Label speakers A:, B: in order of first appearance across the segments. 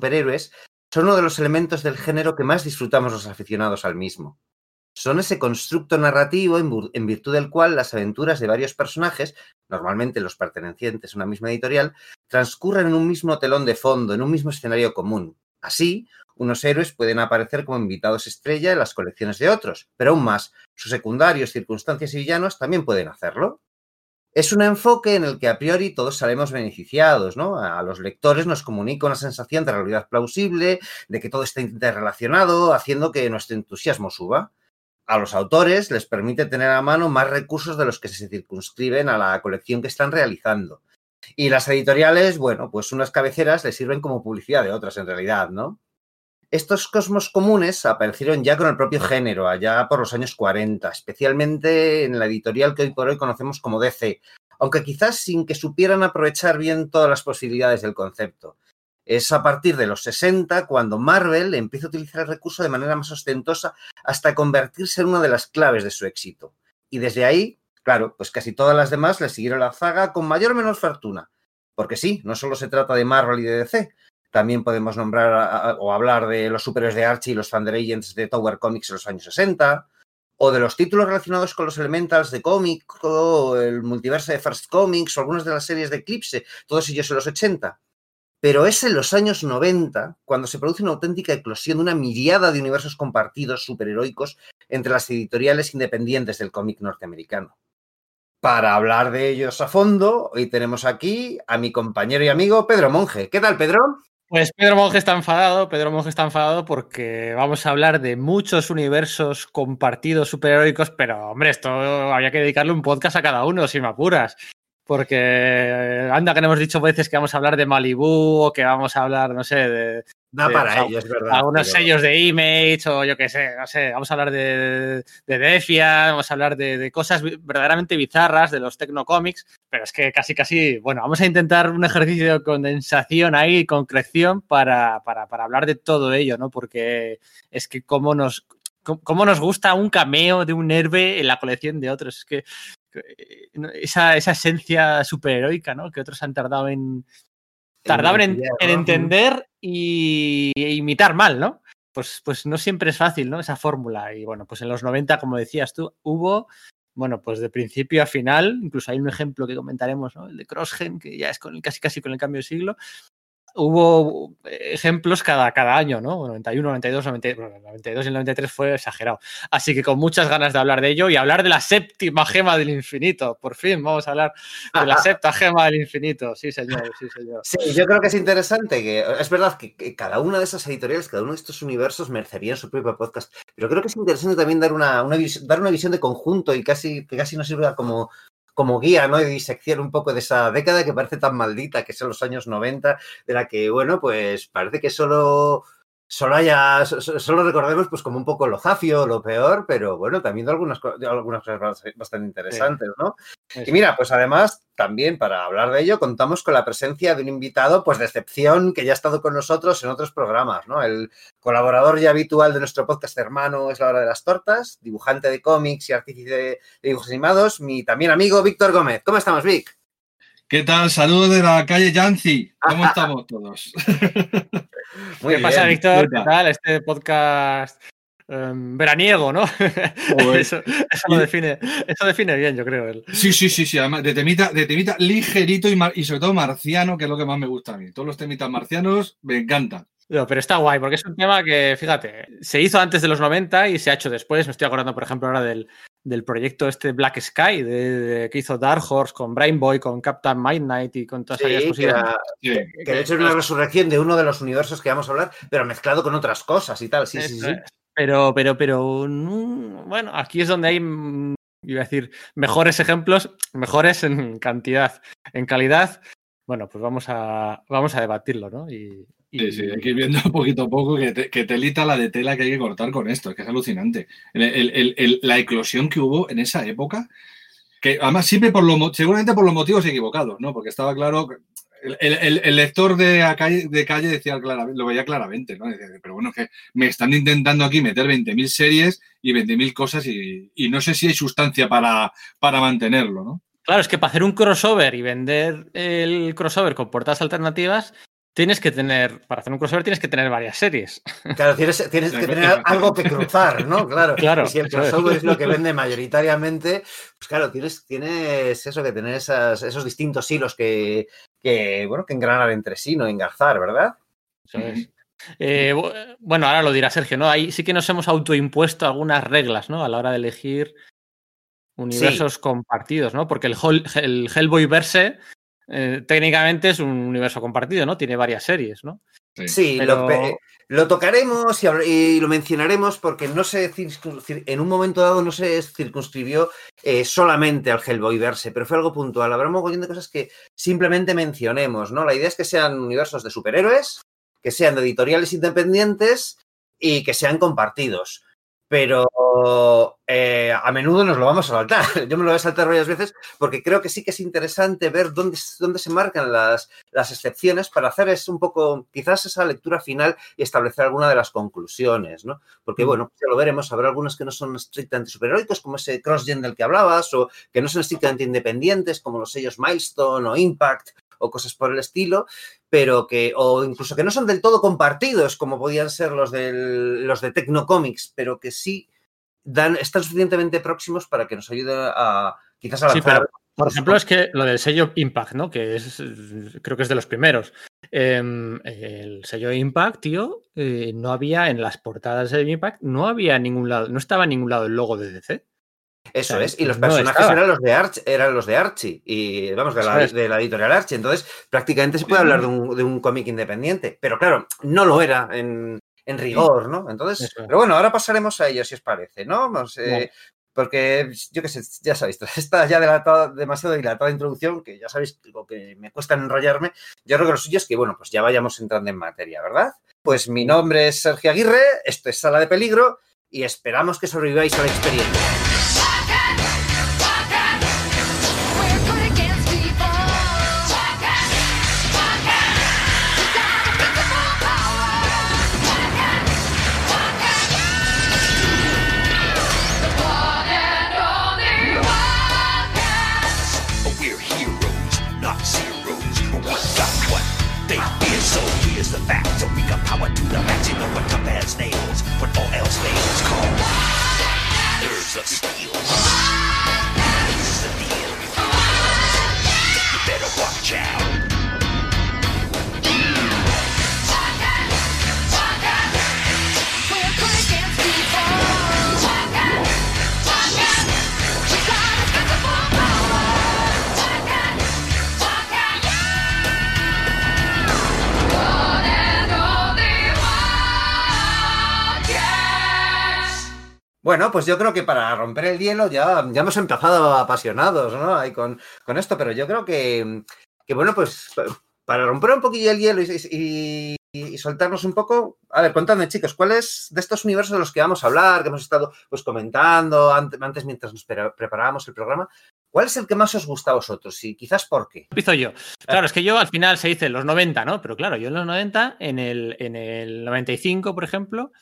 A: superhéroes son uno de los elementos del género que más disfrutamos los aficionados al mismo. Son ese constructo narrativo en, virtud del cual las aventuras de varios personajes, normalmente los pertenecientes a una misma editorial, transcurren en un mismo telón de fondo, en un mismo escenario común. Así, unos héroes pueden aparecer como invitados estrella en las colecciones de otros, pero aún más, sus secundarios, circunstancias y villanos también pueden hacerlo. Es un enfoque en el que a priori todos salimos beneficiados, ¿no? A los lectores nos comunica una sensación de realidad plausible, de que todo está interrelacionado, haciendo que nuestro entusiasmo suba. A los autores les permite tener a mano más recursos de los que se circunscriben a la colección que están realizando. Y las editoriales, bueno, pues unas cabeceras les sirven como publicidad de otras en realidad, ¿no? Estos cosmos comunes aparecieron ya con el propio género, allá por los años 40, especialmente en la editorial que hoy por hoy conocemos como DC, aunque quizás sin que supieran aprovechar bien todas las posibilidades del concepto. Es a partir de los 60 cuando Marvel empieza a utilizar el recurso de manera más ostentosa hasta convertirse en una de las claves de su éxito. Y desde ahí, claro, pues casi todas las demás le siguieron la zaga con mayor o menor fortuna. Porque sí, no solo se trata de Marvel y de DC, también podemos nombrar o hablar de los superhéroes de Archie y los Thunder Agents de Tower Comics en los años 60, o de los títulos relacionados con los Elementals de cómic, o el multiverso de First Comics, o algunas de las series de Eclipse, todos ellos en los 80. Pero es en los años 90 cuando se produce una auténtica eclosión de una miriada de universos compartidos superheroicos entre las editoriales independientes del cómic norteamericano. Para hablar de ellos a fondo, hoy tenemos aquí a mi compañero y amigo Pedro Monge. ¿Qué tal, Pedro?
B: Pues Pedro Monge está enfadado, Pedro Monge está enfadado porque vamos a hablar de muchos universos compartidos superheroicos, pero hombre, esto había que dedicarle un podcast a cada uno, si me apuras. Porque anda que no hemos dicho veces que vamos a hablar de Malibu o que vamos a hablar, no sé, de,
A: Da para ellos, verdad.
B: Algunos sellos de Image o yo qué sé, no sé. Vamos a hablar de, de Defia, vamos a hablar de, cosas verdaderamente bizarras de los Tecnocomics, pero es que casi, casi, bueno, vamos a intentar un ejercicio de condensación ahí, concreción, para, para, para hablar de todo ello, ¿no? Porque es que cómo nos, cómo nos gusta un cameo de un héroe en la colección de otros. Es que esa, esa esencia superheroica, ¿no? Que otros han tardado en, tardaban en, entender y imitar mal, ¿no? Pues, pues no siempre es fácil, ¿no? Esa fórmula. Y bueno, pues en los 90, como decías tú, hubo, bueno, pues de principio a final, incluso hay un ejemplo que comentaremos, ¿no? El de CrossGen, que ya es con casi casi con el cambio de siglo, hubo ejemplos cada, cada año, ¿no? 91, 92, 92 y el 93 fue exagerado. Así que con muchas ganas de hablar de ello y hablar de la séptima gema del infinito. Por fin vamos a hablar de la séptima gema del infinito. Sí, señor, sí, señor.
A: Sí, yo creo que es interesante que es verdad que, cada una de esas editoriales, cada uno de estos universos merecería su propio podcast. Pero creo que es interesante también dar una, dar una visión de conjunto y casi, que casi nos sirva como como guía, ¿no? De disección un poco de esa década que parece tan maldita, que son los años 90, de la que, bueno, pues parece que solo solo haya, solo recordemos pues como un poco lo zafio, lo peor, pero bueno, también de algunas, algunas cosas bastante interesantes, ¿no? Y mira, pues además, también para hablar de ello, contamos con la presencia de un invitado, pues de excepción, que ya ha estado con nosotros en otros programas, ¿no? El colaborador ya habitual de nuestro podcast hermano es La Hora de las Tortas, dibujante de cómics y artífice de dibujos animados, mi también amigo Víctor Gómez. ¿Cómo estamos, Vic?
C: ¿Qué tal? Saludos de la calle Yancy. ¿Cómo estamos todos?
B: ¿Qué pasa, Víctor? ¿Qué tal? Este podcast em, veraniego, ¿no? eso, lo define, eso define bien, yo creo.
C: Sí, sí, sí, sí. Además, de temita, de temita ligerito y, sobre todo marciano, que es lo que más me gusta a mí. Todos los temitas marcianos me encantan.
B: No, pero está guay, porque es un tema que, fíjate, se hizo antes de los 90 y se ha hecho después. Me estoy acordando, por ejemplo, ahora del, del proyecto este Black Sky de, que hizo Dark Horse con Brain Boy, con Captain Midnight y con todas esas cosas.
A: Que, de hecho es una resurrección de uno de los universos que vamos a hablar, pero mezclado con otras cosas y tal. Sí, sí, sí.
B: Pero, pero, pero, bueno, aquí es donde hay, mm, iba a decir, mejores ejemplos, mejores en cantidad. En calidad, bueno, pues vamos a, vamos a debatirlo, ¿no? Y,
C: Sí, sí, hay que ir viendo poquito a poco que, telita la de tela que hay que cortar con esto, es que es alucinante. la eclosión que hubo en esa época, que además siempre por lo, seguramente por los motivos equivocados, ¿no? Porque estaba claro, el, lector de calle, de calle decía lo veía claramente, ¿no? pero bueno, que me están intentando aquí meter 20.000 series y 20.000 cosas y, no sé si hay sustancia para, para mantenerlo, ¿no?
B: Claro, es que para hacer un crossover y vender el crossover con puertas alternativas, tienes que tener, para hacer un crossover tienes que tener varias series.
A: Claro, tienes, tienes que tener algo que cruzar, ¿no? Claro.
B: Claro,
A: Y si el
B: es.
A: crossover es lo que vende mayoritariamente, pues claro, tienes, tienes eso que tener esas, esos distintos hilos que, que, bueno, que engranar entre sí, no engarzar, ¿verdad?
B: Eso es. Eh, bu- bueno, ahora lo dirá Sergio, ¿no? Ahí sí que nos hemos autoimpuesto algunas reglas, ¿no? A la hora de elegir universos compartidos, ¿no? Porque el, Hol- el Hellboy Verse eh, técnicamente es un universo compartido, ¿no? Tiene varias series, ¿no?
A: Sí,
B: Pero-
A: lo, tocaremos y, lo mencionaremos porque no se en un momento dado no se circunscribió eh, solamente al Hellboy verse, pero fue algo puntual. Habrá un mogollón de cosas que simplemente mencionemos, ¿no? La idea es que sean universos de superhéroes, que sean de editoriales independientes y que sean compartidos. Pero eh, a menudo nos lo vamos a saltar. Yo me lo voy a saltar varias veces porque creo que sí que es interesante ver dónde, dónde se marcan las, las excepciones para hacer es un poco, quizás esa lectura final y establecer alguna de las conclusiones, ¿no? Porque, bueno, pues ya lo veremos, habrá algunos que no son estrictamente superheroicos, como ese cross-gen del que hablabas, o que no son estrictamente independientes, como los sellos Milestone o Impact o cosas por el estilo, pero que, o incluso que no son del todo compartidos, como podían ser los, del, los de Tecnocomics, pero que sí dan, están suficientemente próximos para que nos ayude a quizás a
B: Sí, pero, por ejemplo, es que lo del sello Impact, ¿no? Que es, creo que es de los primeros. Em, el sello Impact, tío, eh, no había en las portadas del Impact, no había ningún lado, no estaba en ningún lado el logo de DC.
A: Eso
B: O sea,
A: es, y los personajes eran los de Archie, eran los de Archie, y vamos, de la, de la editorial Archie. Entonces, prácticamente se puede hablar de un, de un cómic independiente. Pero claro, no lo era en, en rigor, ¿no? Entonces,
B: Eso
A: pero bueno, ahora pasaremos a ello, si os parece, ¿no? Vamos, eh. Porque, yo qué sé, ya sabéis, esta ya dilatada, demasiado dilatada introducción, que ya sabéis lo que me cuesta enrollarme, yo creo que lo suyo es que, bueno, pues ya vayamos entrando en materia, ¿verdad? Pues mi nombre es Sergio Aguirre, esto es Sala de Peligro, y esperamos que sobreviváis a la experiencia.
D: Of steel.
A: Bueno, pues yo creo que para romper el hielo ya, ya hemos empezado apasionados, ¿no? Ahí con, con esto, pero yo creo que, que, bueno, pues para romper un poquillo el hielo y, y- y soltarnos un poco, a ver, contadme, chicos, ¿cuáles de estos universos de los que vamos a hablar, que hemos estado pues comentando antes, mientras nos pre- preparábamos el programa, cuál es el que más os gusta a vosotros y quizás por qué?
B: Empiezo yo. Claro, es que yo al final se dice los 90, ¿no? Pero claro, yo en los 90, en el, en el 95, por ejemplo,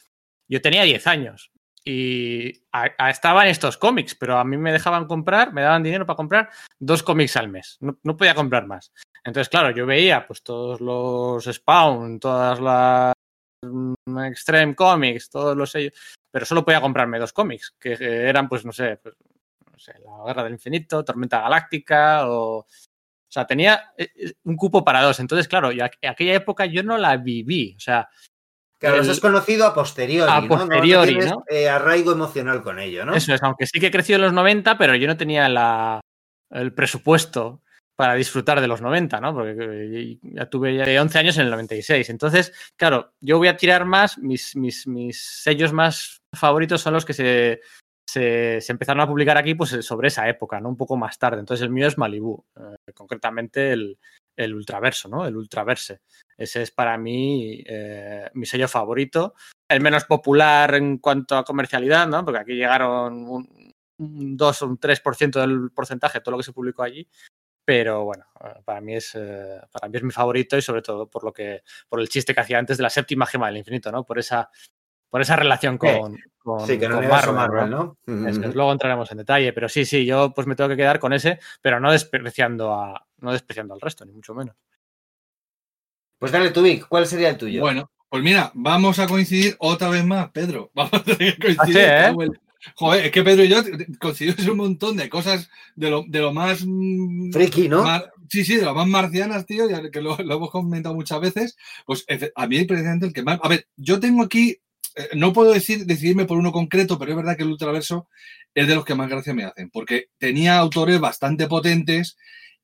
B: yo tenía 10 años y a- a- estaban estos cómics, pero a mí me dejaban comprar, me daban dinero para comprar dos cómics al mes. No, no podía comprar más. Entonces, claro, yo veía pues todos los Spawn, todas las mm, Extreme Comics, todos los sellos, pero solo podía comprarme dos cómics, que eran, pues, no sé, pues, no sé, La Guerra del Infinito, Tormenta Galáctica o... O sea, tenía eh, eh, un cupo para dos. Entonces, claro, yo, aqu- aquella época yo no la viví. O sea,
A: Claro, eso es conocido a posteriori,
B: A
A: ¿no? No-
B: posteriori,
A: no, tienes,
B: ¿no?
A: eh, arraigo emocional con ello, ¿no?
B: eso es, aunque sí que he crecido en los 90, pero yo no tenía la, el presupuesto para disfrutar de los 90, ¿no? Porque eh, ya tuve ya 11 años en el 96. Entonces, claro, yo voy a tirar más, mis, mis, mis sellos más favoritos son los que se, se, se empezaron a publicar aquí pues sobre esa época, ¿no? Un poco más tarde. Entonces el mío es Malibu, eh, concretamente el, el Ultraverso, ¿no? El Ultraverse. Ese es para mí eh, mi sello favorito. El menos popular en cuanto a comercialidad, ¿no? Porque aquí llegaron un, un 2 o un 3% del porcentaje de todo lo que se publicó allí. Pero bueno, eh, para mí es eh, para mí es mi favorito y sobre todo por lo que por el chiste que hacía antes de la séptima gema del infinito, ¿no? Por esa por esa relación con, con,
A: Sí, que
B: con Marvel,
A: Marvel,
B: ¿no?
A: ¿no?
B: Es, luego entraremos en detalle, pero sí, sí, yo pues me tengo que quedar con ese, pero no despreciando a no despreciando al resto, ni mucho menos.
A: Pues dale tu Vic, ¿cuál sería el tuyo?
C: Bueno, pues mira, vamos a coincidir otra vez más, Pedro. Vamos a tener que coincidir.
B: Ah, sí, ¿eh?
C: Joder, es que Pedro y yo coincidimos un montón de cosas de lo, de lo más. mm,
A: Friki, ¿no?
C: mar- sí, sí, de lo más marcianas, tío, ya que lo, lo hemos comentado muchas veces. Pues a mí, precisamente, el que más. A ver, yo tengo aquí. eh, No puedo decir, decidirme por uno concreto, pero es verdad que el Ultraverso es de los que más gracia me hacen, porque tenía autores bastante potentes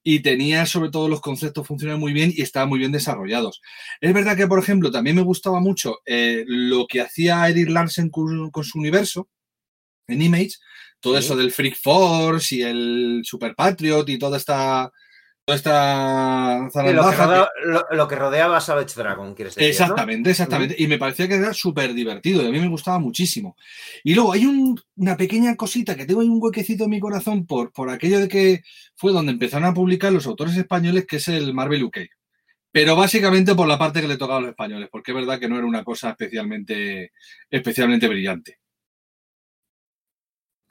C: y tenía sobre todo los conceptos funcionan muy bien y estaban muy bien desarrollados. Es verdad que, por ejemplo, también me gustaba mucho eh, lo que hacía Eric Larsen con, con su universo en Image, todo
A: Sí.
C: eso del Freak Force y el Super Patriot y toda esta esta
A: lo, que
C: que-
A: rodea- lo- lo que rodeaba a Savage Dragon, quieres decir. ¿no?
C: Exactamente, exactamente. Y me parecía que era súper divertido y a mí me gustaba muchísimo. Y luego hay un- una pequeña cosita que tengo ahí un huequecito en mi corazón por, por aquello de que fue donde empezaron a publicar los autores españoles, que es el Marvel UK. Pero básicamente por la parte que le tocaba a los españoles, porque es verdad que no era una cosa especialmente, especialmente brillante.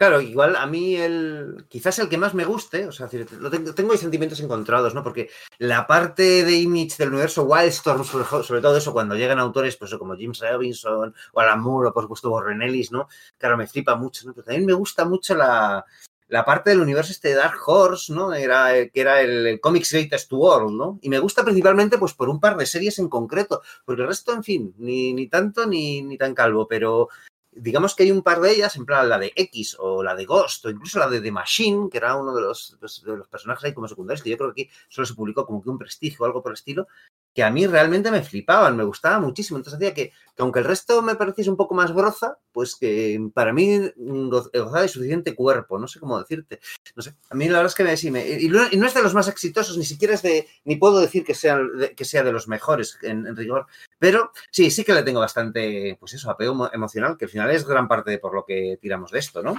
A: Claro, igual a mí el quizás el que más me guste, o sea, tengo, sentimientos encontrados, ¿no? Porque la parte de Image del universo Wildstorm, sobre, todo eso, cuando llegan autores pues, como James Robinson o Alan Moore o por supuesto Warren Ellis, ¿no? Claro, me flipa mucho, ¿no? Pero también me gusta mucho la, la parte del universo este de Dark Horse, ¿no? Era, que era el, el Comics Greatest World, ¿no? Y me gusta principalmente pues por un par de series en concreto, porque el resto, en fin, ni, ni tanto ni, ni tan calvo, pero digamos que hay un par de ellas, en plan la de X o la de Ghost o incluso la de The Machine, que era uno de los, pues, de los personajes ahí como secundarios, que yo creo que aquí solo se publicó como que un prestigio o algo por el estilo, que a mí realmente me flipaban, me gustaba muchísimo. Entonces hacía que, que aunque el resto me pareciese un poco más broza, pues que para mí goz- gozaba de suficiente cuerpo, no sé cómo decirte. No sé, a mí la verdad es que me, sí, me- y, no, y no es de los más exitosos, ni siquiera es de, ni puedo decir que sea, de- que sea de los mejores en, en rigor, pero sí, sí que le tengo bastante, pues eso, apego emo- emocional, que al final es gran parte de por lo que tiramos de esto, ¿no?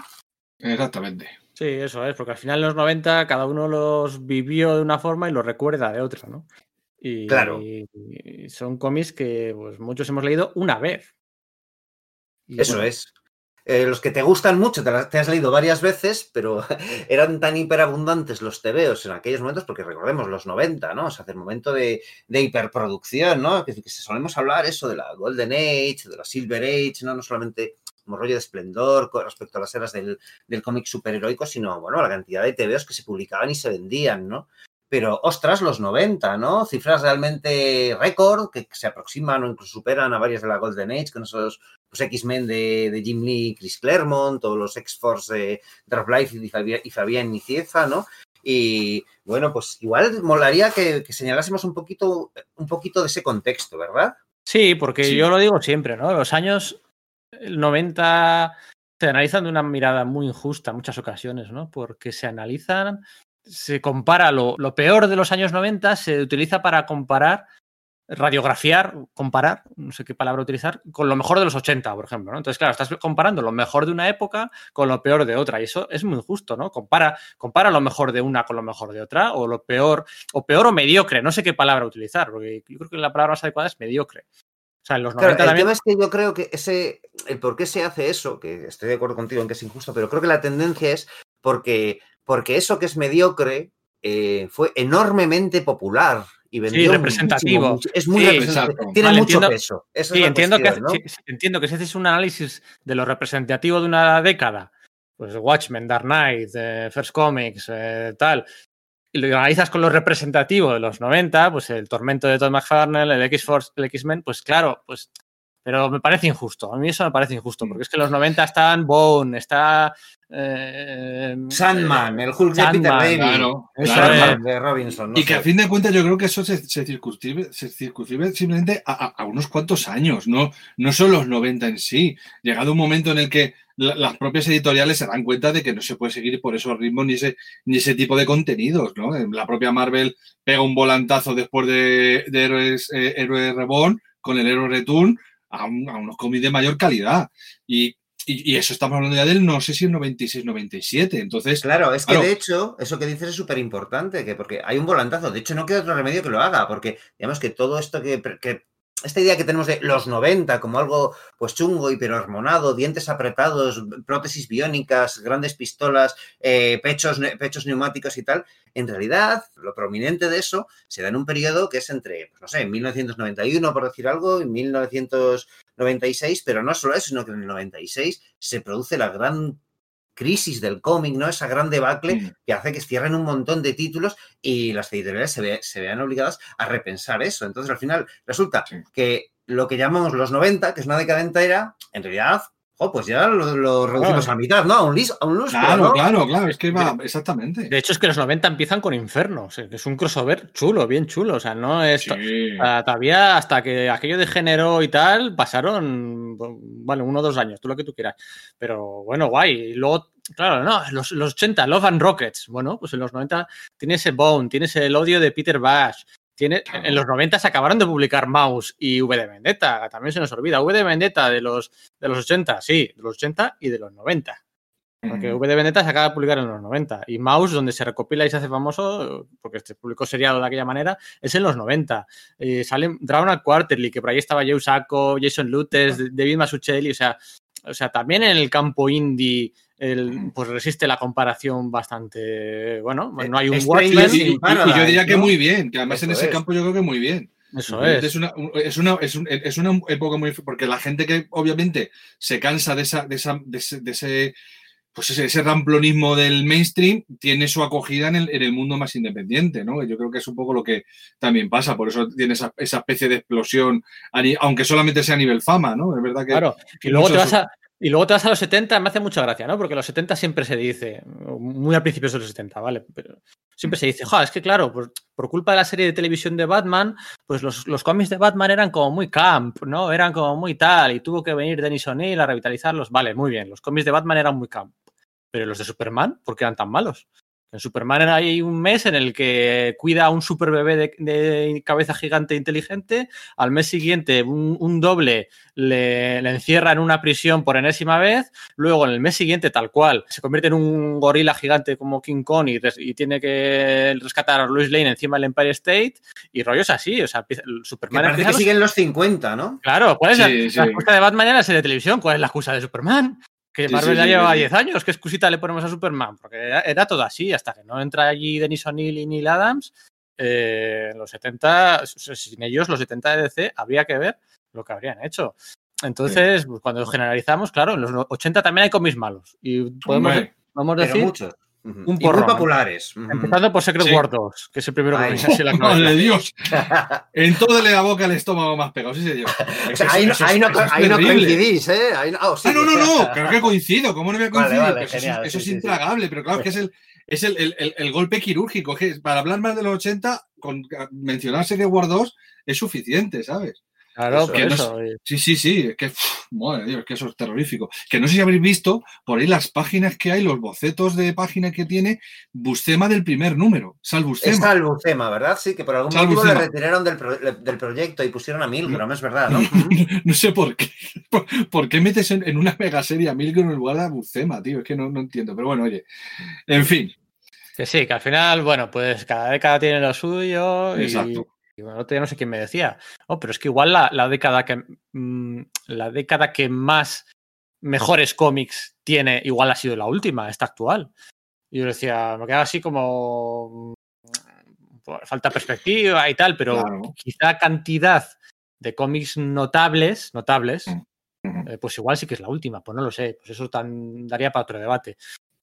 C: Exactamente.
B: Sí, eso es, porque al final en los 90 cada uno los vivió de una forma y los recuerda de otra, ¿no? Y,
A: Claro.
B: y son cómics que pues, muchos hemos leído una vez. Y
A: Eso
B: bueno,
A: es. Eh, los que te gustan mucho, te, te has leído varias veces, pero eran tan hiperabundantes los tebeos en aquellos momentos, porque recordemos los 90, ¿no? O sea, el momento de, de hiperproducción, ¿no? Que, que solemos hablar eso de la Golden Age, de la Silver Age, ¿no? No solamente como rollo de esplendor con respecto a las eras del, del cómic superheroico, sino, bueno, la cantidad de tebeos que se publicaban y se vendían, ¿no? Pero, ostras, los 90, ¿no? Cifras realmente récord que se aproximan o incluso superan a varias de la Golden Age, con esos pues, X-Men de, de Jim Lee y Chris Claremont, o los X-Force de Dark Life y Fabián, y Fabián Nicieza, ¿no? Y bueno, pues igual molaría que, que señalásemos un poquito, un poquito de ese contexto, ¿verdad?
B: Sí, porque
C: Sí.
B: yo lo digo siempre, ¿no? Los años 90 se analizan de una mirada muy injusta en muchas ocasiones, ¿no? Porque se analizan, se compara lo, lo peor de los años 90, se utiliza para comparar, radiografiar, comparar, no sé qué palabra utilizar, con lo mejor de los 80, por ejemplo, ¿no? Entonces, claro, estás comparando lo mejor de una época con lo peor de otra, y eso es muy injusto, ¿no? Compara, compara lo mejor de una con lo mejor de otra, o lo peor, o peor o mediocre, no sé qué palabra utilizar, porque yo creo que la palabra más adecuada es mediocre. O sea, en los 90
A: Claro, el
B: también.
A: tema es que yo creo que ese, el por qué se hace eso, que estoy de acuerdo contigo en que es injusto, pero creo que la tendencia es porque, porque eso que es mediocre eh, fue enormemente popular y vendió
B: representativo.
A: muchísimo, mucho- es muy
B: Sí,
A: representativo, tiene
B: Vale,
A: mucho
B: entiendo-
A: peso. Esa es
B: Sí,
A: la
B: entiendo que,
A: cuestión,
B: hace-
A: ¿no?
B: sí, entiendo que si haces un análisis de lo representativo de una década, pues Watchmen, Dark Knight, eh, First Comics, eh, tal, y lo analizas con lo representativo de los 90, pues el tormento de Todd McFarlane, el X-Force, el X-Men, pues claro, pues. Pero me parece injusto. A mí eso me parece injusto, porque es que en los 90 están Bone, está. eh,
A: Sandman, el Hulk de
B: Sandman,
A: Peter David,
C: claro,
A: el
B: claro.
A: Sandman de Robinson. no
C: y que a fin de cuentas yo creo que eso se, se circunscribe, se circunscribe simplemente a, a- a unos cuantos años, no, no son los 90 en sí. Llegado un momento en el que la- las propias editoriales se dan cuenta de que no se puede seguir por esos ritmos ni ese, ni ese tipo de contenidos. ¿no? La propia Marvel pega un volantazo después de, de Héroes, eh, Héroes Reborn con el Héroe Return a, un- a unos cómics de mayor calidad. Y, y- y eso estamos hablando ya del, no sé si el 96-97. Entonces,
A: Claro, es que
C: Claro.
A: de hecho, eso que dices es súper importante, que porque hay un volantazo. De hecho, no queda otro remedio que lo haga, porque digamos que todo esto que esta idea que tenemos de los 90 como algo pues chungo, hiperhormonado, dientes apretados, prótesis biónicas, grandes pistolas, eh, pechos, pechos neumáticos y tal, en realidad lo prominente de eso se da en un periodo que es entre, pues no sé, 1991 por decir algo, y 1996, pero no solo eso, sino que en el 96 se produce la gran crisis del cómic, ¿no? Esa gran debacle
C: Mm.
A: que hace que cierren un montón de títulos y las editoriales se, ve- se vean obligadas a repensar eso. Entonces, al final, resulta
C: Sí.
A: que lo que llamamos los 90, que es una década entera, en realidad, jo, pues ya lo, lo reducimos
B: Claro.
A: a mitad, ¿no? A un, lis- a un lustro,
C: Claro,
A: ¿no?
C: claro, claro, es que va, exactamente.
B: De hecho, es que los 90 empiezan con Inferno. o sea, que es un crossover chulo, bien chulo. O sea, no es.
C: Sí.
B: Todavía hasta que aquello degeneró y tal, pasaron, bueno, uno o dos años, tú lo que tú quieras. Pero bueno, guay. Y luego, claro, no, los, los 80, Love and Rockets. Bueno, pues en los 90 tienes el Bone, tienes el odio de Peter Bash. Tiene. En los 90 se acabaron de publicar Mouse y V de Vendetta, también se nos olvida. V de Vendetta de los, de los 80, sí, de los 80 y de los 90. Porque. V de Vendetta se acaba de publicar en los 90. Y Mouse, donde se recopila y se hace famoso, porque se publicó seriado de aquella manera, es en los 90. Eh, sale Dragon al Quarterly, que por ahí estaba Joe Sacco, Jason Lutes, David Masuchelli. O sea, o sea, también en el campo indie, el, pues resiste la comparación bastante. Bueno, no hay un
C: Y,
B: Watchmen.
C: y- y- y yo diría que
A: ¿no?
C: muy bien, que además en
A: Eso
C: ese
A: es.
C: campo yo creo que muy bien.
B: Eso es.
C: Es una, es, una, es, un- es una época muy. Porque la gente que obviamente se cansa de, esa, de, esa, de ese. de ese, pues ese, ese ramplonismo del mainstream tiene su acogida en el, en el mundo más independiente, ¿no? Yo creo que es un poco lo que también pasa, por eso tiene esa, esa especie de explosión, aunque solamente sea a nivel fama, ¿no? Es verdad que.
B: Claro. Y luego, te vas a, y luego te vas a los 70, me hace mucha gracia, ¿no? Porque los 70 siempre se dice, muy al principio de los 70, ¿vale? Pero siempre se dice, joder, es que claro, por, por culpa de la serie de televisión de Batman, pues los, los cómics de Batman eran como muy camp, ¿no? Eran como muy tal, y tuvo que venir Denis O'Neill a revitalizarlos. Vale, muy bien, los cómics de Batman eran muy camp. Pero los de Superman, ¿por qué eran tan malos? En Superman ahí un mes en el que cuida a un super bebé de, de cabeza gigante e inteligente. Al mes siguiente, un, un doble le, le encierra en una prisión por enésima vez. Luego, en el mes siguiente, tal cual, se convierte en un gorila gigante como King Kong y, res- y tiene que rescatar a Lois Lane encima del Empire State. Y rollos así. O sea, el
A: Que
B: Superman
A: parece que
B: los-
A: siguen los 50, ¿no?
B: Claro, ¿cuál es la-
C: Sí,
B: la, excusa de Batman en la serie de televisión? ¿Cuál es la excusa de Superman? Que
C: Sí,
B: Marvel
C: sí,
B: ya
C: sí,
B: lleva
C: sí.
B: 10 años. ¿Qué excusita le ponemos a Superman? Porque era, era todo así, hasta que no entra allí Denis O'Neill y Neil Adams. eh, en los 70, o sea, sin ellos, los 70 de DC, habría que ver lo que habrían hecho. Entonces, pues, cuando generalizamos, claro, en los 80 también hay cómics malos. Y podemos, decir,
A: muchos.
B: Un
A: Y muy populares.
B: Empezando por Secret
C: Sí.
B: War 2, que es el primero que me a la cabeza.
C: Madre de Dios. En todo la boca el estómago más pegado, sí, señor.
A: O sea, ahí, no, ahí ahí coincidís, ¿eh? Ahí no, oh, sí.
C: Ah, no, no, no, claro que coincido, ¿cómo no voy a coincidir?
A: vale,
C: eso es-
A: genial,
C: eso
A: sí,
C: es
A: sí, sí.
C: intragable, pero claro que es el, es el, el- el- el golpe quirúrgico, que para hablar más de los 80, con mencionarse de War 2 es suficiente, ¿sabes?
B: Claro,
A: Eso,
B: por
C: que no
B: eso. y-
C: Sí, sí, sí, es que, madre de Dios, que eso es terrorífico. Que no sé si habréis visto por ahí las páginas que hay, los bocetos de página que tiene Buscema del primer número, Sal
A: Es
C: Buscema.
A: Sal Buscema, ¿verdad? Sí, que por algún
C: Sal
A: motivo le
C: Buscema.
A: retiraron del, pro- del proyecto y pusieron a Milgram, es verdad, ¿no?
C: No sé por qué. ¿Por, por qué metes en, en una mega serie a Milgram en lugar de a Buscema, tío? Es que no, no entiendo. Pero bueno, oye. En fin,
B: Que sí, que al final, bueno, pues cada década tiene lo suyo.
C: Exacto.
B: y el otro día no sé quién me decía. Oh, pero es que igual la, la década que mm, la década que más mejores cómics tiene, igual ha sido la última, esta actual. Y yo decía, me quedaba así como mm, falta perspectiva y tal, pero
C: Claro.
B: quizá cantidad de cómics notables, notables,
C: Ujú.
B: eh, pues igual sí que es la última, pues no lo sé, pues eso tan, daría para otro debate.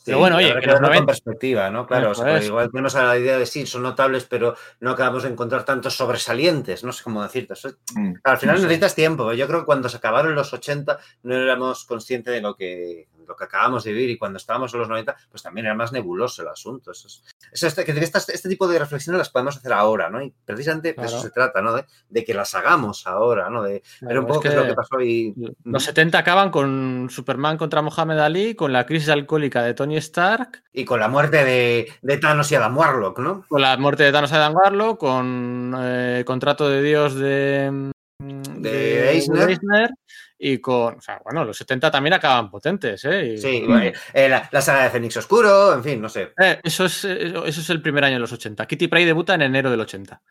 A: Sí,
B: Pero bueno, oye, que
A: con
B: 90
A: perspectiva, ¿no? Claro, o sea, igual tenemos a la idea de sí, son notables, pero no acabamos de encontrar tantos sobresalientes, no sé cómo decirte. Eso-
C: Mm.
A: Al final
C: No sé.
A: necesitas tiempo. Yo creo que cuando se acabaron los 80 no éramos conscientes de lo que, lo que acabamos de vivir y cuando estábamos en los 90, pues también era más nebuloso el asunto. Eso es, eso es- que estas- este tipo de reflexiones las podemos hacer ahora, ¿no? Y precisamente de eso se trata, ¿no? De, de que las hagamos ahora, ¿no? De ver
B: Claro,
A: un poco
B: es
A: qué es lo
B: que-
A: pasó y...
B: Los 70 acaban con Superman contra Mohamed Ali, con la crisis alcohólica de Tony Stark,
A: Y con la muerte de, de Thanos y Adam Warlock, ¿no?
B: con la muerte de Thanos Adam Warlock, con eh, Contrato de Dios de,
A: De Eisner.
B: Eisner, y con. O sea, bueno, los 70 también acaban potentes, ¿eh? Y-
A: Sí, eh, la, la saga de Fénix Oscuro, en fin, no sé.
B: Eh, eso, es, eh, eso es el primer año de los 80. Kitty Pryde debuta en enero del 80.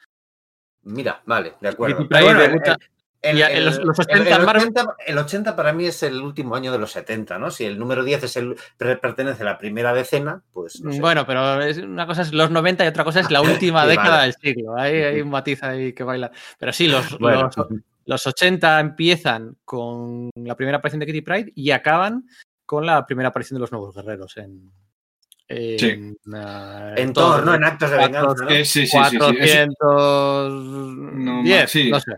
A: Mira, vale, de acuerdo.
B: Kitty Pryde
A: bueno,
B: debuta-
A: eh, El,
B: Y en los- los 80
A: el
B: Marvel-
A: 80 el 80 para mí es el último año de los 70, ¿no? Si el número 10 es el, per- pertenece a la primera decena, pues no sé.
B: Bueno, pero es- una cosa es los 90 y otra cosa es la última
A: Sí,
B: década
A: vale.
B: del siglo. Hay, hay un matiz ahí que baila. Pero sí, los,
A: Bueno,
B: los, los 80 empiezan con la primera aparición de Kitty Pride y acaban con la primera aparición de los nuevos guerreros en. En,
C: Sí.
B: eh,
A: en ¿no? En actos de venganza, ¿no?
C: Eh, sí, sí, sí, sí. Es-
B: 410,
C: sí.
B: no sé.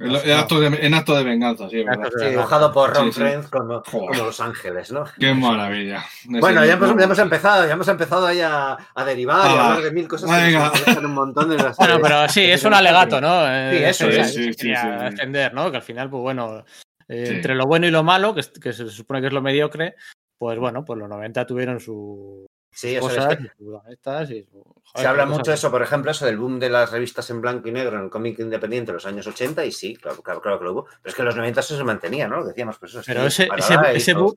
C: En, en acto de, en acto de venganza, sí,
A: Sí, dibujado por Ron
C: Sí, sí.
A: Frenz como, como Los Ángeles, ¿no?
C: Qué maravilla.
A: Bueno, ya hemos, ya hemos empezado, ya hemos empezado ahí a, a derivar y a
C: Ah,
A: hablar de mil cosas
C: venga.
A: que nos un montón de las
B: Bueno, pero sí, es un alegato, ¿no?
A: Sí,
B: Eh,
A: eso es.
C: Sí,
B: quería defender, ¿no? Que al final, pues bueno, eh,
C: Sí.
B: entre lo bueno y lo malo, que, que se supone que es lo mediocre, pues bueno, pues los 90 tuvieron sus
A: Sí, eso es
B: cosas,
A: que
B: y sus honestas y su-
A: se habla mucho de eso, por ejemplo, eso del boom de las revistas en blanco y negro en el cómic independiente en los años 80 y sí, claro, claro, claro que lo hubo. Pero es que en los 90 eso se mantenía, ¿no? Lo decíamos, pues eso.
B: Pero ese, ese, ese,
A: o-
B: boom,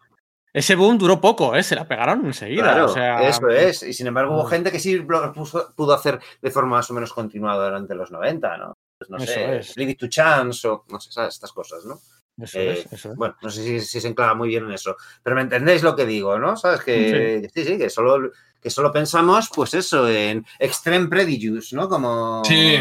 B: ese boom duró poco, ¿eh? Se la pegaron enseguida.
A: Claro,
B: o sea,
A: eso es. Y sin embargo hubo
B: Mm.
A: gente que sí lo pudo hacer de forma más o menos continuada durante los 90, ¿no? Pues no
B: Eso
A: sé,
B: es.
A: Leave It to Chance o no sé, ¿sabes? estas cosas, ¿no?
B: Eso
A: Eh,
B: es, eso es.
A: Bueno, no sé si, si se enclava muy bien en eso, pero me entendéis lo que digo, ¿no? Sabes que sí, sí, que solo que solo pensamos, pues eso, en Extreme Prejudice, ¿no? Como
C: Sí,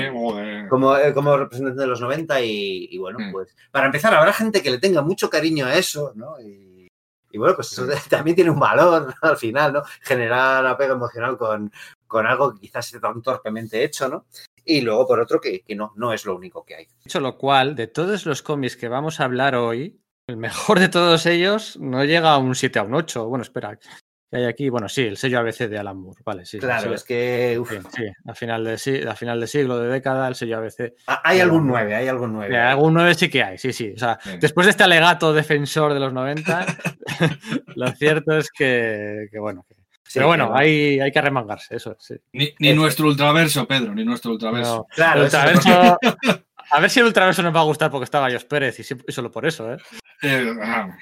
A: como, eh, como representante de los 90 y, y bueno,
C: Mm.
A: pues para empezar habrá gente que le tenga mucho cariño a eso, ¿no? Y, y bueno, pues eso también tiene un valor ¿no? al final, ¿no? Generar apego emocional con, con algo que quizás esté tan torpemente hecho, ¿no? Y luego por otro que, que no, no es lo único que hay.
B: Dicho lo cual, de todos los cómics que vamos a hablar hoy, el mejor de todos ellos no llega a un 7 a un 8. Bueno, espera, que hay aquí, bueno, sí, el sello ABC de Alan Moore, vale, sí.
A: Claro,
B: sí,
A: es que uf,
B: sí, a final de, a final de siglo, de década, el sello ABC.
A: hay algún 9, hay algún 9.
B: Eh, algún 9 sí que hay, sí, sí. O sea,
C: Sí.
B: después de este alegato defensor de los 90, lo cierto es que, que bueno. que-
A: Sí,
B: pero bueno, hay, hay que arremangarse, eso sí.
C: Ni, ni nuestro ultraverso, Pedro, ni nuestro ultraverso.
B: No,
A: Claro,
B: ultraverso- a ver si el ultraverso nos va a gustar porque está Gallos Pérez y solo por eso, ¿eh?
C: Eh, ah.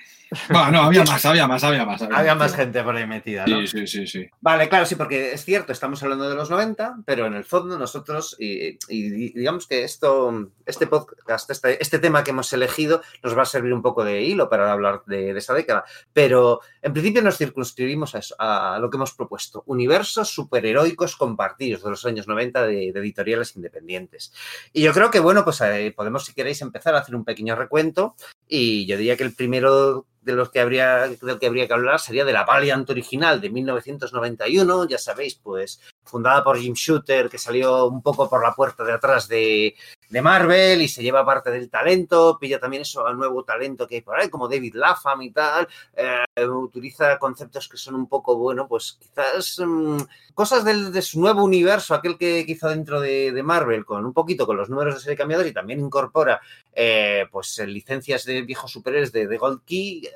C: Bueno, no, había más, había más, había más.
A: Había más gente por ahí metida, ¿no?
C: Sí, sí, sí, sí.
A: Vale, claro, sí, porque es cierto, estamos hablando de los 90, pero en el fondo nosotros, y, y di- digamos que esto, este podcast, este, este tema que hemos elegido, nos va a servir un poco de hilo para hablar de, de esa década, pero en principio nos circunscribimos a, eso, a lo que hemos propuesto, universos superheroicos compartidos de los años 90 de, de editoriales independientes. Y yo creo que, bueno, pues eh, podemos, si queréis, empezar a hacer un pequeño recuento, y yo diría que el primero de los que habría, del que habría que hablar sería de la Valiant original de 1991, ya sabéis, pues fundada por Jim Shooter, que salió un poco por la puerta de atrás de, de Marvel y se lleva parte del talento, pilla también eso al nuevo talento que hay por ahí, como David Lapham y tal, eh, utiliza conceptos que son un poco, bueno, pues quizás mm, cosas del- de su nuevo universo, aquel que, que hizo dentro de, de Marvel, con un poquito con los números de serie cambiados y también incorpora eh, pues licencias de viejos superhéroes de, de Gold Key,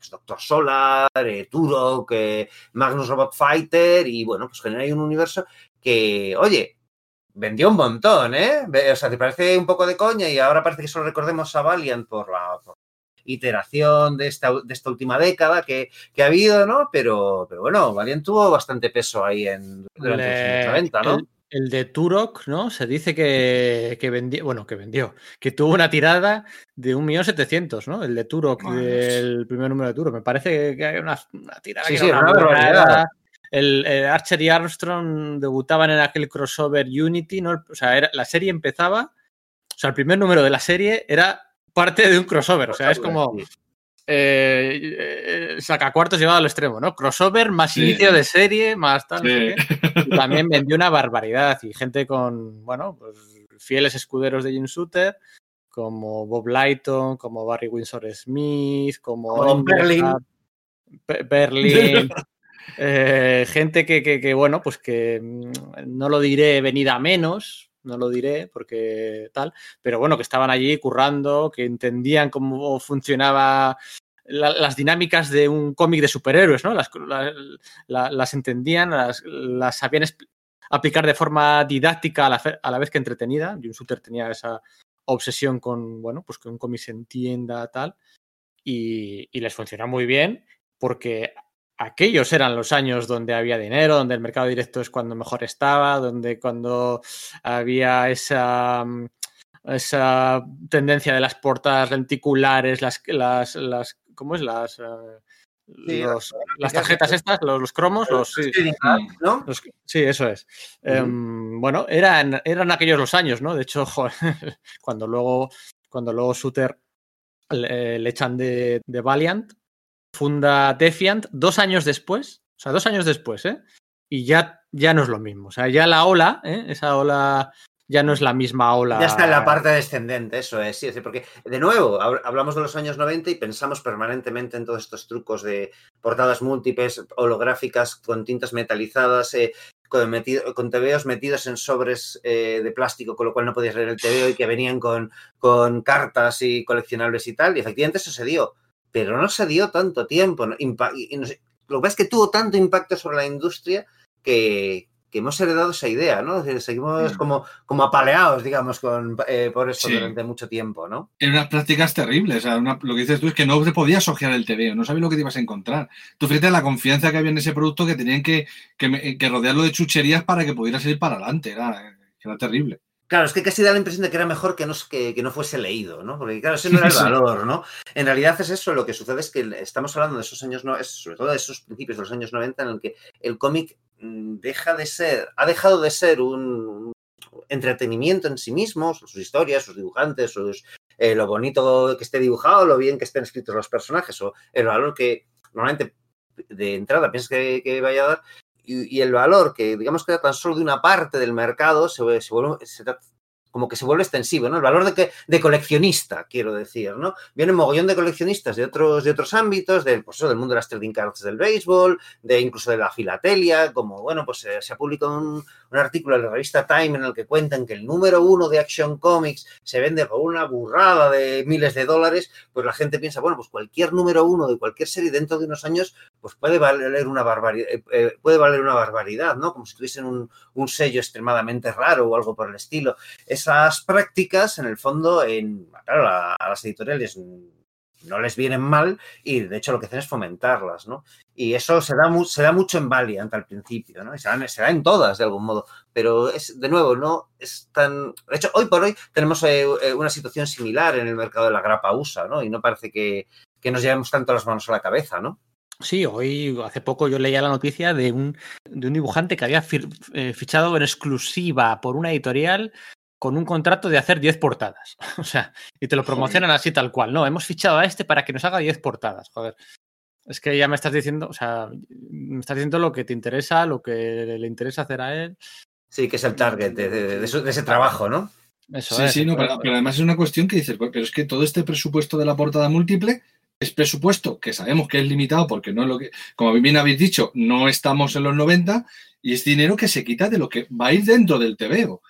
A: pues, Doctor Solar, eh, Turok, eh, Magnus Robot Fighter y bueno, pues genera ahí un universo que, oye, vendió un montón, ¿eh? O sea, te parece un poco de coña y ahora parece que solo recordemos a Valiant por la por iteración de esta, de esta última década que, que ha habido, ¿no? Pero, pero bueno, Valiant tuvo bastante peso ahí en durante los años
B: El,
A: 90, ¿no?
B: el- el de Turok, ¿no? Se dice que, que vendió, bueno, que vendió, que tuvo una tirada de 1.700.000, ¿no? El de Turok, del primer número de Turok. Me parece que hay una, una tirada
A: Sí,
B: que
A: sí,
B: era
A: una barbaridad.
B: El, el Archer y Armstrong debutaban en aquel crossover Unity, ¿no? O sea, era- la serie empezaba, o sea, el primer número de la serie era parte de un crossover, o sea, es como. Eh, eh, sacacuartos llevado al extremo, ¿no? Crossover más
C: Sí.
B: inicio de serie, más tal. no sé
C: Sí.
B: qué. Y también vendió una barbaridad y gente con, bueno, pues fieles escuderos de Jim Shooter, como Bob Lighton, como Barry Windsor Smith, como,
A: Como Berlin.
B: Pe- Berlin, eh, gente que, que- que, bueno, pues que mm, no lo diré venida a menos, no lo diré porque tal, pero bueno, que estaban allí currando, que entendían cómo funcionaba la- las dinámicas de un cómic de superhéroes, ¿no? Las, la- la- las entendían, las, las sabían aplicar de forma didáctica a la, a la vez que entretenida. Jim Shooter tenía esa obsesión con, bueno, pues que un cómic se entienda, tal, y, y les funcionó muy bien porque aquellos eran los años donde había dinero, donde el mercado directo es cuando mejor estaba, donde cuando había esa mm, esa tendencia de las portadas lenticulares, las, las, las ¿cómo es? Las, eh,
A: Sí,
B: los-
A: las
B: tarjetas estas, los, los cromos, los, sí,
A: ¿no?
B: los- sí, eso es. Em, bueno, eran, eran aquellos los años, ¿no? De hecho, joder, cuando luego, cuando luego Suter le, le echan de, de Valiant, funda Defiant dos años después, o sea, dos años después, ¿eh? Y ya, ya no es lo mismo. O sea, ya la ola, ¿eh? esa ola ya no es la misma ola.
A: Ya está en la parte descendente, eso es, sí, es decir, porque de nuevo hab- hablamos de los años 90 y pensamos permanentemente en todos estos trucos de portadas múltiples, holográficas con tintas metalizadas, eh, con, metido- metidos en sobres eh, de plástico, con lo cual no podías leer el tebeo y que venían con, con cartas y coleccionables y tal, y efectivamente eso se dio, pero no se dio tanto tiempo, ¿no? Y- no sé, lo que pasa es que tuvo tanto impacto sobre la industria que, que hemos heredado esa idea, ¿no? Seguimos como, como apaleados, digamos, con, eh, por eso
C: Sí.
A: durante mucho tiempo, ¿no?
C: Eran unas prácticas terribles. O sea, una- lo que dices tú es que no te podías ojear el TVO, no sabías lo que te ibas a encontrar. Tú fíjate la confianza que había en ese producto que tenían que, que, rodearlo de chucherías para que pudiera salir para adelante. Era, era terrible.
A: Claro, es que casi da la impresión de que era mejor que no, que, que no fuese leído, ¿no? Porque claro, ese no era el valor, ¿no? En realidad es eso, lo que sucede es que estamos hablando de esos años, sobre todo de esos principios de los años 90 en el que el cómic mm, deja de ser, ha dejado de ser un entretenimiento en sí mismo, sus historias, sus dibujantes, sus, eh, lo bonito que esté dibujado, lo bien que estén escritos los personajes, o el valor que normalmente de entrada piensas que, que vaya a dar, y, y el valor que digamos que era tan solo de una parte del mercado se, se vuelve, se como que se vuelve extensivo, ¿no? El valor de, que, de coleccionista, quiero decir, ¿no? Vienen mogollón de coleccionistas de otros, de otros ámbitos, del, pues eso, del mundo de las trading cards del béisbol, de incluso de la filatelia, como, bueno, pues eh, se ha publicado un, un artículo en la revista Time en el que cuentan que el número uno de Action Comics se vende por una burrada de miles de dólares, pues la gente piensa, bueno, pues cualquier número uno de cualquier serie dentro de unos años, pues puede valer una barbaridad, puede valer una barbaridad, ¿no? Como si tuviesen un, un sello extremadamente raro o algo por el estilo. Esas prácticas, en el fondo, en, claro, a, las editoriales no les vienen mal y de hecho lo que hacen es fomentarlas, ¿no? Y eso se da, mucho en Valiant al principio, ¿no? Se da, en todas de algún modo, pero es, de nuevo, no es tan... De hecho, hoy por hoy tenemos eh, eh, una situación similar en el mercado de la grapa USA, ¿no? Y no parece que, que nos llevemos tanto las manos a la cabeza, ¿no?
B: Sí, hoy, hace poco yo leía la noticia de un, de un dibujante que había eh, fichado en exclusiva por una editorial con un contrato de hacer 10 portadas. O sea, y te lo promocionan así tal cual. No, hemos fichado a este para que nos haga 10 portadas. Joder. Es que ya me estás diciendo, o sea, me estás diciendo lo que te interesa, lo que le interesa hacer a él.
A: Sí, que es el target de, de- de eso- de ese trabajo, ¿no?
B: Eso
C: Sí,
B: es.
C: sí, no, pero, pero además es una cuestión que dices, pero es que todo este presupuesto de la portada múltiple es presupuesto que sabemos que es limitado porque no es lo que, como bien habéis dicho, no estamos en los 90 y es dinero que se quita de lo que va a ir dentro del TVO.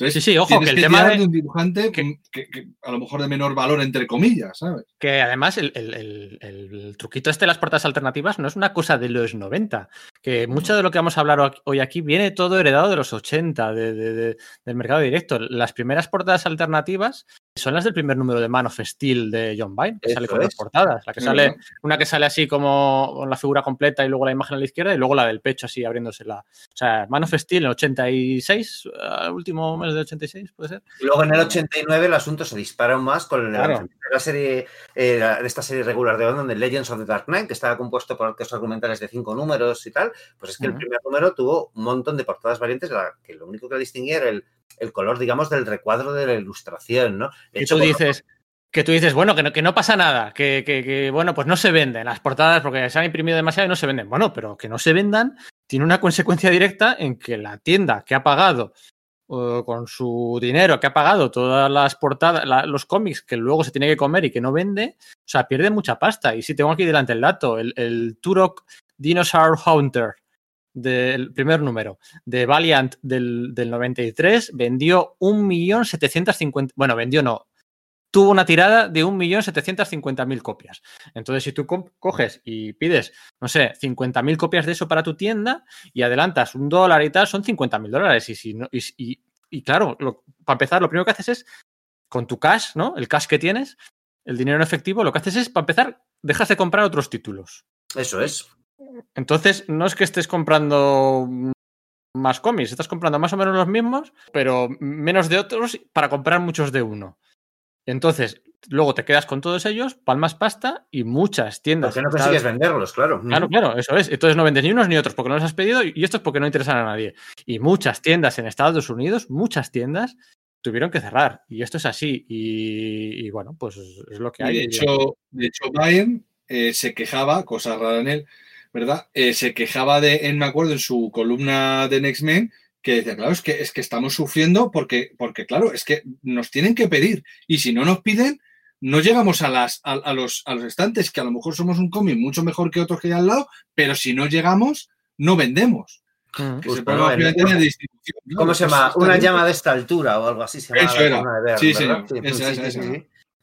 C: Entonces,
B: Sí, sí, ojo, que el
C: que
B: tema de-
C: de un dibujante que, que- que a lo mejor de menor valor, entre comillas, ¿sabes?
B: Que además el, el- el- el truquito este de las portadas alternativas no es una cosa de los 90, que mucho de lo que vamos a hablar ho- hoy aquí viene todo heredado de los 80, de- de- de- del mercado directo. Las primeras portadas alternativas son las del primer número de Man of Steel de John Byrne, que
A: Eso
B: sale con dos
A: es.
B: portadas. La que sale, una que sale así como con la figura completa y luego la imagen a la izquierda y luego la del pecho así abriéndose la... O sea, Man of Steel en 86, eh, último mes de 86, puede ser.
A: Y luego en el 89 el asunto se dispara aún más con el
B: Claro.
A: la serie, eh, la- de esta serie regular de London, de Legends of the Dark Knight, que estaba compuesto por arcos argumentales de cinco números y tal, pues es que el primer número tuvo un montón de portadas variantes, la- que lo único que distinguía era el, el color, digamos, del recuadro de la ilustración, ¿no? De hecho,
B: tú
A: por-
B: dices, que tú dices, bueno, que no, que no pasa nada, que, que- que, bueno, pues no se venden las portadas porque se han imprimido demasiado y no se venden. Bueno, pero que no se vendan tiene una consecuencia directa en que la tienda que ha pagado eh, con su dinero, que ha pagado todas las portadas, la- los cómics que luego se tiene que comer y que no vende, o sea, pierde mucha pasta. Y si tengo aquí delante el dato, el, el Turok Dinosaur Hunter del primer número de Valiant del, del 93 vendió 1.750.000, bueno, vendió no, tuvo una tirada de 1.750.000 copias. Entonces, si tú co- coges y pides, no sé, 50.000 copias de eso para tu tienda y adelantas un dólar y tal, son 50.000 dólares. Y, si no, y, y- y claro, lo- para empezar, lo primero que haces es, con tu cash, ¿no? El cash que tienes, el dinero en efectivo, lo que haces es, para empezar, dejas de comprar otros títulos.
A: Eso es.
B: Entonces, no es que estés comprando más cómics, estás comprando más o menos los mismos, pero menos de otros para comprar muchos de uno. Entonces, luego te quedas con todos ellos, palmas pasta y muchas tiendas.
A: Porque no consigues venderlos, claro.
B: Claro, claro, eso es. Entonces no vendes ni unos ni otros porque no los has pedido y esto es porque no interesan a nadie. Y muchas tiendas en Estados Unidos, muchas tiendas tuvieron que cerrar. Y esto es así. Y, y bueno, pues es lo que
C: Y
B: hay.
C: de hecho, de hecho Bayern eh, se quejaba, cosa rara en él, ¿verdad? Eh, se quejaba de, en, me acuerdo, en su columna de Next Men, que decía, claro, es que, es que estamos sufriendo porque, porque, claro, es que nos tienen que pedir. Y si no nos piden, no llegamos a, las, a, a los, a los estantes, que a lo mejor somos un cómic mucho mejor que otros que hay al lado, pero si no llegamos, no vendemos. Que
A: Justo,
C: se.
A: ¿Cómo se
C: Pues
A: llama? Una
C: bien.
A: llama de esta altura o algo así se llama.
C: Eso
A: la
C: era.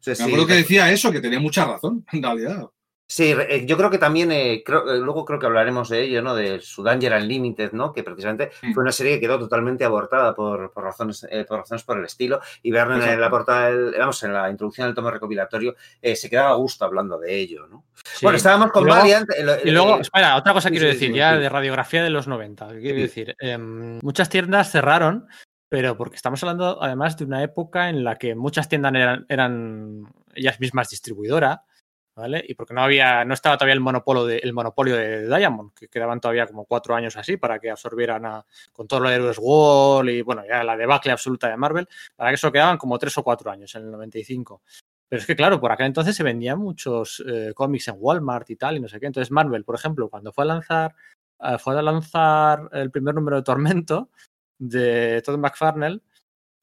C: Me
A: sí,
C: acuerdo que decía eso, que tenía mucha razón, en realidad.
A: Sí, eh, yo creo que también, eh, creo- eh, luego creo que hablaremos de ello, ¿no? De su Danger Unlimited, ¿no? Que precisamente fue una serie que quedó totalmente abortada por, por razones, eh, por razones por el estilo. Y Verne en la portada, del- vamos, en la introducción del tomo recopilatorio, eh, se quedaba a gusto hablando de ello, ¿no?
B: Sí.
A: Bueno, estábamos con
B: Y luego- Y luego, espera, otra cosa
A: sí,
B: quiero decir, ya de radiografía de los 90. ¿Qué quiero decir? Em, muchas tiendas cerraron, pero porque estamos hablando además de una época en la que muchas tiendas eran, eran ellas mismas distribuidora, ¿vale? Y porque no había, no estaba todavía el monopolio de, el monopolio de Diamond, que quedaban todavía como cuatro años así para que absorbieran con todo lo de Heroes War y bueno, ya la debacle absoluta de Marvel, para que eso quedaban como tres o cuatro años en el 95. Pero es que, claro, por aquel entonces se vendían muchos eh, cómics en Walmart y tal, y no sé qué. Entonces, Marvel, por ejemplo, cuando fue a lanzar, eh, fue a lanzar el primer número de Tormento de Todd McFarlane,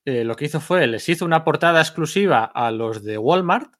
B: eh, lo que hizo fue, les hizo una portada exclusiva a los de Walmart.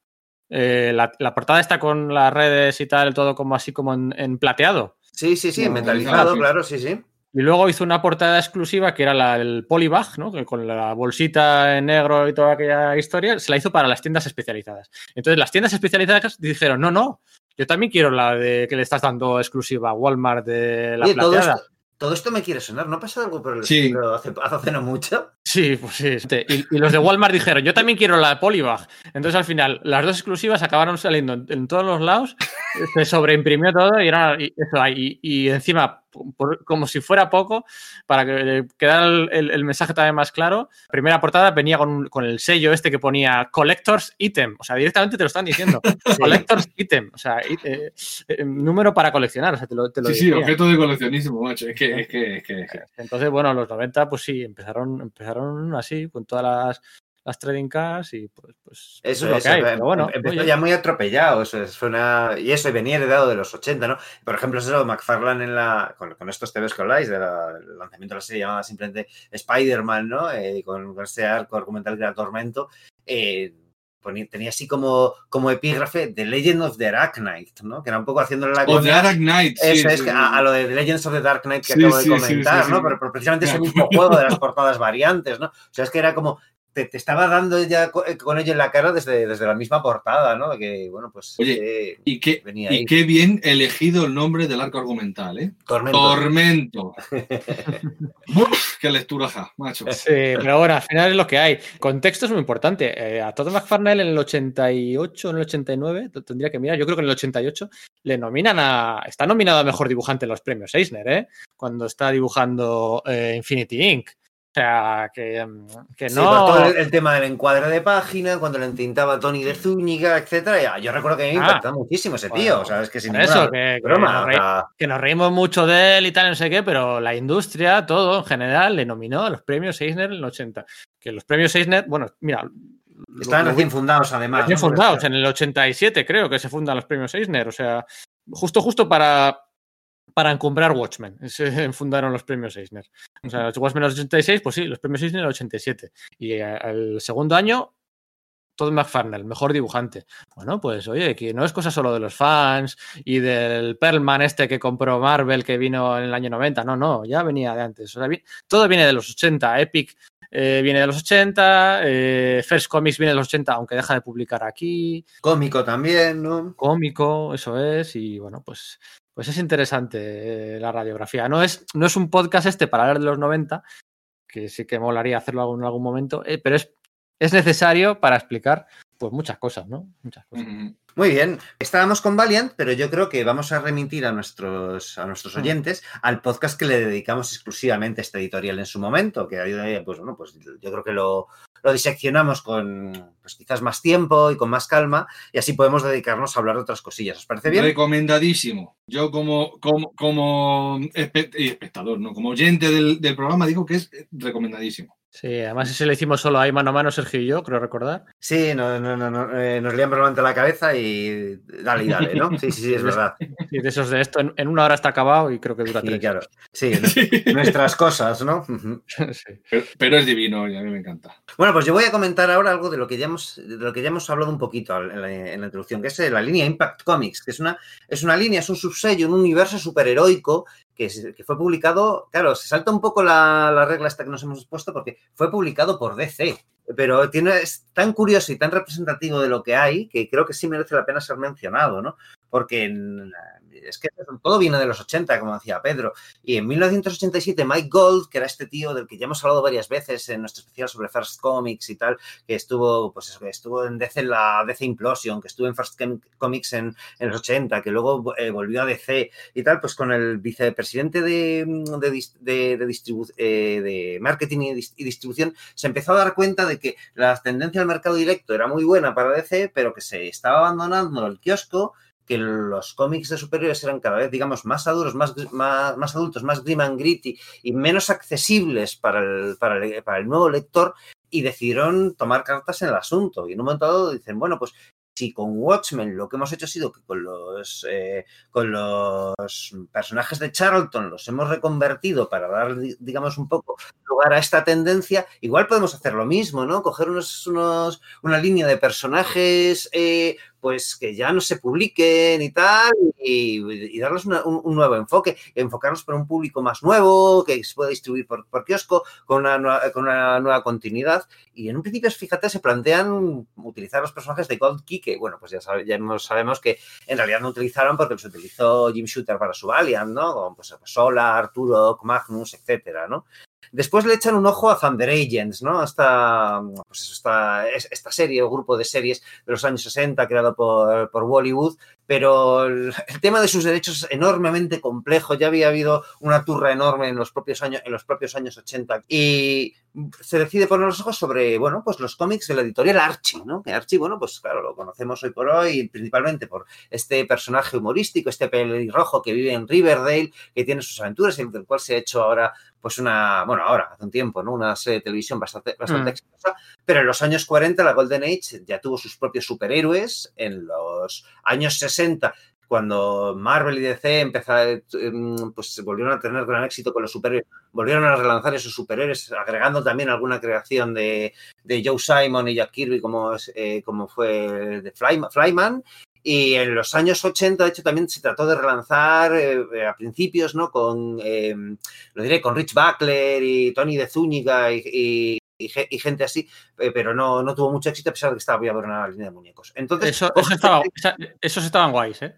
B: Eh, la, la portada está con las redes y tal, todo como así como en, en plateado.
A: Sí, sí, sí,
C: No,
A: mentalizado,
C: sí.
A: claro, sí, sí.
B: Y luego hizo una portada exclusiva que era la, el polybag, ¿no? Que con la bolsita en negro y toda aquella historia, se la hizo para las tiendas especializadas. Entonces las tiendas especializadas dijeron, no, no, yo también quiero la de que le estás dando exclusiva a Walmart de la
A: Oye, todo
B: plateada.
A: esto, todo esto me quiere sonar. ¿No ha pasado algo por el
C: Sí.
A: estilo hace, hace no mucho?
B: Sí, pues sí. Y, y los de Walmart dijeron, yo también quiero la polybag. Entonces al final las dos exclusivas acabaron saliendo en, en todos los lados, se sobreimprimió todo y era y eso ahí. Y, y encima, por- como si fuera poco, para que quedara el, el- el mensaje también más claro, primera portada venía con, con el sello este que ponía Collectors Item. O sea, directamente te lo están diciendo. Collectors Item. O sea, eh, eh, número para coleccionar. O sea, te lo, te lo
C: Sí, sí, objeto de coleccionismo, macho. Es que, es que, es que, es que-
B: Entonces, bueno, los 90, pues sí, empezaron, empezaron así, con todas las, las trading cards y pues, pues
A: Eso
B: es lo
A: es,
B: que hay. Pero bueno,
A: empezó
B: oye,
A: ya muy atropellado, eso es, fue una... y eso, venía heredado de los 80, ¿no? Por ejemplo, es eso, McFarlane en la, con, con estos TVs que habláis, del lanzamiento de la serie llamada simplemente Spider-Man, ¿no? Eh, con, con ese arco argumental que era Tormento, eh, tenía así como, como epígrafe The Legend of the Arachnid, ¿no? Que era un poco haciéndole la
C: O The
A: coña-
C: Dark Knight. sí,
A: Eso es,
C: sí,
A: a, a lo de The Legends of the Dark Knight que
C: Sí,
A: acabo de comentar,
C: sí,
A: ¿no?
C: sí.
A: Pero, pero precisamente ese mismo juego de las portadas variantes, ¿no? O sea, es que era como, te, te estaba dando ya eh, con ello en la cara desde, desde la misma portada, ¿no? Que, bueno, pues...
C: Oye,
A: eh,
C: Y qué,
A: venía
C: y
A: ahí.
C: qué bien elegido el nombre del arco argumental, ¿eh?
A: Tormento.
C: Tormento. Uf, qué lectura, ja, macho.
B: sí, pero bueno, al final es lo que hay. Contexto es muy importante. Eh, a Todd McFarlane en el 88, en el 89, lo tendría que mirar, yo creo que en el 88, le nominan a. Está nominado a mejor dibujante en los premios Eisner, ¿eh? Cuando está dibujando eh, Infinity Inc. O sea, que, que
A: Sí,
B: no.
A: por todo el, el tema del encuadre de página, cuando le entintaba Tony de Zúñiga, etcétera. Yo recuerdo que me
B: Ah.
A: impactó muchísimo ese tío.
B: Bueno,
A: o sea, es que sin
B: eso, que- que
A: broma.
B: nos reí- que nos reímos mucho de él y tal, no sé qué, pero la industria, todo en general, le nominó a los premios Eisner en el 80. Que los premios Eisner, bueno, mira. lo-
A: estaban
B: lo-
A: recién fundados, además.
B: recién fundados, en el 87 creo que se fundan los premios Eisner, o sea, justo, justo para, para encumbrar Watchmen, se fundaron los premios Eisner. O sea, Watchmen en el 86, pues sí, los premios Eisner en el 87. Y eh, el segundo año, Todd McFarlane, el mejor dibujante. Bueno, pues oye, que no es cosa solo de los fans y del Perlman este que compró Marvel que vino en el año 90, no, no, ya venía de antes. O sea, vi- todo viene de los 80, Epic eh, viene de los 80, eh, First Comics viene de los 80, aunque deja de publicar aquí,
A: Cómico también, ¿no?
B: cómico, eso es, y bueno, pues, pues es interesante eh, la radiografía. No es, no es un podcast este para hablar de los 90, que sí que molaría hacerlo en algún momento, eh, pero es, es necesario para explicar pues muchas cosas, ¿no? Muchas cosas.
A: Muy bien, estábamos con Valiant, pero yo creo que vamos a remitir a nuestros, a nuestros
B: Mm.
A: oyentes al podcast que le dedicamos exclusivamente a este editorial en su momento, que pues, bueno, pues yo creo que lo, lo diseccionamos con pues, quizás más tiempo y con más calma, y así podemos dedicarnos a hablar de otras cosillas. ¿Os parece bien?
C: Recomendadísimo. Yo como, como, como espectador, no, como oyente del, del programa digo que es recomendadísimo.
B: Sí, además ese lo hicimos solo ahí mano a mano, Sergio y yo, creo recordar.
A: Sí, no, no, no, no, eh, nos liamos delante la cabeza y dale y dale, ¿no? Sí, sí, sí, es verdad.
B: Y de esos de esto, en, en una hora está acabado y creo que dura
A: Sí,
B: tres.
A: claro. Sí, nuestras cosas, ¿no?
B: Sí.
C: Pero, pero es divino y a mí me encanta.
A: Bueno, pues yo voy a comentar ahora algo de lo que ya hemos, de lo que ya hemos hablado un poquito en la, en la introducción, que es eh, la línea Impact Comics, que es una, es una línea, es un subsello, un universo superheroico que, que fue publicado, claro, se salta un poco la, la regla esta que nos hemos puesto porque fue publicado por DC, pero tiene, es tan curioso y tan representativo de lo que hay que creo que sí merece la pena ser mencionado, ¿no? Porque en- es que todo viene de los 80, como decía Pedro, y en 1987 Mike Gold, que era este tío del que ya hemos hablado varias veces en nuestro especial sobre First Comics y tal, que estuvo, pues eso, que estuvo en DC, en la DC Implosion, que estuvo en First Comics en, en los 80, que luego eh, volvió a DC y tal, pues con el vicepresidente de, de, de- de eh, de marketing y, y distribución, se empezó a dar cuenta de que la tendencia al mercado directo era muy buena para DC, pero que se estaba abandonando el kiosco que los cómics de superhéroes eran cada vez, digamos, más adultos, más, más, adultos, más grim and gritty y menos accesibles para el, para, el, para el nuevo lector y decidieron tomar cartas en el asunto. Y en un momento dado dicen, bueno, pues si con Watchmen lo que hemos hecho ha sido que con los, eh, con los personajes de Charlton los hemos reconvertido para dar, di- digamos, un poco lugar a esta tendencia, igual podemos hacer lo mismo, ¿no? Coger unos, unos, una línea de personajes eh, pues que ya no se publiquen y tal, y, y darles una- un, nuevo enfoque, enfocarlos para un público más nuevo, que se pueda distribuir por, por kiosco, con una, nueva, con una nueva continuidad. Y en un principio, fíjate, se plantean utilizar los personajes de Gold Key, que bueno, pues ya, sabe- ya sabemos que en realidad no utilizaron porque los utilizó Jim Shooter para su Valiant, ¿no? Pues, Solar, Turok, Magnus, etcétera, ¿no? Después le echan un ojo a Thunder Agents, ¿no? Esta, pues esta, es- esta serie o grupo de series de los años 60 creado por, por Bollywood, pero el tema de sus derechos es enormemente complejo. Ya había habido una turra enorme en los propios años, en los propios años 80 y se decide poner los ojos sobre, bueno, pues los cómics de la editorial Archie, ¿no? Que Archie, bueno, pues claro, lo conocemos hoy por hoy, principalmente por este personaje humorístico, este pelirrojo que vive en Riverdale, que tiene sus aventuras y del cual se ha hecho ahora pues una, bueno, ahora, hace un tiempo, ¿no? Una serie de televisión bastante, bastante
B: Mm.
A: exitosa, pero en los años 40 la Golden Age ya tuvo sus propios superhéroes, en los años 60 cuando Marvel y DC empezaron, pues volvieron a tener gran éxito con los superhéroes, volvieron a relanzar esos superhéroes, agregando también alguna creación de, de Joe Simon y Jack Kirby, como, eh, como fue de Fly- Flyman, y en los años 80, de hecho, también se trató de relanzar eh, a principios, ¿no? Con, eh, lo diré, con Rich Buckler y Tony de Zúñiga y, y- y ge- y gente así, eh, pero no, no tuvo mucho éxito a pesar de que estaba voy a ver una línea de muñecos. Entonces,
B: Eso, eso estaba, estaban guays, ¿eh?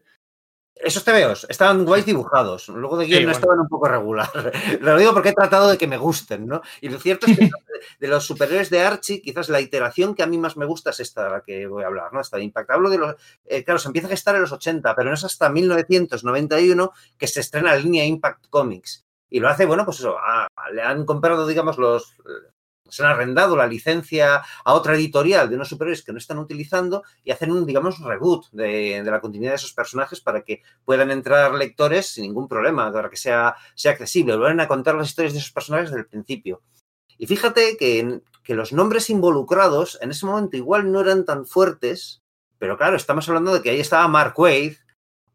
A: Esos TVOs estaban guays dibujados, luego de guion
B: Sí,
A: no
B: bueno.
A: estaban un poco regular. Lo digo porque he tratado de que me gusten, ¿no? Y lo cierto es que de los superhéroes de Archie, quizás la iteración que a mí más me gusta es esta de la que voy a hablar, ¿no? Esta de Impact. Hablo de los. eh, claro, se empieza a gestar en los 80, pero no es hasta 1991 que se estrena la línea Impact Comics. Y lo hace, bueno, pues eso, a- le han comprado, digamos, los. Se han arrendado la licencia a otra editorial de unos superhéroes que no están utilizando y hacen un, digamos, reboot de, de la continuidad de esos personajes para que puedan entrar lectores sin ningún problema, para que sea, sea accesible. Vuelven a contar las historias de esos personajes desde el principio. Y fíjate que, que los nombres involucrados en ese momento igual no eran tan fuertes, pero claro, estamos hablando de que ahí estaba Mark Waid,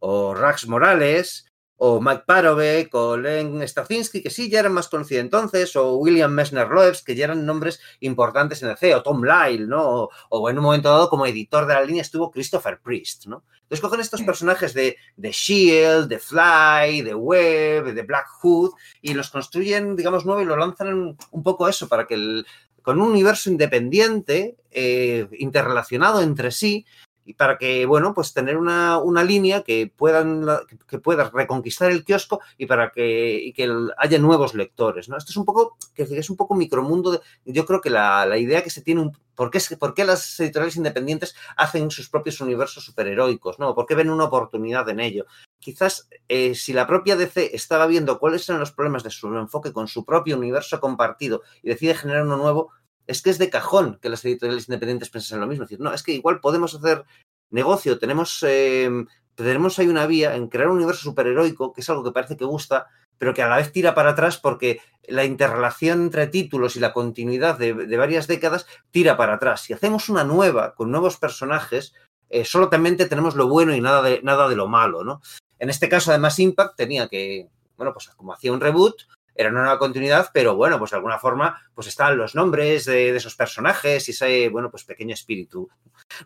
A: o Rax Morales, o Mike Parovek, o Len Straczynski, que sí ya eran más conocidos entonces, o William Messner Loebs, que ya eran nombres importantes en el C, o Tom Lyle, ¿no? O, o en un momento dado, como editor de la línea, estuvo Christopher Priest, ¿no? Entonces cogen estos personajes de, de Shield, de Fly, de Web, de Black Hood, y los construyen, digamos, nuevo y lo lanzan un poco eso, para que el, con un universo independiente, eh, interrelacionado entre sí, y para que, bueno, pues tener una, una línea que puedan que, pueda reconquistar el kiosco y para que, que haya nuevos lectores, ¿no? Esto es un poco, que es un poco micromundo. de- yo creo que la, la idea que se tiene, un, ¿por, qué, ¿por qué las editoriales independientes hacen sus propios universos superheroicos, ¿no? ¿Por qué ven una oportunidad en ello? Quizás eh, si la propia DC estaba viendo cuáles eran los problemas de su enfoque con su propio universo compartido y decide generar uno nuevo, es que es de cajón que las editoriales independientes piensen lo mismo. Es decir, no, es que igual podemos hacer negocio, tenemos, eh, tenemos ahí una vía en crear un universo superheroico, que es algo que parece que gusta, pero que a la vez tira para atrás porque la interrelación entre títulos y la continuidad de, de varias décadas tira para atrás. Si hacemos una nueva, con nuevos personajes, eh, solamente tenemos lo bueno y nada de, nada de lo malo, ¿no? En este caso, además, Impact tenía que, bueno, pues como hacía un reboot, era una nueva continuidad, pero bueno, pues de alguna forma, pues estaban los nombres de, esos personajes y ese, bueno, pues pequeño espíritu.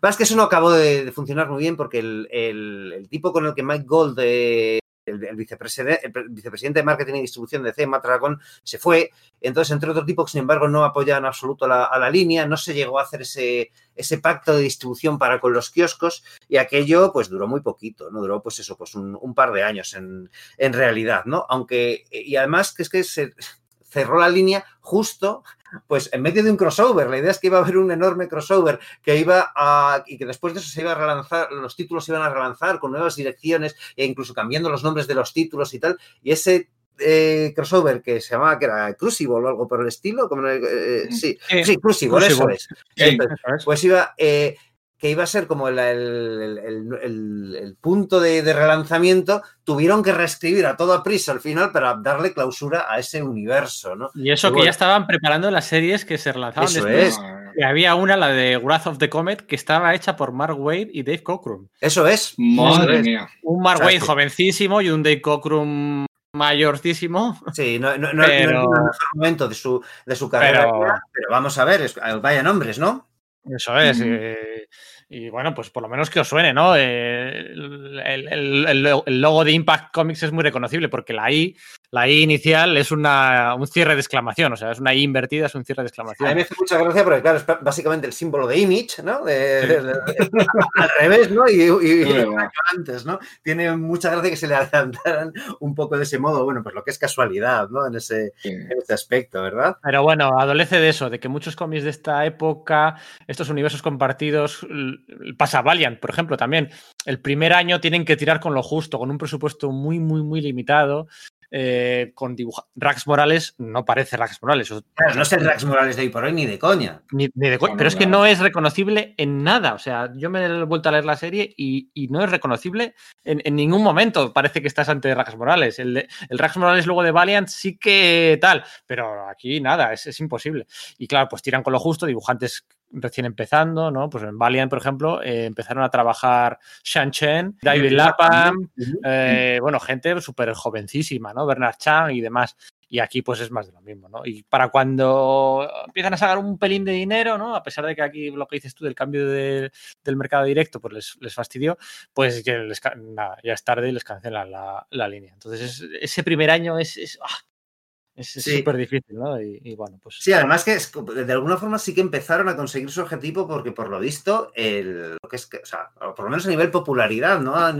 A: Lo que eso no acabó de, funcionar muy bien porque el, el- el tipo con el que Mike Gold, eh, el, vicepresidente, el pre- vicepresidente de marketing y distribución de C, Matt Dragon, se fue. Entonces, entre otro tipo sin embargo, no apoya en absoluto a la línea, no se llegó a hacer ese, ese pacto de distribución para con los kioscos y aquello pues duró muy poquito, ¿no? Duró pues eso, pues un, par de años en, en realidad, ¿no? Aunque, y además que es que se cerró la línea justo pues en medio de un crossover. La idea es que iba a haber un enorme crossover que iba a. y que después de eso se iba a relanzar, los títulos se iban a relanzar con nuevas direcciones e incluso cambiando los nombres de los títulos y tal. Y ese eh, crossover que se llamaba que era Crucible o algo por el estilo, como, eh, sí,
B: Sí,
A: sí, Crucible, eso
B: Crucible.
A: es. Entonces, pues iba, eh, que iba a ser como el, el- el- el- el punto de, de relanzamiento, tuvieron que reescribir a toda prisa al final para darle clausura a ese universo, ¿no?
B: Y eso
A: Y
B: que
A: bueno.
B: ya estaban preparando las series que se relanzaban
A: Eso
B: después.
A: es.
B: Y había una, la de Wrath of the Comet, que estaba hecha por Mark Wade y Dave Cockrum.
A: Eso es.
C: Madre
A: Eso es.
C: mía.
B: Un Mark
A: O sea,
B: Wade jovencísimo y un Dave Cockrum mayorcísimo.
A: Sí, no, no, no- no
B: Pero-
A: es el mejor momento de su, de su carrera,
B: Pero-
A: pero, pero vamos a ver, es- vaya nombres, ¿no?
B: Eso es. Eh, y bueno, pues por lo menos que os suene, ¿no? Eh, el- el- el logo de Impact Comics es muy reconocible porque la I, la I inicial es una, un cierre de exclamación, o sea, es una I invertida, es un cierre de
A: A mí
B: exclamación.
A: me hace mucha gracia porque, claro, es básicamente el símbolo de image, ¿no? De- de- de- al revés, ¿no? Y, y- antes, ¿no? Tiene mucha gracia que se le adelantaran un poco de ese modo, bueno, pues lo que es casualidad, ¿no? En ese,
C: Sí.
A: en ese aspecto, ¿verdad?
B: Pero bueno, adolece de eso, de que muchos cómics de esta época, estos universos compartidos, pasa Valiant, por ejemplo, también. El primer año tienen que tirar con lo justo, con un presupuesto muy, muy, muy limitado. Eh, con dibuja Rax Morales no parece Rax Morales.
A: Claro, no es el Rax Morales de hoy por hoy ni de coña.
B: ni- ni de co-
C: No,
B: pero
C: no,
B: es que
C: no.
B: no es reconocible en nada. O sea, yo me he vuelto a leer la serie y, y no es reconocible en, en ningún momento. Parece que estás ante Rax Morales. El, de- el Rax Morales luego de Valiant sí que tal, pero aquí nada, es, es imposible. Y claro, pues tiran con lo justo, dibujantes recién empezando, ¿no? Pues en Valiant, por ejemplo, eh, empezaron a trabajar Shan Chen, David Lapham, eh, bueno, gente súper jovencísima, ¿no? Bernard Chang y demás. Y aquí pues es más de lo mismo, ¿no? Y para cuando empiezan a sacar un pelín de dinero, ¿no? A pesar de que aquí lo que dices tú del cambio de- del mercado directo pues les, les fastidió, pues que les nada, ya es tarde y les cancelan la, la línea. Entonces es- ese primer año es es ah, es
A: Sí.
B: súper difícil, ¿no? Y, y bueno, pues...
A: Sí, además que es- de alguna forma sí que empezaron a conseguir su objetivo porque por lo visto, el, lo que es que, o sea, por lo menos a nivel popularidad, ¿no? A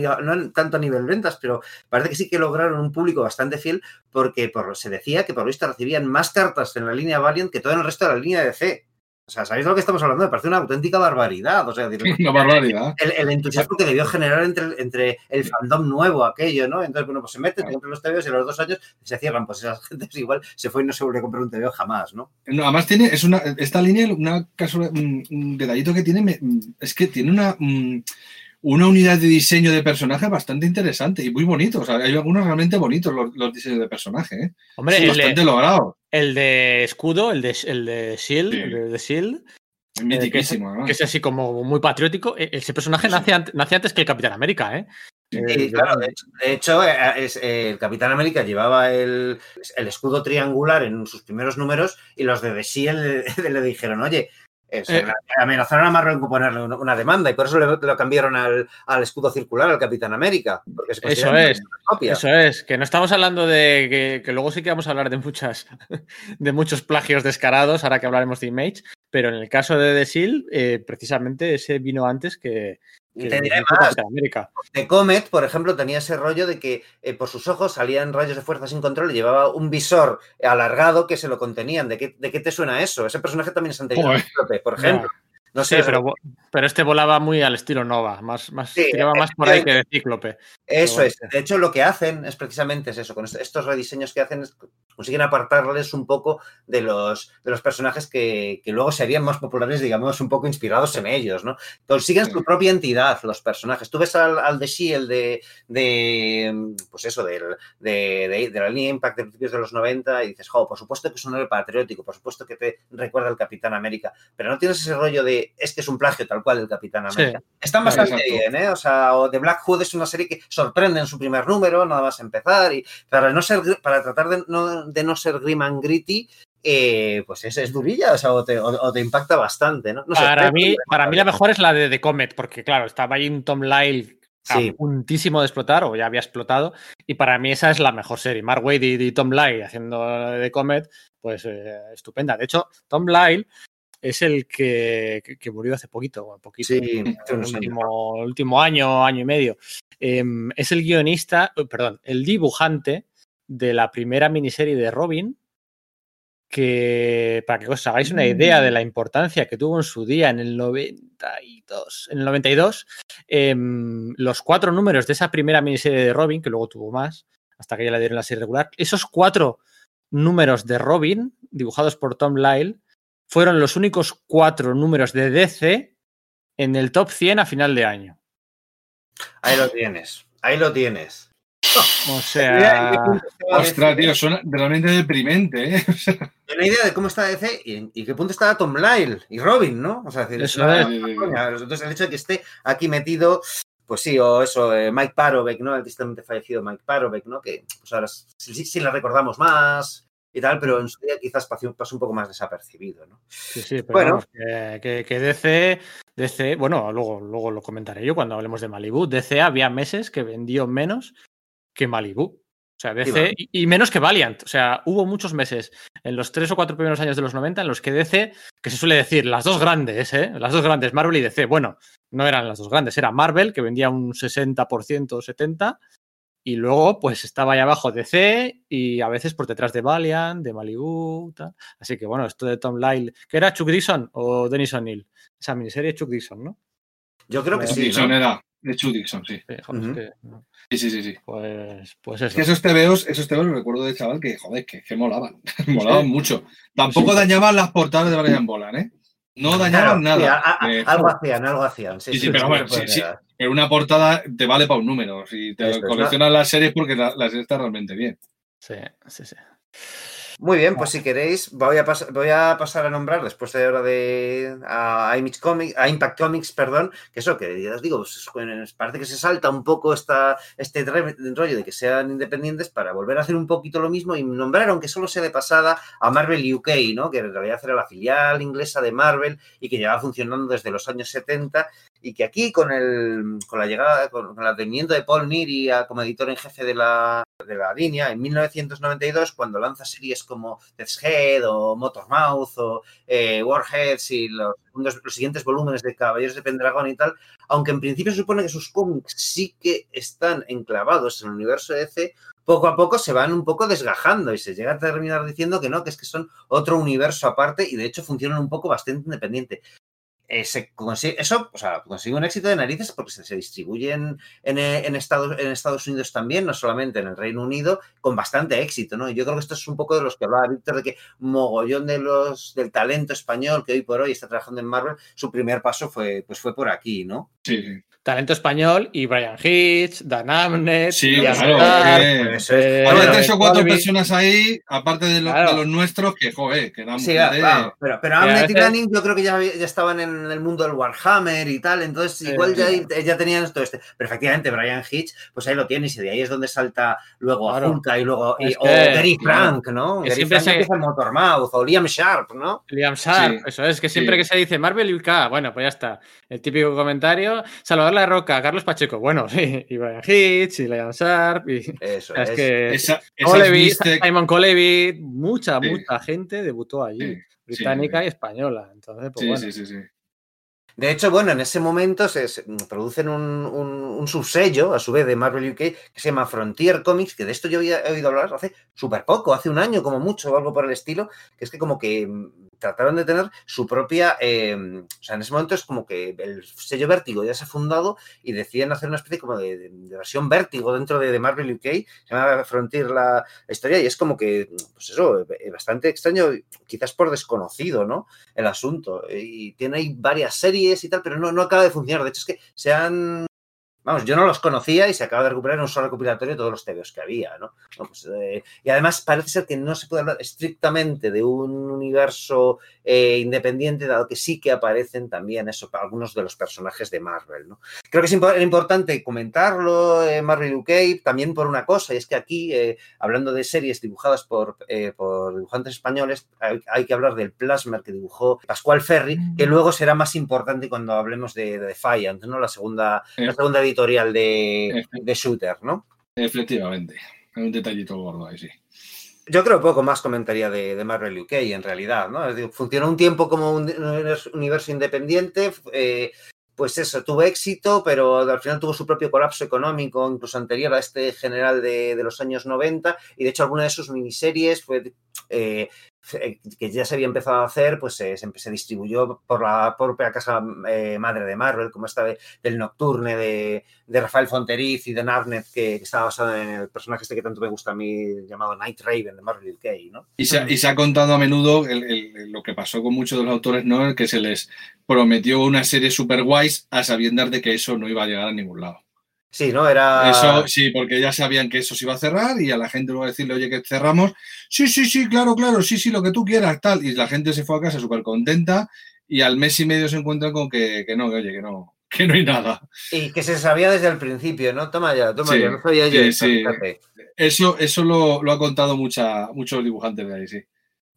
A: tanto a nivel ventas, pero parece que sí que lograron un público bastante fiel porque por, se decía que por lo visto recibían más cartas en la línea Valiant que todo en el resto de la línea de C. O sea, ¿sabéis de lo que estamos hablando? Me parece una auténtica barbaridad. O sea, decir,
C: Una barbaridad.
A: el, el entusiasmo que debió generar entre, entre el fandom nuevo, aquello, ¿no? Entonces, bueno, pues se meten, te compran los TVOs y a los dos años se cierran. Pues esa gente igual se fue y no se vuelve a comprar un TVO jamás, ¿no?
C: No, además tiene, es una, esta línea, una casual- un, un detallito que tiene, es que tiene una, mm, una unidad de diseño de personaje bastante interesante y muy bonito. O sea, hay algunos realmente bonitos los, los diseños de personaje, ¿eh?
B: Hombre,
C: Sí, bastante
B: de,
C: logrado.
B: el de escudo, el de, el de Shield,
C: Sí.
B: el de, Shield,
C: además.
B: que es así como muy patriótico. E- Ese personaje
C: Sí.
B: nace, ant- nace antes que el Capitán América, ¿eh?
C: Sí,
B: Eh,
A: claro, de hecho, de hecho, eh, es- eh, el Capitán América llevaba el, el escudo triangular en sus primeros números y los de The Shield le, le dijeron, oye, eh,
B: Eh.
A: amenazaron a Marvel con ponerle una, demanda y por eso le, lo cambiaron al, al escudo circular al Capitán América. porque se
B: Eso es,
A: copia.
B: Eso es, que no estamos hablando de que, que luego sí que vamos a hablar de muchas de muchos plagios descarados, ahora que hablaremos de Image, pero en el caso de The Shield, eh, precisamente ese vino antes que,
A: Y te diré más. The Comet, por ejemplo, tenía ese rollo de que eh, por sus ojos salían rayos de fuerza sin control y llevaba un visor alargado que se lo contenían. ¿De qué, de qué te suena eso? Ese personaje también es anterior
C: Joder.
A: Por ejemplo. No
B: Sí,
A: sé,
B: pero, vo- pero este volaba muy al estilo Nova, más, más
A: Sí,
B: tiraba más por ahí que de Cíclope.
A: Eso
B: Pero
A: es. De hecho, lo que hacen es precisamente es eso. Con est- estos rediseños que hacen es consiguen apartarles un poco de los, de los personajes que, que luego serían más populares, digamos, un poco inspirados en ellos, ¿no? Consiguen
C: Sí.
A: su propia entidad, los personajes. Tú ves al, al de Shield de, de, pues eso, del, de, de, de la línea Impact de principios de los 90 y dices, jo, por supuesto que es un héroe patriótico, por supuesto que te recuerda al Capitán América, pero no tienes ese rollo de, es que es un plagio tal cual del Capitán
B: Sí.
A: América. Están
C: Claro,
A: bastante
C: exacto.
A: bien, ¿eh? O sea, o The Black Hood es una serie que sorprende en su primer número, nada más empezar, y para no ser, para tratar de no, de no ser grim and gritty, eh, pues es, es durilla, o sea, o te, o- o te impacta bastante, ¿no?
B: Para mí, para mí la mejor es la de The Comet, porque claro, estaba ahí un Tom Lyle a
A: Sí.
B: puntísimo de explotar, o ya había explotado, y para mí esa es la mejor serie. Mark Wade y, y Tom Lyle haciendo The Comet, pues eh, estupenda. De hecho, Tom Lyle es el que, que- murió hace poquito, bueno, poquito,
A: Sí,
B: el último, último año, año y medio. Em, es el guionista, eh, perdón, el dibujante de la primera miniserie de Robin, que para que os hagáis una idea de la importancia que tuvo en su día en el 92, en el 92, em, los cuatro números de esa primera miniserie de Robin, que luego tuvo más, hasta que ya le dieron la serie regular, esos cuatro números de Robin, dibujados por Tom Lyle, fueron los únicos cuatro números de DC en el top 100 a final de año.
A: Ahí lo tienes, ahí lo tienes.
B: O sea,
A: ¿en qué punto estaba
C: Ostras, tío, suena realmente deprimente, ¿eh?
A: Una idea de cómo está DC y qué punto estaba Tom Lyle y Robin, ¿no? O sea, decir,
B: Eso es.
A: coña. Entonces, el hecho de que esté aquí metido, pues sí, o eso, eh, Mike Parovek, ¿no? El tristemente fallecido Mike Parovek, ¿no? Que pues ahora sí, sí, sí le recordamos más y tal, pero en su día quizás pasó, pasó un poco más desapercibido, ¿no?
B: Sí, sí, pero
A: Bueno.
B: vamos, que, que- que DC, DC, bueno, luego, luego lo comentaré yo cuando hablemos de Malibu. DC había meses que vendió menos que Malibu. O sea, DC y, y menos que Valiant. O sea, hubo muchos meses en los tres o cuatro primeros años de los 90 en los que DC, que se suele decir, las dos grandes, ¿eh? Las dos grandes, Marvel y DC. Bueno, no eran las dos grandes, era Marvel, que vendía un 60% o 70%, y luego, pues estaba ahí abajo DC y a veces por detrás de Valiant, de Malibu, tal. Así que bueno, esto de Tom Lyle, ¿que era Chuck Dixon o Dennis O'Neill? Esa miniserie Chuck Dixon, ¿no?
A: Yo creo que sí,
C: Dixon
A: ¿no?
C: era de Chu Dixon, sí.
B: Sí, joder, es
A: Ujú.
B: que-
C: Sí, sí, sí, sí.
B: pues, pues
C: Es
B: eso.
C: que esos TVOs, esos TVOs recuerdo de chaval que, joder, que, que molaban. molaban mucho. Tampoco dañaban las portadas de Brian Bolan, ¿eh? No dañaban
A: Claro, sí,
C: nada.
A: a- a-
C: Eh,
A: algo hacían, algo hacían. Sí,
C: Sí, sí, pero bueno, sí. Pero una portada te vale para un número. Si te
A: Eso es,
C: coleccionas las series porque la- las series están realmente bien.
B: Sí, sí, sí.
A: Muy bien, pues si queréis, voy a, pas- voy a pasar a nombrar después de ahora de a, Image Comics, a Impact Comics, perdón, que eso, que ya os digo, pues, es- parece que se salta un poco esta, este rollo de que sean independientes para volver a hacer un poquito lo mismo y nombrar, aunque solo sea de pasada, a Marvel UK, ¿no? Que en realidad era la filial inglesa de Marvel y que llevaba funcionando desde los años 70 y que aquí con el con la llegada, con, con el advenimiento de Paul Neary como editor en jefe de la, de la línea, en 1992, cuando lanza series como Death's Head o Motormouth o eh, Warheads y los, segundos- los siguientes volúmenes de Caballeros de Pendragón y tal, aunque en principio se supone que sus cómics sí que están enclavados en el universo de DC, poco a poco se van un poco desgajando y se llega a terminar diciendo que no, que es que son otro universo aparte y de hecho funcionan un poco bastante independiente. Eh, se consigue- eso o sea, consigue un éxito de narices porque se, se distribuyen en, eh, en Estados, en Estados Unidos también, no solamente en el Reino Unido, con bastante éxito, ¿no? Yo creo que esto es un poco de los que hablaba Víctor, de que mogollón de los, del talento español que hoy por hoy está trabajando en Marvel, su primer paso fue, pues fue por aquí, ¿no?
C: Sí, sí.
B: Talento español y Brian Hitch, Dan Abnett,
C: Sí, claro,
A: es.
B: eh,
C: tres o cuatro
B: Colby.
C: personas ahí, aparte de, lo-
B: Claro.
C: de los nuestros, que, joder, que eran
A: Sí, claro, pero, pero
B: Y a
A: Amnet y Lanning yo creo que ya, ya estaban en el mundo del Warhammer y tal, entonces igual ya, ya tenían todo este. Pero efectivamente, Brian Hitch, pues ahí lo tienes y de ahí es donde salta luego
B: Claro.
A: Hulka y luego y-
B: Es
A: o
B: que-
A: Gary. Frank, ¿no?
B: Que
A: Gary
B: siempre
A: Frank
B: se-
A: empieza en Motormouth o Liam Sharp, ¿no?
B: Liam Sharp,
C: Sí,
B: eso es, que siempre
C: sí.
B: que se dice Marvel y UK, bueno, pues ya está. El típico comentario, Salvador La Roca, Carlos Pacheco, bueno, sí, y Brian Hitch, y Liam Sharp, y
A: Eso
B: es,
A: es.
B: que
C: Esa, Mistec-
B: Simon Colevi, mucha,
C: Sí.
B: mucha gente debutó allí,
C: Sí,
B: británica
C: sí.
B: y española. Entonces, pues
C: Sí,
B: bueno.
C: sí, sí, sí.
A: De hecho, bueno, en ese momento se, producen un, un- subsello, a su vez, de Marvel UK, que se llama Frontier Comics, que de esto yo había oído hablar hace súper poco, hace un año como mucho o algo por el estilo, que es que como que mm, trataron de tener su propia, eh, o sea, en ese momento es como que el sello Vértigo ya se ha fundado y deciden hacer una especie como de, versión Vértigo dentro de, Marvel UK, se llama Frontier la, historia y es como que, pues eso, eh, bastante extraño, quizás por desconocido, ¿no? El asunto. Y tiene ahí varias series y tal, pero no, no acaba de funcionar. De hecho, es que se han. Vamos, yo no los conocía y se acaba de recuperar en un solo recopilatorio todos los TVOs que había, ¿no? No, pues, eh, y además parece ser que no se puede hablar estrictamente de un universo eh, independiente, dado que sí que aparecen también eso, algunos de los personajes de Marvel, ¿no? Creo que es impo- importante comentarlo, eh, Marvel UK, también por una cosa, y es que aquí, hablando de series dibujadas por, por dibujantes españoles, hay, hay que hablar del Plasmer que dibujó Pascual Ferri, que luego será más importante cuando hablemos de, de Defiant, ¿no? La segunda, la segunda editorial de, de Shooter, ¿no?
C: Efectivamente. Hay un detallito gordo ahí, sí.
A: Yo creo poco más comentaría de, de Marvel UK en realidad, ¿no? Es decir, funcionó un tiempo como un universo- independiente, eh, pues eso, tuvo éxito, pero al final tuvo su propio colapso económico, incluso anterior a este general de, de los años 90, y de hecho alguna de sus miniseries fue, eh, que ya se había empezado a hacer, pues eh, se, se distribuyó por la propia casa eh, madre de Marvel, como esta de- del Nocturne de, de Rafael Fonteriz y de Narnet, que, estaba basado en el personaje este que tanto me gusta a mí, llamado Night Raven de Marvel UK, ¿no?
C: Y se, y se ha contado a menudo el- lo que pasó con muchos de los autores, ¿no? Que se les prometió una serie super guays a sabiendas de que eso no iba a llegar a ningún lado.
A: Sí, ¿no? Era...
C: Eso sí, porque ya sabían que eso se iba a cerrar y a la gente luego decirle, oye, que cerramos. Sí, sí, sí, claro, claro, sí, sí, lo que tú quieras, tal. Y la gente se fue a casa súper contenta y al mes y medio se encuentran con que, que no, que oye, que no, que no hay nada.
A: Y que se sabía desde el principio, ¿no? Toma ya, toma
C: Sí,
A: ya, no sabía yo
C: sí. Eso, eso lo, lo ha contado mucha, muchos dibujantes de ahí, sí.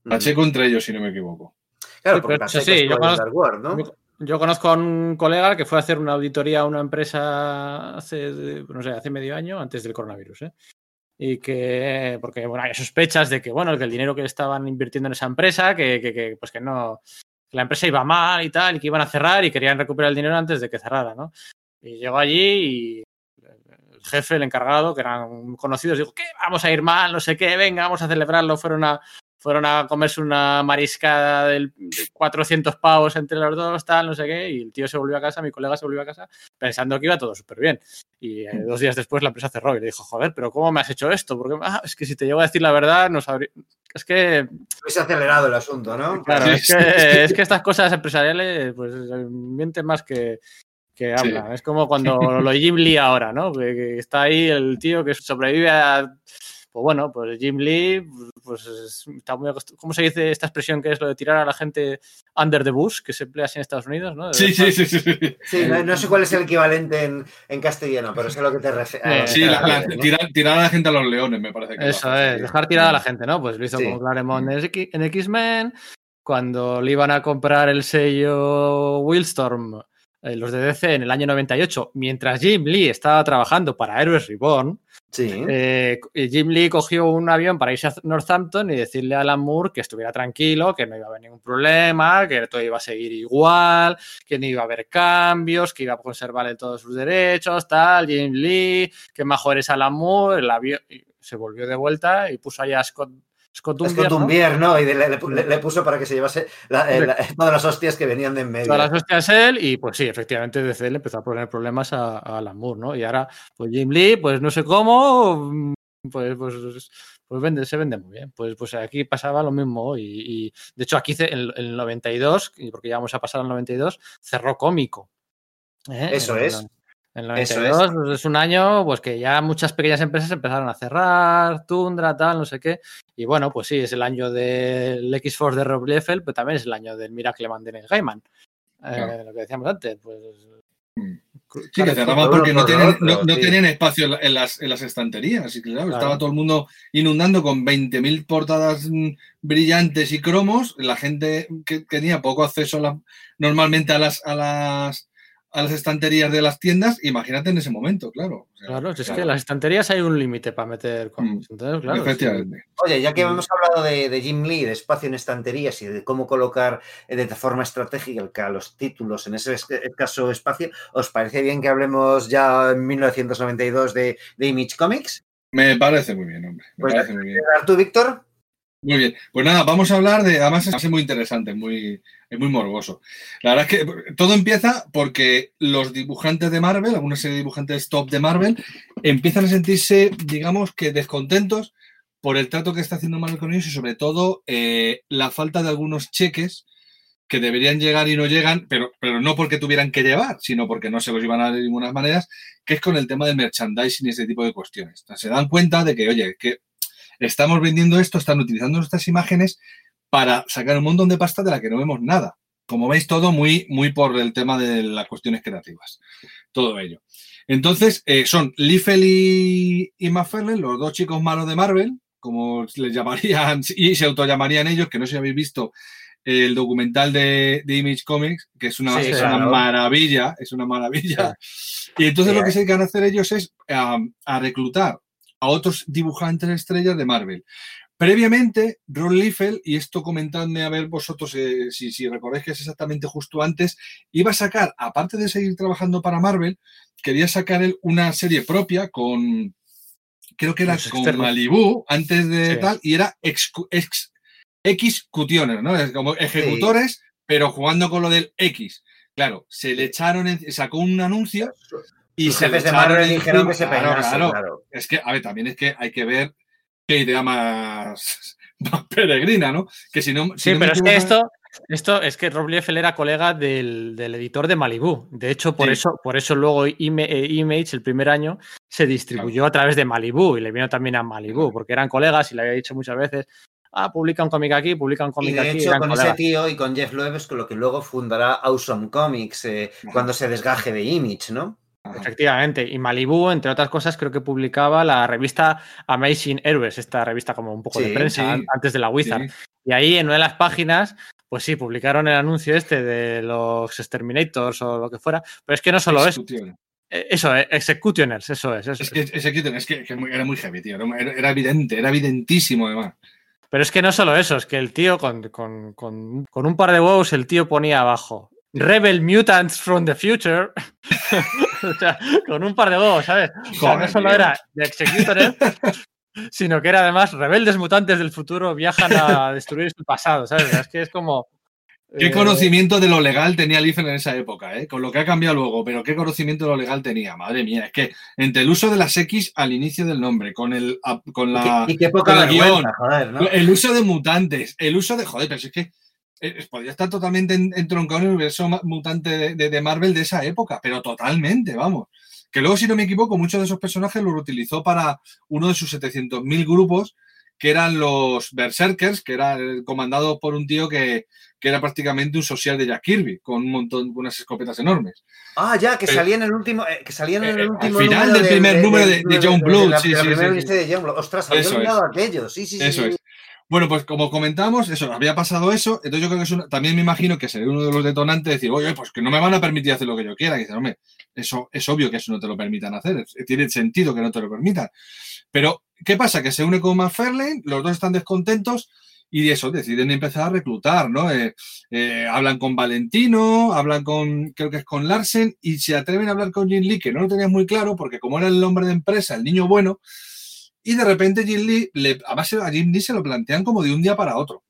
C: Pacheco entre ellos, si no me equivoco.
A: Claro,
B: Sí,
A: porque Pacheco
B: yo conozco-
A: Dark World, ¿no?
B: Yo, yo conozco a un colega que fue a hacer una auditoría a una empresa hace, no sé, hace medio año, antes del coronavirus, ¿eh? Y que, porque, bueno, hay sospechas de que, bueno, que el dinero que estaban invirtiendo en esa empresa, que, que- que, pues que no, que la empresa iba mal y tal, y que iban a cerrar y querían recuperar el dinero antes de que cerrara, ¿no? Y llegó allí y el jefe, el encargado, que eran conocidos, dijo, ¿qué? Vamos a ir mal, no sé qué, venga, vamos a celebrarlo. Fueron a, fueron a comerse una mariscada de 400 pavos entre los dos, tal, no sé qué, y el tío se volvió a casa, mi colega se volvió a casa, pensando que iba todo súper bien. Y eh, dos días después la empresa cerró y le dijo, joder, pero ¿cómo me has hecho esto? Porque "Ah, es que si te llego a decir la verdad, no sabría... Es que,
A: Hubiese acelerado el asunto, ¿no?
B: claro,
C: Sí,
B: es
C: sí,
B: que, es que estas cosas empresariales, pues mienten más que, que hablan. Es como cuando lo Lee ahora, ¿no? Que, que está ahí el tío que sobrevive a. Pues bueno, pues Jim Lee, pues es- está muy ¿Cómo se dice esta expresión que es lo de tirar a la gente under the bus, que se emplea así en Estados Unidos, ¿no?
C: Sí, sí, sí, sí. sí.
A: Sí, no, no sé cuál es el equivalente en, en castellano, pero sé a lo que te refieres.
B: Sí,
C: Sí, la- la- tirar, tirar a la gente a los leones, me parece que
B: Eso es, dejar tirada a la gente, ¿no? Pues lo hizo
A: Sí.
B: con Claremont en X-Men, cuando le iban a comprar el sello Willstorm, eh, los de DC en el año 98, mientras Jim Lee estaba trabajando para Heroes Reborn,
A: Sí.
B: eh, Jim Lee cogió un avión para irse a Northampton y decirle a Alan Moore que estuviera tranquilo, que no iba a haber ningún problema, que todo iba a seguir igual, que no iba a haber cambios, que iba a conservarle todos sus derechos, tal, Jim Lee, que mejor es Alan Moore, el avión se volvió de vuelta y puso allá a Scott, Scott
A: con
B: ¿no?
A: Y le, le- puso para que se llevase la- eh, la- todas las hostias que venían de en medio.
B: Todas las hostias él y pues sí, efectivamente DC le empezó a poner problemas a, a Alan Moore, ¿no? Y ahora, pues Jim Lee, pues no sé cómo, mm, pues, pues, pues vende, se vende muy bien. Pues, pues aquí pasaba lo mismo y, y, de hecho aquí en el 92, y porque ya vamos a pasar al 92, cerró cómico. ¿eh?
A: Eso
B: En
A: es.
B: En el
A: Eso
B: 92 pues, es un año pues que ya muchas pequeñas empresas empezaron a cerrar, Tundra, tal, no sé qué. Y bueno, pues sí, es el año del X-Force de Rob Liefeld, pero también es el año del Miracle Man de Neil Gaiman. Eh. Lo que decíamos antes, pues...
C: Mm. Sí, que cerraban porque no
A: otro,
C: no, no
A: sí.
C: tenían espacio en la- en las, en las estanterías. Y claro,
B: Claro.
C: estaba todo el mundo inundando con 20.000 portadas mm, brillantes y cromos. La gente que tenía poco acceso a la- normalmente a las, a las a las estanterías de las tiendas, imagínate en ese momento, claro. O sea,
B: Claro, si es
C: claro.
B: que en las estanterías hay un límite para meter cómics. Entonces, claro.
C: Efectivamente.
A: Oye, ya que
B: Mm.
A: hemos hablado de, de Jim Lee, de espacio en estanterías y de cómo colocar eh, de forma estratégica los títulos en ese es- escaso espacio, ¿os parece bien que hablemos ya en 1992 de, de Image Comics?
C: Me parece muy bien, hombre. Me
A: Pues
C: parece muy bien.
A: ¿Tú, Víctor?
C: Muy bien. Pues nada, vamos a hablar de. Además, es muy interesante, muy, es muy morboso. La verdad es que todo empieza porque los dibujantes de Marvel, alguna serie de dibujantes top de Marvel, empiezan a sentirse, digamos que descontentos por el trato que está haciendo Marvel con ellos y, sobre todo, eh, la falta de algunos cheques que deberían llegar y no llegan, pero, pero no porque tuvieran que llevar, sino porque no se los iban a dar de ninguna manera, que es con el tema del merchandising y ese tipo de cuestiones. Se dan cuenta de que, oye, que estamos vendiendo esto, están utilizando nuestras imágenes para sacar un montón de pasta de la que no vemos nada. Como veis, todo muy, muy por el tema de las cuestiones creativas. Todo ello. Entonces, eh, son Liefeld y, y McFarlane, los dos chicos malos de Marvel, como les llamarían y se autollamarían ellos, que no sé si habéis visto el documental de, de Image Comics, que es una,
A: Sí,
C: es
A: claro.
C: una maravilla, es una maravilla. Y entonces
A: Sí.
C: lo que se dedican a hacer ellos es a, a reclutar a otros dibujantes estrellas de Marvel. Previamente, Ron Liefeld, y esto comentadme a ver vosotros eh, si, si recordáis que es exactamente justo antes, iba a sacar, aparte de seguir trabajando para Marvel, quería sacar él una serie propia con, creo que era
B: Los
C: con
B: externos.
C: Malibu, antes de
B: Sí.
C: tal, y era ex, ex- ¿no? Es como ejecutores, pero jugando con lo del X. Claro, se le echaron, en- sacó un anuncio y se
A: jefes de Marvel dijeron que se
C: Claro,
A: peinase,
C: claro.
A: claro.
C: Es que, a ver, también es que hay que ver qué idea más, más peregrina, ¿no? Que si no. si
B: Sí,
C: no
B: pero es que esto, esto es que Rob Liefeld era colega del, del editor de Malibu. De hecho, por
C: Sí.
B: eso, por eso luego eh, Image, el primer año, se distribuyó a través de Malibu y le vino también a Malibu, porque eran colegas y le había dicho muchas veces, ah, publica un cómic aquí, publica un
A: Y
B: cómic
A: de
B: aquí.
A: hecho, con ese tío y con Jeff Loeb es con lo que luego fundará Awesome Comics eh, cuando se desgaje de Image, ¿no?
B: Efectivamente, y Malibu, entre otras cosas, creo que publicaba la revista Amazing Heroes, esta revista como un poco
A: Sí,
B: de prensa
C: sí.
B: antes de la Wizard.
C: Sí.
B: Y ahí en una de las páginas, pues sí, publicaron el anuncio este de los Exterminators o lo que fuera, pero es que no solo eso, eh, eso, eh, Executioners, eso es, eso
C: Es que es que, que muy- era muy heavy, tío. Era, era evidente, era evidentísimo, además.
B: Pero es que no solo eso, es que el tío con, con- con- con un par de huevos, el tío ponía abajo. Rebel Mutants from the Future. o sea, con un par de huevos, ¿sabes? O sea, no solo era de Executioners, sino que era además rebeldes mutantes del futuro viajan a destruir su pasado, ¿sabes? Es que es como.
C: Qué
B: eh,
C: conocimiento de lo legal tenía Liefeld en esa época, ¿eh? Con lo que ha cambiado luego, pero qué conocimiento de lo legal tenía. Madre mía, es que entre el uso de las X al inicio del nombre, con el a- con la
A: y, qué, y qué poca
C: con el
A: vergüenza,
C: guion.
A: joder, ¿no?
C: el uso de mutantes, el uso de joder, pero es que eh, podría estar totalmente en- entroncado en el universo mutante de, de- de Marvel de esa época, pero totalmente, vamos. Que luego, si no me equivoco, muchos de esos personajes los utilizó para uno de sus 700.000 grupos, que eran los Berserkers, que era eh, comandado por un tío que, que era prácticamente un social de Jack Kirby, con un montón, con unas escopetas enormes.
A: Ah, ya, que
C: Eh,
A: salía en el último, eh, que salía en el
C: eh, al
A: último
C: final
A: número
C: del primer número de- John Blood, sí,
A: de la
C: sí,
A: primera
C: sí,
A: de John Blood. Ostras, había olvidado aquello. Sí, sí, sí.
C: Eso
A: sí.
C: es. Bueno, pues como comentamos, eso, había pasado eso, entonces yo creo que es una- también me imagino que sería uno de los detonantes de decir, oye, pues que no me van a permitir hacer lo que yo quiera. Y dices, hombre, eso es obvio que eso no te lo permitan hacer, tiene sentido que no te lo permitan. Pero, ¿qué pasa? Que se une con McFarlane, los dos están descontentos y eso deciden empezar a reclutar, ¿no? Eh, eh, hablan con Valentino, hablan con, creo que es con Larsen, y se atreven a hablar con Jim Lee, que no lo tenías muy claro, porque como era el hombre de empresa, el niño bueno, y de repente Jim Lee, le, además a Jim Lee se lo plantean como de un día para otro.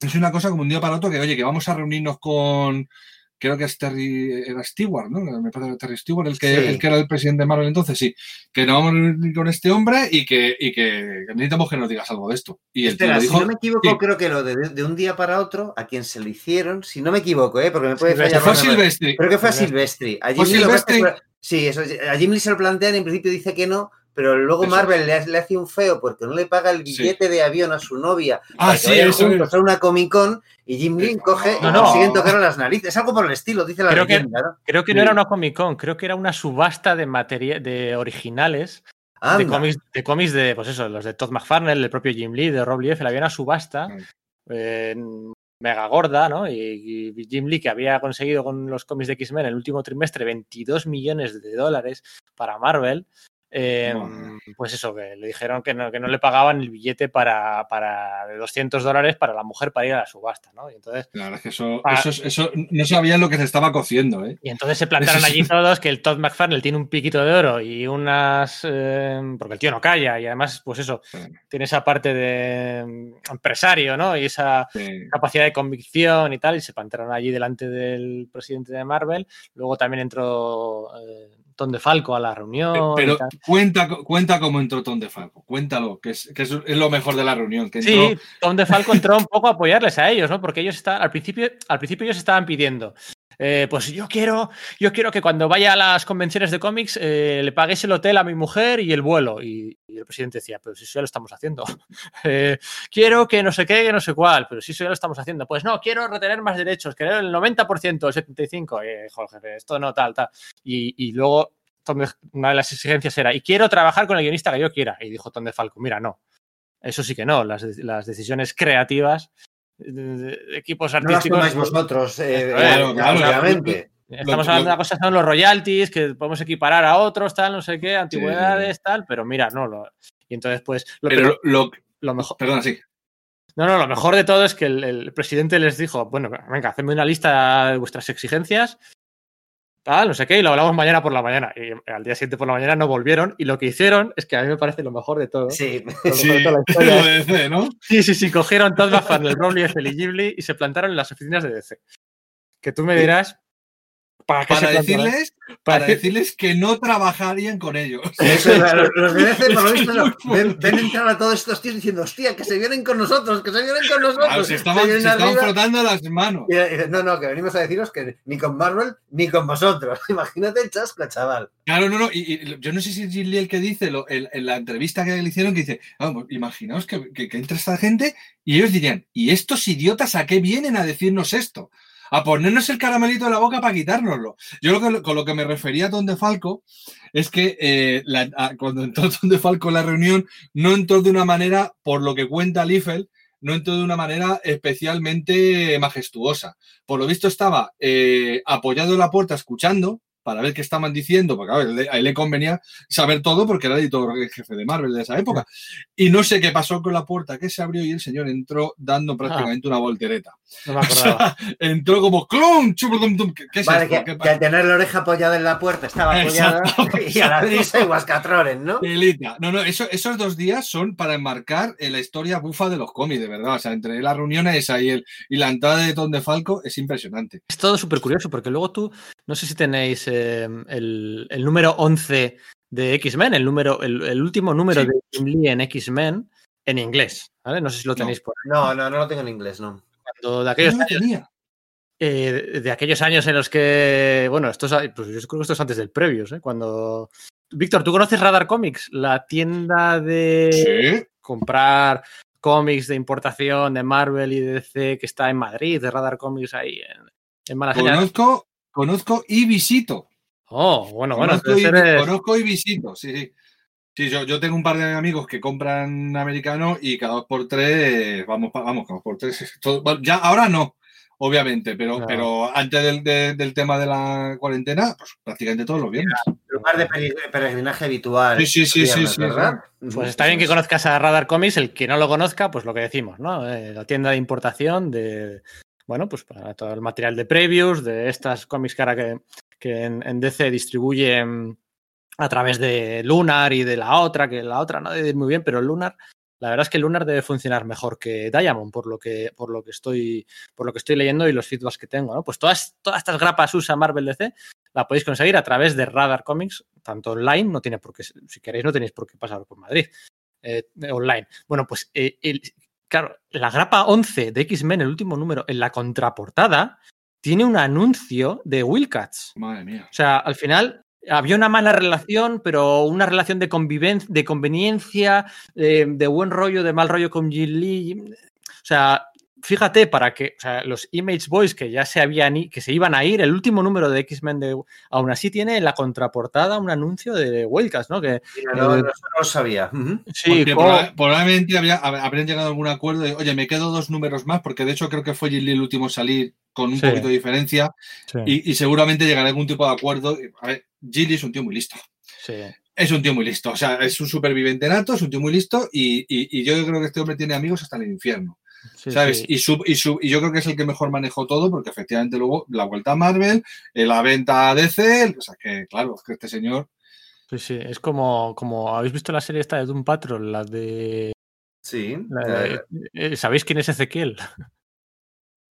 C: Es una cosa como un día para otro que, oye, que vamos a reunirnos con, creo que es Terry, era Stewart, ¿no? Me parece que era Terry Stewart, el que,
A: Sí.
C: el que era el presidente de Marvel entonces, sí. Que nos vamos a reunir con este hombre y que, y que necesitamos que nos digas algo de esto. Y el
A: Espera, si no me equivoco,
C: sí.
A: creo que lo de, de un día para otro, a quien se lo hicieron, si no me equivoco, ¿eh? porque me puede fallar.
C: fue
A: memoria.
C: Silvestri.
A: Creo que fue a. Silvestri. A
C: ¿Fue
A: Jim Lee lo que
C: Silvestri?
A: Sí, eso, es- a Jim Lee se lo plantean, en principio dice que no, pero luego
C: Eso
A: Marvel le, hace- le hace un feo porque no le paga el
C: Sí.
A: billete de avión a su novia
C: Ah,
A: para que
C: sí,
A: vayan
C: eso
A: juntos
C: es.
A: a una Comic Con y Jim Lee
C: No,
A: coge y
B: no, no.
A: consiguen tocar las narices. Es algo por el estilo, dice la
B: Creo que-
A: leyenda. ¿no?
B: Creo que
C: Sí.
B: no era una Comic Con, creo que era una subasta de materia de originales de
A: Anda.
B: cómics, de cómics de, pues eso, los de Todd McFarlane, el propio Jim Lee, de Rob Liefeld, había una subasta eh, mega gorda, ¿no? Y, y Jim Lee, que había conseguido con los cómics de X-Men en el último trimestre 22 millones de dólares para Marvel, eh,
C: Madre.
B: pues eso, que le dijeron que no, que no le pagaban el billete para, para de 200 dólares para la mujer para ir a la subasta, ¿no? Y entonces,
C: La verdad es que eso, eso, eso no sabían lo que se estaba cociendo, ¿eh?
B: y entonces se plantaron allí todos que el Todd McFarlane tiene un piquito de oro y unas... eh, porque el tío no calla y además, pues eso,
C: Sí,
B: tiene esa parte de mm, empresario, ¿no? Y esa
C: sí.
B: capacidad de convicción y tal, y se plantaron allí delante del presidente de Marvel. Luego también entró eh, Tom DeFalco a la reunión. y
C: Pero
B: tal.
C: cuenta, cuenta cómo entró Tom DeFalco. Cuéntalo, que, es, que es, es lo mejor de la reunión. Que entró,
B: Sí, Tom DeFalco entró un poco a apoyarles a ellos, ¿no? Porque ellos estaban, al principio, al principio ellos estaban pidiendo. Eh, pues yo quiero, yo quiero que cuando vaya a las convenciones de cómics eh, le paguéis el hotel a mi mujer y el vuelo. Y, el presidente decía, pero si eso ya lo estamos haciendo. Eh, quiero que no sé qué, que no sé cuál, pero si eso ya lo estamos haciendo. Pues no, quiero retener más derechos, quiero el 90%, el 75%. Eh, joder, jefe, esto no tal, tal. Y, luego una de las exigencias era, y quiero trabajar con el guionista que yo quiera. Y dijo Tom de Falco, mira, no. Eso sí que no. Las decisiones creativas equipos
A: No las
B: artísticos.
A: tomáis vosotros, eh,
B: Claro,
A: eh,
C: claro,
A: obviamente.
B: Estamos hablando de cosas, son los royalties, que podemos equiparar a otros, tal, no sé qué, antigüedades, tal, pero mira, no. Lo, y entonces, pues, lo,
C: Pero
B: pero
C: lo,
B: lo mejor.
C: perdona, sí.
B: No, no, lo mejor de todo es que el, el presidente les dijo, bueno, venga, hacedme una lista de vuestras exigencias, tal, no sé qué, y lo hablamos mañana por la mañana. Y al día siguiente por la mañana no volvieron, y lo que hicieron es que a mí me parece lo mejor de todo.
A: Sí.
B: Lo
C: Sí,
B: de toda la
C: lo
B: historia es-
C: de DC, ¿no?
B: Sí, sí, sí, cogieron Todd McFarlane, el Broly F. y Ghibli y se plantaron en las oficinas de DC. Que tú me dirás, ¿para
C: decirles,
B: Para
C: para
B: decir-
C: decirles que no trabajarían con ellos.
A: Eso, los, los de DC, por lo visto, no. ven, ven entrar a todos estos tíos diciendo, hostia, que se vienen con nosotros, que se vienen con nosotros.
C: Claro, se estaban, se estaban frotando las manos.
A: Y, y, no, no, que venimos a deciros que ni con Marvel ni con vosotros. Imagínate el chasco, chaval.
C: Claro, no, no. Y, y yo no sé si es Lee el que dice lo- en, en la entrevista que le hicieron, que dice, vamos, imaginaos que, que, que entra esta gente y ellos dirían, ¿y estos idiotas a qué vienen a decirnos esto? A ponernos el caramelito en la boca para quitárnoslo. Yo lo que, con lo que me refería a Tom DeFalco es que eh, cuando entró Tom DeFalco en la reunión, no entró de una manera, por lo que cuenta Liefeld, no entró de una manera especialmente majestuosa. Por lo visto estaba eh, apoyado en la puerta escuchando para ver qué estaban diciendo, porque a, ver, a él le convenía saber todo porque era editor jefe de Marvel de esa época. Y no sé qué pasó con la puerta que se abrió y el señor entró dando prácticamente una voltereta.
B: No me
C: O
B: acordaba.
C: sea, entró como ¡clum! ¿Qué, qué es
A: Vale,
C: esto?
A: que,
C: ¿Qué
A: que al tener la oreja apoyada en la puerta estaba apoyada
C: Exacto,
A: y a la y guascatrones, ¿no?
C: Telita. No, no, eso- esos dos días son para enmarcar en la historia bufa de los cómics, de verdad. O sea, entre la reunión esa y, el, y la entrada de Tom DeFalco es impresionante.
B: Es todo súper curioso, porque luego tú, no sé si tenéis eh, el, el número 11 de X-Men, el, número, el, el último número
C: Sí.
B: de Jim Lee en X-Men en inglés. ¿vale? No sé si lo
C: No.
B: tenéis por ahí.
A: No, no, no lo tengo en inglés, no.
B: Cuando de aquellos
C: No lo
B: años
C: tenía.
B: eh, de- de aquellos años en los que, bueno, esto es, pues yo creo que esto es antes del previos, ¿eh? Cuando... Víctor, ¿tú conoces Radar Comics? La tienda de
C: Sí.
B: comprar cómics de importación de Marvel y de DC que está en Madrid, de Radar Comics ahí en, en.
C: Conozco, conozco y visito.
B: Oh, bueno, bueno,
C: Conozco, y,
B: eres...
C: conozco y visito, sí, sí. Sí, yo, yo tengo un par de amigos que compran americano y cada dos por tres, vamos, vamos, cada dos por tres. todo- bueno, ya ahora no, obviamente, pero, pero antes del, de- del tema de la cuarentena, pues prácticamente todos los viernes.
A: Lugar de peri- peregrinaje habitual.
C: Sí, sí, sí,
A: viernes,
C: sí, sí,
A: ¿verdad?
B: Pues está bien que conozcas a Radar Comics, el que no lo conozca, pues lo que decimos, ¿no? Eh, la tienda de importación de, bueno, pues para todo el material de previews, de estas cómics que ahora que, que en, DC distribuyen a través de Lunar y de la otra, que la otra no debe ir muy bien, pero Lunar, la verdad es que Lunar debe funcionar mejor que Diamond, por lo que, por lo que estoy, por lo que estoy leyendo y los feedbacks que tengo, ¿no? Pues todas, todas estas grapas USA Marvel DC la podéis conseguir a través de Radar Comics, tanto online, no tiene por qué, si queréis, no tenéis por qué pasar por Madrid, eh, online. Bueno, pues eh, claro, la grapa 11 de X-Men, el último número, en la contraportada, tiene un anuncio de Wildcats.
C: Madre mía.
B: O sea, al final había una mala relación, pero una relación de de conveniencia, eh, de buen rollo, de mal rollo con Jin Lee. O sea, fíjate, para que o sea, los Image Boys que ya se habían que se iban a ir, el último número de X-Men de aún así tiene en la contraportada un anuncio de Wildcats, ¿no? Que
A: Mira, no,
B: Eh,
A: no, eso no lo sabía.
B: Sí,
C: proba- probablemente habría- hab- habrían llegado a algún acuerdo de, oye, me quedo dos números más, porque de hecho creo que fue Jim Lee el último a salir con un
B: Sí.
C: poquito de diferencia
B: sí,
C: y, y seguramente llegará a algún tipo de acuerdo. A ver, Gilly es un tío muy listo.
B: sí.
C: Es un tío muy listo. O sea, es un superviviente nato, es un tío muy listo y, y- y yo creo que este hombre tiene amigos hasta en el infierno.
B: Sí,
C: ¿Sabes?
B: sí.
C: Y, su- y, su- y yo creo que es el que mejor manejó todo, porque efectivamente luego la vuelta a Marvel, eh, la venta a DC, o sea que, claro, es que este señor.
B: Sí, sí, es como, como habéis visto la serie esta de Doom Patrol, la de,
A: Sí.
B: la de-
A: eh,
B: ¿sabéis quién es Ezequiel?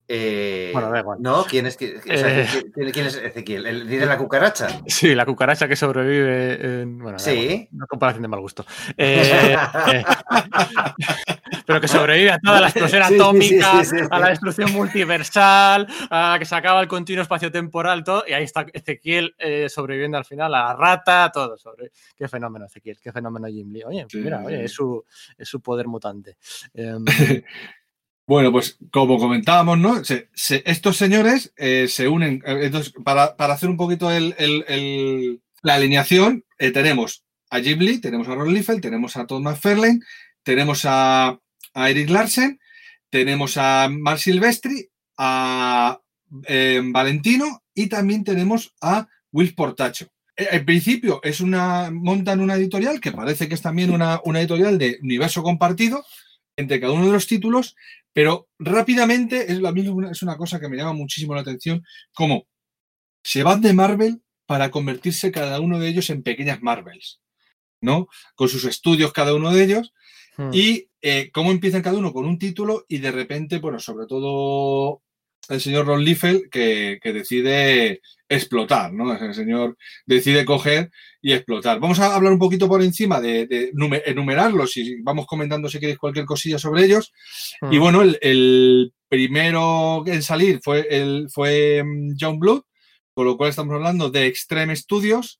A: eh,
B: Bueno, da igual.
A: No, ¿quién es, quién, o sea,
B: Eh.
A: ¿quién- es Ezequiel? ¿El de la cucaracha?
B: Sí, la cucaracha que sobrevive en. Bueno,
A: Sí.
B: una comparación de mal gusto. Eh, pero que sobrevive a toda la explosión
A: Sí,
B: atómica,
A: sí, sí, sí.
B: a la destrucción multiversal, a que se acaba el continuo espacio-temporal, todo. Y ahí está Ezequiel sobreviviendo al final, a la rata, todo. Sobre... Qué fenómeno, Ezequiel, qué fenómeno Jim Lee. Oye, mira, oye, es su, es su poder mutante.
C: Bueno, pues como comentábamos, ¿no? Estos señores eh, se unen. eh, Entonces, para, hacer un poquito la alineación, eh, tenemos a Jim Lee, tenemos a Ron Liefeld, tenemos a Todd McFarlane, tenemos a, a Eric Larsen, tenemos a Mark Silvestri, a Valentino y también tenemos a Will Portacho. En principio es una montan una editorial que parece que es también una editorial de universo compartido entre cada uno de los títulos, pero rápidamente es, la misma, es una cosa que me llama muchísimo la atención, como se van de Marvel para convertirse cada uno de ellos en pequeñas Marvels, ¿no? Con sus estudios cada uno de ellos
B: hmm.
C: y eh, cómo empiezan cada uno con un título y de repente, bueno, sobre todo el señor Ron Liefeld que, que decide explotar, ¿no? El señor decide coger y explotar. Vamos a hablar un poquito por encima de, de nume- enumerarlos y vamos comentando si queréis cualquier cosilla sobre ellos. Y
B: Hmm.
C: bueno, el, el primero en salir fue, el, fue mm, John Blood, con lo cual estamos hablando de Extreme Studios,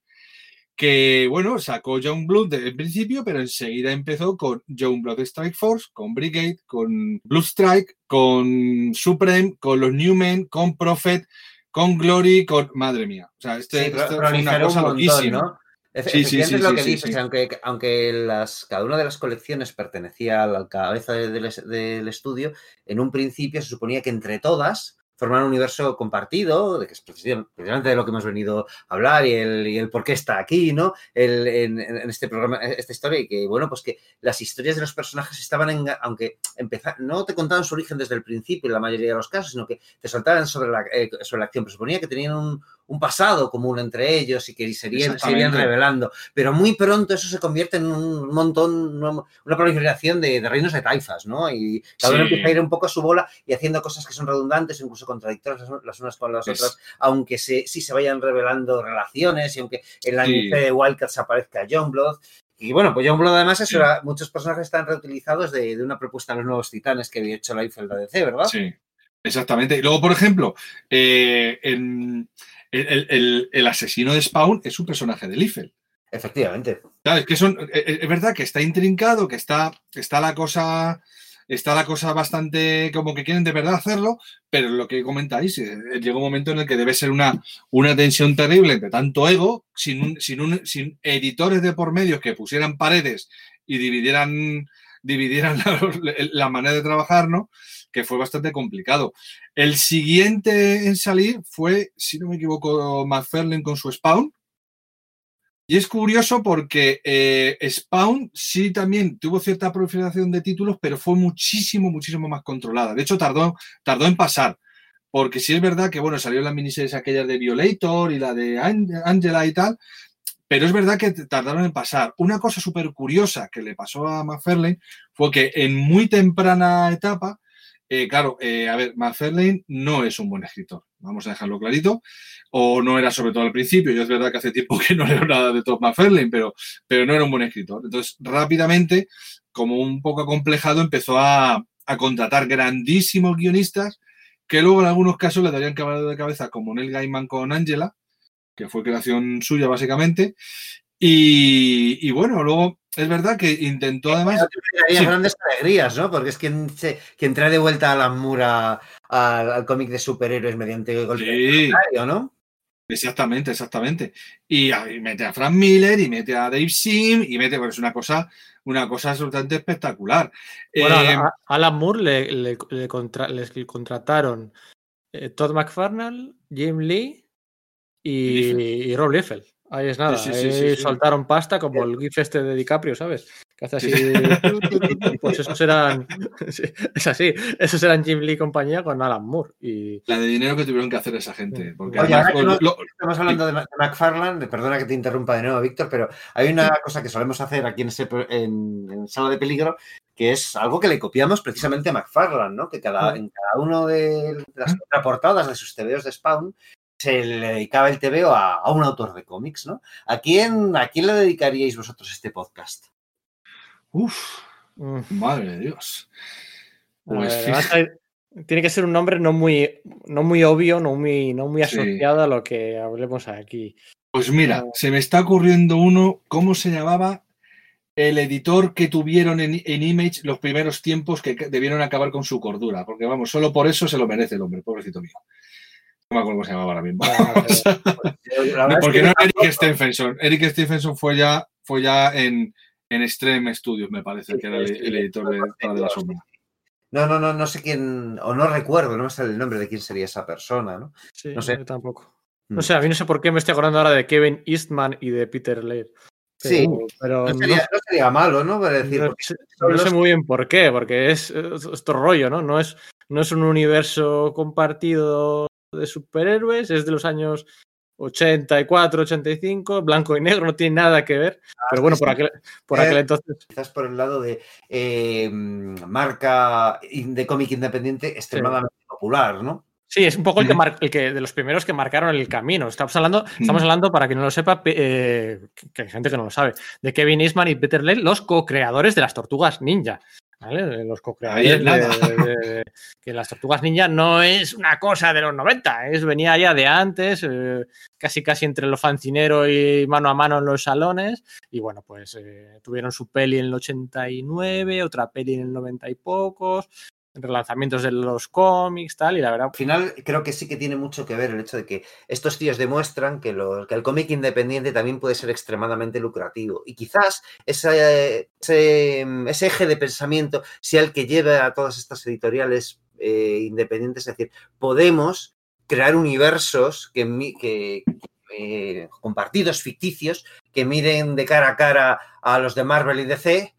C: que bueno, sacó John Blood de- en principio, pero enseguida empezó con John Blood Strike Force, con Brigade, con Blue Strike, con Supreme, con los Newmen, con Prophet, con Glory, con madre mía. O sea, este,
A: Sí,
C: esto fue una cosa
A: un montón,
C: loquísima.
A: ¿no? Efe-
C: Sí, sí, sí,
A: es lo que dices, aunque, aunque las, cada una de las colecciones pertenecía a la cabeza del estudio, en un principio se suponía que entre todas forman un universo compartido, de que es precisamente de lo que hemos venido a hablar y el, y el por qué está aquí, ¿no? El- en, en este programa, esta historia, y que, bueno, pues que las historias de los personajes estaban, en, aunque empezar, no te contaban su origen desde el principio en la mayoría de los casos, sino que te saltaban sobre la, eh, sobre la acción, pero suponía que tenían un, un pasado común entre ellos y que se irían revelando. Pero muy pronto eso se convierte en un montón, una, proliferación de, de reinos de taifas, ¿no? Y cada uno empieza a ir un poco a su bola y haciendo cosas que son redundantes, incluso contradictorias las- unas con las
C: Es-
A: otras, aunque se, sí se vayan revelando relaciones y aunque en la
C: Sí.
A: De Wildcats aparezca Youngblood. Y bueno, pues Youngblood además eso
C: Sí.
A: era, muchos personajes están reutilizados de, de una propuesta de los nuevos titanes que había hecho la Eiffel de DC, ¿verdad?
C: Sí, exactamente. Y luego, por ejemplo, eh, en- el, el- asesino de Spawn es un personaje de Liefeld.
A: Efectivamente.
C: ¿Sabes? Que son, eh, eh, es verdad que está intrincado, que está, está la cosa. Está la cosa bastante como que quieren de verdad hacerlo, pero lo que comentáis, eh, llega un momento en el que debe ser una, una tensión terrible entre tanto ego, sin, un- sin, un- sin editores de por medio que pusieran paredes y dividieran, dividieran la, la manera de trabajar, ¿no? Que fue bastante complicado. El siguiente en salir fue, si no me equivoco, McFarlane con su Spawn. Y es curioso porque eh, Spawn sí también tuvo cierta proliferación de títulos, pero fue muchísimo, muchísimo más controlada. De hecho, tardó, tardó en pasar. Porque sí es verdad que, bueno, salió las miniseries aquellas de Violator y la de An- Angela y tal, pero es verdad que tardaron en pasar. Una cosa súper curiosa que le pasó a McFarlane fue que en muy temprana etapa, eh, claro, eh, a ver, McFarlane no es un buen escritor, vamos a dejarlo clarito, o no era sobre todo al principio, yo es verdad que hace tiempo que no leo nada de Todd McFarlane, pero, pero no era un buen escritor. Entonces, rápidamente, como un poco acomplejado, empezó a, contratar grandísimos guionistas que luego en algunos casos le darían caballo de cabeza, como Neil Gaiman con Angela, que fue creación suya básicamente, y bueno, luego es verdad que intentó además. Sí.
A: grandes alegrías, ¿no? Porque es quien, se, quien trae de vuelta a la Mura al, al cómic de superhéroes mediante golpe
C: Sí,
A: ¿no?
C: exactamente, exactamente. Y, mete a Frank Miller y mete a Dave Sim y mete, pues una cosa, una cosa absolutamente espectacular.
B: Bueno,
C: Eh,
B: a a Alan Moore le, le- le contra- les contrataron eh, Todd McFarlane, Jim Lee y, y Rob Liefeld. Ahí es nada.
C: Sí, sí, sí,
B: ahí
C: sí, sí.
B: soltaron pasta como el gif este de DiCaprio, ¿sabes? Que hace así.
C: Sí.
B: Pues esos eran. sí, es así. Esos eran Jim Lee y compañía con Alan Moore. Y
C: la de dinero que tuvieron que hacer esa gente. Porque
A: Oye,
C: además,
A: ahora que no-
C: lo-
A: Estamos hablando de, McFarlane, perdona que te interrumpa de nuevo, Víctor, pero hay una cosa que solemos hacer aquí en, ese pro- en, en Sala de Peligro, que es algo que le copiamos precisamente a McFarlane, ¿no? Que cada, en cada uno de las contraportadas de sus TVOs de Spawn se le dedicaba el TVO a, a un autor de cómics, ¿no? ¿A quién, ¿A quién le dedicaríais vosotros este podcast?
C: uf, madre de Dios. Pues
B: ver, tiene que ser un nombre no muy, no muy obvio, no muy, no muy
C: Sí.
B: asociado a lo que hablemos aquí.
C: Pues mira,
B: No.
C: se me está ocurriendo uno, ¿cómo se llamaba? El editor que tuvieron en, en Image los primeros tiempos que debieron acabar con su cordura, porque vamos, solo por eso se lo merece el hombre, pobrecito mío. No me acuerdo cómo se llamaba ahora mismo.
A: La verdad es
C: porque
A: que
C: no era Eric Stephenson. Eric Stephenson fue ya, fue ya en, en Extreme Studios, me parece, que era el, el editor de, de la sombra.
A: No, no, no, no sé quién, o no recuerdo, no me sale el nombre de quién sería esa persona, ¿no?
B: Sí,
A: No sé.
B: yo tampoco.
A: Mm.
B: No sé, a mí no sé por qué me estoy acordando ahora de Kevin Eastman y de Peter Laird. Pero,
A: Sí,
B: pero
A: No sería, no sería malo, ¿no? Para decir,
B: no sé, no muy bien por qué, porque es, es otro rollo, ¿no? No es, no es un universo compartido de superhéroes, es de los años 84, 85, blanco y negro, no tiene nada que ver. Pero bueno, por aquel, por
A: Eh,
B: aquel entonces.
A: quizás por el lado de eh, marca de cómic independiente extremadamente popular, ¿no?
B: Sí, es un poco el que, mar- el que de los primeros que marcaron el camino. Estamos hablando, estamos
C: Ujú.
B: hablando para quien no lo sepa, eh, que- hay gente que no lo sabe, de Kevin Eastman y Peter Laird, los co-creadores de las Tortugas Ninja. ¿Vale? Los co-creadores que las Tortugas Ninja no es una cosa de los 90, es venía ya de antes, eh, casi casi entre lo fancinero y mano a mano en los salones. Y bueno, pues eh, tuvieron su peli en el 89, otra peli en el 90 y pocos, relanzamientos de los cómics, tal, y la verdad
A: Al final creo que sí que tiene mucho que ver el hecho de que estos tíos demuestran que, lo- que el cómic independiente también puede ser extremadamente lucrativo. Y quizás ese, ese, ese eje de pensamiento sea el que lleve a todas estas editoriales eh, independientes. Es decir, podemos crear universos que, que, eh, compartidos, ficticios, que miren de cara a cara a los de Marvel y DC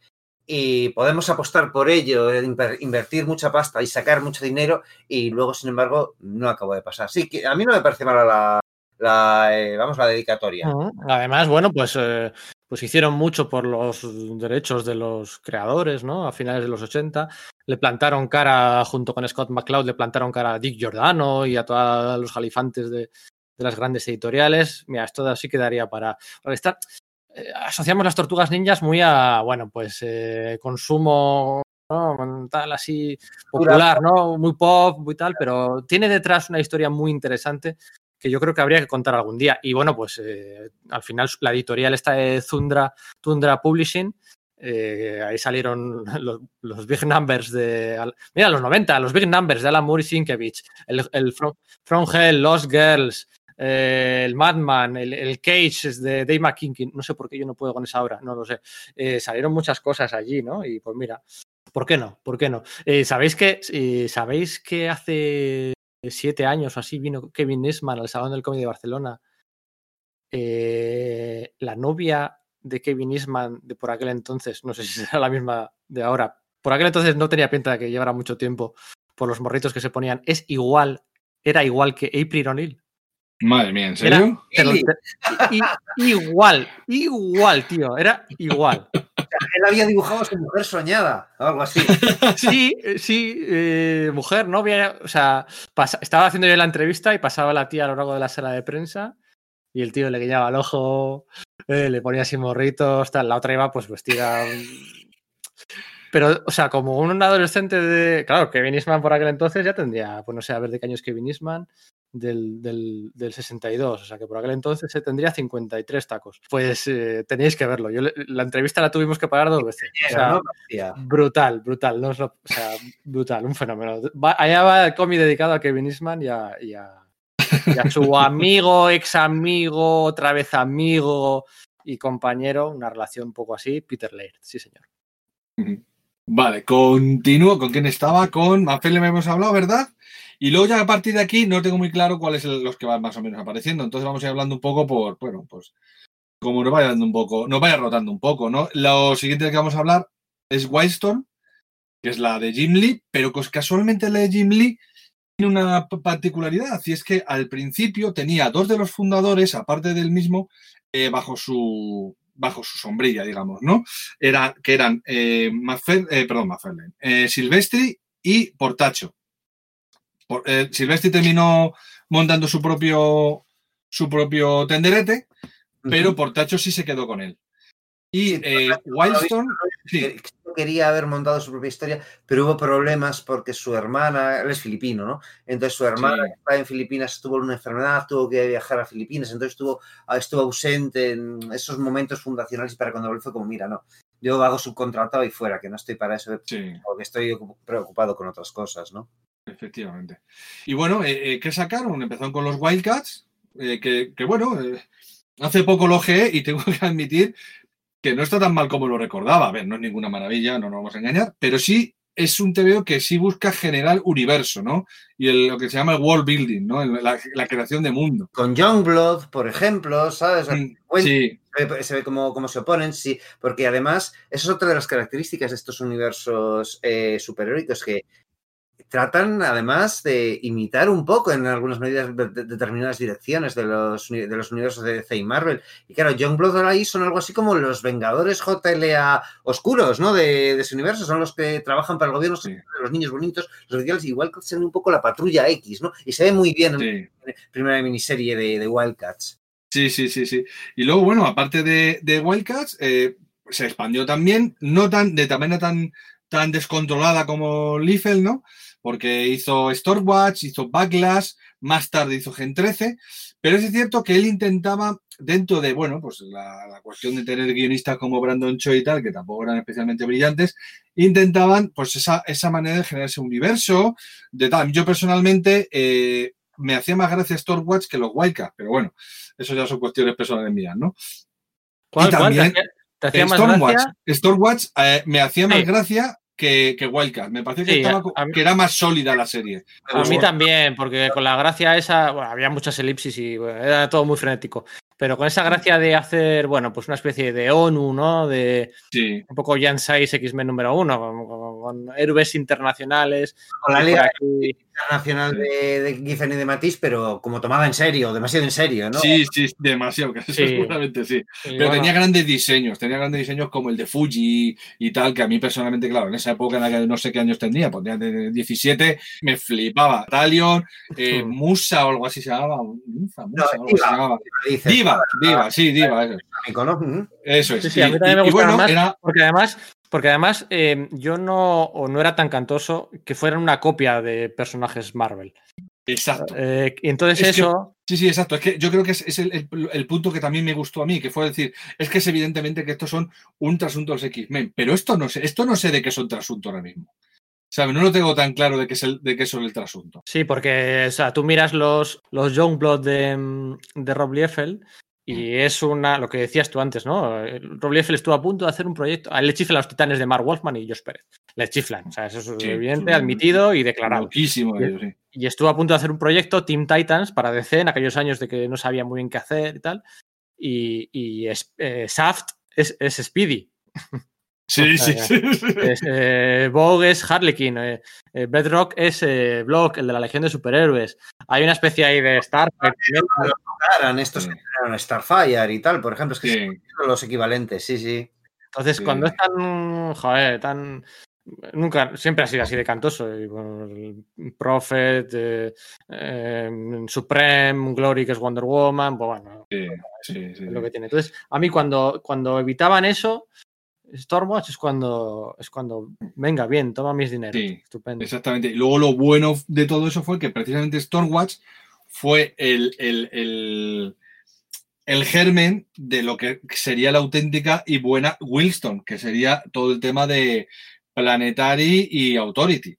A: y podemos apostar por ello, eh, inver- invertir mucha pasta y sacar mucho dinero y luego, sin embargo, no acabo de pasar. Sí, que a mí no me parece mala la, eh, vamos, la dedicatoria.
B: Además, bueno, pues, eh, pues hicieron mucho por los derechos de los creadores, ¿no? A finales de los 80. Le plantaron cara, junto con Scott McCloud, le plantaron cara a Dick Giordano y a todos los jalifantes de, las grandes editoriales. Mira, esto sí quedaría para. está- eh, asociamos las tortugas ninjas muy a, bueno, pues eh, consumo. ¿no? tal así popular, ¿no? Muy pop, muy tal, pero tiene detrás una historia muy interesante que yo creo que habría que contar algún día. Y bueno, pues eh, al final la editorial está de Tundra, Tundra Publishing. eh, ahí salieron los, los big numbers de. al- Mira, los 90, los big numbers de Alan Moore y Sienkiewicz. El, el From, From Hell, Lost Girls, eh, el Madman, el, el Cage de Dave McKinkin. No sé por qué yo no puedo con esa obra, no lo sé. Eh, salieron muchas cosas allí, ¿no? Y pues mira, ¿por qué no? ¿Por qué no? Eh, ¿Sabéis que, ¿Sabéis que hace siete años o así vino Kevin Eastman al Salón del Cómic de Barcelona. La novia de Kevin Eastman de por aquel entonces, no sé si será la misma de ahora, por aquel entonces no tenía pinta de que llevara mucho tiempo por los morritos que se ponían, es igual, era igual que April O'Neil.
C: Madre mía, ¿en serio?
B: igual, igual, tío, era igual.
A: Él había dibujado a su mujer soñada, o algo así.
B: Sí, sí, eh, mujer, novia, o sea, pasa- estaba haciendo yo la entrevista y pasaba la tía a lo largo de la sala de prensa y el tío le guiñaba el ojo, eh, le ponía así morritos, tal. La otra iba pues vestida. mm, Pero, o sea, como un adolescente de. Claro, Kevin Eastman por aquel entonces ya tendría, pues no sé, a ver de qué años Kevin Eastman. Del, del, del 62, o sea que por aquel entonces se tendría 53 tacos. Pues eh, tenéis que verlo. Yo, le- la entrevista la tuvimos que parar dos veces. O sea,
A: ¿no? Parecía.
B: Brutal, brutal, no os lo- o sea, brutal, un fenómeno. Va- allá va el cómic dedicado a Kevin Eastman y a, y a- y a su amigo, ex amigo, otra vez amigo y compañero, una relación un poco así, Peter Laird, sí señor.
C: Vale, continúo. ¿Con quién estaba? Con Mafele me hemos hablado, ¿verdad? Y luego ya a partir de aquí no tengo muy claro cuáles son los que van más o menos apareciendo. Entonces vamos a ir hablando un poco por, bueno, pues como nos vaya dando un poco, nos vaya rotando un poco, ¿no? Lo siguiente que vamos a hablar es Wildstorm, que es la de Jim Lee, pero cos- casualmente la de Jim Lee tiene una particularidad, y es que al principio tenía dos de los fundadores, aparte del mismo, eh, bajo su bajo su sombrilla, digamos, ¿no? Era, que eran eh, eh, perdón, eh, Silvestri y Portacho. Eh, Silvestri terminó montando su propio su propio tenderete, pero Portacho sí se quedó con él. Y
A: Sí,
C: eh, sí,
A: que quería haber montado su propia historia, pero hubo problemas porque su hermana, él es filipino, ¿no? Entonces su hermana
C: Sí.
A: estaba en Filipinas tuvo una enfermedad, tuvo que viajar a Filipinas, entonces estuvo, ah, estuvo ausente en esos momentos fundacionales y para cuando volvió fue como, mira, no, yo hago subcontratado y fuera, que no estoy para eso, porque estoy ocup- preocupado con otras cosas, ¿no?
C: Efectivamente. Y bueno, eh, eh, ¿qué sacaron? Empezaron con los Wildcats, eh, que, que bueno, eh, hace poco lo ojeé y tengo que admitir que no está tan mal como lo recordaba. A ver, no es ninguna maravilla, no nos vamos a engañar, pero sí es un TVO que sí busca generar universo, ¿no? Y el- lo que se llama el world building, ¿no? La, la creación de mundo.
A: Con Youngblood, por ejemplo, ¿sabes?
C: Mm, Sí,
A: Se ve, cómo, cómo se oponen, sí, porque además, eso es otra de las características de estos universos eh, superheroicos que tratan además de imitar un poco en algunas medidas de- de- determinadas direcciones de los, de los universos de DC y Marvel. Y claro, Youngblood ahí son algo así como los Vengadores JLA oscuros, ¿no? De, de ese universo, son los que trabajan para el gobierno,
C: Sí.
A: los niños bonitos, los oficiales, igual que ve un poco la patrulla X, ¿no? Y se ve muy bien en la primera miniserie de, de Wildcats.
C: Sí, sí, sí, sí. Y luego, bueno, aparte de, de Wildcats, eh, se expandió también, no tan, de manera tan, tan descontrolada como Liefeld, ¿no? Porque hizo Stormwatch, hizo Backlash, más tarde hizo Gen 13, pero es cierto que él intentaba, dentro de, bueno, pues la, la cuestión de tener guionistas como Brandon Choi y tal, que tampoco eran especialmente brillantes, intentaban, pues, esa, esa manera de generar ese universo, de tal. Yo personalmente eh, me hacía más gracia Stormwatch que los Wildcats, pero bueno, eso ya son cuestiones personales mías, ¿no?
B: ¿Cuál, cuál
C: también-
B: te hacía, te hacía más
C: Stormwatch,
B: gracia?
C: Stormwatch eh, me hacía más gracia que, que Wildcat. Me pareció que,
B: Sí,
C: estaba
B: mí-
C: que era más sólida la serie.
B: A mí también, porque con la gracia esa, bueno, había muchas elipsis y bueno, era todo muy frenético. Pero con esa gracia de hacer, bueno, pues una especie de ONU, ¿no? De
C: Sí,
B: un poco Jan 6 X-Men número uno, con, con- con héroes internacionales.
A: Con la Liga Internacional de, de Giffen y de Matisse, pero como tomada en serio, demasiado en serio, ¿no?
C: sí, sí, demasiado, eso
B: Sí.
C: seguramente sí.
B: y
C: Pero
B: bueno,
C: tenía grandes diseños, tenía grandes diseños como el de Fuji y tal, que a mí personalmente, claro, en esa época en la que no sé qué años tenía, pues tenía de 17, me flipaba. Talion, eh. Musa o algo así se llamaba. Musa, Musa, algo así
A: Diva.
C: se llamaba.
A: Dices,
C: Diva, Diva, sí, Diva, eso,
A: ¿no?
C: Eso es.
B: Sí, sí, a mí
C: Y-
B: también me
C: y- y
B: gustaba
C: bueno,
B: más.
C: era,
B: Porque además, porque además eh, yo no, o no era tan cantoso que fueran una copia de personajes Marvel.
C: exacto.
B: Eh, entonces
C: Es que-
B: eso,
C: Sí, sí, exacto. Es que yo creo que es, es el, el- el punto que también me gustó a mí, que fue decir, es que es evidentemente que estos son un trasunto de los X-Men, pero esto no sé, esto no sé de qué son trasunto ahora mismo. ¿Sabes? No lo tengo tan claro de qué es el, de qué son el trasunto.
B: sí, porque o sea, tú miras los, los Youngblood de, de Rob Liefeld y es una, lo que decías tú antes, ¿no? Rob Liefeld estuvo a punto de hacer un proyecto, a él le chiflan los titanes de Mark Wolfman y Josh Pérez. Le chiflan, o sea, eso es
C: Sí,
B: evidente, admitido y declarado.
C: Loquísimo sí.
B: y estuvo a punto de hacer un proyecto Team Titans para DC en aquellos años de que no sabía muy bien qué hacer y tal. Y, y es- eh, Shaft es, es Speedy.
C: Sí, sí, sí.
B: Es, eh, Vogue es Harlequin. Eh, eh, Bedrock es eh, Block, el de la Legión de Superhéroes. Hay una especie ahí de Star.
A: Eran estos
C: Sí.
A: que eran Starfire y tal, por ejemplo, es que
C: Sí.
A: son los equivalentes, sí, sí.
B: Entonces,
C: Sí.
B: cuando es tan. Joder, tan. Nunca, siempre ha sido así de cantoso. Y, bueno, Prophet, Supreme, Glory, que es Wonder Woman, pues bueno,
C: Sí, sí, sí,
B: es lo que tiene. Entonces, a mí cuando, cuando evitaban eso, Stormwatch es cuando, es cuando, venga, bien, toma mis dineros.
C: Sí,
B: Estupendo.
C: Exactamente. Y luego lo bueno de todo eso fue que precisamente Stormwatch fue el, el- el- el germen de lo que sería la auténtica y buena Wilston, que sería todo el tema de Planetary y Authority,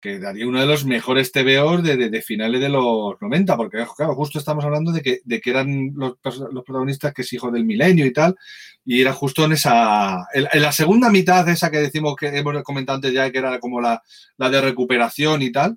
C: que daría uno de los mejores TVOs de, de- de finales de los 90, porque claro, justo estamos hablando de que, de que eran los, protagonistas que es hijo del milenio y tal, y era justo en esa, en, en la segunda mitad de esa que decimos que hemos comentado antes ya, que era como la, la de recuperación y tal,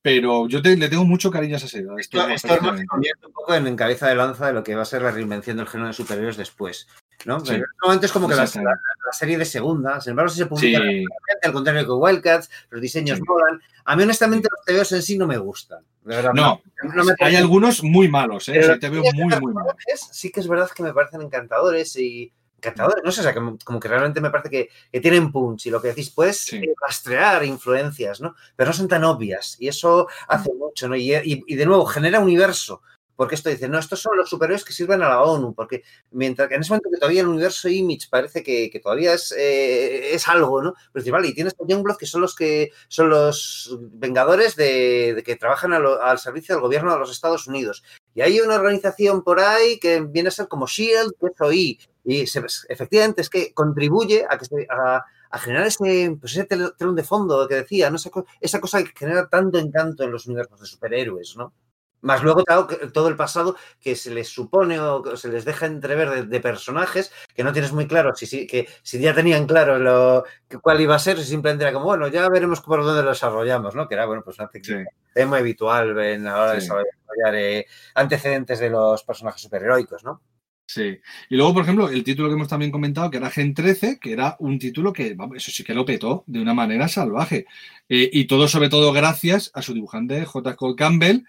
C: pero yo te- le tengo mucho cariño a esa serie.
A: Esto, esto convierte un poco en, en cabeza de lanza de lo que va a ser la reinvención del género de superhéroes después. ¿No?
C: Sí.
A: Pero este es como que la, la- la serie de segunda, sin embargo, si se
C: Sí,
A: publica rápidamente, al contrario que Wildcats, los diseños
C: Sí.
A: molan. A mí, honestamente, los TVOs en sí no me gustan. De verdad,
C: no,
A: no me
C: hay algunos muy malos, ¿eh?
A: Pero
C: Sí, te veo muy, muy malos.
A: Sí que es verdad que me parecen encantadores y encantadores, no sé, o sea, como, como que realmente me parece que, que tienen punch y lo que decís, puedes
C: Sí.
A: eh, rastrear influencias, ¿no? Pero no son tan obvias y eso hace mucho, ¿no? Y, y- y de nuevo, genera universo. Porque esto dice, no, estos son los superhéroes que sirven a la ONU, porque mientras que en ese momento que todavía el universo Image parece que, que todavía es, eh, es algo, ¿no? Pero dice, y tienes a Youngblood que son los que son los vengadores de, que trabajan al servicio del gobierno de los Estados Unidos. Y hay una organización por ahí que viene a ser como Shield, que es. Y efectivamente es que contribuye a que se- a, a generar ese, pues ese tel- telón de fondo que decía, ¿no? esa, co- esa cosa que genera tanto encanto en los universos de superhéroes, ¿no? Más luego todo el pasado que se les supone o se les deja entrever de, de personajes que no tienes muy claro si, si, que, si ya tenían claro lo, que- cuál iba a ser, si simplemente era como, bueno, ya veremos por dónde lo desarrollamos, ¿no? Que era, bueno, pues una
C: Sí,
A: técnica muy habitual en, la hora de
C: Sí.
A: desarrollar eh, antecedentes de los personajes superheroicos, ¿no?
C: sí. Y luego, por ejemplo, el título que hemos también comentado, que era Gen 13, que era un título que, vamos, eso sí que lo petó de una manera salvaje. Eh, y todo, sobre todo, gracias a su dibujante J. Cole Campbell,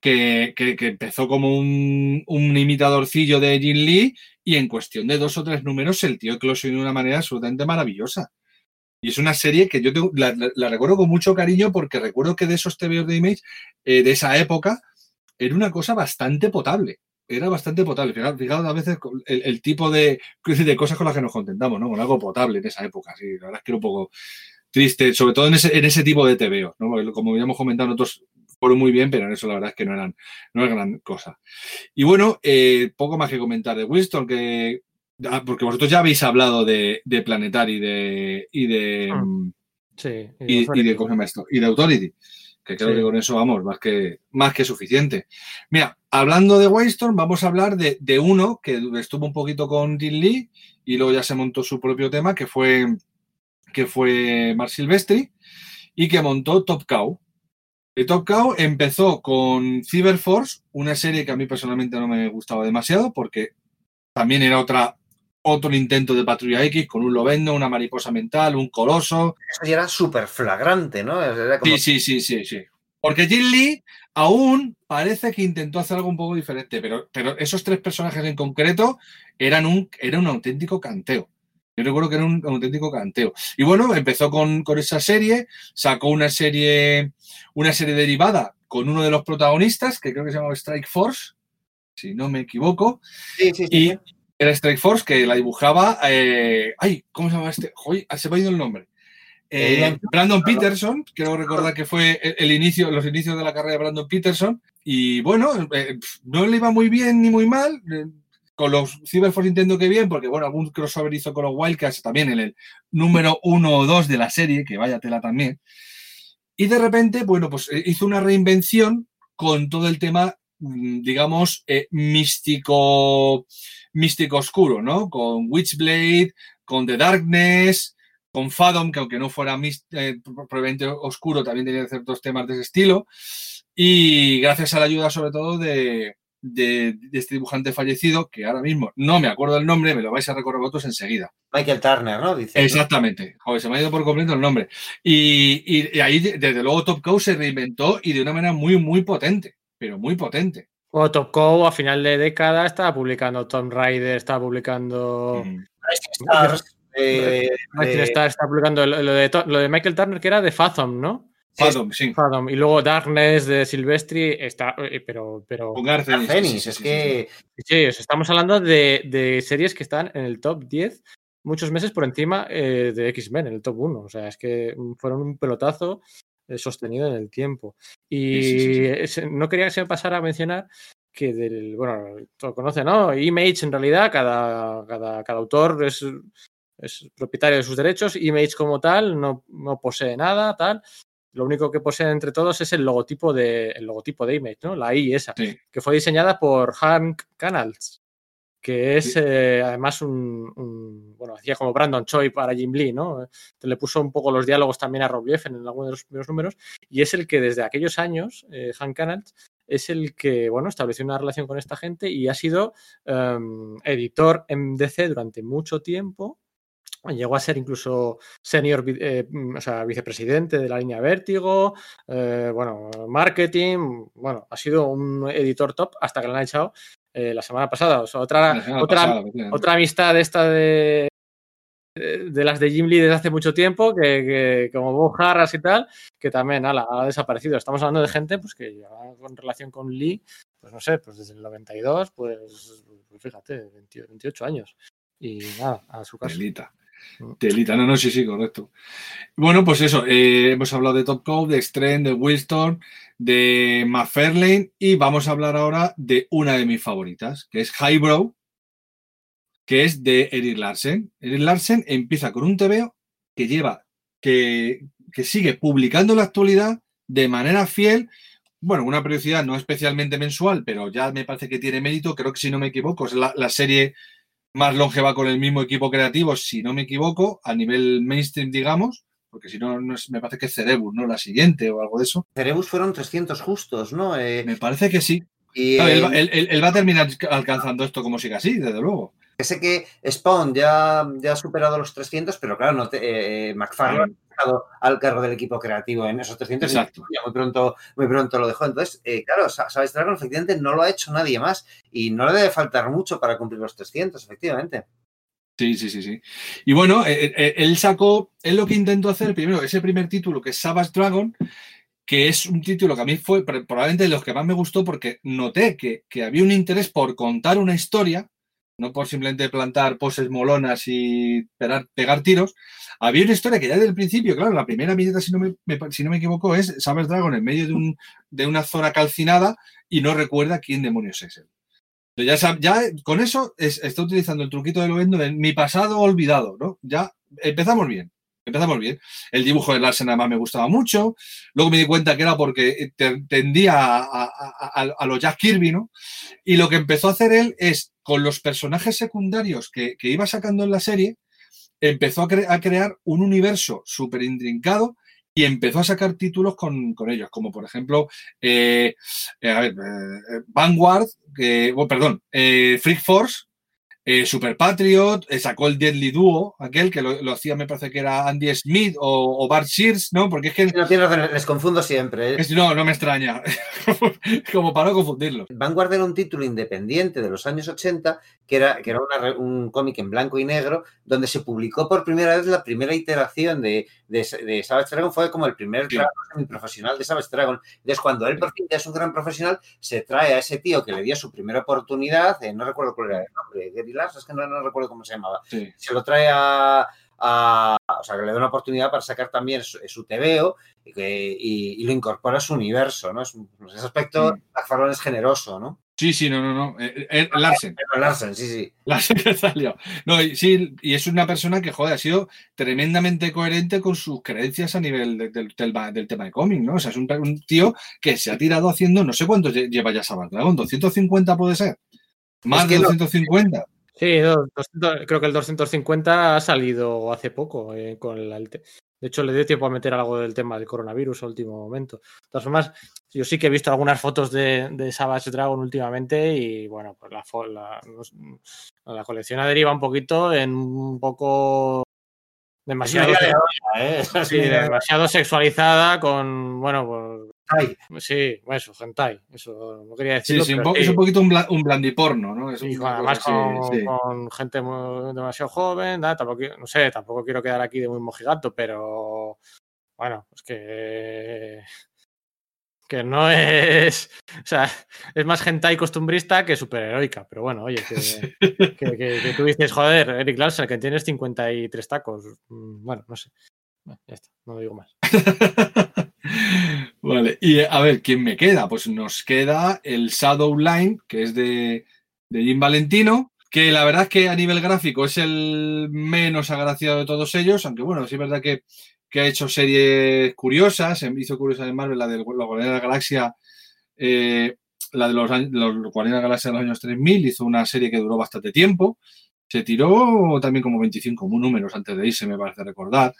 C: que, empezó como un, imitadorcillo de Jin Lee y en cuestión de dos o tres números el tío eclosionó de una manera absolutamente maravillosa. Y es una serie que yo tengo- la, recuerdo con mucho cariño porque recuerdo que de esos TVOs de Image eh, de esa época era una cosa bastante potable. Era bastante potable. Fijaos, a veces el, tipo de, cosas con las que nos contentamos, ¿no? Con algo potable en esa época. Sí, la verdad es que era un poco triste, sobre todo en ese, en tipo de TVO, ¿no? Como ya hemos comentado, nosotros fueron muy bien, pero en eso la verdad es que no eran, no era gran cosa. Y bueno, eh, poco más que comentar de Winston, que ah, porque vosotros ya habéis hablado de, de Planetary de, y de
B: Ah,
C: mm,
B: Sí.
C: y, y de ¿cómo esto? y de Authority. Que creo
B: Sí.
C: que con eso vamos, más que, más que suficiente. Mira, hablando de Waystorm, vamos a hablar de, de uno que estuvo un poquito con Jin Lee y luego ya se montó su propio tema, que fue, que fue Mark Silvestri, y que montó Top Cow. Y Top Cow empezó con Cyberforce, una serie que a mí personalmente no me gustaba demasiado, porque también era otra, otro intento de Patrulla X con un Lovendo, una mariposa mental, un coloso,
A: Eso ya era súper flagrante, ¿no? Era como,
C: Sí, sí, sí, sí, sí. Porque Jin Lee aún parece que intentó hacer algo un poco diferente, pero, pero esos tres personajes en concreto eran un, era un auténtico canteo. Yo recuerdo que era un auténtico canteo. Y bueno, empezó con, con esa serie, sacó una serie, una serie derivada con uno de los protagonistas, que creo que se llamaba Strike Force, si no me equivoco,
A: sí, sí, sí,
C: y era Strike Force que la dibujaba. eh, ay, ¿cómo se llama este? Joy, se me ha ido el nombre. Eh,
A: Eh,
C: Brandon Peterson, creo recordar que fue el, inicio, los inicios de la carrera de Brandon Peterson. Y bueno, eh, no le iba muy bien ni muy mal. Con los Cyberforce entiendo que bien, porque bueno, algún crossover hizo con los Wildcats también en el número uno o dos de la serie, que vaya tela también. Y de repente, bueno, pues eh, hizo una reinvención con todo el tema, mm, digamos, eh, místico, místico oscuro, ¿no? Con Witchblade, con The Darkness, con Fathom, que aunque no fuera eh, probablemente oscuro, también tenía ciertos temas de ese estilo. Y gracias a la ayuda, sobre todo, de, de- de este dibujante fallecido, que ahora mismo no me acuerdo el nombre, me lo vais a recordar vosotros enseguida.
A: Michael Turner, ¿no? Dice. ¿no?
C: Exactamente. Joder, se me ha ido por completo el nombre. Y, y- y ahí, de- desde luego, Top Cow se reinventó y de una manera muy, muy potente. Pero muy potente.
B: O Top Cow a final de década estaba publicando Tomb Raider, estaba publicando.
C: Mm.
A: Stars, eh, eh,
B: está publicando lo lo de, lo de Michael Turner, que era de Fathom, ¿no?
C: Fathom, sí.
B: Fathom. Y luego Darkness de Silvestri está. eh, Pero. pero
C: Con sí, sí,
A: es
C: sí,
A: que
B: sí, o sea, estamos hablando de, de series que están en el top 10 muchos meses por encima eh, de X-Men, en el top 1. O sea, es que fueron un pelotazo. eh, sostenido en el tiempo. Y
C: Sí, sí, sí, sí.
B: es- no quería que se me pasara a mencionar que del, bueno, todo conoce, ¿no? Image en realidad, cada, cada, cada autor es, es propietario de sus derechos, Image como tal no, no posee nada, tal. Lo único que posee entre todos es el logotipo de, el logotipo de Image, ¿no? La I esa,
C: Sí.
B: que fue diseñada por Hank Canals, que es
C: Sí.
B: eh, además un, un- bueno, hacía como Brandon Choi para Jim Lee, ¿no? Le puso un poco los diálogos también a Rob Liefen en algunos de los primeros números y es el que desde aquellos años, eh, Hank Canals, es el que, bueno, estableció una relación con esta gente y ha sido em, editor en DC durante mucho tiempo. Llegó a ser incluso senior, eh, mm, o sea, vicepresidente de la línea Vértigo, eh, bueno, marketing, bueno, ha sido un editor top hasta que le han echado eh, la semana pasada. O sea, otra,
C: semana
B: otra,
C: pasada,
B: otra amistad esta de, de las de Jim Lee desde hace mucho tiempo, que, que como Bob Harras y tal, que también ala, ha desaparecido. Estamos hablando de gente pues que lleva con relación con Lee, pues no sé, pues desde el 92, pues, pues fíjate, 20 28 años. Y nada, a su caso.
C: Telita. Telita, no, no, sí, sí, correcto. Bueno, pues eso, eh, hemos hablado de Top Cow, de Strand, de Wilstorm, de McFarlane y vamos a hablar ahora de una de mis favoritas, que es Highbrow, que es de Eric Larsen. Eric Larsen empieza con un TVO que lleva, que, que sigue publicando en la actualidad de manera fiel. Bueno, una periodicidad no especialmente mensual, pero ya me parece que tiene mérito. Creo que si no me equivoco, es la serie más longeva con el mismo equipo creativo, si no me equivoco, a nivel mainstream, digamos, porque si no, no es- me parece que es Cerebus, ¿no? La siguiente o algo de eso.
A: Cerebus fueron 300 justos, ¿no? Eh,
C: Me parece que sí.
A: y
C: Claro, él, va- él- él- él va a terminar alcanzando esto como siga así, desde luego.
A: Sé que Spawn ya, ya ha superado los 300, pero claro, no te- eh, McFarlane ha estado al cargo del equipo creativo en esos 300 y
C: Exacto.
A: ya muy pronto, muy pronto lo dejó. Entonces, eh, claro, Sa- Savage Dragon efectivamente no lo ha hecho nadie más y no le debe faltar mucho para cumplir los 300, efectivamente.
C: Sí, sí, sí, sí. Y bueno, eh, eh, él sacó, él lo que intentó hacer primero, ese primer título que es Savage Dragon, que es un título que a mí fue pr- probablemente de los que más me gustó porque noté que, que había un interés por contar una historia, no por simplemente plantar poses molonas y pegar, tiros. Había una historia que ya desde el principio, claro, la primera viñeta, si no me, si no me equivoco, es Savage Dragon en medio de, un, de una zona calcinada y no recuerda quién demonios es él. Ya, ya con eso es- está utilizando el truquito de lo vendo de mi pasado olvidado, ¿no? Ya empezamos bien. Empezamos bien. El dibujo de Larsen además me gustaba mucho. Luego me di cuenta que era porque te- tendía a, a, a- a lo Jack Kirby, ¿no? Y lo que empezó a hacer él es, con los personajes secundarios que, iba sacando en la serie, empezó a, cre- a crear un universo súper intrincado y empezó a sacar títulos con, ellos, como por ejemplo, eh, eh, a ver, eh, Vanguard, bueno, perdón, eh, Freak Force, eh, Super Patriot, eh, sacó el Deadly Duo, aquel que lo, lo hacía, me parece que era Andy Smith o, o Bart Shears, ¿no? Porque es que
A: No tienes razón, les confundo siempre. ¿eh?
C: es- no, no me extraña, como para no confundirlo.
A: Vanguard era un título independiente de los años 80, que era, que era una un cómic en blanco y negro, donde se publicó por primera vez la primera iteración de, de, de Savage Dragon, fue como el primer
C: Sí.
A: profesional de Savage Dragon. Entonces, cuando él por fin ya es un gran profesional, se trae a ese tío que le dio su primera oportunidad, eh, no recuerdo cuál era el nombre, Es que no, no recuerdo cómo se llamaba,
C: Sí.
A: se lo trae a, a- o sea, que le da una oportunidad para sacar también su, su TVO y, que- y- y lo incorpora a su universo, ¿no? Es en ese aspecto,
C: Mm.
A: McFarlane es generoso, ¿no?
C: Sí, sí, no, no, no. eh, eh, Larsen.
A: Pero Larsen, sí, sí.
C: Larsen que salió. No, y, sí, y es una persona que, joder, ha sido tremendamente coherente con sus creencias a nivel de- del, del- del tema de cómic, ¿no? O sea, es un, un tío que se ha tirado haciendo, no sé cuánto lle- lleva ya Savage Dragon, 250 puede ser. Más
A: Es que
C: de
A: no-
C: 250.
B: Sí, dos- 200 creo que el 250 ha salido hace poco eh, con el, el De hecho, le dio tiempo a meter algo del tema del coronavirus a último momento. De todas formas, yo sí que he visto algunas fotos de, de Savage Dragon últimamente y bueno, pues la, la, la colección deriva un poquito en un poco demasiado,
A: de olla, ¿eh?
B: Sí,
A: de
B: demasiado sexualizada con, bueno, pues
A: Ay,
B: sí, eso, hentai, eso no quería
C: Sí,
B: decirlo.
C: sí, po- es un poquito un, bla- un blandiporno, ¿no? Es
B: y con- además con,
C: sí.
B: con gente muy- demasiado joven, nada, tampoco, no sé, tampoco quiero quedar aquí de muy mojigato, pero bueno, es que que no es, o sea, es más hentai costumbrista que superheroica, pero bueno, oye, que, que, que- que tú dices, joder, Eric Larsen, que tienes 53 tacos, mm, bueno, no sé, Bueno, ya está, no digo más.
C: Vale, y a ver, ¿quién me queda? Pues nos queda el Shadow Line, que es de, de Jim Valentino, que la verdad es que a nivel gráfico es el menos agraciado de todos ellos, aunque bueno, sí es verdad que, que ha hecho series curiosas, hizo curiosas en Marvel, la de los Guardianes de la Galaxia, eh, la de los, los Guardianes de la Galaxia de los años 3000, hizo una serie que duró bastante tiempo, se tiró también como 25 números antes de irse, me parece recordar.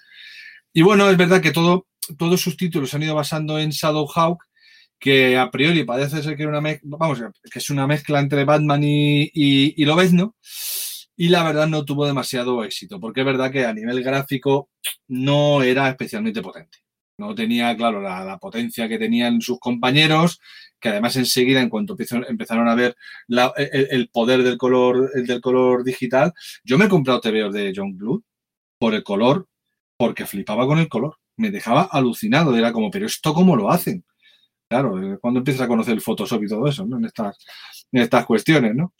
C: Y bueno, es verdad que todo, todos sus títulos se han ido basando en Shadowhawk, que a priori parece ser que, una vamos, que es una mezcla entre Batman y, y, y Lobezno, y la verdad no tuvo demasiado éxito, porque es verdad que a nivel gráfico no era especialmente potente. No tenía, claro, la, potencia que tenían sus compañeros, que además enseguida, en cuanto empezaron, a ver la- el, el poder del color, el del color digital, yo me he comprado TVOs de John Blue por el color, porque flipaba con el color. Me dejaba alucinado. Era como, pero ¿esto cómo lo hacen? Claro, eh, cuando empiezas a conocer el Photoshop y todo eso, ¿no? En estas, estas cuestiones, ¿no?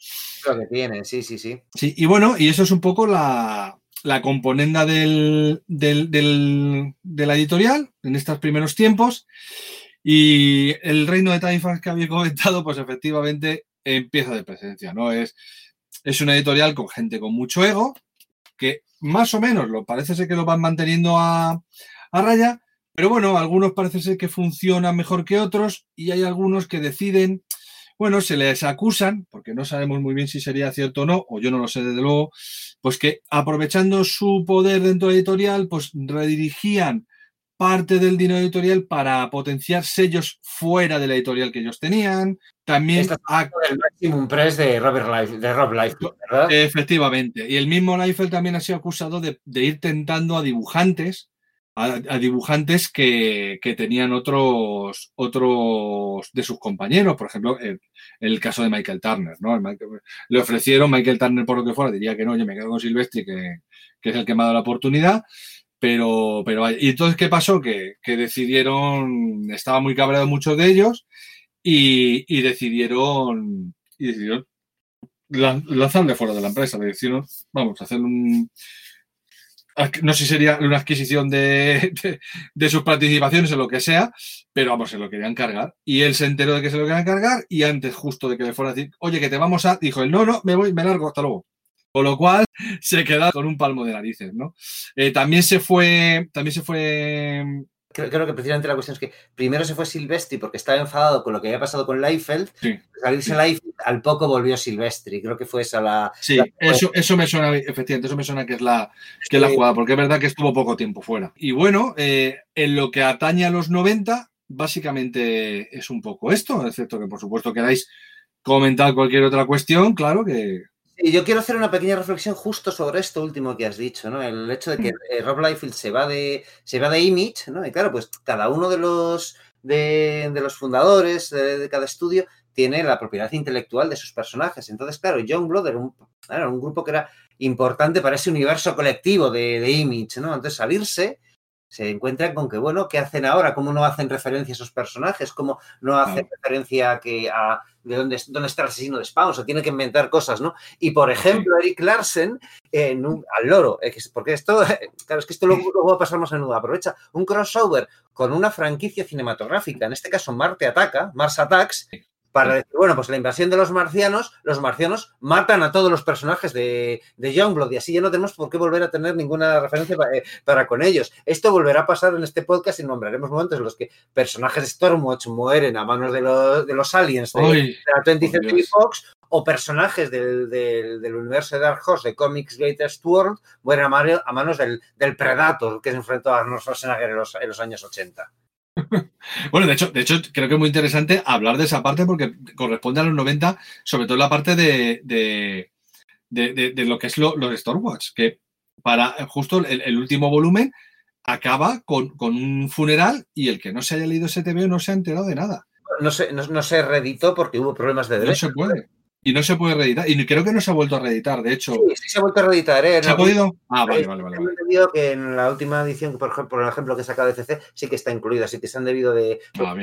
A: Lo que tiene, sí, sí, sí.
C: Sí, y bueno, y eso es un poco la, la componenda del, del- del- de la editorial en estos primeros tiempos. Y el reino de Taifas que había comentado, pues efectivamente empieza de presencia, ¿no? Es, es una editorial con gente con mucho ego, que más o menos lo parece ser que lo van manteniendo a, a raya, pero bueno, algunos parece ser que funcionan mejor que otros y hay algunos que deciden, bueno, se les acusan, porque no sabemos muy bien si sería cierto o no, o yo no lo sé desde luego, pues que aprovechando su poder dentro de la editorial, pues redirigían parte del dinero editorial para potenciar sellos fuera de la editorial que ellos tenían. También a-
A: El Maximum Press de Robert Life, de Rob Life, ¿verdad?
C: Efectivamente. Y el mismo Liefeld también ha sido acusado de, de ir tentando a dibujantes, a, dibujantes que, que tenían otros, otros de sus compañeros. Por ejemplo, el, caso de Michael Turner, ¿no? Le ofrecieron Michael Turner por lo que fuera, diría que no, yo me quedo con Silvestri, que, que es el que me ha dado la oportunidad. Pero, pero, y entonces, ¿qué pasó? Que, que decidieron, estaba muy cabreado muchos de ellos y, y decidieron, y decidieron lan- lanzarle fuera de la empresa. Le dijeron, vamos hacer un. No sé si sería una adquisición de, de, de sus participaciones o lo que sea, pero vamos, se lo querían cargar. Y él se enteró de que se lo querían cargar y antes, justo de que le fuera a decir, oye, que te vamos a. Dijo él, no, no, me voy, me largo, hasta luego. Con lo cual se queda con un palmo de narices, ¿no? Eh, también se fue. También se fue.
A: Creo, creo que precisamente la cuestión es que primero se fue Silvestri porque estaba enfadado con lo que había pasado con Leifeld.
C: Sí.
A: Al salirse
C: Sí.
A: Leifeld, al poco volvió Silvestri. Creo que fue esa la.
C: Sí,
A: la-
C: eso, eso me suena, efectivamente, eso me suena que es la, que es la
A: Sí.
C: jugada, porque es verdad que estuvo poco tiempo fuera. Y bueno, eh, en lo que atañe a los 90, básicamente es un poco esto, excepto que por supuesto queráis comentar cualquier otra cuestión, claro que...
A: Y yo quiero hacer una pequeña reflexión justo sobre esto último que has dicho, ¿no? El hecho de que eh, Rob Liefeld se va de se va de Image, ¿no? Y claro, pues cada uno de los de, de los fundadores de, de cada estudio tiene la propiedad intelectual de sus personajes. Entonces, claro, John Blood era un, era un grupo que era importante para ese universo colectivo de, de Image, ¿no? Entonces, salirse se encuentran con que, bueno, ¿qué hacen ahora? ¿Cómo no hacen referencia a esos personajes? ¿Cómo no hacen referencia a que a de dónde, dónde está el asesino de Spawn? O sea, tienen que inventar cosas, ¿no? Y por ejemplo, Eric Larsen, en un- al loro, eh, porque esto, claro, es que esto luego, luego va a pasar más a menudo, aprovecha un crossover con una franquicia cinematográfica, en este caso Marte Ataca, Mars Attacks, para decir, bueno, pues la invasión de los marcianos, los marcianos matan a todos los personajes de, de Youngblood y así ya no tenemos por qué volver a tener ninguna referencia eh, para, con ellos. Esto volverá a pasar en este podcast y nombraremos momentos en los que personajes de Stormwatch mueren a manos de los, de los aliens de, de la 20th
C: por
A: Century
C: Dios.
A: Fox o personajes del, del- del universo de Dark Horse de Comics Greatest World mueren a manos del, del Predator que se enfrentó a Arnold Schwarzenegger en los, en los años 80.
C: Bueno, de hecho, de hecho, creo que es muy interesante hablar de esa parte porque corresponde a los 90, sobre todo la parte de, de, de- lo que es lo- los Stormwatch, que para justo el, el último volumen acaba con, con un funeral y el que no se haya leído ese TVO no se ha enterado de nada.
A: No se, no, no se reeditó porque hubo problemas de
C: No
A: derechos.
C: se puede. Y no se puede reeditar. Y creo que no se ha vuelto a reeditar, de hecho.
A: Sí, sí se ha vuelto a reeditar, ¿eh?
C: ¿Se ha podido? Ah, vale,
A: Sí,
C: vale, vale. vale.
A: entendido que en la última edición, por ejemplo, por ejemplo que he sacado de CC, sí que está incluida, sí que se han debido de
C: Ah,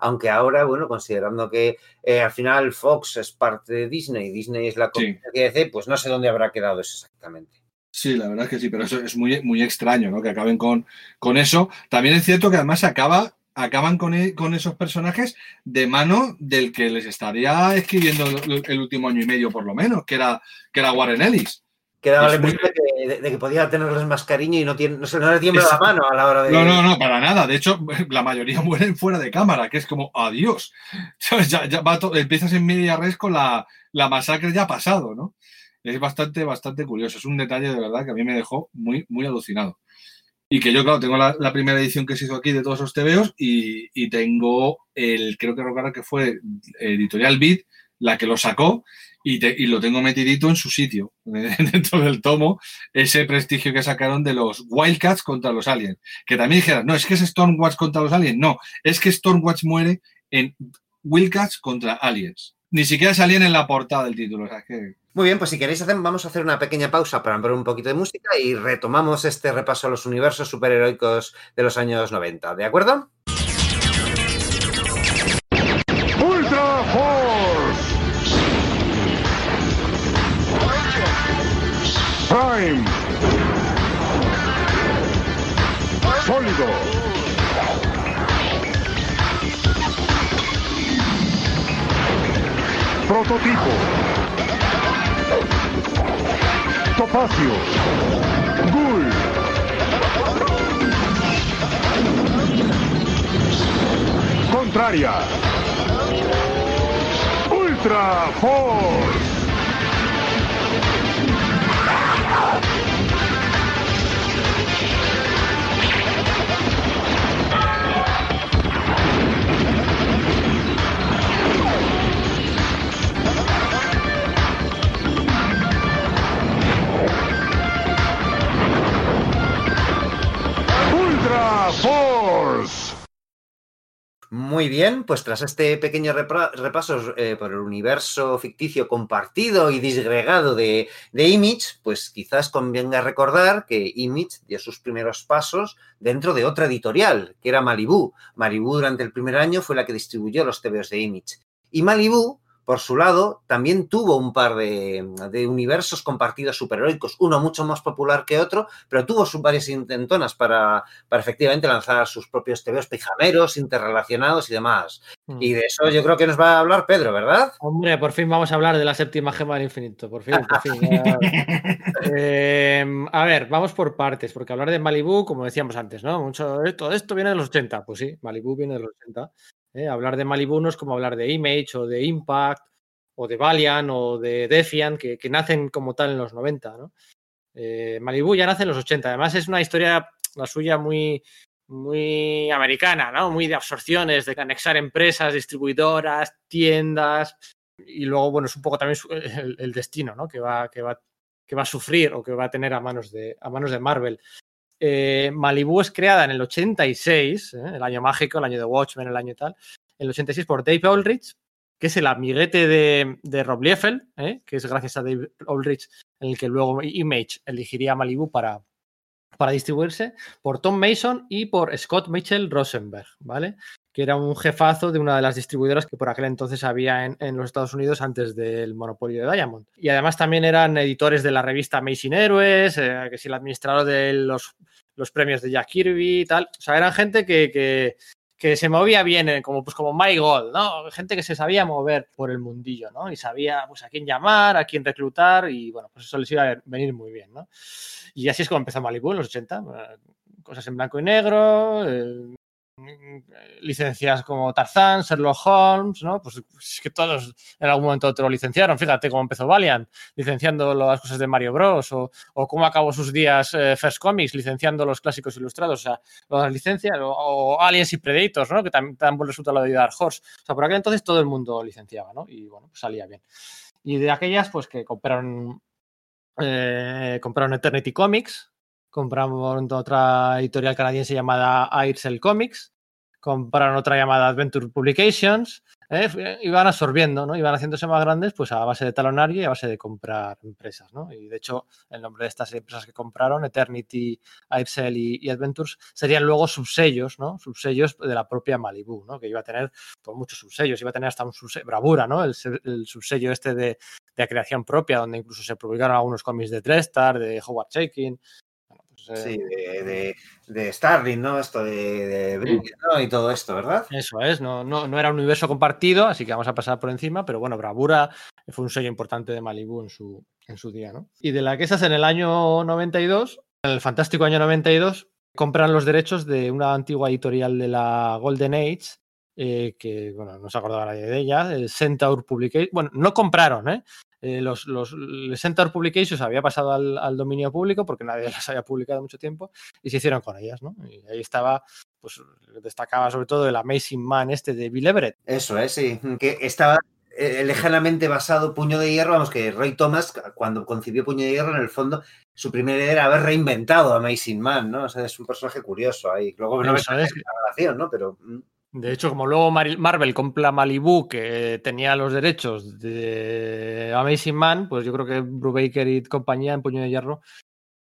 A: aunque ahora, bueno, considerando que eh, al final Fox es parte de Disney, Disney es la compañía que DC, pues no sé dónde habrá quedado eso exactamente.
C: Sí, la verdad es que sí, pero eso es muy, muy extraño, ¿no? Que acaben con, con eso. También es cierto que además acaba acaban con, e- con esos personajes de mano del que les estaría escribiendo el, el último año y medio, por lo menos, que era, que era Warren Ellis.
A: Quedaba la
C: Es muy-
A: impresión de que, de- que podía tenerles más cariño y no, tiene, no, se, no le tiembla
C: Es-
A: la mano a la hora de.
C: No, no, no, para nada. De hecho, la mayoría mueren fuera de cámara, que es como adiós. Ya, ya va to- empiezas en media res con la, la masacre ya pasado, ¿no? Es bastante, bastante curioso. Es un detalle de verdad que a mí me dejó muy, muy alucinado. Y que yo, claro, tengo la, primera edición que se hizo aquí de todos esos TVOs y, y tengo el, creo que recuerdo que fue Editorial Beat, la que lo sacó y, te- y lo tengo metidito en su sitio, dentro del tomo, ese prestigio que sacaron de los Wildcats contra los aliens. Que también dijeran, no, es que es Stormwatch contra los aliens. No, es que Stormwatch muere en Wildcats contra aliens. Ni siquiera salían en la portada del título. O sea, que
A: Muy bien, pues si queréis hacer, vamos a hacer una pequeña pausa para ver un poquito de música y retomamos este repaso a los universos superheroicos de los años 90. ¿De acuerdo?
E: Ultra Force. Prime. Sólido. Prototipo. Topacio. Ghoul. Contraria. Ultra Force. Force.
A: Muy bien, pues tras este pequeño repaso eh, por el universo ficticio compartido y disgregado de, de Image, pues quizás convenga recordar que Image dio sus primeros pasos dentro de otra editorial, que era Malibu. Malibu durante el primer año fue la que distribuyó los TVOs de Image. Y Malibu, por su lado, también tuvo un par de, de universos compartidos superheroicos, uno mucho más popular que otro, pero tuvo sus varias intentonas para, para efectivamente lanzar sus propios TVOs pijameros, interrelacionados y demás.
B: Mm.
A: Y de eso yo creo que nos va a hablar Pedro, ¿verdad?
B: Hombre, por fin vamos a hablar de la séptima gema del infinito. Por fin, por fin. Eh, a ver, vamos por partes, porque hablar de Malibu, como decíamos antes, ¿no? Mucho, todo esto viene de los 80. Pues sí, Malibu viene de los 80. ¿Eh? Hablar de Malibu no es como hablar de Image o de Impact o de Valiant o de Defiant, que, nacen como tal en los 90, ¿no? Eh, Malibu ya nace en los 80. Además, es una historia, la suya, muy, muy americana, ¿no? Muy de absorciones, de anexar empresas, distribuidoras, tiendas. Y luego, bueno, es un poco también el destino, ¿no? Que va, que, va, que va a sufrir o que va a tener a manos de, a manos de Marvel. Eh, Malibu es creada en el 86, ¿eh? el año mágico, el año de Watchmen, el año tal, en el 86 por Dave Aldrich, que es el amiguete de, Rob Liefeld, ¿eh? que es gracias a Dave Aldrich en el que luego Image elegiría a Malibu para, para distribuirse, por Tom Mason y por Scott Mitchell Rosenberg, ¿vale? Que era un jefazo de una de las distribuidoras que por aquel entonces había en, en los Estados Unidos antes del monopolio de Diamond. Y además también eran editores de la revista Amazing Héroes, eh, que es el administrador de los, los premios de Jack Kirby y tal. O sea, eran gente que, que, que se movía bien, eh, como, pues, como My Gold, ¿no? Gente que se sabía mover por el mundillo, ¿no? Y sabía pues, a quién llamar, a quién reclutar y, bueno, pues eso les iba a venir muy bien, ¿no? Y así es como empezó Malibu en los 80. eh, Cosas en blanco y negro, eh, licencias como Tarzán, Sherlock Holmes, ¿no? Pues es que todos en algún momento te lo licenciaron. Fíjate cómo empezó Valiant, licenciando las cosas de Mario Bros. O, cómo acabó sus días eh, First Comics, licenciando los clásicos ilustrados. O sea, las licencias, o, Aliens y Predators, ¿no? Que también tan buen resultado lo de Dark Horse. O sea, por aquel entonces todo el mundo licenciaba, ¿no? Y bueno, pues salía bien. Y de aquellas, pues que compraron, eh, compraron Eternity Comics, compraron otra editorial canadiense llamada Aircel Comics, compraron otra llamada Adventure Publications, ¿eh? iban absorbiendo, ¿no? Iban haciéndose más grandes pues a base de talonario y a base de comprar empresas, ¿no? Y de hecho, el nombre de estas empresas que compraron, Eternity, Aircel y, Adventures, serían luego subsellos, ¿no? Subsellos de la propia Malibu, ¿no? Que iba a tener pues, muchos subsellos, iba a tener hasta un subsello, Bravura, ¿no? El, el subsello este de, de creación propia, donde incluso se publicaron algunos cómics de Trestar, de Howard Shaking, eh,
A: Sí, de, de, de Starling, ¿no? Esto de, de ¿no? Y todo esto, ¿verdad?
B: Eso es, no, no, no era un universo compartido, así que vamos a pasar por encima, pero bueno, Bravura fue un sello importante de Malibu en su, en su día, ¿no? Y de la que esas en el año 92, en el fantástico año 92, compran los derechos de una antigua editorial de la Golden Age, eh, que, bueno, no se acordaba nadie de ella, el Centaur Publication. Bueno, no compraron, ¿eh? Eh, los, los, el Centaur Publications había pasado al, al dominio público porque nadie las había publicado mucho tiempo y se hicieron con ellas, ¿no? Y ahí estaba, pues destacaba sobre todo el Amazing Man este de Bill Everett.
A: Eso es, sí. Que estaba eh, lejanamente basado Puño de Hierro, vamos, que Roy Thomas, cuando concibió Puño de Hierro, en el fondo, su primera idea era haber reinventado a Amazing Man, ¿no? O sea, es un personaje curioso ahí. Luego no ves
B: es.
A: la relación, ¿no? Pero mm,
B: De hecho, como luego Mar- Marvel compra Malibu, que tenía los derechos de Amazing Man, pues yo creo que Brubaker y compañía en Puño de Hierro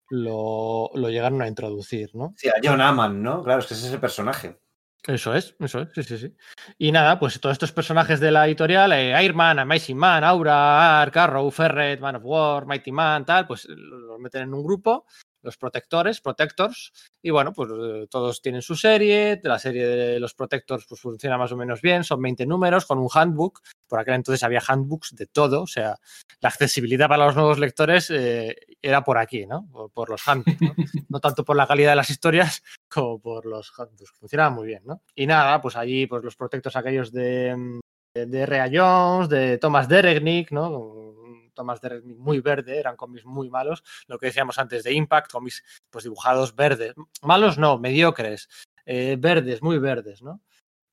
B: lo, lo llegaron a introducir, ¿no?
A: sí, a John Aman, ¿no? Claro, es que es ese personaje.
B: Eso es, eso es, sí, sí, sí. Y nada, pues todos estos personajes de la editorial, eh, Iron Man, Amazing Man, Aura, Ark, Arrow, Ferret, Man of War, Mighty Man, tal, pues los meten en un grupo, los protectores, protectors, y bueno, pues eh, todos tienen su serie, la serie de los protectors pues funciona más o menos bien, son 20 números con un handbook, por aquel entonces había handbooks de todo, o sea, la accesibilidad para los nuevos lectores eh, era por aquí, ¿no? Por, por los handbooks, ¿no? no tanto por la calidad de las historias, como por los handbooks. Funcionaba muy bien, ¿no? Y nada, pues allí, pues los protectos aquellos de, mm, de, de R.A. Jones, de Thomas Deregnick, ¿no? Thomas Deregnick muy verde, eran cómics muy malos. Lo que decíamos antes de Impact, cómics pues dibujados verdes. Malos no, mediocres. eh, verdes, muy verdes, ¿no?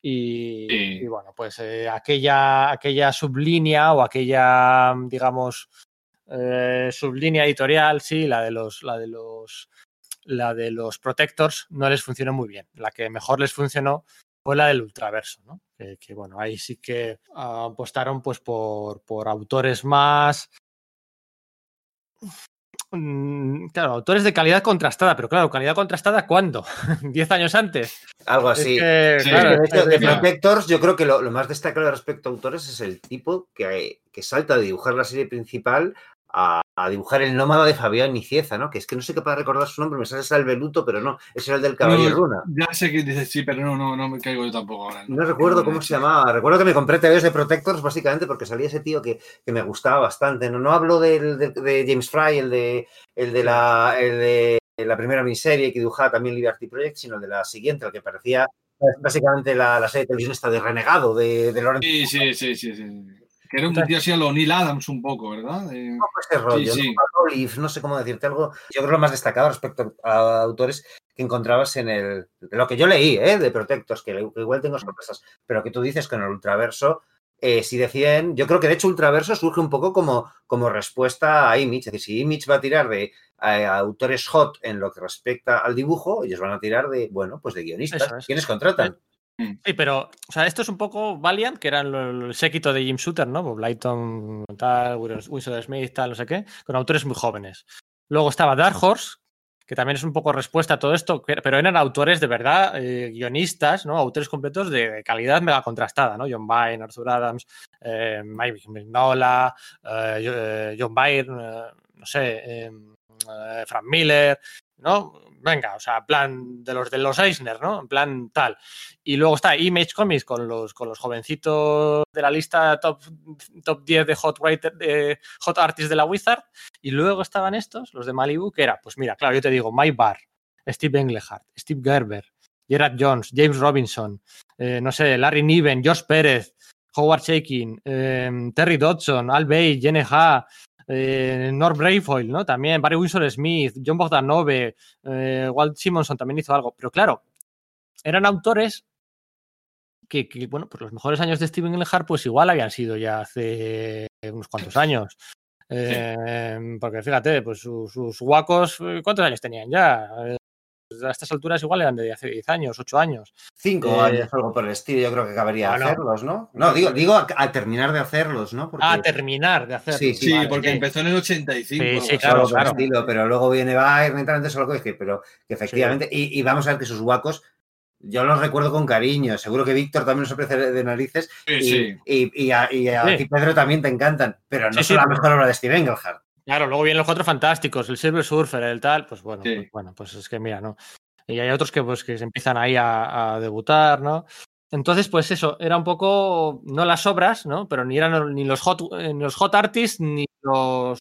B: Y,
C: Sí.
B: y bueno, pues eh, aquella, aquella sublínea o aquella, digamos, eh, sublínea editorial, sí, la de los, la de los, la de los protectors no les funcionó muy bien. La que mejor les funcionó fue la del ultraverso, ¿no? Que, que, bueno, ahí sí que ah, apostaron pues por, por autores más. Mm, Claro, autores de calidad contrastada, pero claro, calidad contrastada ¿cuándo? ¿Diez años antes?
A: Algo
B: Es
A: así.
B: que,
C: Sí,
B: claro,
A: de
B: es
A: hecho,
B: que-
A: de
C: claro.
A: Protectors, yo creo que lo, lo más destacable respecto a autores es el tipo que, que salta de dibujar la serie principal a, a dibujar el nómada de Fabián Nicieza, ¿no? Que es que no sé capaz de recordar su nombre, me sale el Beluto, pero no, ese era el del Caballo
C: No,
A: Runa.
C: Ya sé que dices sí, pero no, no, no me caigo yo tampoco ahora.
A: No recuerdo cómo se llamaba. Recuerdo que me compré TVs de Protectors básicamente porque salía ese tío que, que me gustaba bastante. No, no hablo del, de, de James Fry, el de, el de la, el de la primera miniserie que dibujaba también Liberty Project, sino de la siguiente, el que parecía básicamente la, la serie de televisión esta de Renegado de, de Lorenzo.
C: Sí, sí, sí, sí, sí. Que era un tío así a lo Neil Adams un poco, ¿verdad? Eh,
A: Un poco ese rollo,
C: sí.
A: ¿no? Olive, no sé cómo decirte algo. Yo creo lo más destacado respecto a autores que encontrabas en el. de lo que yo leí, ¿eh? De Protectos, que igual tengo sorpresas, pero que tú dices que en el Ultraverso. Eh, si decían, yo creo que de hecho Ultraverso surge un poco como, como respuesta a Image, es decir, si Image va a tirar de a, a autores hot en lo que respecta al dibujo, ellos van a tirar de, bueno, pues de guionistas.
B: Es.
A: ¿Quiénes contratan?
B: Sí, pero, o sea, esto es un poco Valiant, que era el, el séquito de Jim Shooter, ¿no? Bob Lighton, tal, Winston Smith, tal, no sé qué, con autores muy jóvenes. Luego estaba Dark Horse, que también es un poco respuesta a todo esto, pero eran autores de verdad, eh, guionistas, ¿no? Autores completos de, de calidad mega contrastada, ¿no? John Byrne, Arthur Adams, eh, Mike Mignola, eh, eh, John Byrne, no sé, Frank Miller, ¿no? Venga, o sea, plan de los de los Eisner, ¿no? En plan tal. Y luego está Image Comics con los, con los jovencitos de la lista top, top 10 de Hot, Writer, de Hot Artists de la Wizard. Y luego estaban estos, los de Malibu, que era, pues mira, claro, yo te digo, Mike Barr, Steve Englehart, Steve Gerber, Gerard Jones, James Robinson, eh, no sé, Larry Niven, Josh Pérez, Howard Shaking, eh, Terry Dodson, Al Bay, Jenny Ha, eh, Norm Brayfoyle, ¿no? También Barry Windsor Smith, John Bogdanove, eh, Walt Simonson también hizo algo. Pero claro, eran autores que, que, bueno, pues los mejores años de Steven Englehart, pues igual habían sido ya hace unos cuantos años. Eh, Porque fíjate, pues sus, sus guacos, eh, ¿cuántos años tenían ya? A estas alturas igual eran de hace 10 años, 8 años.
A: Cinco
B: Eh,
A: años, algo por el estilo, yo creo que cabería
B: bueno.
A: hacerlos, ¿no? No, digo, digo a, a terminar de hacerlos, ¿no? Porque-
B: A terminar de hacer.
A: Sí,
C: Sí,
A: vale,
C: porque
A: sí.
C: empezó en el 85.
B: Sí,
C: algo
B: sí, claro,
A: algo estilo, pero luego viene Bayern, entra solo que decir, pero que efectivamente, y, y vamos a ver que sus guacos, yo los recuerdo con cariño, seguro que Víctor también los ofrece de narices,
C: Sí,
A: y,
C: sí.
A: y, y a, y a
B: Sí.
A: ti, Pedro también te encantan, pero no
B: Sí,
A: son
B: sí,
A: la
B: pero-
A: mejor obra de Steve Engelhardt.
B: Claro, luego vienen los cuatro fantásticos, el Silver Surfer, el tal, pues bueno,
C: Sí.
B: pues, bueno, pues es que mira, ¿no? Y hay otros que pues que se empiezan ahí a, a debutar, ¿no? Entonces, pues eso, era un poco, no las obras, ¿no? Pero ni eran ni los hot, eh, ni los hot artists, ni los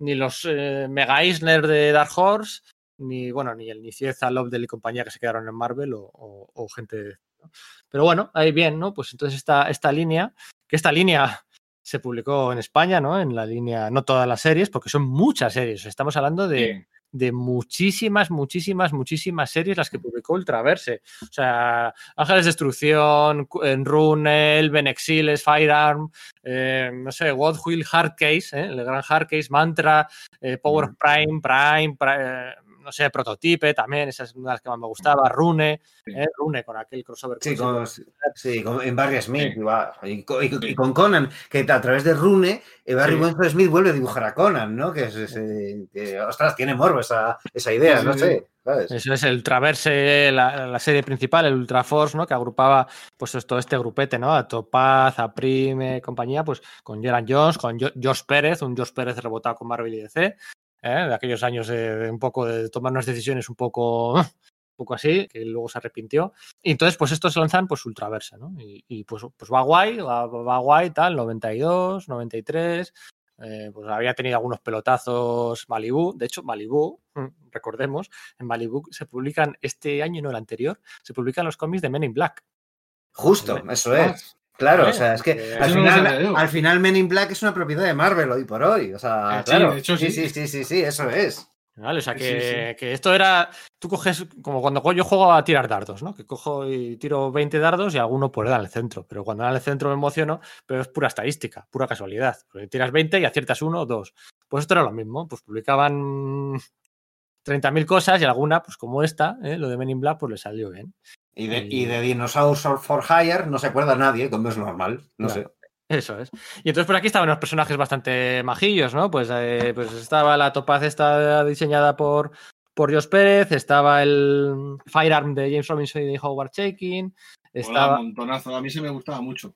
B: ni los eh, Mega Eisner de Dark Horse, ni bueno, ni el ni Cieza, Lovedale y compañía que se quedaron en Marvel o, o- o gente. ¿no? Pero bueno, ahí bien, ¿no? Pues entonces esta, esta línea, que esta línea se publicó en España, ¿no? En la línea, no todas las series, porque son muchas series. Estamos hablando de, muchísimas, muchísimas, muchísimas series las que publicó Ultraverse. O sea, Ángeles de Destrucción, Cu- en Rune, Elven Exiles, Firearm, eh, no sé, What Will Hardcase, ¿eh? el gran Hardcase, Mantra, eh, Power Prime, Prime, Pri- eh, no sé, Prototype también, esa es una de las que más me gustaba, Rune. ¿eh? Rune con aquel crossover.
A: Sí,
B: con
A: sí, con- en Barry Smith.
C: Sí.
A: Y, con Conan, que a través de Rune, eh, Barry
C: Sí.
A: Smith vuelve a dibujar a Conan, ¿no? Que es, ese- que, ostras, tiene morbo esa, esa idea, no
C: sí,
A: sé. ¿sabes?
B: Eso es el Ultraverse, la, la serie principal, el Ultraforce, ¿no? Que agrupaba pues todo este grupete, ¿no? A Topaz, a Prime, compañía, pues con Gerard Jones, con Jo- Josh Pérez, un Josh Pérez rebotado con Marvel y DC, ¿eh? de aquellos años de, de un poco de tomar unas decisiones un poco, un poco así, que luego se arrepintió. Y entonces, pues estos se lanzan pues Ultraverse, ¿no? Y, y, pues, pues va guay, va, va guay, tal, 92, 93. eh, pues había tenido algunos pelotazos Malibu. De hecho, Malibu, mm, recordemos, en Malibu se publican este año, no el anterior, se publican los cómics de Men in Black.
A: Justo, eso es. Claro, o sea, es que al final, al Men in Black es una propiedad de Marvel hoy por hoy. O sea,
C: Eh, sí,
A: claro.
C: de hecho,
A: sí,
C: sí.
A: sí, sí, sí, sí, eso es.
B: ¿Vale? O sea,
C: Sí,
B: que,
C: sí,
B: que esto era. Tú coges, como cuando yo juego a tirar dardos, ¿no? Que cojo y tiro 20 dardos y alguno puede dar al centro. Pero cuando dan al centro me emociono, pero es pura estadística, pura casualidad. Porque tiras 20 y aciertas uno o dos. Pues esto era lo mismo. Pues publicaban 30.000 cosas y alguna, pues como esta, ¿eh? lo de Men in Black, pues le salió bien.
A: Y de,
B: Y-
A: y de Dinosaurs for Hire no se acuerda nadie, como es normal. No
B: Claro. Eso es. Y entonces por aquí estaban los personajes bastante majillos, ¿no? Pues, eh, pues estaba la Topaz esta diseñada por, por Josh Pérez, estaba el Firearm de James Robinson y de Howard
C: Mola
B: estaba...
C: un montonazo. A mí se me gustaba mucho.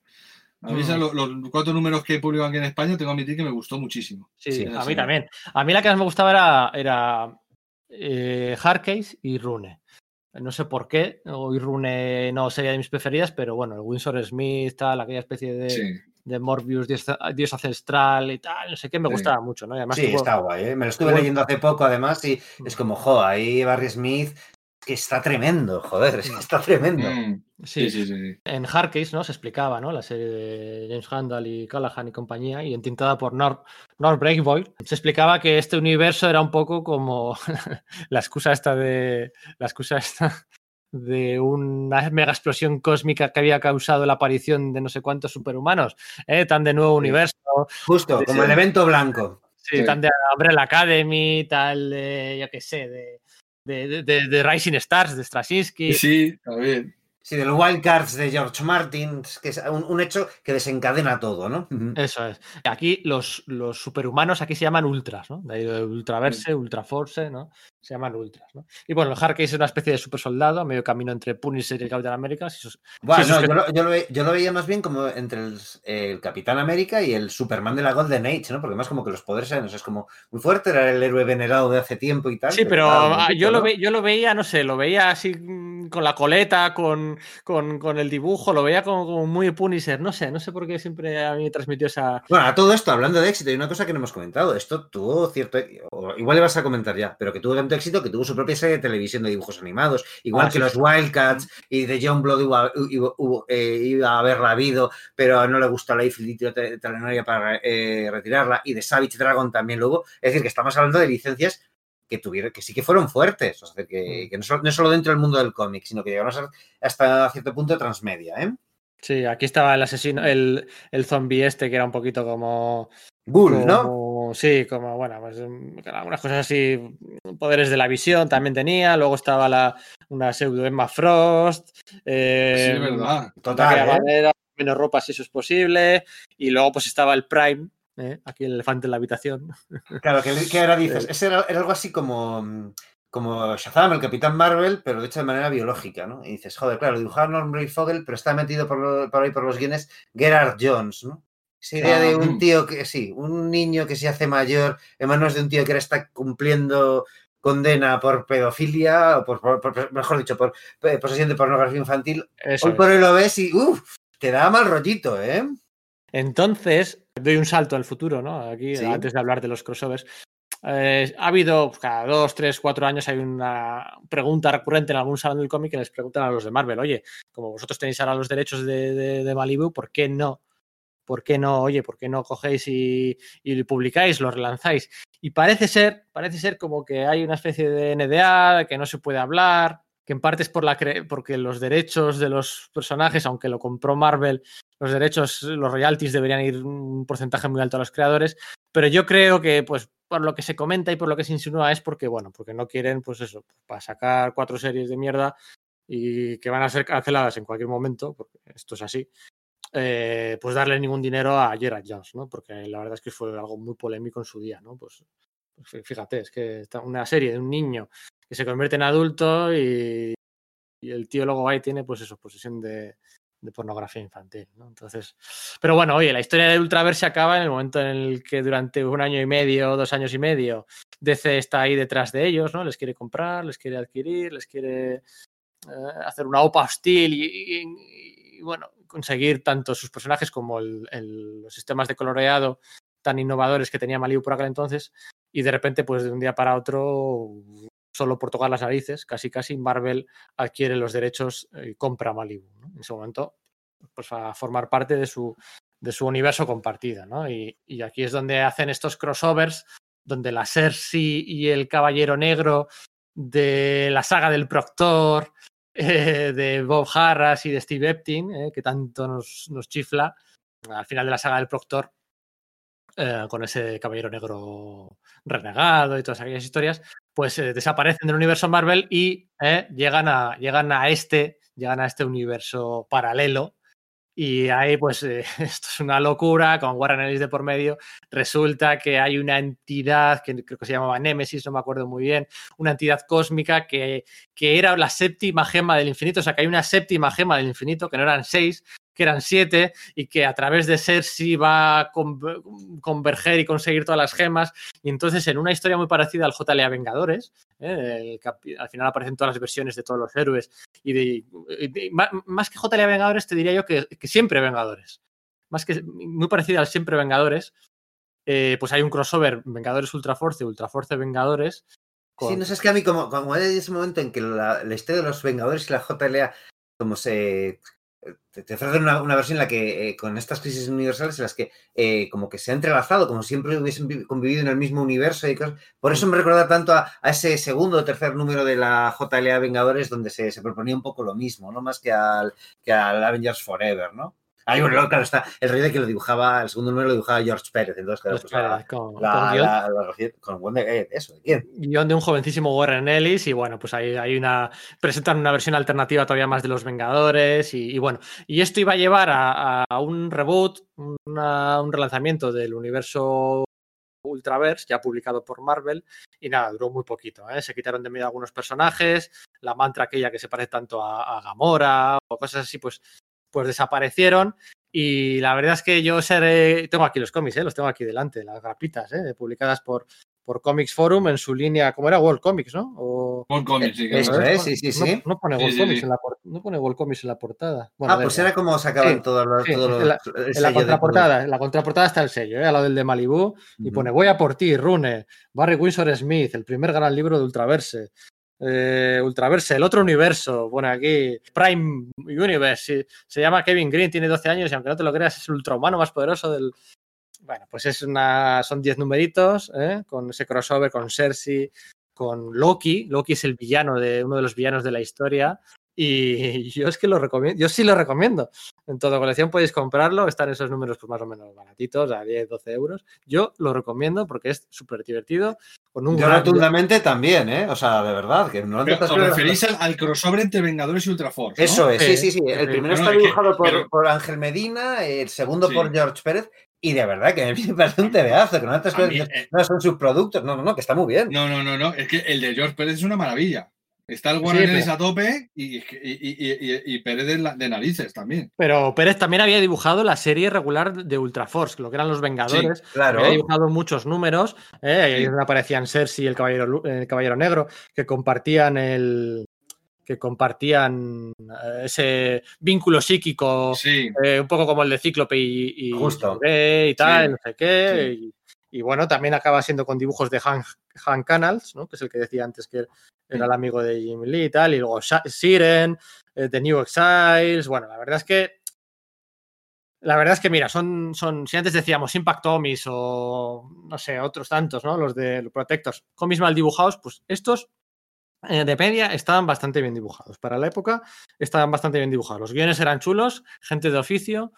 C: A mí
B: Mm.
C: se- lo- los, cuatro números que publican aquí en España tengo que admitir que me gustó muchísimo.
B: Sí,
A: Sí,
B: a
C: sí.
B: mí también. A mí la que más me gustaba era, era eh, Hardcase y Rune. No sé por qué, hoy Rune no sería de mis preferidas, pero bueno, el Winsor Smith, tal, aquella especie de,
C: Sí.
B: de Morbius, dios, dios ancestral y tal, no sé qué, me
C: Sí.
B: gustaba mucho, ¿no? Y además
A: Sí, está guay, ¿eh? Me lo estuve leyendo hace poco, además, y es como, jo, ahí Barry Smith, que está tremendo, joder, es que está tremendo.
C: Mm,
B: sí,
C: sí, sí, sí, sí.
B: en Hardcase, ¿no? Se explicaba, ¿no? La serie de James Handel y Callahan y compañía, y entintada por Nor, Nor Breakboy, se explicaba que este universo era un poco como la excusa esta de. La excusa esta de una mega explosión cósmica que había causado la aparición de no sé cuántos superhumanos, ¿eh? tan de nuevo universo,
A: Justo, como el evento blanco.
B: sí,
C: Sí.
B: tan de Umbrella Academy, tal de, yo qué sé, de, de, de- de Rising Stars, de Straczynski.
C: Sí, bien.
A: Sí, del Wildcards de George Martin, que es un, un hecho que desencadena todo, ¿no?
B: Eso es. Aquí los, los superhumanos aquí se llaman ultras, ¿no? De ahí lo de ultraverse, ultraforce, ¿no? Se llaman ultras, ¿no? Y bueno, el Hardcase es una especie de super soldado a medio camino entre Punisher y Captain America. si sos-
A: Bueno,
B: Sí,
A: no,
B: sí, sí.
A: yo, lo, yo lo ve- yo lo veía más bien como entre el, el Capitán América y el Superman de la Golden Age, ¿no? Porque más como que los poderes eran, o sea, es como muy fuerte, era el héroe venerado de hace tiempo y tal.
B: Sí, pero
A: claro,
B: ah, yo, lo
A: ¿no?
B: ve- yo lo veía, no sé, lo veía así mm, con la coleta, con, con, con el dibujo, lo veía como, como muy Punisher, no sé, no sé por qué siempre a mí me transmitió esa...
A: Bueno, a todo esto, hablando de éxito, hay una cosa que no hemos comentado. Esto tuvo cierto. o igual le vas a comentar ya, pero que tuvo tanto éxito que tuvo su propia serie de televisión de dibujos animados. Igual
B: Ah,
A: que
B: sí,
A: los. Wildcats y de John Blood iba, eh, iba a haberla habido, pero no le gustó la Telenoria para eh, retirarla. Y de Savage Dragon también hubo. Es decir, que estamos hablando de licencias que tuvieron, que sí que fueron fuertes. O sea, que, que no, solo, no solo dentro del mundo del cómic, sino que llegaron a ser hasta cierto punto transmedia, ¿eh?
B: Sí, aquí estaba el asesino, el, el zombie este que era un poquito como...
A: Ghoul, ¿no?
B: Sí, como, bueno, pues mm, algunas cosas así, poderes de la visión también tenía, luego estaba la, una pseudo Emma Frost, eh,
C: Sí, es verdad.
A: Total, ¿eh?
B: manera, menos ropa si eso es posible, y luego pues estaba el Prime, ¿eh? aquí el elefante en la habitación.
A: Claro, que, que ahora dices, ese era, era algo así como, mm, como Shazam, el Capitán Marvel, pero de hecho de manera biológica, ¿no? Y dices, joder, claro, dibujaba Norm Fogel, pero está metido por, lo- por ahí por los guiones Gerard Jones, ¿no? Esa idea de un
C: mm.
A: tío que, sí, un niño que se hace mayor en manos de un tío que ahora está cumpliendo condena por pedofilia, o por, por- por- mejor dicho, por eh, posesión de pornografía infantil.
B: Eso
A: Hoy
B: es.
A: por hoy lo ves y, uff, te da mal rollito, ¿eh?
B: Entonces, doy un salto al futuro, ¿no? Aquí,
A: Sí.
B: antes de hablar de los crossovers. Eh, ha habido pues, cada dos, tres, cuatro años hay una pregunta recurrente en algún salón del cómic que les preguntan a los de Marvel, oye, como vosotros tenéis ahora los derechos de, de, de Malibu, ¿por qué no? ¿Por qué no, oye, por qué no cogéis y, y publicáis, lo relanzáis? Y parece ser, parece ser como que hay una especie de NDA, que no se puede hablar, que en parte es por la porque los derechos de los personajes, aunque lo compró Marvel, los derechos, los royalties deberían ir un porcentaje muy alto a los creadores, pero yo creo que, pues, por lo que se comenta y por lo que se insinúa es porque, bueno, porque no quieren, pues eso, para sacar cuatro series de mierda y que van a ser canceladas en cualquier momento, porque esto es así, eh, pues darle ningún dinero a Gerard Jones, ¿no? Porque la verdad es que fue algo muy polémico en su día, ¿no? Pues, pues fí- fíjate, es que una serie de un niño que se convierte en adulto y, y el tío luego va y tiene, pues eso, posesión de, pornografía infantil. Entonces, pero bueno, oye, la historia de Ultraverse acaba en el momento en el que durante un año y medio, dos años y medio, DC está ahí detrás de ellos, ¿no? Les quiere comprar, les quiere adquirir, les quiere eh, hacer una OPA hostil y, bueno, conseguir tanto sus personajes como el- el- los sistemas de coloreado tan innovadores que tenía Malibu por aquel entonces y de repente, pues de un día para otro, solo por tocar las narices, casi casi Marvel adquiere los derechos y compra Malibu. ¿no? En ese momento, pues a formar parte de su, de su universo compartido. ¿no? Y, y aquí es donde hacen estos crossovers, donde la Cersei y el Caballero Negro de la saga del Proctor, eh, de Bob Harras y de Steve Epting, eh, que tanto nos, nos chifla, al final de la saga del Proctor, eh, con ese Caballero Negro renegado y todas aquellas historias, pues eh, desaparecen del universo Marvel y eh, llegan, a, llegan a este, llegan a este universo paralelo. Y ahí, pues, eh, esto es una locura, con Warren Ellis de por medio. Resulta que hay una entidad que creo que se llamaba Nemesis, no me acuerdo muy bien, una entidad cósmica que, que era la séptima gema del infinito. O sea, que hay una séptima gema del infinito, que no eran seis, que eran siete, y que a través de Cersei va a con- converger y conseguir todas las gemas. Y entonces, en una historia muy parecida al JLA Vengadores, ¿eh? al final aparecen todas las versiones de todos los héroes. Y, de, más que JLA Vengadores, te diría yo que, siempre Vengadores. Más que muy parecido al siempre Vengadores. eh, pues hay un crossover Vengadores Ultra Force, Ultra Force Vengadores.
A: Sí, no sé, es que a mí como, como hay ese momento en que la, la historia de los Vengadores y la JLA como se... Te, te ofrecen una, una versión en la que eh, con estas crisis universales en las que eh, como que se ha entrelazado, como si siempre hubiesen vi- convivido en el mismo universo y cosas. Por eso me recuerda tanto a, a ese segundo o tercer número de la JLA Vengadores donde se, se proponía un poco lo mismo, ¿no? Más que al, que al Avengers Forever, ¿no? Ahí, bueno, claro, está el rey de que lo dibujaba, el segundo número lo dibujaba George Pérez, entonces, claro,
B: pues,
A: pues, la-
B: con-
A: la-
B: con guión-
A: eso, ¿de quién?
B: guion de un jovencísimo Warren Ellis y bueno, pues ahí hay una presentan una versión alternativa todavía más de los Vengadores y, y bueno, y esto iba a llevar a, a un reboot, una- un relanzamiento del universo Ultraverse ya publicado por Marvel y nada, duró muy poquito, ¿eh? se quitaron de medio algunos personajes, la mantra aquella que se parece tanto a, a Gamora o cosas así, pues, pues desaparecieron y la verdad es que yo seré, tengo aquí los cómics, ¿eh? los tengo aquí delante, las grapitas, ¿eh? publicadas por, por Comics Forum en su línea, ¿cómo era? World Comics, ¿no? O,
C: World Comics, sí, que
A: Eso
C: no-
A: es, sí, sí, sí.
B: No, no pone
C: Sí,
B: World
C: sí,
B: Comics
C: sí.
B: en la no pone World Comics en la portada. Bueno,
A: Ah, pues era como sacaban
B: Sí,
A: todos los.
B: sí,
A: todos los-
B: en la- En la contraportada, en la contraportada está el sello, ¿eh? al lado del de Malibu, y
A: Ujú.
B: pone Voy a por ti, Rune, Barry Windsor Smith, el primer gran libro de Ultraverse. Eh, Ultraverse, el otro universo, pone aquí Prime Universe, se llama Kevin Green, tiene 12 años y aunque no te lo creas es el ultrahumano más poderoso del... Bueno, pues es una, son 10 numeritos, ¿eh? con ese crossover con Cersei, con Loki, Loki es el villano de uno de los villanos de la historia y yo es que lo recomiendo, yo sí lo recomiendo. En toda colección podéis comprarlo, están esos números pues más o menos baratitos, a 10, 12 euros. Yo lo recomiendo porque es súper divertido. Con un
A: Yo
B: gran-
A: rotundamente también, ¿eh? O sea, de verdad, que no
C: Pero
A: te
C: os referís al, al crossover entre Vengadores y Ultraforce. ¿no?
A: Eso es, sí, sí, sí.
B: Sí,
A: El primero
C: Bueno,
A: está dibujado por,
C: pero-
A: por Ángel Medina, el segundo
C: Sí.
A: por George Pérez, y de verdad que me parece un tebeazo, que no antes
C: mí, eh,
A: no son subproductos, no, no, no, que está muy bien.
C: No, no, no, no. Es que el de George Pérez es una maravilla. Está el Warren
B: Sí, pero-
C: a tope y, y, y, y- y Pérez de, narices también.
B: Pero Pérez también había dibujado la serie regular de Ultra Force, lo que eran los Vengadores.
A: Claro.
B: Había dibujado muchos números. ¿eh? Ahí
C: Sí.
B: donde aparecían Cersei y el Caballero, el Caballero Negro, que compartían el que compartían eh, ese vínculo psíquico,
C: Sí,
B: eh, un poco como el de Cíclope y, y,
A: Justo.
B: Y tal,
C: Sí.
B: no sé qué. Y, y bueno, también acaba siendo con dibujos de Han, Han Canals, ¿no? que es el que decía antes que era el amigo de Jim Lee y tal, y luego Siren, eh, The New Exiles. Bueno, la verdad es que. La verdad es que, mira, son, son. Si antes decíamos Impact Comics o no sé, otros tantos, ¿no? Los de los Protectors, cómics mal dibujados, pues estos eh, de media estaban bastante bien dibujados. Para la época estaban bastante bien dibujados. Los guiones eran chulos, gente de oficio,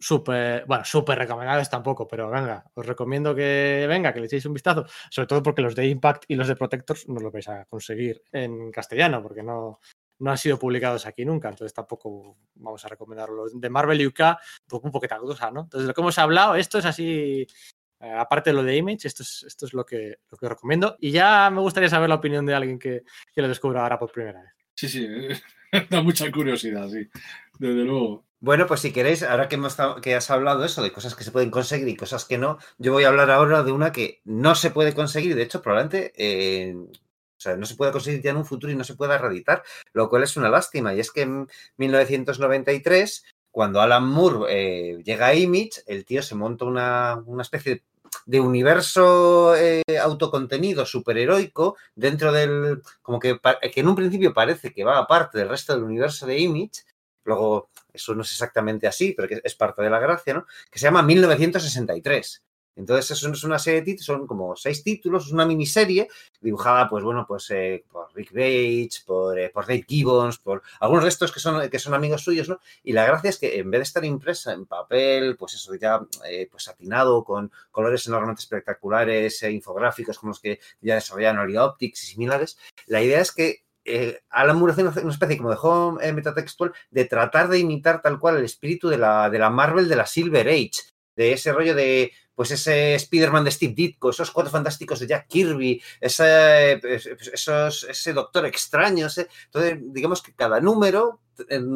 B: súper, bueno, súper recomendables tampoco, pero venga, os recomiendo que venga, que le echéis un vistazo, sobre todo porque los de Impact y los de Protectors no lo vais a conseguir en castellano, porque no, no han sido publicados aquí nunca, entonces tampoco vamos a recomendarlos. De Marvel UK, pues un poquito cosa, ¿no? Entonces, lo que hemos hablado, esto es así, eh, aparte de lo de Image, esto es, esto es lo, que, lo que recomiendo. Y ya me gustaría saber la opinión de alguien que, que lo descubra ahora por primera vez.
C: sí, sí. Da mucha curiosidad, sí. Desde luego.
A: Bueno, pues si queréis, ahora que, hemos, que has hablado eso de cosas que se pueden conseguir y cosas que no, yo voy a hablar ahora de una que no se puede conseguir. De hecho, probablemente eh, o sea, no se puede conseguir ya en un futuro y no se pueda reeditar, lo cual es una lástima. Y es que en 1993, cuando Alan Moore eh, llega a Image, el tío se monta una, una especie de universo eh, autocontenido superheroico dentro del como que, que en un principio parece que va aparte del resto del universo de Image luego eso no es exactamente así pero que es parte de la gracia ¿no? que se llama 1963 entonces eso es una serie de títulos son como seis títulos es una miniserie dibujada pues bueno pues eh, por Rick Bates por, eh, por Dave Gibbons por algunos de estos que son que son amigos suyos ¿no? y la gracia es que en vez de estar impresa en papel pues eso ya eh, pues satinado con colores enormemente espectaculares infográficos como los que ya desarrollaron Ori Optics y similares la idea es que eh, Alan Moore una especie como de juego eh, metatextual de tratar de imitar tal cual el espíritu de la, de la Marvel de la Silver Age, de ese rollo de pues ese Spider-Man de Steve Ditko, esos cuatro fantásticos de Jack Kirby, ese, esos, ese doctor extraño. Ese, entonces, digamos que cada número eh,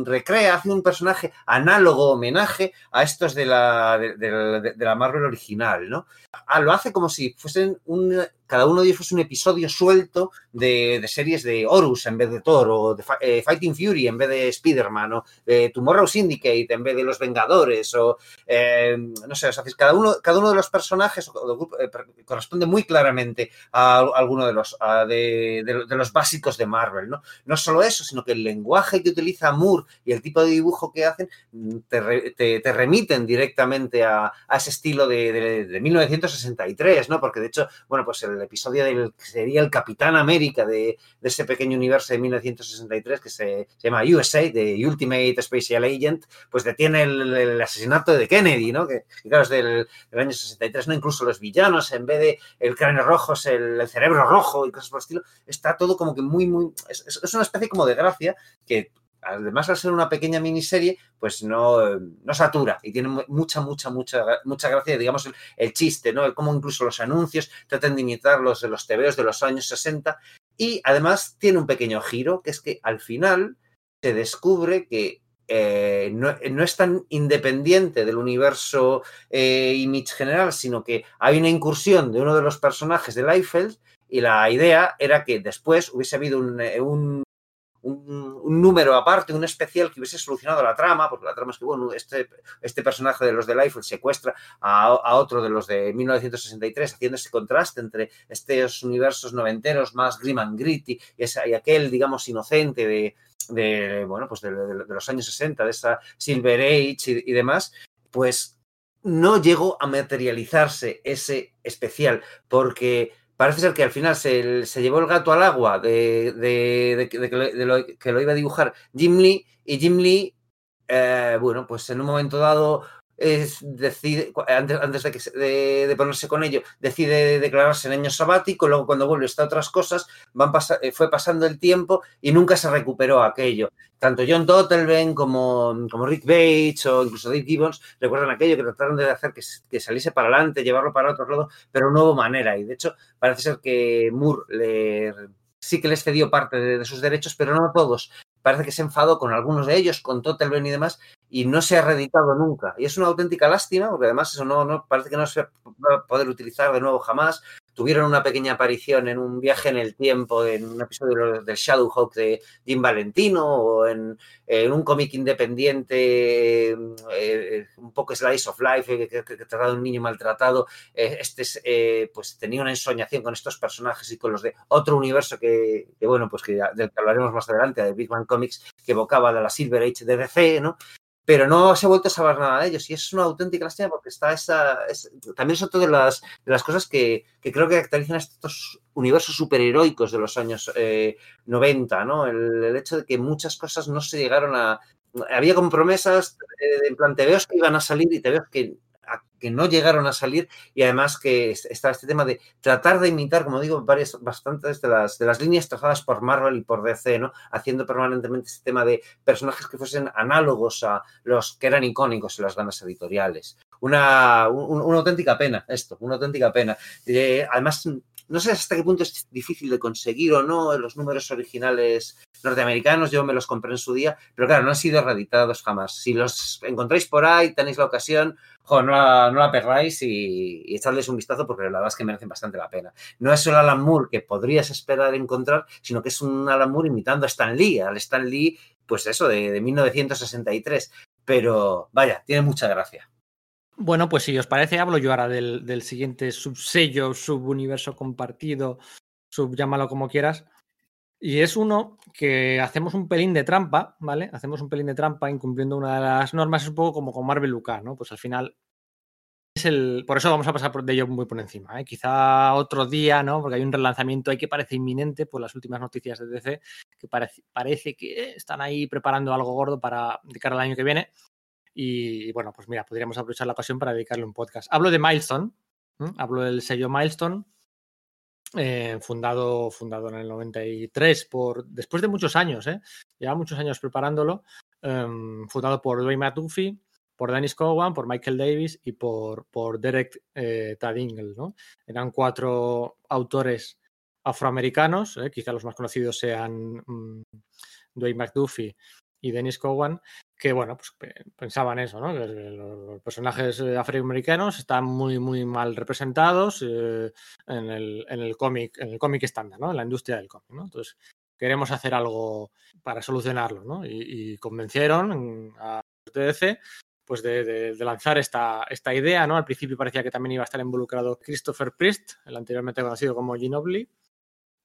A: recrea, hace un personaje análogo, homenaje a estos de la, de, de- de la Marvel original, ¿no? Ah, lo hace como si fuesen un, cada uno de ellos fuese un episodio suelto de, series de Horus en vez de Thor, o de eh, Fighting Fury en vez de Spider-Man, o de Tomorrow Syndicate en vez de Los Vengadores, o eh, no sé, o sea, cada uno, cada uno de los personajes eh, corresponde muy claramente a, alguno de los, a de los básicos de Marvel, ¿no? No solo eso, sino que el lenguaje que utiliza Moore y el tipo de dibujo que hacen mm, te, re- te- te remiten directamente a, ese estilo de, de- de 1963, ¿no? Porque de hecho, bueno, pues el episodio del que sería el Capitán América de, ese pequeño universo de 1963 que se, llama USA, de Ultimate Special Agent, pues detiene el, asesinato de Kennedy, ¿no? Que, claro, es del, del año 63, ¿no? Incluso los villanos, en vez de el cráneo rojo, el, cerebro rojo y cosas por el estilo, está todo como que muy, muy... Es una especie como de gracia que además al ser una pequeña miniserie, pues no, no satura y tiene mu- mucha, mucha, mucha, mucha gracia, digamos, el, el chiste, ¿no? El cómo incluso los anuncios tratan de imitar los de los TVOs de los años 60 y además tiene un pequeño giro, que es que al final se descubre que eh, no, no es tan independiente del universo eh, Image general, sino que hay una incursión de uno de los personajes de Liefeld y la idea era que después hubiese habido un, eh, un, un- número aparte, un especial que hubiese solucionado la trama, porque la trama es que, bueno, este, este personaje de los de Liefeld secuestra a, a otro de los de 1963, haciendo ese contraste entre estos universos noventeros más grim and gritty y, esa- y aquel, digamos, inocente de, bueno, pues de, los años 60, de esa Silver Age y demás, pues no llegó a materializarse ese especial, porque parece ser que al final se, se llevó el gato al agua de, de- que lo iba a dibujar Jim Lee, y Jim Lee, eh, bueno, pues en un momento dado es- decide, antes, antes de, que de, de ponerse con ello, decide declararse en año sabático, luego cuando vuelve está a otras cosas, van eh, fue pasando el tiempo y nunca se recuperó aquello. Tanto John Dottelben como, como Rick Bates o incluso Dave Gibbons recuerdan aquello que trataron de hacer que, que saliese para adelante, llevarlo para otro lado, pero no hubo manera. Y de hecho, parece ser que Moore le sí que les cedió parte de, sus derechos, pero no todos. Parece que se enfadó con algunos de ellos, con Totelben y demás, y no se ha reeditado nunca. Y es una auténtica lástima, porque además eso no, parece que no se va a poder utilizar de nuevo jamás. Tuvieron una pequeña aparición en un viaje en el tiempo, en un episodio del Shadowhawk de Jim Valentino, o en, un cómic independiente, eh, un poco Slice of Life, eh, que, que, que trata de un niño maltratado. Eh, este es, eh, pues tenía una ensoñación con estos personajes y con los de otro universo que, bueno, pues que del que hablaremos más adelante, de Big Man Comics, que evocaba de la Silver Age de DC, ¿no? Pero no se ha vuelto a saber nada de ellos y es una auténtica lástima porque está esa. es- también es otra de las, de las cosas que, que creo que caracterizan estos universos superheroicos de los años eh, 90, ¿no? El, hecho de que muchas cosas no se llegaron a. Había como promesas eh, en plan, te que iban a salir y te veo que, que no llegaron a salir y además que es- está este tema de tratar de imitar, como digo, varias, bastantes de las, de las líneas trazadas por Marvel y por DC, ¿no? Haciendo permanentemente este tema de personajes que fuesen análogos a los que eran icónicos en las ganas editoriales. Una, un- una auténtica pena esto, una auténtica pena. Eh, además, no sé hasta qué punto es difícil de conseguir o no los números originales norteamericanos, yo me los compré en su día, pero claro, no han sido reeditados jamás. Si los encontráis por ahí, tenéis la ocasión, no, la, no la perdáis y, y echadles un vistazo porque la verdad es que merecen bastante la pena. No es el Alan Moore que podrías esperar encontrar, sino que es un Alan Moore imitando a Stan Lee, al Stan Lee, pues eso, de, de 1963. Pero vaya, tiene mucha gracia.
B: Bueno, pues si os parece, hablo yo ahora del, del siguiente subsello, subuniverso compartido, sub llámalo como quieras. Y es uno que hacemos un pelín de trampa, ¿vale? Hacemos un pelín de trampa incumpliendo una de las normas, es un poco como con Marvel UK, ¿no? Pues al final es el. Por eso vamos a pasar de ello muy por encima, ¿eh? Quizá otro día, ¿no? Porque hay un relanzamiento ahí que parece inminente por las últimas noticias de DC, que parece, parece que están ahí preparando algo gordo para de cara al año que viene. Y bueno, pues mira, podríamos aprovechar la ocasión para dedicarle un podcast. Hablo de Milestone, hablo del sello Milestone, eh, fundado, fundado en el 93, por, después de muchos años, ¿eh? lleva muchos años preparándolo, em, fundado por Dwayne McDuffie, por Dennis Cowan, por Michael Davis y por, por Derek eh, Tadingle. ¿no? Eran cuatro autores afroamericanos, ¿eh? quizá los más conocidos sean mm, Dwayne McDuffie y Dennis Cowan, que bueno, pues pe- pensaban eso, ¿no? Que los los personajes eh, afroamericanos están muy, muy mal representados eh, en el, en el cómic, en el cómic estándar, ¿no? En la industria del cómic, ¿no? Entonces, queremos hacer algo para solucionarlo, ¿no? Y, y convencieron a TDC pues de, de- de lanzar esta, esta idea, ¿no? Al principio parecía que también iba a estar involucrado Christopher Priest, el anteriormente conocido como Ginobili,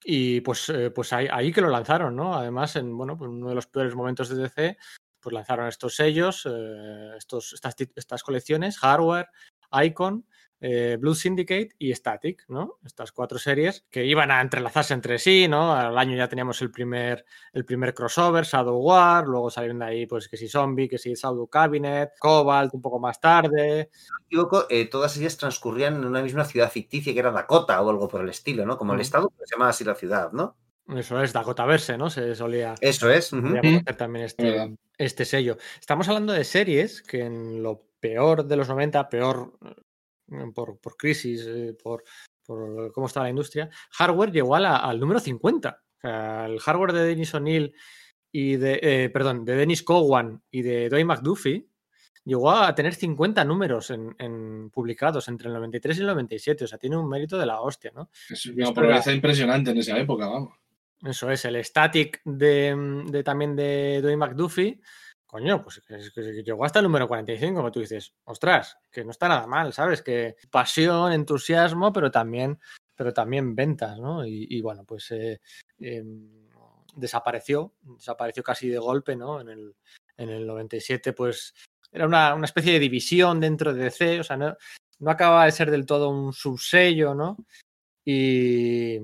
B: y pues, eh, pues ahí, ahí que lo lanzaron, ¿no? Además, en bueno, pues uno de los peores momentos de DC, pues lanzaron estos sellos, eh, estos, estas, estas colecciones, Hardware, Icon, eh, Blue Syndicate y Static, ¿no? Estas cuatro series que iban a entrelazarse entre sí, ¿no? Al año ya teníamos el primer, el primer crossover, Shadow War, luego salieron de ahí, pues que si Zombie, que si Shadow Cabinet, Cobalt un poco más tarde,
A: no me equivoco, eh, todas ellas transcurrían en una misma ciudad ficticia que era Dakota o algo por el estilo, ¿no? Como el estado, pero se llamaba así la ciudad, ¿no?
B: Eso es Dakota Verse, ¿no? Se solía,
A: Eso es.
B: conocer también este, este sello. Estamos hablando de series que en lo peor de los 90, peor eh, por, por crisis, eh, por, por cómo estaba la industria, hardware llegó a la- al número 50. O sea, el hardware de Dennis O'Neill y de, eh, perdón, de Dennis Cowan y de Dwayne McDuffie llegó a tener 50 números en, en publicados entre el 93 y el 97. O sea, tiene un mérito de la hostia, ¿no?
C: Es una impresionante en esa época, vamos.
B: Eso es, el static de, de también de Dwayne McDuffie. Coño, pues es que llegó hasta el número 45, como tú dices. Ostras, que no está nada mal, ¿sabes? Que pasión, entusiasmo, pero también, pero también ventas, ¿no? Y, bueno, pues eh, em, desapareció, desapareció casi de golpe, ¿no? En el, en el 97, pues era una, una especie de división dentro de DC, o sea, no, no acababa de ser del todo un subsello, ¿no? Y,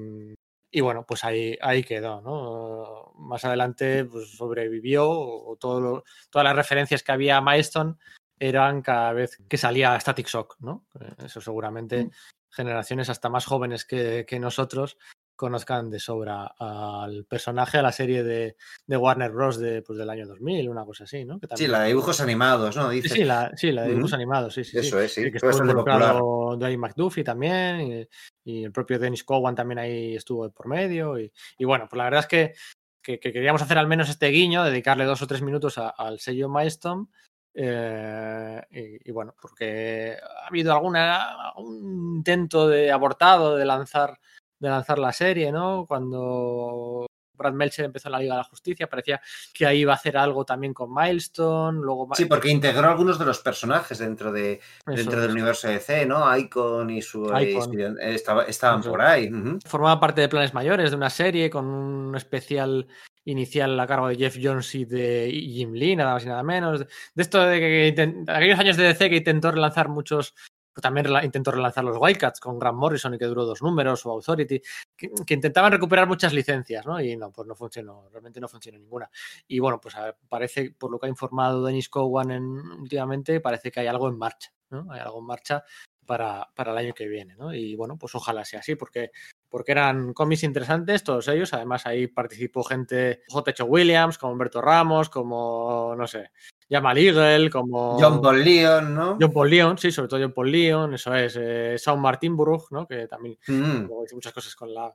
B: y bueno, pues ahí, ahí quedó, ¿no? Más adelante pues, sobrevivió, o todo lo- todas las referencias que había a Milestone eran cada vez que salía Static Shock, ¿no? Eh, Eso seguramente
C: Mm.
B: generaciones hasta más jóvenes que, que nosotros conozcan de sobra al personaje, a la serie de, de Warner Bros. De, pues, del año 2000, una cosa así, ¿no? Que
A: Sí, la de dibujos animados, ¿no?
B: Sí,
A: Dice.
B: sí, la, sí, la de dibujos animados, sí, sí. sí.
A: Eso es, sí.
B: que estuvo involucrado Dwayne McDuffie también, y, y el propio Dennis Cowan también ahí estuvo por medio. Y, y bueno, pues la verdad es que, que- que queríamos hacer al menos este guiño, dedicarle dos o tres minutos a- al sello Milestone. eh, y, y bueno, porque ha habido alguna un intento de abortado de lanzar de lanzar la serie, ¿no? Cuando Brad Meltzer empezó en la Liga de la Justicia, parecía que ahí iba a hacer algo también con Milestone, luego
A: Sí, porque integró algunos de los personajes dentro de
B: Eso
A: dentro del universo de C, ¿no? Icon y su
B: Icon.
A: y- estaba- estaban
B: Eso
A: por ahí.
B: formaba parte de planes mayores de una serie con un especial inicial a cargo de Jeff Jones y de Jim Lee, nada más y nada menos. De esto de que aquellos años de DC que intentó relanzar muchos, también intentó relanzar los Wildcats con Grant Morrison y que duró dos números, o Authority, que, intentaban recuperar muchas licencias, ¿no? Y no, pues no funcionó, realmente no funcionó ninguna. Y bueno, pues parece, por lo que ha informado Dennis Cowan en- últimamente, parece que hay algo en marcha, ¿no? Hay algo en marcha para, para el año que viene, ¿no? Y bueno, pues ojalá sea así, porque porque eran cómics interesantes, todos ellos. Además, ahí participó gente, J.H. Williams, como Humberto Ramos, como, no sé, Jamal Eagle, como
A: John Paul Leon, ¿no?
B: John Paul Leon, sí, sobre todo John Paul Leon, eso es, eh, Sean ¿no? Que también
A: Mm.
B: hizo muchas cosas con la,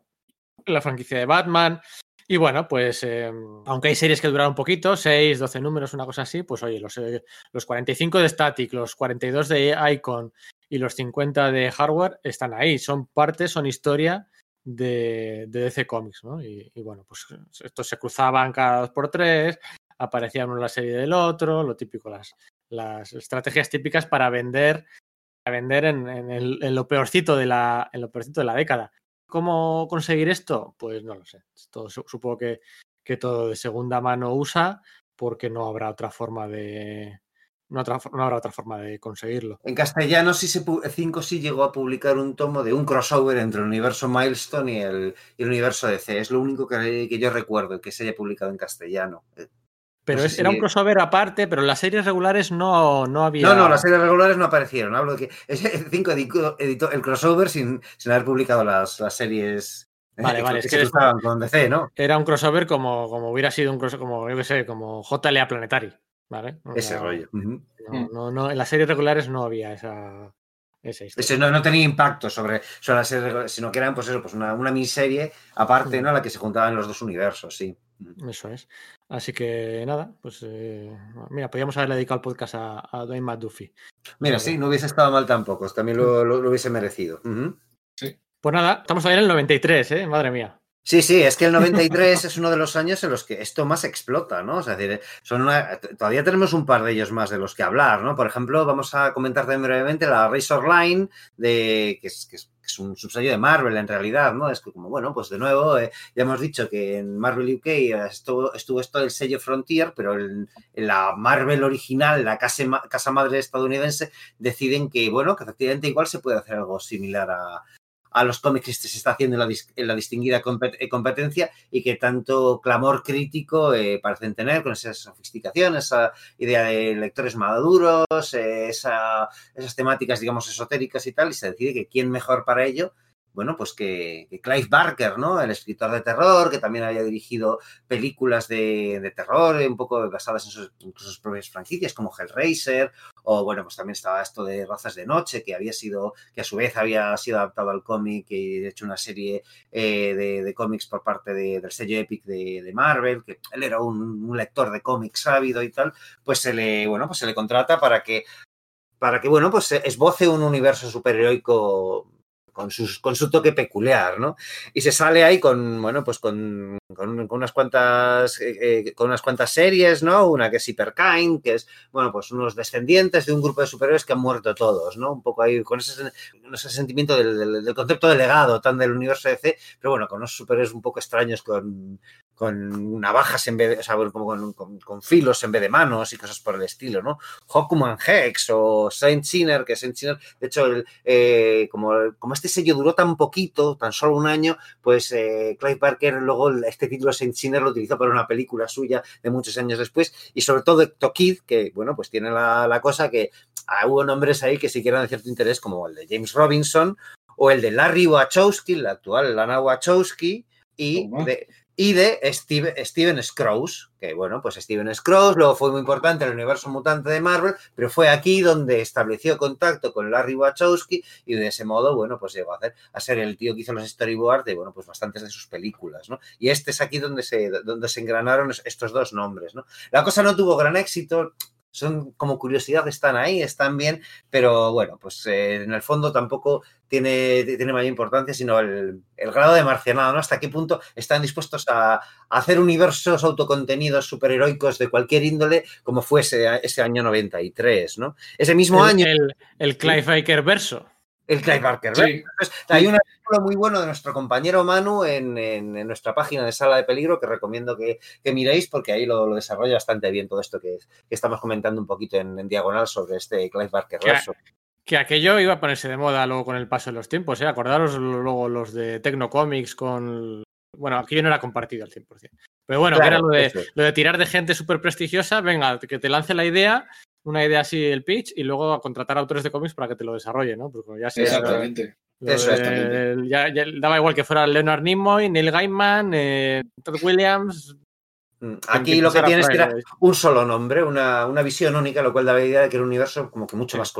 B: la franquicia de Batman. Y bueno, pues eh, aunque hay series que duraron un poquito, 6, 12 números, una cosa así, pues oye, los, eh, los 45 de Static, los 42 de Icon y los 50 de Hardware están ahí, son parte, son historia de, de DC Comics, ¿no? Y, y bueno, pues estos se cruzaban cada dos por tres, aparecía uno en la serie del otro, lo típico, las, las estrategias típicas para vender, para vender en, en lo peorcito de la, en lo peorcito de la década. ¿Cómo conseguir esto? Pues no lo sé. Supongo que, que todo de segunda mano usa, porque no habrá otra forma de. No, otra- no habrá otra forma de conseguirlo.
A: En castellano sí se pu- 5 sí llegó a publicar un tomo de un crossover entre el universo Milestone y el, y el universo DC. Es lo único que, que yo recuerdo que se haya publicado en castellano.
B: Pero
A: sé
B: es- era un crossover aparte, pero en las series regulares no, no había.
A: No, no, las series regulares no aparecieron. Hablo de que 5 editó, el crossover sin, sin haber publicado las, las series eh,
B: Vale, vale,
A: que
B: es que es-
A: cruzaban con DC, ¿no?
B: Era un crossover como, como hubiera sido un crossover, como yo sé, como JLA Planetary. ¿Vale? O
A: Ese rollo.
B: No, no, no, en las series regulares no había esa.
A: Ese no, no tenía impacto sobre, sobre las series regulares, sino que eran pues eso, pues una, una miniserie aparte,
B: Mm.
A: ¿no? A la que se juntaban los dos universos, sí.
B: Eso es. Así que nada, pues eh, mira, podríamos haberle dedicado el podcast a, a Dwayne McDuffie.
A: Mira, sí, no hubiese estado mal tampoco, también lo, lo- lo hubiese merecido. Ujú.
B: Pues nada, estamos en el 93, ¿eh? Madre mía.
A: Sí, sí, es que el 93 es uno de los años en los que esto más explota, ¿no? Es decir, son una- todavía tenemos un par de ellos más de los que hablar, ¿no? Por ejemplo, vamos a comentar también brevemente la Razor Line, de, que, es, que es- es un subsello de Marvel en realidad, ¿no? Es que como, bueno, pues de nuevo, eh, ya hemos dicho que en Marvel UK estuvo, estuvo esto el sello Frontier, pero en, la Marvel original, la casa, casa madre estadounidense, deciden que, bueno, que efectivamente igual se puede hacer algo similar a, a los cómics que se está haciendo en la, distinguida eh, competencia y que tanto clamor crítico eh, parecen tener con esa sofisticación, esa idea de lectores maduros, eh, esa- esas temáticas, digamos, esotéricas y tal, y se decide que quién mejor para ello, bueno, pues que, Clive Barker, ¿no? El escritor de terror, que también había dirigido películas de, terror, eh, un poco basadas en sus, propias franquicias, como Hellraiser, o bueno, pues también estaba esto de Razas de Noche, que había sido, que a su vez había sido adaptado al cómic y hecho una serie eh, de, cómics por parte de- del sello Epic de, Marvel, que él era un, un lector de cómics ávido y tal, pues se le, bueno, pues se le contrata para que, para que, bueno, pues esboce un universo superheroico con, sus, con su toque peculiar, ¿no? Y se sale ahí con, bueno, pues con, con, unas cuantas eh, eh, con unas cuantas series, ¿no? Una que es Hyperkind, que es, bueno, pues unos descendientes de un grupo de superhéroes que han muerto todos, ¿no? Un poco ahí con ese, sentimiento del, del, del concepto de legado tan del universo DC, pero bueno, con unos superhéroes un poco extraños con, con navajas en vez de, o sea, como con, con, con, filos en vez de manos y cosas por el estilo, ¿no? Hawkman Hex o Saint Sinner, que Saint Sinner, de hecho, el, eh, como, como este sello duró tan poquito, tan solo un año, pues eh, Clive Barker luego este título Saint Sinner lo utilizó para una película suya de muchos años después y sobre todo Tokid, que bueno, pues tiene la, la cosa que ah, hubo nombres ahí que eran de cierto interés como el de James Robinson o el de Larry Wachowski, la actual Lana Wachowski, y de, y de Steve- Steven Scrooge, que bueno, pues Steven Scrooge luego fue muy importante en el universo mutante de Marvel, pero fue aquí donde estableció contacto con Larry Wachowski y de ese modo, bueno, pues llegó a, hacer, a ser el tío que hizo los storyboards de, bueno, pues bastantes de sus películas, ¿no? Y este es aquí donde se, donde se engranaron es- estos dos nombres, ¿no? La cosa no tuvo gran éxito, son como curiosidad, están ahí, están bien, pero bueno, pues eh, en el fondo tampoco tiene, tiene mayor importancia, sino el, el grado de marcianado, ¿no? Hasta qué punto están dispuestos a, a hacer universos autocontenidos superheroicos de cualquier índole, como fue ese, ese año 93, ¿no? Ese mismo
B: el,
A: año,
B: el, el Clive Baker verso.
A: El Clive Barker,
C: Sí.
A: ¿verdad? Entonces, hay un artículo muy bueno de nuestro compañero Manu en, en- en nuestra página de Sala de Peligro que recomiendo que, que miréis porque ahí lo, lo desarrolla bastante bien todo esto que, que estamos comentando un poquito en, en diagonal sobre este Clive Barker
B: Que-. Que aquello iba a ponerse de moda luego con el paso de los tiempos, ¿eh? Acordaros luego los de Tecnocomics con... Bueno, aquello no era compartido al 100%. Pero bueno, que era lo de, lo de tirar de gente súper prestigiosa, venga, que te lance la idea, una idea así, el pitch, y luego a contratar a autores de cómics para que te lo desarrolle, ¿no? Porque ya sea...
C: Exactamente.
B: lo
A: Eso
B: de- ya daba igual que fuera Leonard Nimoy, Neil Gaiman, eh, Todd Williams...
A: Mm, Aquí lo que tienes que era
B: ¿eh?
A: un solo nombre, una, una visión única, lo cual daba idea de que era un universo como que mucho más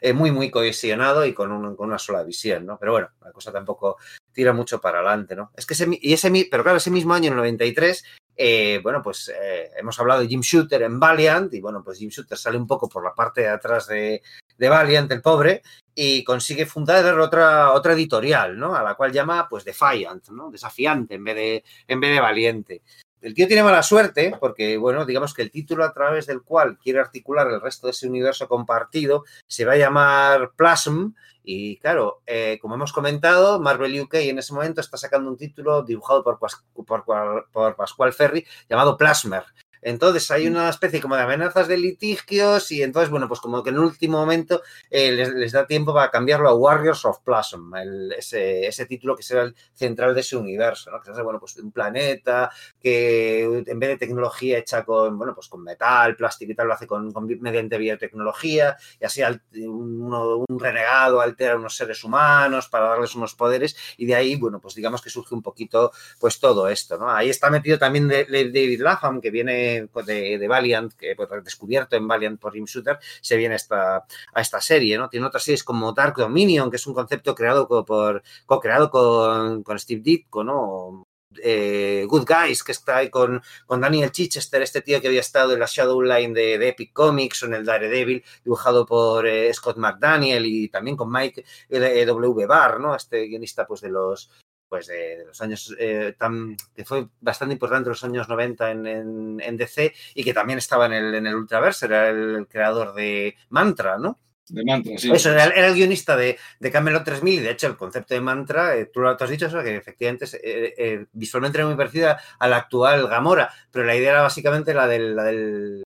A: eh, muy, muy cohesionado y con, un- con una sola visión, ¿no? Pero bueno, la cosa tampoco tira mucho para adelante, ¿no? Es que ese, y ese, pero claro, ese mismo año, en el 93, eh, bueno, pues eh, hemos hablado de Jim Shooter en Valiant y bueno, pues Jim Shooter sale un poco por la parte de atrás de, de Valiant, el pobre, y consigue fundar otra, otra editorial, ¿no? A la cual llama, pues, Defiant, ¿no? Desafiante en vez de, en vez de valiente. El tío tiene mala suerte porque, bueno, digamos que el título a través del cual quiere articular el resto de ese universo compartido se va a llamar Plasm y, claro, eh, como hemos comentado, Marvel UK en ese momento está sacando un título dibujado por, por- por Pascual Ferry llamado Plasmer. Entonces hay una especie como de amenazas de litigios y entonces, bueno, pues como que en el último momento eh, les, les da tiempo para cambiarlo a Warriors of Plasm, el- ese, ese título que será el central de ese universo, ¿no? Que es, bueno, pues un planeta que en vez de tecnología hecha con, bueno, pues con metal, plástico y tal, lo hace con, con- mediante biotecnología y así al- uno- un renegado altera a unos seres humanos para darles unos poderes y de ahí, bueno, pues digamos que surge un poquito pues todo esto, ¿no? Ahí está metido también David Lapham, que viene pues, de, Valiant, que pues, descubierto en Valiant por Jim Shooter, se viene esta, a esta serie, ¿no? Tiene otras series como Dark Dominion, que es un concepto creado por, co-creado con, con Steve Ditko, ¿no? Eh, Good Guys, que está ahí con, con Daniel Chichester, este tío que había estado en la Shadowline de, de Epic Comics o en el Daredevil, dibujado por eh, Scott McDaniel y también con Mike eh, W. Barr, ¿no? Este guionista pues de los pues de, de los años eh, tan, que fue bastante importante los años 90 en, en- en DC y que también estaba en el, en el Ultraverse, era el creador de Mantra, ¿no?
C: De mantra, sí.
A: Eso, era, era el guionista de, de Camelot 3000 y de hecho el concepto de mantra, eh, tú lo has dicho eso, que efectivamente es, eh, eh, visualmente era muy parecida a la actual Gamora, pero la idea era básicamente la del, la del,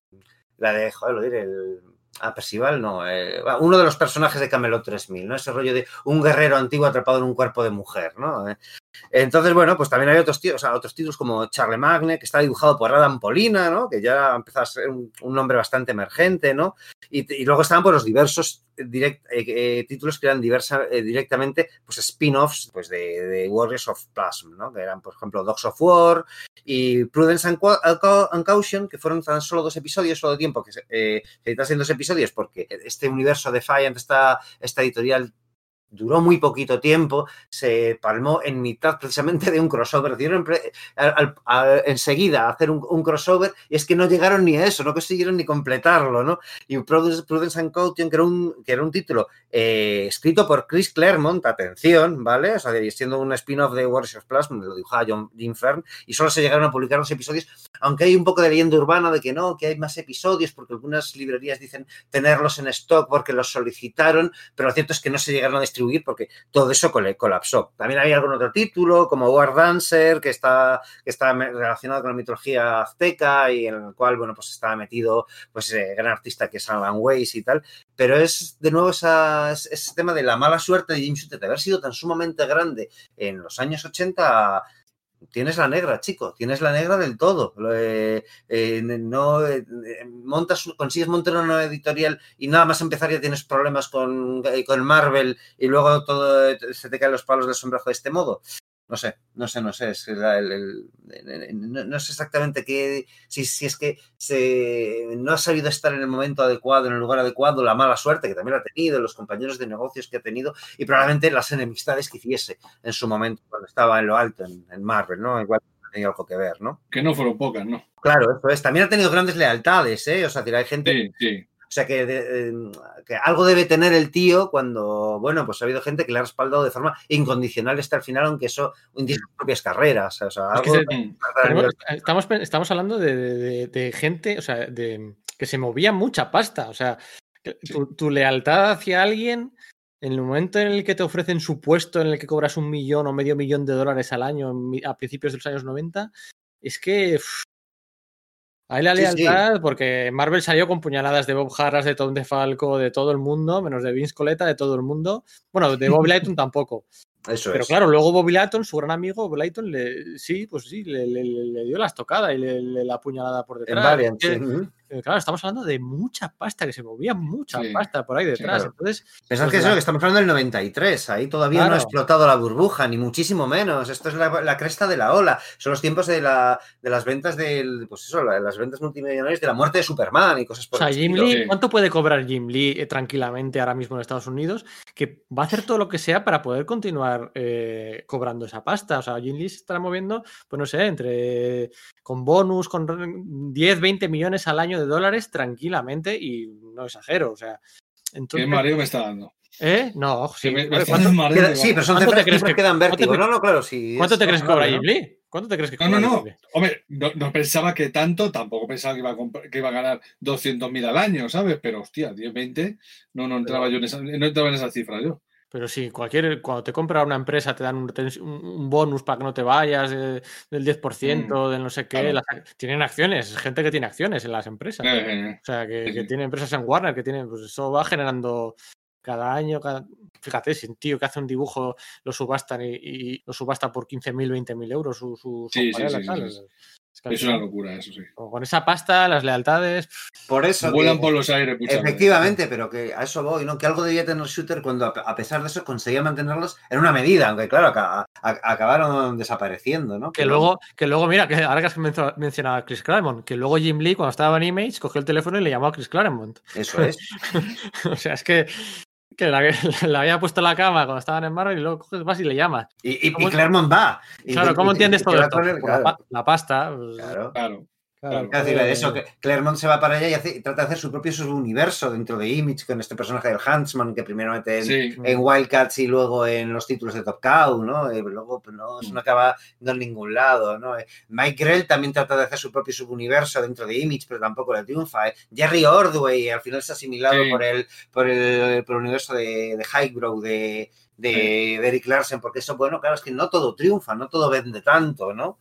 A: la de, joder, lo diré, el, ah, Percival, no, eh, uno de los personajes de Camelot 3000, ¿no? Ese rollo de un guerrero antiguo atrapado en un cuerpo de mujer, ¿no? Entonces, bueno, pues también hay otros, tíos, otros títulos como Charlemagne, que está dibujado por Adam Polina, ¿no? Que ya empezó a ser un, nombre bastante emergente, ¿no? Y, luego estaban pues, los diversos direct- eh, eh, títulos que eran diversa, eh, directamente pues, spin-offs pues, de, de Warriors of Plasm, ¿no? Que eran, por ejemplo, Dogs of War y Prudence and, Caution, que fueron tan solo dos episodios, solo de tiempo que se, se editasen dos episodios, porque este universo Defiant, esta, esta editorial duró muy poquito tiempo, se palmó en mitad precisamente de un crossover. Dieron enseguida hacer un, un crossover y es que no llegaron ni a eso, no consiguieron ni completarlo, ¿no? Y Prudence, Prudence and Caution, que era un, que era un título eh, escrito por Chris Claremont, atención, ¿vale? O sea, siendo un spin-off de Warriors of Plasma, lo dibujaba John, Jim Fern, y solo se llegaron a publicar los episodios, aunque hay un poco de leyenda urbana de que no, que hay más episodios, porque algunas librerías dicen tenerlos en stock porque los solicitaron, pero lo cierto es que no se llegaron a porque todo eso col- colapsó. También hay algún otro título, como War Dancer, que está, que está relacionado con la mitología azteca y en el cual, bueno, pues estaba metido, pues, ese gran artista que es Alan Weiss y tal. Pero es, de nuevo, esa- es- ese tema de la mala suerte de Jim Shooter de haber sido tan sumamente grande en los años 80 tienes la negra, chico, tienes la negra del todo. Eh, eh, no eh, montas, consigues montar una editorial y nada más empezar ya tienes problemas con, eh, con Marvel y luego todo se te caen los palos del sombrajo de este modo. No sé, no sé, no sé. Es la- el- el- el- no, no sé exactamente qué. Si, si es que se, no ha sabido estar en el momento adecuado, en el lugar adecuado, la mala suerte que también ha tenido, los compañeros de negocios que ha tenido y probablemente las enemistades que hiciese en su momento cuando estaba en lo alto en, en Marvel, ¿no? Igual tenido algo que ver, ¿no?
C: Que no fueron pocas, ¿no?
A: Claro, eso es. También ha tenido grandes lealtades, ¿eh? O sea, hay gente
C: Sí, sí.
A: O sea, que, eh, que algo debe tener el tío cuando, bueno, pues ha habido gente que le ha respaldado de forma incondicional hasta el final, aunque eso hunde sus propias carreras. O sea,
B: Es que
A: algo-
B: se-. Tenemos- estamos, estamos hablando de, de- de gente, o sea, de que se movía mucha pasta. O sea, tu, tu lealtad hacia alguien, en el momento en el que te ofrecen su puesto, en el que cobras un millón o medio millón de dólares al año a principios de los años 90, es que. Hay la
A: Sí, sí.
B: lealtad porque Marvel salió con puñaladas de Bob Harras, de Tom DeFalco, de todo el mundo, menos de Vince Coletta, de todo el mundo. Bueno, de Bob Lighton tampoco.
A: Eso
B: Pero
A: es.
B: claro, luego Bobby Layton, su gran amigo, Bob Layton, le, sí, pues sí, le, le- le- le dio la estocada y le, le- la puñalada por
A: en
B: detrás.
A: Valiant,
B: Es
A: sí.
B: eh, claro, estamos hablando de mucha pasta, que se movía mucha
C: Sí,
B: pasta por ahí detrás.
A: claro.
B: Entonces,
A: Pensad
B: pues
A: que es
B: la-
A: lo que estamos hablando del 93, ahí todavía no ha explotado la burbuja, ni muchísimo menos. Esto es la, la cresta de la ola. Son los tiempos de, la, de las ventas del, pues eso, la- las ventas multimillonarias de la muerte de Superman y cosas
B: o
A: por
B: sea,
A: el
B: Jim
A: estilo.
B: Lee. ¿cuánto puede cobrar Jim Lee eh, tranquilamente ahora mismo en Estados Unidos? Que va a hacer todo lo que sea para poder continuar eh, cobrando esa pasta. O sea, Jim Lee se estará moviendo, pues no sé, entre con bonus, con re- 10, 20 millones al año de dólares tranquilamente y no exagero. O sea,
C: Qué
B: entonces.
C: mareo me está dando.
B: ¿Eh? No, sí.
C: Que me- me
B: Joder,
C: está
B: ¿Cuánto,
C: dando mareo
A: sí, pero son
B: ¿Cuánto te
A: cifras,
B: que-
A: que dan
B: cuánto te-
A: vértigo. No, no, claro, sí.
B: ¿Cuánto
A: es
B: te crees que cobra Jim
A: ¿no?
B: Lee? ¿Cuánto te crees que
C: No, no,
B: cobra
C: no.
B: Jim Lee?
C: Hombre, no, no pensaba que tanto, tampoco pensaba que iba a, que iba a ganar 200.000 al año, ¿sabes? Pero hostia, 10, 20, no, no entraba yo en esa, no entraba en esa cifra yo.
B: Pero sí, cualquier, cuando te compra una empresa te dan un, un- bonus para que no te vayas eh, del 10%, del no sé qué.
C: claro.
B: las tienen acciones, es gente que tiene acciones en las empresas.
C: Eh, eh,
B: O sea, que,
C: sí,
B: que
C: sí.
B: tiene empresas en Warner, que tienen, pues eso va generando cada año, cada... fíjate, si un tío que hace un dibujo lo subastan y, y lo subasta por 15.000, 20.000 euros su, su, su
C: Sí,
B: tal,
C: sí.
B: Es que al
C: Es una locura eso, sí.
B: Con esa pasta, las lealtades,
A: Por eso.
C: Vuelan
A: que-
C: por los aires, pucha.
A: Efectivamente, pero que a eso voy, ¿no? Que algo debía tener Shooter cuando, a pesar de eso, conseguía mantenerlos en una medida, aunque claro, a- acabaron desapareciendo, ¿no?
B: Que
A: Pero-
B: luego, que luego, mira, que ahora que has mencio- mencionado a Chris Claremont, que luego Jim Lee, cuando estaba en Image, cogió el teléfono y le llamó a Chris Claremont.
A: Eso es.
B: o sea, es que, que la, la había puesto en la cama cuando estaban en Marvel y luego coges, vas y le llamas.
A: Y, y,
B: ¿Cómo-
A: y Claremont va.
B: Claro, ¿cómo
A: y-
B: entiendes
A: y-
B: todo esto?
A: claro,
B: la pasta. pues,
A: claro.
C: Claro.
B: Claro,
A: Quiero decir,
B: eh,
A: eso, que Claremont se va para allá y, hace- y trata de hacer su propio subuniverso dentro de Image con este personaje del Huntsman que primero mete en,
C: Sí.
A: en Wildcats y luego en los títulos de Top Cow, ¿no? Y luego pues, no, eso no acaba no en ningún lado, ¿no? Eh, Mike Grell también trata de hacer su propio subuniverso dentro de Image, pero tampoco le triunfa. ¿eh? Jerry Ordway al final se ha asimilado
C: Sí.
A: por, el, por, el, por el universo de, de Highbrow, de, de, de Eric Larsen, porque eso, bueno, claro, es que no todo triunfa, no todo vende tanto, ¿no?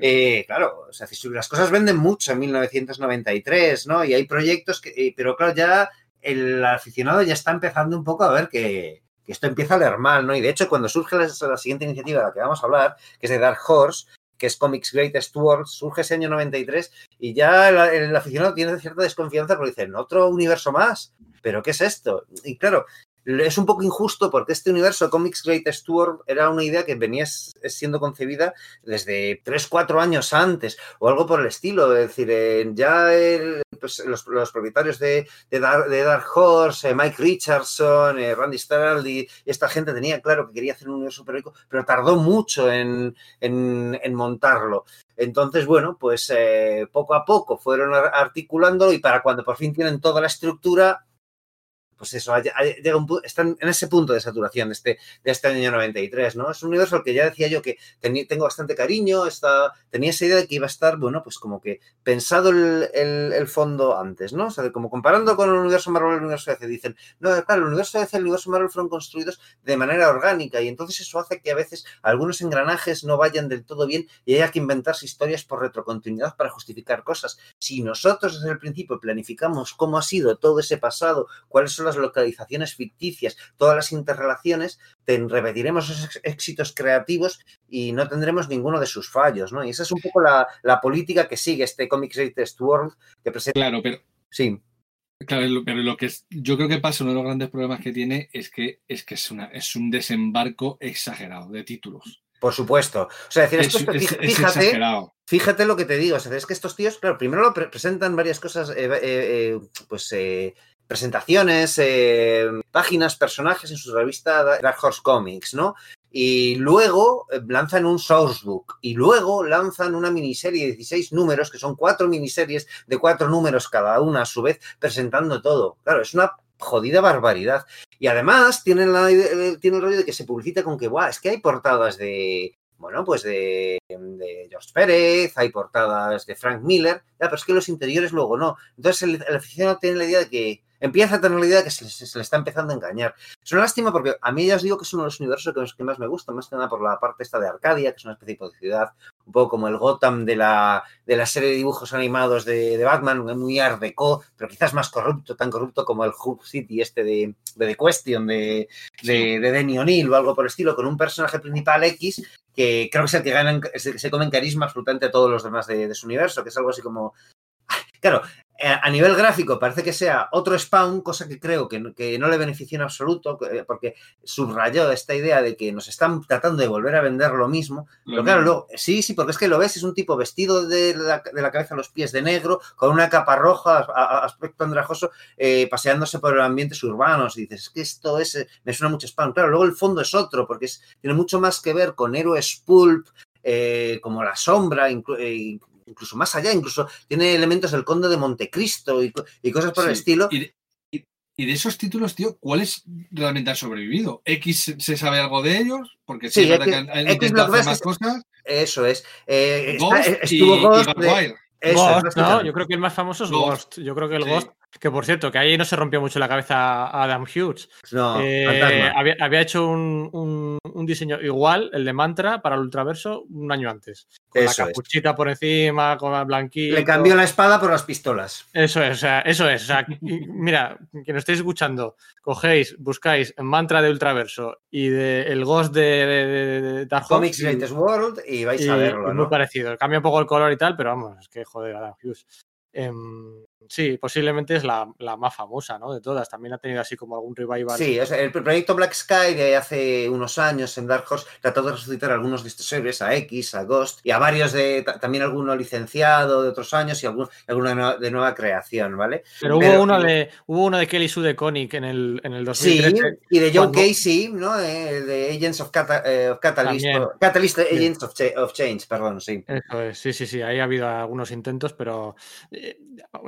A: Eh, claro, las cosas venden mucho en 1993, ¿no? Y hay proyectos que, eh, pero claro, ya el aficionado ya está empezando un poco a ver que, que esto empieza a leer mal, ¿no? Y de hecho, cuando surge la, la siguiente iniciativa de la que vamos a hablar, que es de Dark Horse, que es Comics Greatest World, surge ese año 93 y ya el, el aficionado tiene cierta desconfianza porque dicen, otro universo más, pero ¿qué es esto? Y claro, es un poco injusto porque este universo Comics Greatest World era una idea que venía siendo concebida desde 3, 4 años antes o algo por el estilo. Es decir, eh, ya pues, los, los propietarios de, Dark, de Horse, eh, Mike Richardson, eh, Randy y esta gente tenía claro que quería hacer un universo superhéroico, pero tardó mucho en, en- montarlo. Entonces, bueno, pues poco a poco fueron ar- articulándolo y para cuando por fin tienen toda la estructura, pues eso, llega están en ese punto de saturación de este, de este año 93, ¿no? Es un universo al que ya decía yo que tengo bastante cariño, está, tenía esa idea de que iba a estar, bueno, pues como que pensado el, el- fondo antes, ¿no? O sea, de como comparando con el universo Marvel y el universo DC, dicen, no, claro, el universo DC y el universo Marvel fueron construidos de manera orgánica y entonces eso hace que a veces algunos engranajes no vayan del todo bien y haya que inventarse historias por retrocontinuidad para justificar cosas. Si nosotros desde el principio planificamos cómo ha sido todo ese pasado, cuáles son las las localizaciones ficticias, todas las interrelaciones, te repetiremos esos éxitos creativos y no tendremos ninguno de sus fallos, ¿no? Y esa es un poco la, la política que sigue este Comics Greatest World que presenta.
C: Claro, pero
A: Sí,
C: Claro, pero lo que es- yo creo que pasa, uno de los grandes problemas que tiene es que es, que es, una, es un desembarco exagerado de títulos.
A: por supuesto. O sea, decir,
C: Es,
A: esto,
C: es-
A: fí-
C: es
A: fíjate,
C: exagerado.
A: Fíjate lo que te digo, o sea, es que estos tíos, claro, primero lo pre- presentan varias cosas, eh, eh, eh, pues eh, presentaciones, eh, páginas, personajes en su revista Dark Horse Comics, ¿no? Y luego eh, lanzan un sourcebook y luego lanzan una miniserie de 16 números, que son cuatro miniseries de cuatro números cada una, a su vez presentando todo. Claro, es una jodida barbaridad. Y además tienen, la, eh, tienen el rollo de que se publicita con que, Buah, es que hay portadas de, bueno, pues de, de George Pérez, hay portadas de Frank Miller, ya, pero es que los interiores luego no. Entonces el, el aficionado tiene la idea de que empieza a tener la idea de que se, le está empezando a engañar. Es una lástima porque a mí ya os digo que es uno de los universos que, que más me gusta, más que nada por la parte esta de Arcadia, que es una especie de ciudad, un poco como el Gotham de la, de la serie de dibujos animados de, de Batman, muy art deco, pero quizás más corrupto, tan corrupto como el Hub City este de, de The Question, de, de, de Denny O'Neill o algo por el estilo, con un personaje principal X que creo que es el que ganan, se, se comen carisma absolutamente a todos los demás de, de su universo, que es algo así como. Claro, eh, a nivel gráfico parece que sea otro Spawn, cosa que creo que, no- que no le beneficia en absoluto, eh, porque subrayó esta idea de que nos están tratando de volver a vender lo mismo. Pero claro, luego, sí, sí, porque es que lo ves, es un tipo vestido de la, de la cabeza a los pies de negro, con una capa roja, a- a- aspecto andrajoso, eh, paseándose por ambientes urbanos. Y dices, es que esto es, eh, me suena mucho Spawn. Claro, luego el fondo es otro, porque es, tiene mucho más que ver con héroes pulp, eh, como La Sombra, inclu- eh, incluso más allá, incluso tiene elementos del Conde de Montecristo y, y cosas por el estilo.
C: Y de, y- y de esos títulos, tío, ¿cuáles realmente han sobrevivido? ¿X se- sabe algo de ellos? Porque sí,
A: Sí,
C: es verdad
A: X-
C: que han, han
A: X
C: intentado
A: lo que
C: hacer
A: ves
C: más cosas.
A: Eso es. Eh,
C: Ghost
A: estuvo
C: y
A: Ghost de-
C: Maguire.
A: eso es,
B: Ghost, ¿no? Yo creo que el más famoso es
C: Ghost.
B: Ghost. Yo creo que el
C: Sí.
B: Ghost, que por cierto, que ahí no se rompió mucho la cabeza a Adam Hughes.
A: No,
B: Eh, había, había hecho un, un- un diseño igual, el de Mantra, para el Ultraverso, un año antes. Con
A: Eso
B: la
A: es.
B: capuchita por encima, con el blanquito.
A: Le cambió la espada por las pistolas.
B: Eso es, o sea, eso es. O sea, mira, quien estéis escuchando, cogéis, buscáis Mantra de Ultraverso y de el Ghost de, de- de- Dark.
A: Comics
B: y-
A: Greatest World y vais
B: y-
A: a verlo,
B: muy parecido. Cambia un poco el color y tal, pero vamos, es que joder, Adam Hughes. Em, sí, posiblemente es la, la más famosa, ¿no? De todas. También ha tenido así como algún revival.
A: Sí, o sea, el proyecto Black Sky de hace unos años en Dark Horse trató de resucitar a algunos de estos héroes, a X, a Ghost y a varios de ta- también alguno licenciado de otros años y algún, alguno de, nueva, creación, ¿vale?
B: Pero hubo uno de hubo uno de Kelly Sue de Koenig en el, en el
A: Sí,
B: 2013.
A: y de
B: cuando-
A: Casey, ¿no? Eh, de Agents of, Cata- eh, of Catalyst, o- Catalyst
B: Sí.
A: Agents of, of Change, perdón, sí.
B: Eso es, sí, sí, sí, ahí ha habido algunos intentos, pero eh,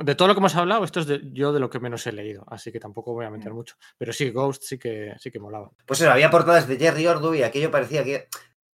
B: de todo lo que hemos hablado, esto es de- yo de lo que menos he leído, así que tampoco voy a meter
A: Mm.
B: mucho. Pero sí, Ghost sí que sí que molaba.
A: Pues eso, había portadas de Jerry Ordway y aquello parecía que...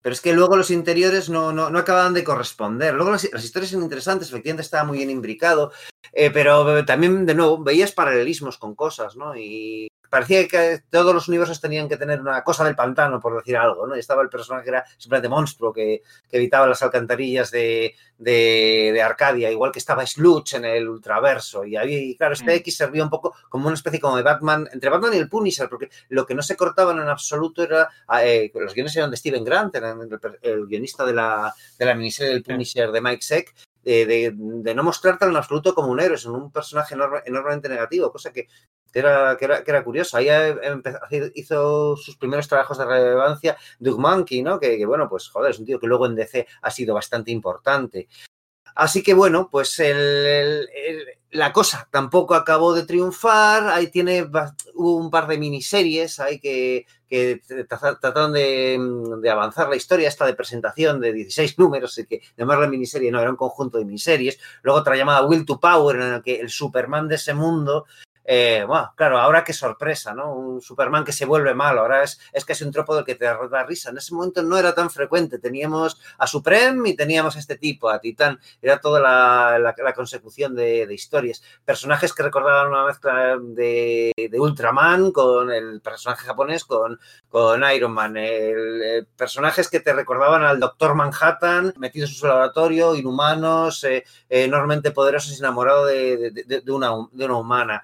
A: Pero es que luego los interiores no, no, no acababan de corresponder. Luego las, las historias son interesantes, efectivamente estaba muy bien imbricado, eh, pero también, de nuevo, veías paralelismos con cosas, ¿no? Y parecía que todos los universos tenían que tener una cosa del pantano, por decir algo, ¿no? Y estaba el personaje que era simplemente monstruo, que, que evitaba las alcantarillas de, de, de Arcadia, igual que estaba Sludge en el Ultraverso. Y ahí, claro, este
C: Mm.
A: X servía un poco como una especie como de Batman, entre Batman y el Punisher, porque lo que no se cortaban en absoluto era. eh, los guiones eran de Steven Grant, eran el, el guionista de la, de la miniserie del Punisher de Mike Seck. De, de- de no mostrarte en absoluto como un héroe, sino un personaje enorme- enormemente negativo, cosa que, que era, que, era, que era curioso. Ahí eh, empezó- hizo sus primeros trabajos de relevancia Doug Monkey, ¿no? Que, bueno, pues joder, es un tío que luego en DC ha sido bastante importante. Así que bueno, pues la cosa tampoco acabó de triunfar. Ahí tiene hubo un par de miniseries ahí que, que tra- trataron de, de avanzar la historia, esta de presentación de 16 números, y que llamarla miniserie no, era un conjunto de miniseries. Luego otra llamada Will to Power, en la que el Superman de ese mundo eh, bueno, claro, ahora qué sorpresa, ¿no? Un Superman que se vuelve malo, ahora es, es casi un tropo del que te da risa. En ese momento no era tan frecuente, teníamos a Supreme y teníamos a este tipo, a Titán, era toda la, consecución de, historias. Personajes que recordaban una mezcla de, Ultraman con el personaje japonés, con, con Iron Man, el- personajes que te recordaban al Doctor Manhattan metidos en su laboratorio, inhumanos, eh, enormemente poderosos enamorados de una, de una humana.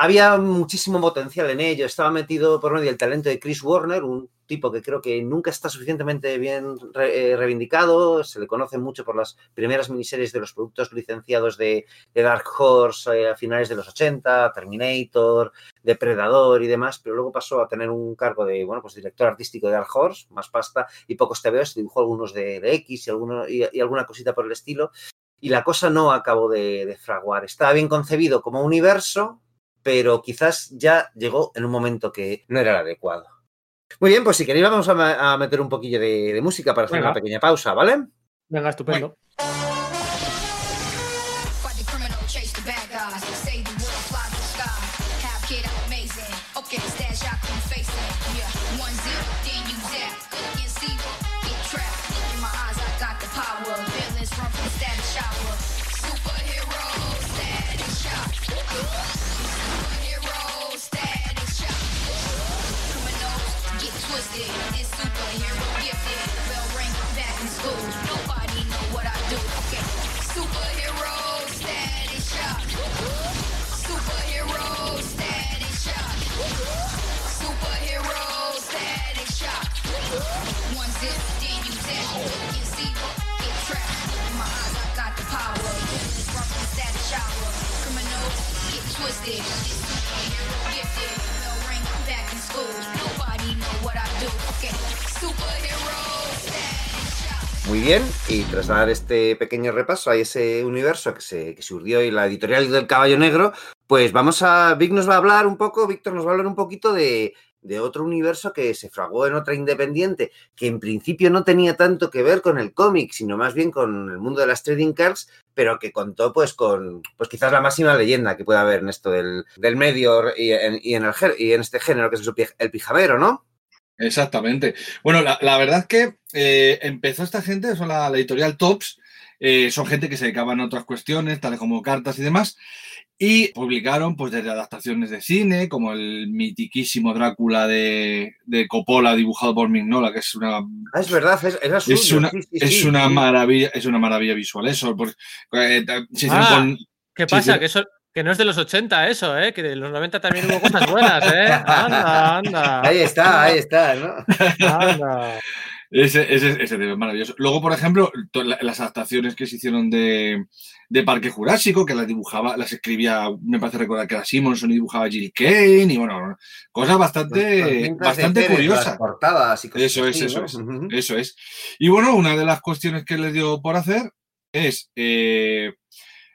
A: Había muchísimo potencial en ello. Estaba metido por medio del talento de Chris Warner, un tipo que creo que nunca está suficientemente bien re- eh, reivindicado. Se le conoce mucho por las primeras miniseries de los productos licenciados de, de Dark Horse eh, a finales de los 80, Terminator, Depredador y demás, pero luego pasó a tener un cargo de, bueno, pues director artístico de Dark Horse, más pasta y pocos TVOs, dibujó algunos de, de X y, alguno- y- y alguna cosita por el estilo. Y la cosa no acabó de, de fraguar. Estaba bien concebido como universo, pero quizás ya llegó en un momento que no era el adecuado. Muy bien, pues si queréis vamos a, meter un poquillo de, de música para hacer
B: Venga.
A: una pequeña pausa, ¿vale?
B: Venga, estupendo.
A: Muy bien, y tras dar este pequeño repaso a ese universo que se, que se urdió y la editorial del Caballo Negro, pues vamos a. Vic nos va a hablar un poco, Víctor nos va a hablar un poquito de, de otro universo que se fraguó en otra independiente, que en principio no tenía tanto que ver con el cómic, sino más bien con el mundo de las trading cards, pero que contó pues con pues quizás la máxima leyenda que puede haber en esto del, del medio y en, y en el, y en este género que es el pi- el pijamero, ¿no?
C: Exactamente. Bueno, la, la verdad es que eh, empezó esta gente, son la, la editorial Tops, eh, son gente que se dedicaban a otras cuestiones, tales como cartas y demás, y publicaron pues desde adaptaciones de cine, como el mitiquísimo Drácula de, de Coppola dibujado por Mignola, que es una
A: Ah, es verdad, es, era suyo.
C: es una,
A: sí, sí,
C: es
A: sí.
C: una maravilla, es una maravilla visual eso. Porque, eh, hicieron
B: Ah.
C: con-
B: ¿Qué pasa? Que eso que no es de los 80 eso, ¿eh? Que de los 90 también hubo cosas buenas, ¿eh? Anda, anda.
A: Ahí está, ahí está, ¿no?
B: Anda.
C: Ese, ese, ese es maravilloso. Luego, por ejemplo, las adaptaciones que se hicieron de, de Parque Jurásico, que las dibujaba, las escribía, me parece recordar que era Simonson y dibujaba Jill Kane, y bueno, cosas bastante, bastante curiosas.
A: Las portadas y cosas
C: Eso es,
A: así,
C: eso
A: ¿no?
C: es. Eso es. Y bueno, una de las cuestiones que les dio por hacer es eh,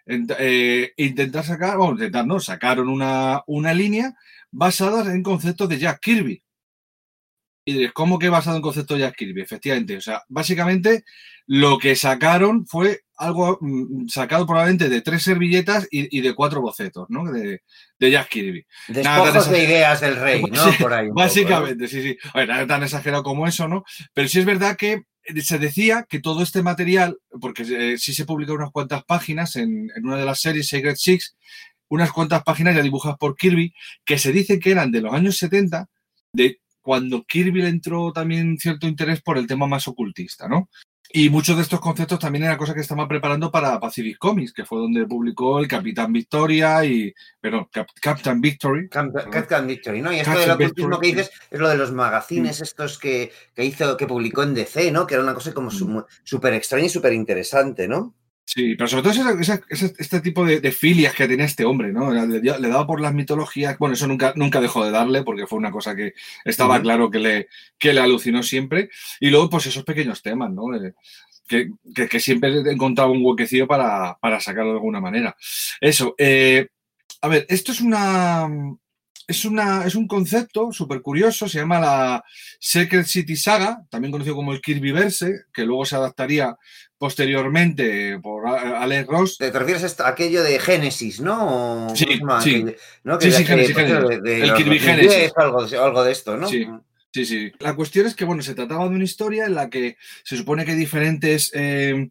C: eh, intentar sacar, bueno, intentar, no, sacaron una, una línea basada en conceptos de Jack Kirby. Y diréis, ¿cómo que basado en conceptos de Jack Kirby? Efectivamente, o sea, básicamente lo que sacaron fue algo mm, sacado probablemente de tres servilletas y, y de cuatro bocetos, ¿no? De, de Jack Kirby. Nada
A: Despojos
C: tan
A: de ideas del rey, ¿no?
C: Sí,
A: Por ahí.
C: Básicamente, sí, sí. A ver, nada tan exagerado como eso, ¿no? Pero sí es verdad que se decía que todo este material, porque eh, sí se publicó unas cuantas páginas en, en una de las series, Sacred Six, unas cuantas páginas ya dibujadas por Kirby, que se dice que eran de los años 70, de cuando Kirby le entró también cierto interés por el tema más ocultista, ¿no? Y muchos de estos conceptos también eran cosas que estaban preparando para Pacific Comics, que fue donde publicó el Capitán Victoria y, perdón, Cap- Captain Victory.
A: Camp- Captain Victory, ¿no? Y esto del ocultismo que dices es lo de los magazines estos que, que hizo, que publicó en DC, ¿no? Que era una cosa como
C: Mm.
A: su- súper extraña y súper interesante, ¿no?
C: Sí, pero sobre todo esa- esa- este tipo de, de filias que tenía este hombre, ¿no? Le, daba por las mitologías. Bueno, eso nunca, nunca dejó de darle porque fue una cosa que estaba claro que le, que le alucinó siempre. Y luego, pues esos pequeños temas, ¿no? Eh, que, que- que siempre encontraba un huequecillo para, para sacarlo de alguna manera. Eso. eh, a ver, esto es una. Es, una, es un concepto súper curioso, se llama la Secret City Saga, también conocido como el Kirbyverse, que luego se adaptaría posteriormente por Alex Ross.
A: ¿Te refieres a aquello de Génesis, ¿no? ¿O
C: Sí, sí.
A: ¿no?
C: Sí,
A: Que-
C: sí, Génesis,
A: pues,
C: El Kirby
A: 2010,
C: Génesis.
A: Algo, algo de esto, ¿no?
C: Sí. Sí, sí. La cuestión es que, bueno, se trataba de una historia en la que se supone que diferentes eh,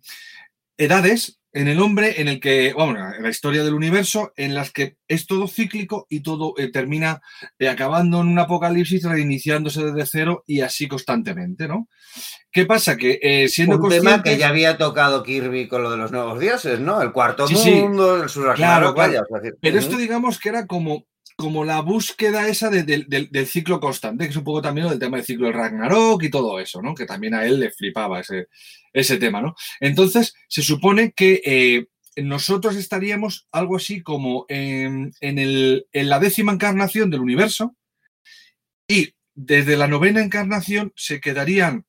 C: edades en el hombre, en el que, bueno, en la historia del universo, en las que es todo cíclico y todo eh, termina eh, acabando en un apocalipsis, reiniciándose desde cero y así constantemente, ¿no? ¿Qué pasa? Que eh, siendo
A: Un tema que ya había tocado Kirby con lo de los nuevos dioses, ¿no? El cuarto
C: Sí, sí.
A: mundo, el
C: Claro, claro.
A: vaya, decir,
C: Pero
A: ujú.
C: esto digamos que era como como la búsqueda esa de- del- ciclo constante, que es un poco también del tema del ciclo del Ragnarok y todo eso, ¿no? Que también a él le flipaba ese, ese tema, ¿no? Entonces, se supone que eh, nosotros estaríamos algo así como en, en el- en la décima encarnación del universo y desde la novena encarnación se quedarían,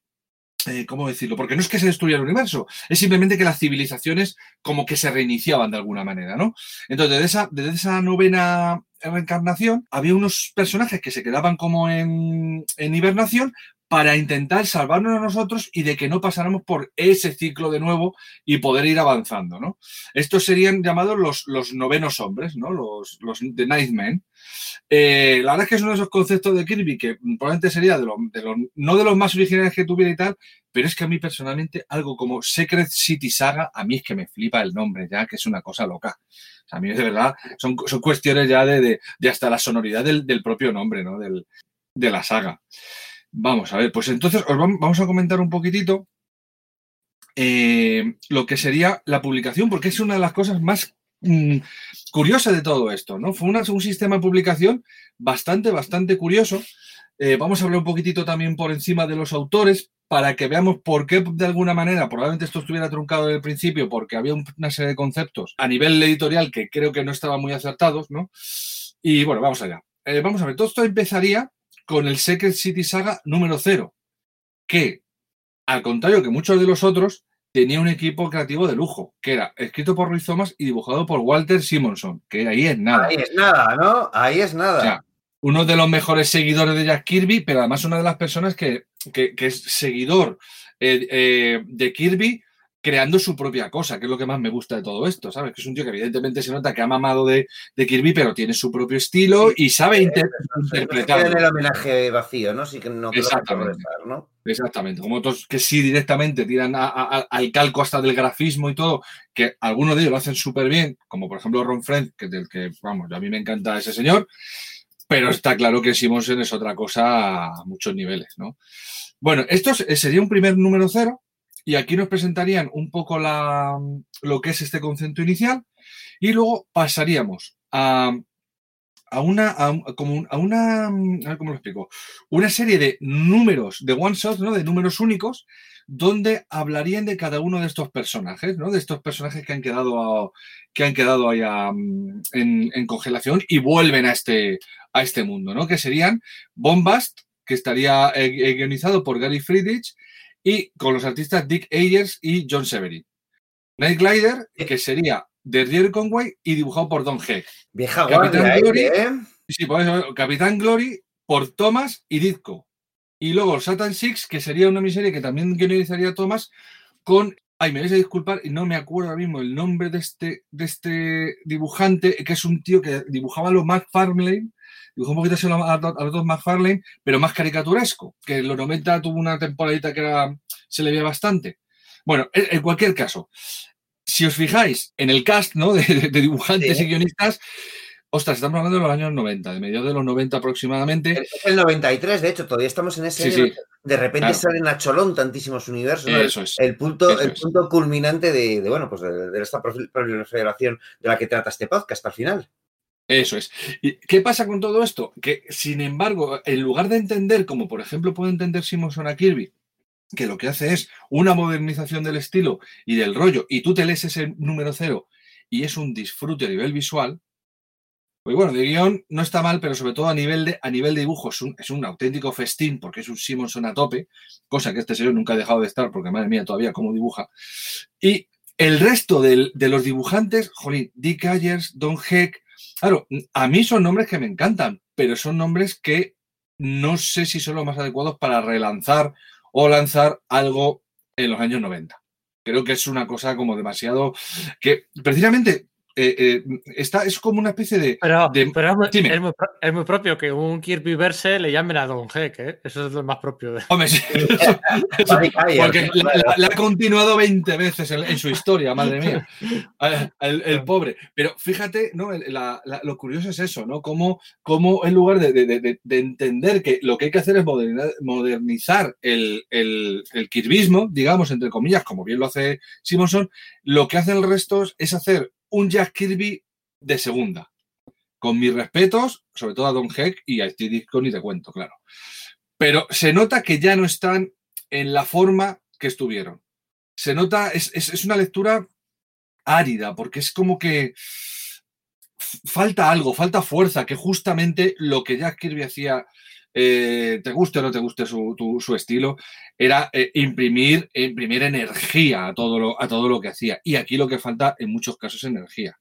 C: eh, ¿cómo decirlo? Porque no es que se destruyera el universo, es simplemente que las civilizaciones como que se reiniciaban de alguna manera, ¿no? Entonces, desde esa, desde esa novena reencarnación, había unos personajes que se quedaban como en, en hibernación para intentar salvarnos a nosotros y de que no pasáramos por ese ciclo de nuevo y poder ir avanzando, ¿no? Estos serían llamados los, los novenos hombres, ¿no? Los, los The Men. Eh, la verdad es que es uno de esos conceptos de Kirby que probablemente sería de de los- no de los más originales que tuviera y tal, pero es que a mí personalmente algo como Secret City Saga, a mí es que me flipa el nombre ya, que es una cosa loca. O sea, a mí de verdad son, son cuestiones ya de, de- de hasta la sonoridad del, del propio nombre, ¿no? Del, de la saga. Vamos a ver, pues entonces os vam- vamos a comentar un poquitito eh, lo que sería la publicación, porque es una de las cosas más mm, curiosas de todo esto, ¿no? Fue un sistema de publicación bastante, bastante curioso. Eh, vamos a hablar un poquitito también por encima de los autores para que veamos por qué de alguna manera, probablemente esto estuviera truncado en el principio porque había un- una serie de conceptos a nivel editorial que creo que no estaban muy acertados, ¿no? Y bueno, vamos allá. Eh, vamos a ver, todo esto empezaría con el Secret City Saga número 0, que, al contrario que muchos de los otros, tenía un equipo creativo de lujo, que era escrito por Ruiz Thomas y dibujado por Walter Simonson, que ahí es nada.
A: Ahí es nada, ¿no? Ahí es nada.
C: O sea, uno de los mejores seguidores de Jack Kirby, pero además una de las personas que, que- que es seguidor eh, eh, de Kirby creando su propia cosa, que es lo que más me gusta de todo esto, ¿sabes? Que es un tío que evidentemente se nota que ha mamado de, de Kirby, pero tiene su propio estilo y sabe inter-
A: No
C: interpretarlo.
A: en el homenaje vacío, ¿no? Sí que no
C: Exactamente.
A: molestar, ¿no?
C: Exactamente, como otros que sí directamente tiran a- a- al calco hasta del grafismo y todo, que algunos de ellos lo hacen súper bien, como por ejemplo Ron Friend, que del que, vamos, a mí me encanta ese señor, pero está claro que Simonsen es otra cosa a muchos niveles, ¿no? Bueno, esto es- sería un primer número cero, y aquí nos presentarían un poco la, lo que es este concepto inicial, y luego pasaríamos a, a una, a, como a una, cómo lo explico, una serie de números, de one shot, ¿no? De números únicos, donde hablarían de cada uno de estos personajes, ¿no? De estos personajes que han quedado, que han quedado ahí en, en congelación y vuelven a este, a este mundo, ¿no? Que serían Bombast, que estaría eh, eh, guionizado por Gary Friedrich, y con los artistas Dick Ayers y John Severin. Night Glider, que sería de Rier Conway y dibujado por Don Heck.
A: Vieja
C: Capitán
A: guardia,
C: Glory.
A: ¿eh? ¿eh?
C: Sí, por eso, Capitán Glory por Thomas y Ditko. Y luego Satan Six, que sería una miseria que también guionizaría Thomas con. Ay, me vais a disculpar y no me acuerdo ahora mismo el nombre de este, de este dibujante, que es un tío que dibujaba a los McFarlane, dibujó un poquito así a dos McFarlane, pero más caricaturesco, que en los 90 tuvo una temporadita que era, se le veía bastante. Bueno, en, cualquier caso, si os fijáis en el cast ¿no? de, de- de dibujantes
A: Sí.
C: y guionistas, ostras, estamos hablando de los años 90, de mediados de los 90 aproximadamente.
A: Es el 93, de hecho, todavía estamos en ese
C: Sí,
A: año.
C: sí.
A: De repente
C: Claro.
A: salen a cholón tantísimos universos. ¿no?
C: Eso es.
A: El punto,
C: Eso
A: el
C: es.
A: punto culminante de, de, bueno, pues de, esta proliferación de la que trata este podcast al final.
C: Eso es. ¿Y qué pasa con todo esto? Que, sin embargo, en lugar de entender, como por ejemplo puede entender Simonson a Kirby, que lo que hace es una modernización del estilo y del rollo, y tú te lees ese número cero y es un disfrute a nivel visual, pues bueno, de guion no está mal, pero sobre todo a nivel de, a nivel de dibujo es un, es un auténtico festín porque es un Simonson a tope, cosa que este señor nunca ha dejado de estar, porque madre mía, todavía cómo dibuja. Y el resto del- de los dibujantes, jolín, Dick Ayers, Don Heck, claro, a mí son nombres que me encantan, pero son nombres que no sé si son los más adecuados para relanzar o lanzar algo en los años 90. Creo que es una cosa como demasiado que precisamente eh, eh, está, es como una especie de...
B: Pero,
C: de-
B: pero es, muy,
C: dime.
B: es muy pro- es muy propio que un Kirby verse le llamen a Don Heck, ¿eh? Eso es lo más propio. de-
C: Hombre, sí, eso- eso- porque la,
A: claro.
C: la- la ha continuado 20 veces en, en su historia, madre mía. El, el pobre. Pero fíjate, ¿no? El- la- la- lo curioso es eso, ¿no? Cómo, cómo en lugar de, de- de- de entender que lo que hay que hacer es modernizar el, el, el kirbyismo, digamos, entre comillas, como bien lo hace Simonson, lo que hace el resto es hacer un Jack Kirby de segunda. Con mis respetos, sobre todo a Don Heck y a Steve Ditko ni te cuento, claro. Pero se nota que ya no están en la forma que estuvieron. Se nota, es, es- es una lectura árida, porque es como que falta algo, falta fuerza, que justamente lo que Jack Kirby hacía, eh, te guste o no te guste su, tu- su estilo, era eh, imprimir, imprimir energía a todo, lo, a todo lo que hacía. Y aquí lo que falta en muchos casos es energía.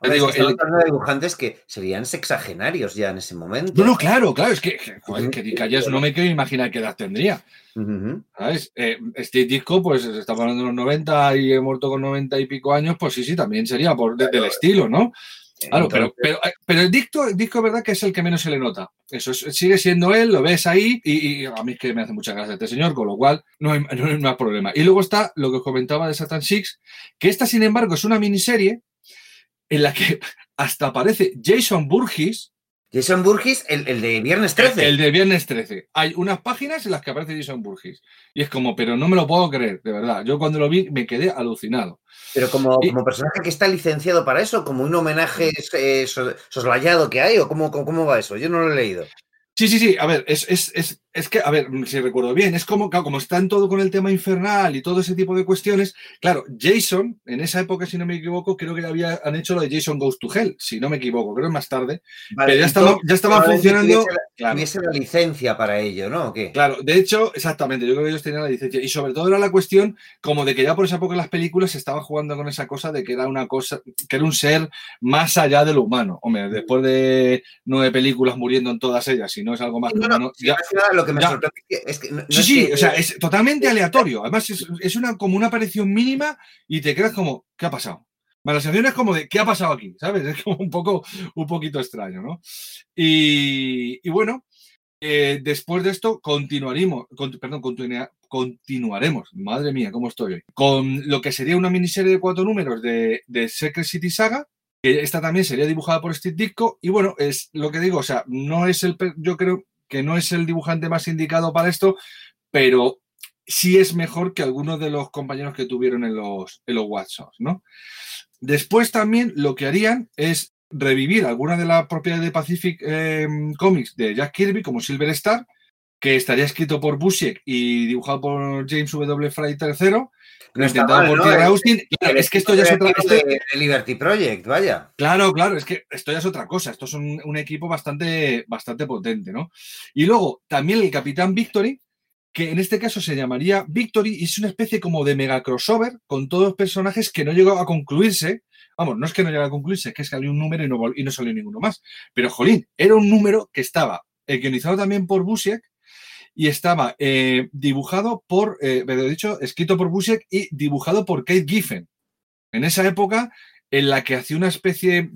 A: Hombre,
C: digo,
A: es que
C: el-
A: de dibujantes que serían sexagenarios ya en ese momento.
C: No, no, claro, claro, es que, que, joder, que no me quiero imaginar qué edad tendría. Eh, Steve Disco, pues estamos hablando de los 90 y he muerto con 90 y pico años, pues sí, sí, también sería por, de- del estilo, ¿no? Claro, pero,
A: Entonces,
C: pero, eh, pero el disco, el disco, es verdad que es el que menos se le nota. Eso es- sigue siendo él, lo ves ahí, y, y a mí es que me hace mucha gracia este señor, con lo cual no hay, no hay más problema. Y luego está lo que os comentaba de Satan Six, que esta, sin embargo, es una miniserie en la que hasta aparece Jason Burgess,
A: Jason Burgess, el, el de Viernes 13.
C: el de Viernes 13. Hay unas páginas en las que aparece Jason Burgess. Y es como, pero no me lo puedo creer, de verdad. Yo cuando lo vi me quedé alucinado.
A: Pero como,
C: Y-
A: como personaje que está licenciado para eso, como un homenaje eh, so- soslayado que hay, o cómo, cómo, cómo va eso? Yo no lo he leído.
C: Sí, sí, sí. A ver, es, es, es, es que, a ver, si recuerdo bien, es como, claro, como están todo con el tema infernal y todo ese tipo de cuestiones. Claro, Jason, en esa época, si no me equivoco, creo que había, han hecho lo de Jason Goes to Hell, si no me equivoco, creo que más tarde.
A: Vale,
C: pero ya
A: y
C: estaba,
A: todo-
C: ya estaba
A: probablemente
C: funcionando.
A: Tuviese la,
C: Claro.
A: tuviese la licencia para ello, ¿no? ¿O qué?
C: Claro, de hecho, exactamente, yo creo que ellos tenían la licencia. Y sobre todo era la cuestión como de que ya por esa época en las películas se estaba jugando con esa cosa de que era una cosa, que era un ser más allá de lo humano. Hombre, después de nueve películas muriendo en todas ellas, si no es algo más
A: No, no,
C: humano, ya-
A: lo que me
C: ya.
A: sorprende es que- no-
C: Sí,
A: es
C: sí,
A: que-
C: o sea, es totalmente aleatorio. Además, es, es una, como una aparición mínima y te quedas como, ¿qué ha pasado? Bueno, La sensación es como de, ¿qué ha pasado aquí? ¿Sabes? Es como un poco, un poquito extraño, ¿no? Y, y bueno, eh, después de esto continuaremos, con- perdón, continua- continuaremos, madre mía, cómo estoy hoy, con lo que sería una miniserie de cuatro números de, de Secret City Saga, que esta también sería dibujada por Steve Ditko, y bueno, es lo que digo, o sea, no es el, yo creo que no es el dibujante más indicado para esto, pero sí es mejor que algunos de los compañeros que tuvieron en los, en los ¿no? Después también lo que harían es revivir algunas de las propiedades de Pacific eh, Comics de Jack Kirby, como Silver Star, que estaría escrito por Busiek y dibujado por James W. Fry III,
A: mal,
C: por Austin. Claro, es que esto ya es otra
A: de, de Liberty Project, vaya.
C: Claro, claro, es que esto ya es otra cosa. Esto es un, un equipo bastante, bastante potente, ¿no? Y luego también el Capitán Victory, que en este caso se llamaría Victory, y es una especie como de mega crossover con todos los personajes que no llegó a concluirse. Vamos, no es que no llegó a concluirse, es que salió un número y no, y no salió ninguno más. Pero, jolín, era un número que estaba eh, guionizado también por Busiek y estaba eh, dibujado por, eh, he dicho, escrito por Busiek y dibujado por Kate Giffen. En esa época en la que hacía una especie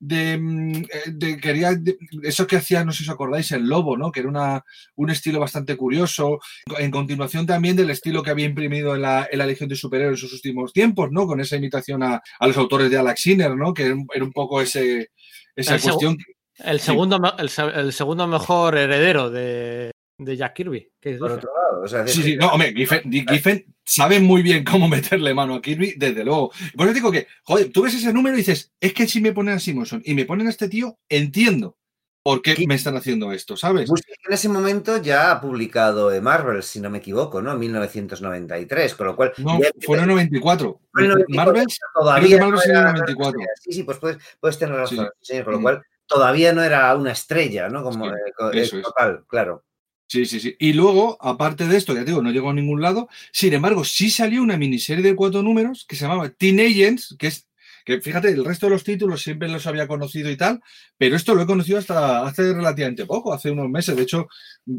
C: de, mm, eh, de- quería de- eso que hacía, no sé si os acordáis, el lobo, ¿no? Que era una, un estilo bastante curioso. En continuación también del estilo que había imprimido en la, en la Legión de Superhéroes en sus últimos tiempos, ¿no? Con esa imitación a, a los autores de Alex Sinner, ¿no? Que era un, poco ese, esa
B: El
C: cuestión.
B: El segundo, el segundo mejor heredero de, de Jack Kirby. que es
A: Por
B: Giffen.
A: otro lado. O sea,
C: Sí, sí, no, hombre, Giffen, Giffen sabe muy bien cómo meterle mano a Kirby, desde luego. Por eso digo que, joder, tú ves ese número y dices, es que si me ponen a Simonson y me ponen a este tío, entiendo por qué me están haciendo esto, ¿sabes?
A: En ese momento ya ha publicado Marvel, si no me equivoco, ¿no? En 1993, con lo cual.
C: No,
A: ya-
C: fue en el 94.
A: Fue en el 94,
C: Marvel,
A: todavía
C: creo que Marvel
A: no
C: salió en el
A: era-
C: 94.
A: Sí, sí, pues puedes, puedes tener razón,
C: Sí,
A: señor, con lo
C: Mm.
A: cual todavía no era una estrella, ¿no? Como
C: Sí,
A: eh, eh,
C: eso es.
A: total, claro.
C: Sí, sí, sí. Y luego, aparte de esto, ya te digo, no llegó a ningún lado. Sin embargo, sí salió una miniserie de cuatro números que se llamaba Teen Agents, que es que fíjate, el resto de los títulos siempre los había conocido y tal, pero esto lo he conocido hasta hace relativamente poco, hace unos meses. De hecho,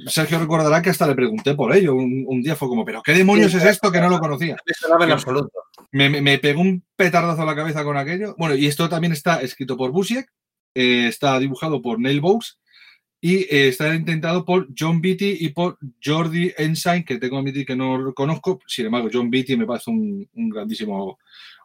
C: Sergio recordará que hasta le pregunté por ello. Un, un día fue como, ¿pero qué demonios es esto que no lo conocía?
A: No sonaba en
C: Que-
A: absoluto.
C: Me, me- me pegó un petardazo a la cabeza con aquello. Bueno, y esto también está escrito por Busiek, eh, está dibujado por Neil Bowes y eh, está intentado por John Beatty y por Jordi Ensign, que tengo que admitir que no lo conozco. Sin embargo, John Beatty me parece un, un grandísimo,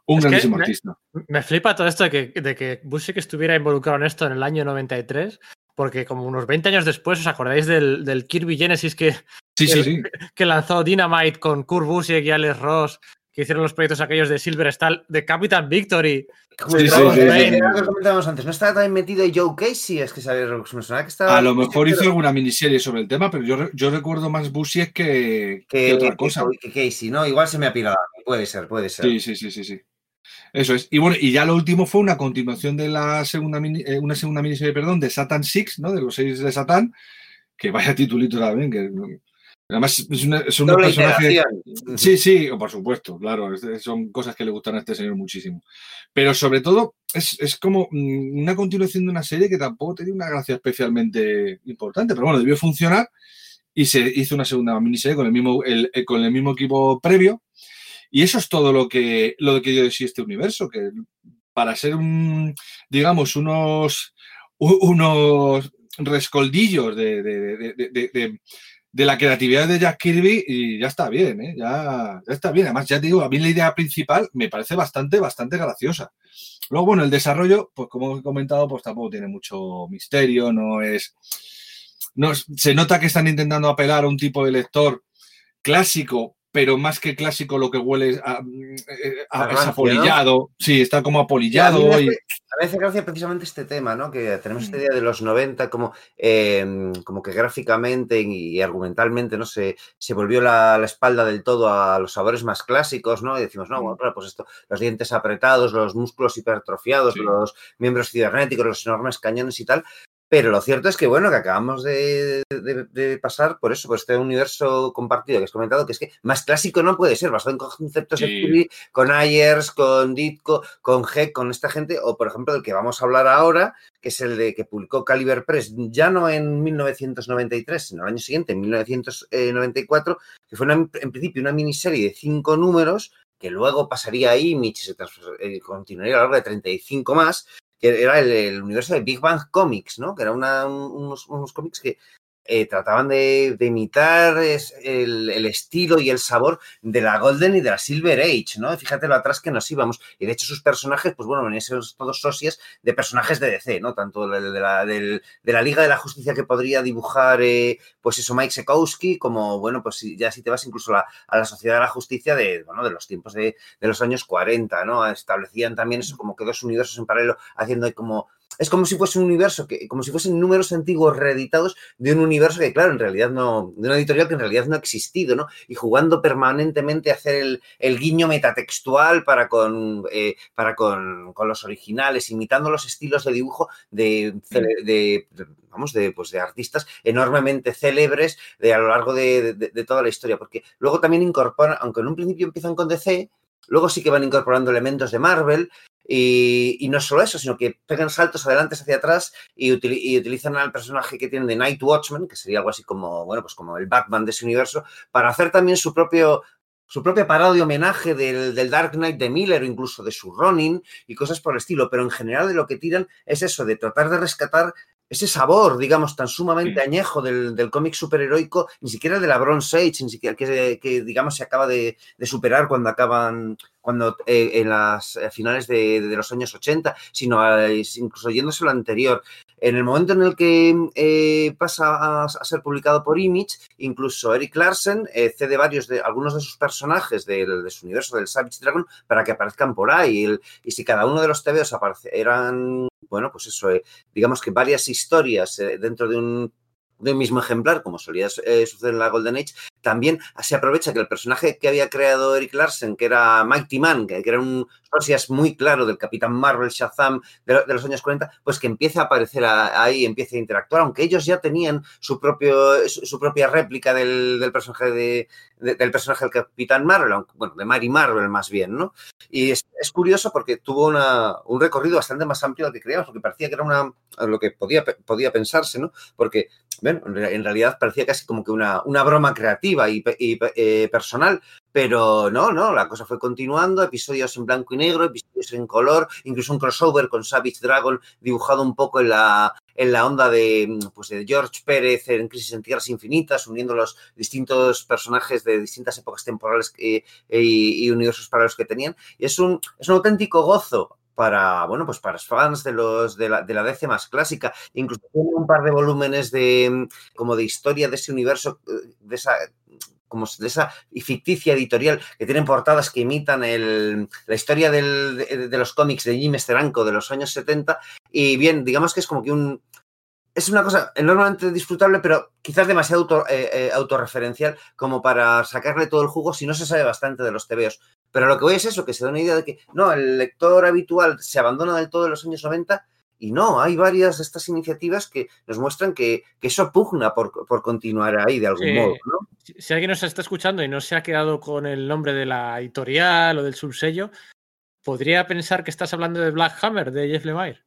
C: un
B: Es
C: grandísimo
B: me-
C: artista.
B: Me flipa todo esto de que, de que Busiek estuviera involucrado en esto en el año 93, porque como unos 20 años después, ¿os acordáis del, del Kirby Genesis que,
C: Sí, sí, sí.
B: que lanzó Dynamite con Kurt Busiek y Alex Ross que hicieron los proyectos aquellos de Silver Stall, de Capital Victory.
C: Sí,
A: el
C: sí, sí,
A: que comentábamos antes. No estaba también metido Joe Casey, es que sabía, me sonaba que estaba.
C: A lo mejor hizo alguna miniserie sobre el tema, pero yo, yo recuerdo más Busiek que, que
A: que,
C: otra
A: que-
C: cosa.
A: que Casey, ¿no? Igual se me ha pirado. a mí, Puede ser, puede ser.
C: Sí, sí, sí, sí, sí. Eso es. Y bueno, y ya lo último fue una continuación de la segunda mini- eh, una segunda miniserie, perdón, de Satan Six, ¿no? De los seis de Satán, que vaya titulito también, que además es una, es un
A: Doble
C: personaje. Sí, sí, por supuesto, claro, son cosas que le gustan a este señor muchísimo. Pero sobre todo es, es como mm, una continuación de una serie que tampoco tenía una gracia especialmente importante, pero bueno, debió funcionar y se hizo una segunda miniserie con el mismo, el- eh, con el mismo equipo previo. Y eso es todo lo que, lo que dio de sí este universo, que para ser un, digamos, unos, unos rescoldillos de, de- de- de- la creatividad de Jack Kirby y ya está bien, ¿eh? ya, está bien. Además, ya te digo, a mí la idea principal me parece bastante, bastante graciosa. Luego, bueno, el desarrollo, pues como he comentado, pues tampoco tiene mucho misterio, no es... No, se nota que están intentando apelar a un tipo de lector clásico, pero más que clásico lo que huele es, a- a-
A: A
C: es
A: rancio, ¿no?
C: apolillado. Sí, está como
A: Y a mí
C: apolillado.
A: me
C: y-
A: hace- a mí me hace gracia precisamente este tema, ¿no? Que tenemos esta
C: Mm.
A: idea de los 90 como, eh, como que gráficamente y argumentalmente, ¿no? Se, se volvió la, la espalda del todo a los sabores más clásicos, ¿no? Y decimos, no,
C: Mm.
A: bueno, pues esto, los dientes apretados, los músculos hipertrofiados,
C: Sí.
A: los miembros cibernéticos, los enormes cañones y tal. Pero lo cierto es que, bueno, que acabamos de, de- de pasar por eso, por este universo compartido que has comentado, que es que más clásico no puede ser, basado en conceptos de con Ayers, con Ditko, con Heck, con esta gente, o por ejemplo del que vamos a hablar ahora, que es el de que publicó Caliber Press, ya no en 1993, sino el año siguiente, en 1994, que fue una- en principio una miniserie de cinco números, que luego pasaría a Image y se eh, continuaría a lo largo de 35 más, que era el, universo de Big Bang Comics, ¿no? Que unos, unos cómics que eh, trataban de, de imitar es, el, el estilo y el sabor de la Golden y de la Silver Age, ¿no? Fíjate lo atrás que nos íbamos. Y de hecho sus personajes, pues bueno, venían todos socias de personajes de DC, ¿no? Tanto de, de la, de la Liga de la Justicia que podría dibujar, eh, pues eso, Mike Sekowski, como, bueno, pues ya si te vas incluso a la, a la Sociedad de la Justicia de, bueno, de los tiempos de, de los años 40, ¿no? Establecían también eso como que dos universos en paralelo, haciendo como... Es como si fuese un universo, que, como si fuesen números antiguos reeditados de un universo que, claro, en realidad no, de una editorial que en realidad no ha existido, ¿no? Y jugando permanentemente a hacer el, el guiño metatextual para con, eh, para con, con los originales, imitando los estilos de dibujo de, cele- de, de- vamos, de, pues de artistas enormemente célebres de, a lo largo de, de- de toda la historia, porque luego también incorporan, aunque en un principio empiezan con DC, luego sí que van incorporando elementos de Marvel, y, no solo eso, sino que pegan saltos adelante hacia atrás y, utili- y utilizan al personaje que tienen de Night Watchman, que sería algo así como, bueno, pues como el Batman de ese universo, para hacer también su propio su propia parodia homenaje del, del Dark Knight de Miller o incluso de su Ronin y cosas por el estilo, pero en general de lo que tiran es eso, de tratar de rescatar ese sabor, digamos, tan sumamente añejo del, del cómic superheroico, ni siquiera de la Bronze Age, ni siquiera que, que, digamos se acaba de, de superar cuando acaban, cuando eh, en las eh, finales de, de los años 80, sino eh, incluso yéndose a lo anterior. En el momento en el que eh, pasa a, ser publicado por Image, incluso Eric Larsen eh, cede varios de algunos de sus personajes de su universo del Savage Dragon para que aparezcan por ahí. Y, si cada uno de los TVOs aparece, eran, bueno, pues eso, eh, digamos que varias historias dentro de un de un mismo ejemplar, como solía eh, suceder en la Golden Age, también se aprovecha que el personaje que había creado Eric Larsen, que era Mighty Man, que, era un socias muy claro del Capitán Marvel Shazam de, los años 40, pues que empieza a aparecer ahí, empieza a interactuar, aunque ellos ya tenían su, propio, su, propia réplica del, del personaje de, de, del personaje del Capitán Marvel, aunque, bueno, de Mary Marvel más bien, ¿no? Y es, es curioso porque tuvo una, un recorrido bastante más amplio del que creíamos, porque parecía que era una, lo que podía, podía pensarse, ¿no? Porque bueno, en realidad parecía casi como que una, una broma creativa y, eh, personal, pero no, no, la cosa fue continuando, episodios en blanco y negro, episodios en color, incluso un crossover con Savage Dragon dibujado un poco en la, en la onda de, pues de George Pérez en Crisis en Tierras Infinitas, uniendo los distintos personajes de distintas épocas temporales y, y, y universos paralelos que tenían. Es un, es un auténtico gozo para, bueno, pues para fans de la, de la DC más clásica. Incluso tiene un par de volúmenes de como de historia de ese universo, de esa como de esa ficticia editorial que tienen portadas que imitan el- la historia de, los cómics de Jim Steranko de los años 70. Y bien, digamos que es como que un. Es una cosa enormemente disfrutable, pero quizás demasiado eh, eh, autorreferencial como para sacarle todo el jugo si no se sabe bastante de los tebeos. Pero lo que voy es eso, que se da una idea de que no, el lector habitual se abandona del todo en los años 90 y no, hay varias de estas iniciativas que nos muestran que, que eso pugna por, por continuar ahí de algún
B: Sí.
A: modo, ¿no?
B: Si, si alguien nos está escuchando y no se ha quedado con el nombre de la editorial o del subsello, podría pensar que estás hablando de Black Hammer de Jeff Lemire.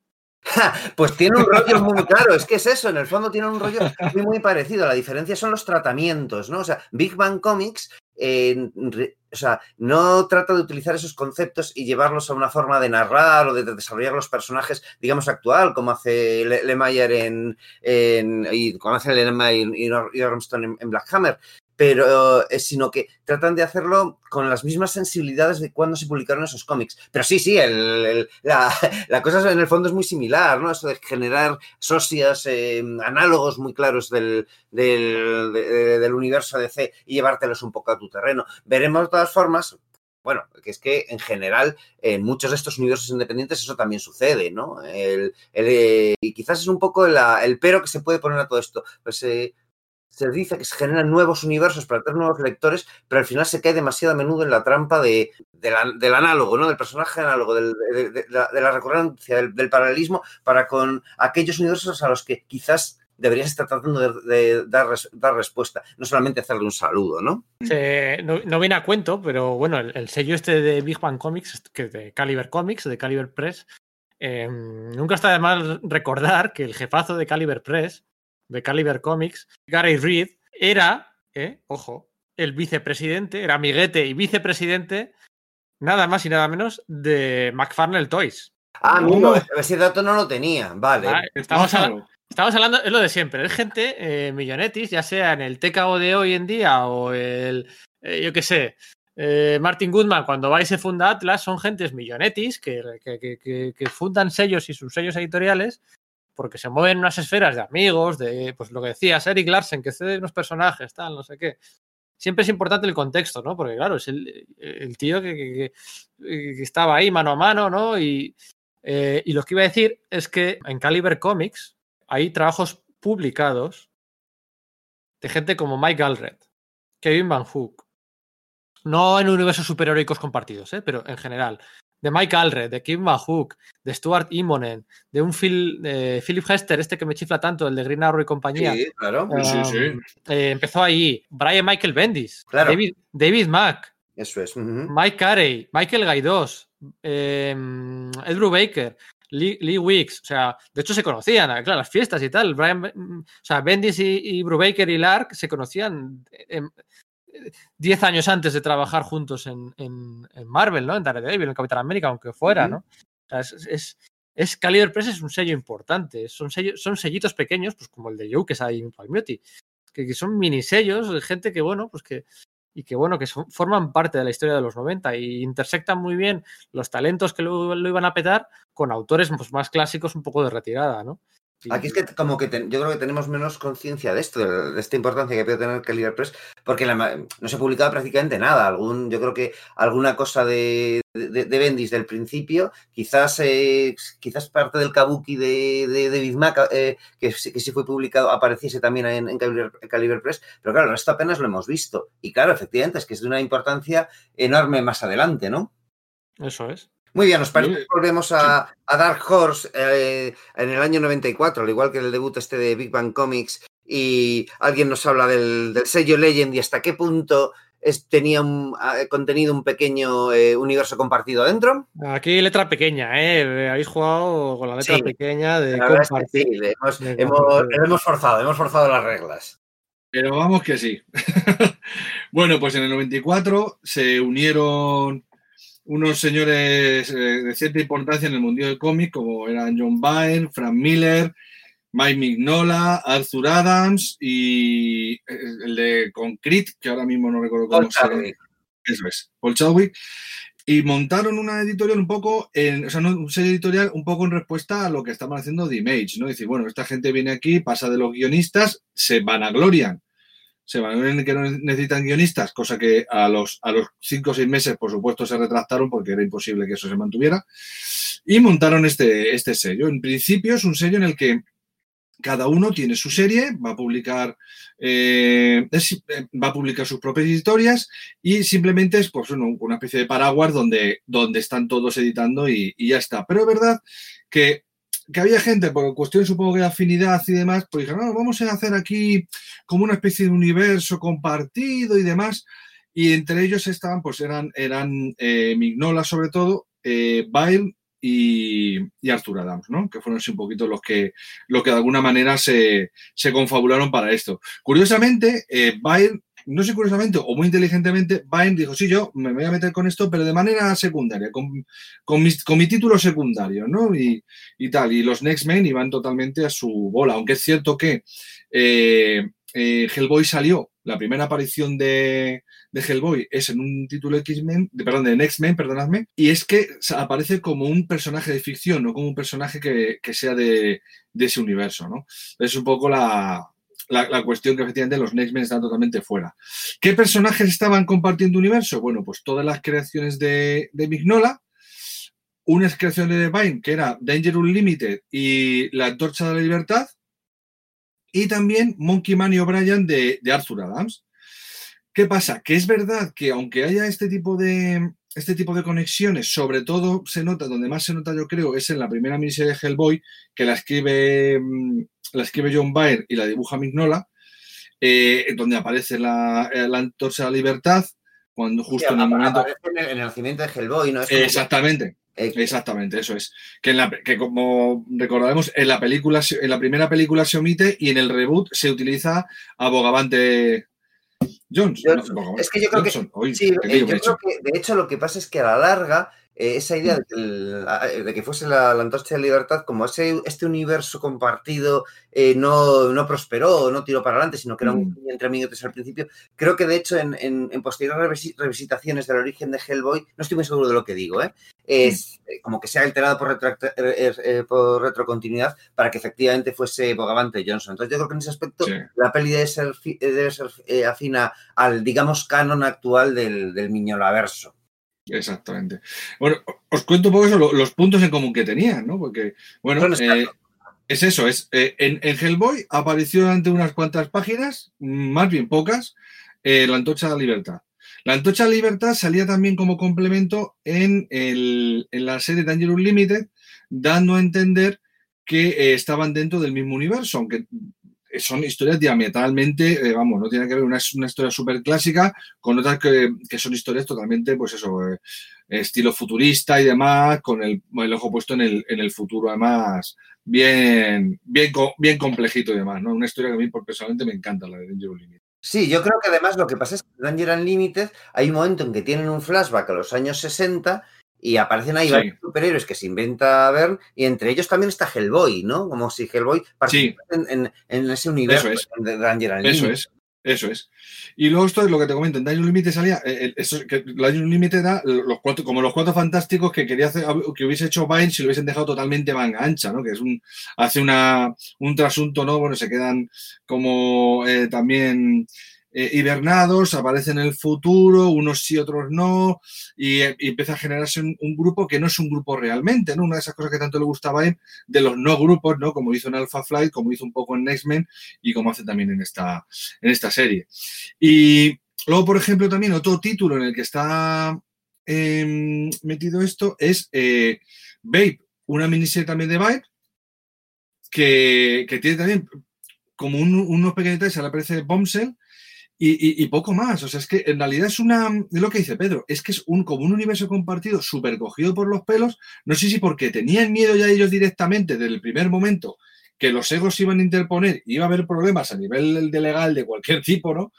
A: Pues tiene un rollo muy claro, es que es eso, en el fondo tiene un rollo muy, muy parecido. La diferencia son los tratamientos, ¿no? O sea, Big Bang Comics, o sea, no trata de utilizar esos conceptos y llevarlos a una forma de narrar o de desarrollar los personajes, digamos, actual, como hace Le- Lemire en, en- y como hace Lemire y, Armstrong en, en Black Hammer. Pero, eh, sino que tratan de hacerlo con las mismas sensibilidades de cuando se publicaron esos cómics. Pero sí, sí, el- la, cosa en el fondo es muy similar, ¿no? Eso de generar socias, eh, análogos muy claros del, del, de- del universo DC y llevártelos un poco a tu terreno. Veremos de todas formas. Bueno, que es que en general en muchos de estos universos independientes eso también sucede, ¿no? Eh, y quizás es un poco la- el pero que se puede poner a todo esto. Pues eh, se dice que se generan nuevos universos para tener nuevos lectores, pero al final se cae demasiado a menudo en la trampa de, del análogo, ¿no? Del personaje análogo, de, la, recurrencia, del, paralelismo para con aquellos universos a los que quizás deberías estar tratando de, dar, dar respuesta, no solamente hacerle un saludo, ¿no?
B: No, no viene a cuento, pero bueno, el, el sello este de Big Bang Comics, que es de Caliber Comics, de Caliber Press, eh, nunca está de más recordar que el jefazo de Caliber Press, de Caliber Comics, Gary Reed, era, eh, ojo, el vicepresidente, era amiguete y vicepresidente, nada más y nada menos, de McFarlane Toys.
A: Ah, amigo, ese dato no lo tenía, vale.
B: Ah, estamos, hablando, es lo de siempre, es gente eh, millonetis, ya sea en el TKO de hoy en día o el, eh, yo qué sé, eh, Martin Goodman cuando va y se funda Atlas, son gentes millonetis que, que- que- que- que fundan sellos y sus sellos editoriales porque se mueven en unas esferas de amigos, de, pues lo que decías, Eric Larsen, que cede unos personajes, tal, no sé qué. Siempre es importante el contexto, ¿no? Porque claro, es el, el tío que, estaba ahí mano a mano, ¿no? Y, eh, y lo que iba a decir es que en Caliber Comics hay trabajos publicados de gente como Mike Galred, Kevin Van Hook, no en universos superheroicos compartidos, ¿eh? pero en general, de Mike Alred, de Kevin Van Hook, de Stuart Immonen, de un Phil, de Philip Hester, este que me chifla tanto, el de Green Arrow y compañía.
A: Sí, claro.
C: Sí, sí, sí.
B: Um, eh, empezó ahí. Brian Michael Bendis,
A: Claro.
B: David, David Mack,
A: Eso es.
B: Mike Carey, Michael Gaidos, eh, Ed Brubaker, Lee, Lee Wicks, o sea, de hecho se conocían, eh, claro, las fiestas y tal. Brian, o sea, Bendis y, y Brubaker y Lark se conocían en- eh, 10 años antes de trabajar juntos en, en- en Marvel, ¿no? En Daredevil, en Capitán América, aunque fuera, ¿no? O sea, es, es, es- Caliber Press es un sello importante, son, sello- son sellitos pequeños, pues como el de Joe, que es ahí en Palmiotti, que, que son mini sellos, de gente que, bueno, pues que, y que bueno, que son- forman parte de la historia de los 90 y intersectan muy bien los talentos que lo, lo iban a petar con autores pues, más clásicos un poco de retirada, ¿no?
A: Aquí es que como que ten- yo creo que tenemos menos conciencia de esto, de, de esta importancia que puede tener Caliber Press, porque la no se ha publicado prácticamente nada. Algún, yo creo que alguna cosa de, de, de Bendis del principio, quizás eh, quizás parte del Kabuki de, de David Mack, eh, que, sí- que sí fue publicado, apareciese también en, en Caliber, Caliber Press, pero claro, esto apenas lo hemos visto. Y claro, efectivamente, es que es de una importancia enorme más adelante, ¿no?
B: Eso es.
A: Muy bien, nos parece que volvemos a, a Dark Horse eh, en el año 94, al igual que el debut este de Big Bang Comics, y alguien nos habla del, del sello Legend y hasta qué punto es- tenía un, contenido un pequeño eh, universo compartido dentro.
B: Aquí letra pequeña, ¿eh? Habéis jugado con la letra
A: Sí.
B: pequeña de
A: La verdad es que
B: compartir.
A: sí, hemos,
B: de
A: hemos-
B: compartir.
A: le hemos forzado, hemos forzado las reglas.
C: Pero vamos que sí. bueno, pues en el 94 se unieron unos señores eh, de cierta importancia en el mundo del cómic, como eran John Byrne, Frank Miller, Mike Mignola, Arthur Adams y eh, el de Concrete, que ahora mismo no recuerdo cómo se. Eso es, Paul Chadwick. Y montaron una editorial un poco, en, o sea, un sello editorial un poco en respuesta a lo que estaban haciendo The Image, ¿no? Decir, bueno, esta gente viene aquí, pasa de los guionistas, se vanaglorian se valoraron en que no necesitan guionistas, cosa que a los, a los cinco o seis meses, por supuesto, se retractaron porque era imposible que eso se mantuviera. Y montaron este, este sello. En principio es un sello en el que cada uno tiene su serie, va a publicar, eh, eh, va a publicar sus propias historias y simplemente es pues, una especie de paraguas donde, donde están todos editando y ya está. Pero es verdad que, que había gente, por cuestiones supongo que de afinidad y demás, pues dijeron, no, vamos a hacer aquí como una especie de universo compartido y demás. Y entre ellos estaban, pues eran, eran eh, Mignola sobre todo, eh, y, y Arthur Adams, ¿no? Que fueron así un poquito los que, los que de alguna manera se, se confabularon para esto. Curiosamente, eh, no sé curiosamente o muy inteligentemente, Byrne dijo, sí, yo me voy a meter con esto, pero de manera secundaria, con, con, con mi título secundario, ¿no? Y, y tal. Y los Next Men iban totalmente a su bola, aunque es cierto que eh, eh, Hellboy salió, la primera aparición de, de Hellboy es en un título X-Men, perdón, de Next Men, perdonadme, y es que aparece como un personaje de ficción, no como un personaje que, que sea de, de ese universo, ¿no? Es un poco la, la, cuestión que efectivamente los Next Men están totalmente fuera. ¿Qué personajes estaban compartiendo universo? Bueno, pues todas las creaciones de, de Mignola, unas creaciones de Vine, que era Danger Unlimited y La Antorcha de la Libertad, y también Monkey Man y O'Brien de, de Arthur Adams. ¿Qué pasa? Que es verdad que aunque haya este tipo de este tipo de conexiones, sobre todo se nota, donde más se nota yo creo, es en la primera miniserie de Hellboy, que la escribe, mm, la escribe John Byrne y la dibuja Mignola, eh, donde aparece la, eh, la antorcha de la libertad, cuando justo en el momento...
A: En el, en el nacimiento de Hellboy, ¿no? Es como que-
C: Exactamente.
A: eh,
C: Exactamente, eso es. Que, en la, que como recordaremos, en la película, en la primera película se omite y en el reboot se utiliza a Bogavante Jones.
A: Johnson.
C: Bogavante
A: Es que yo creo que-
C: Johnson. Uy,
A: Sí, yo creo que de hecho lo que pasa es que a la larga eh, esa idea de que, el- a- de que fuese la, la antorcha de libertad como ese, este universo compartido eh, no, no prosperó, no tiró para adelante, sino que era un
C: Mm.
A: entre amiguetes al principio, creo que de hecho en, en- en posteriores revisi- revisitaciones del origen de Hellboy, no estoy muy seguro de lo que digo, ¿eh? es eh, como que se ha alterado por, eh, eh, retrocontinuidad para que efectivamente fuese Bogavante Johnson. Entonces yo creo que en ese aspecto
C: Sí.
A: la peli debe ser, eh, debe ser eh, afina al, digamos, canon actual del, del Miñolaverso.
C: Exactamente. Bueno, os cuento un poco eso, lo- los puntos en común que tenían, ¿no? Porque, bueno, eh, es eso, es eh, en, en Hellboy apareció durante unas cuantas páginas, más bien pocas, eh, la antorcha de la libertad. La antorcha de la libertad salía también como complemento en, el- en la serie Danger Unlimited, dando a entender que estaban dentro del mismo universo, aunque son historias diametralmente, eh, vamos, no tiene que ver una, una historia súper clásica con otras que, que son historias totalmente, pues eso, eh, estilo futurista y demás, con el, el ojo puesto en el, en el futuro, además, bien, bien, bien complejito y demás, ¿no? Una historia que a mí personalmente me encanta, la de Danger Unlimited.
A: Sí, yo creo que además lo que pasa es que en Danger Unlimited hay un momento en que tienen un flashback a los años 60 y aparecen ahí
C: Sí.
A: varios superhéroes que se inventa Bern y entre ellos también está Hellboy, ¿no? Como si Hellboy participara en, en- en ese universo
C: Eso es.
A: de Danger Unlimited.
C: Eso es. Eso es. Y luego esto es lo que te comento, en Danger Unlimited salía, eh, eh, eso, es que Danger Unlimited era los cuatro, como los cuatro fantásticos que quería hacer, que hubiese hecho Vine si lo hubiesen dejado totalmente manga ancha, ¿no? Que es un, hace una, un trasunto, ¿no? Bueno, se quedan como eh, también eh, hibernados, aparecen en el futuro, unos sí, otros no, y, eh, empieza a generarse un, grupo que no es un grupo realmente, ¿no? Una de esas cosas que tanto le gusta a Vine, de los no grupos, ¿no? Como hizo en Alpha Flight, como hizo un poco en Next Men y como hace también en esta, en esta serie. Y luego, por ejemplo, también otro título en el que está eh, metido esto es eh, Babe, una miniserie también de Vibe, que, que tiene también como un- unos pequeños detalles, aparece Bombshell, y, poco más. O sea, es que en realidad es una. Es lo que dice Pedro, es que es un, como un universo compartido súper cogido por los pelos. No sé si porque tenían miedo ya ellos directamente desde el primer momento que los egos iban a interponer y iba a haber problemas a nivel de legal de cualquier tipo, ¿no?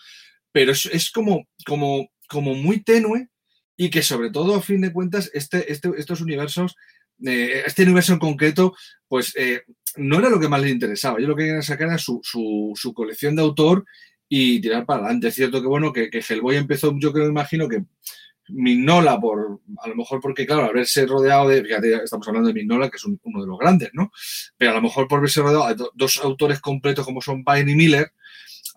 C: Pero es, como, como, como muy tenue y que sobre todo, a fin de cuentas, este, este- estos universos, eh, este universo en concreto, pues eh, no era lo que más les interesaba. Yo lo que quería sacar era su, su- su colección de autor y tirar para adelante. Es cierto que, bueno, que, que Hellboy empezó, yo creo, imagino que Mignola, por, a lo mejor porque, claro, haberse rodeado de, fíjate, estamos hablando de Mignola, que es un- uno de los grandes, ¿no? Pero a lo mejor por verse rodeado de do- dos autores completos como son Pine y Miller,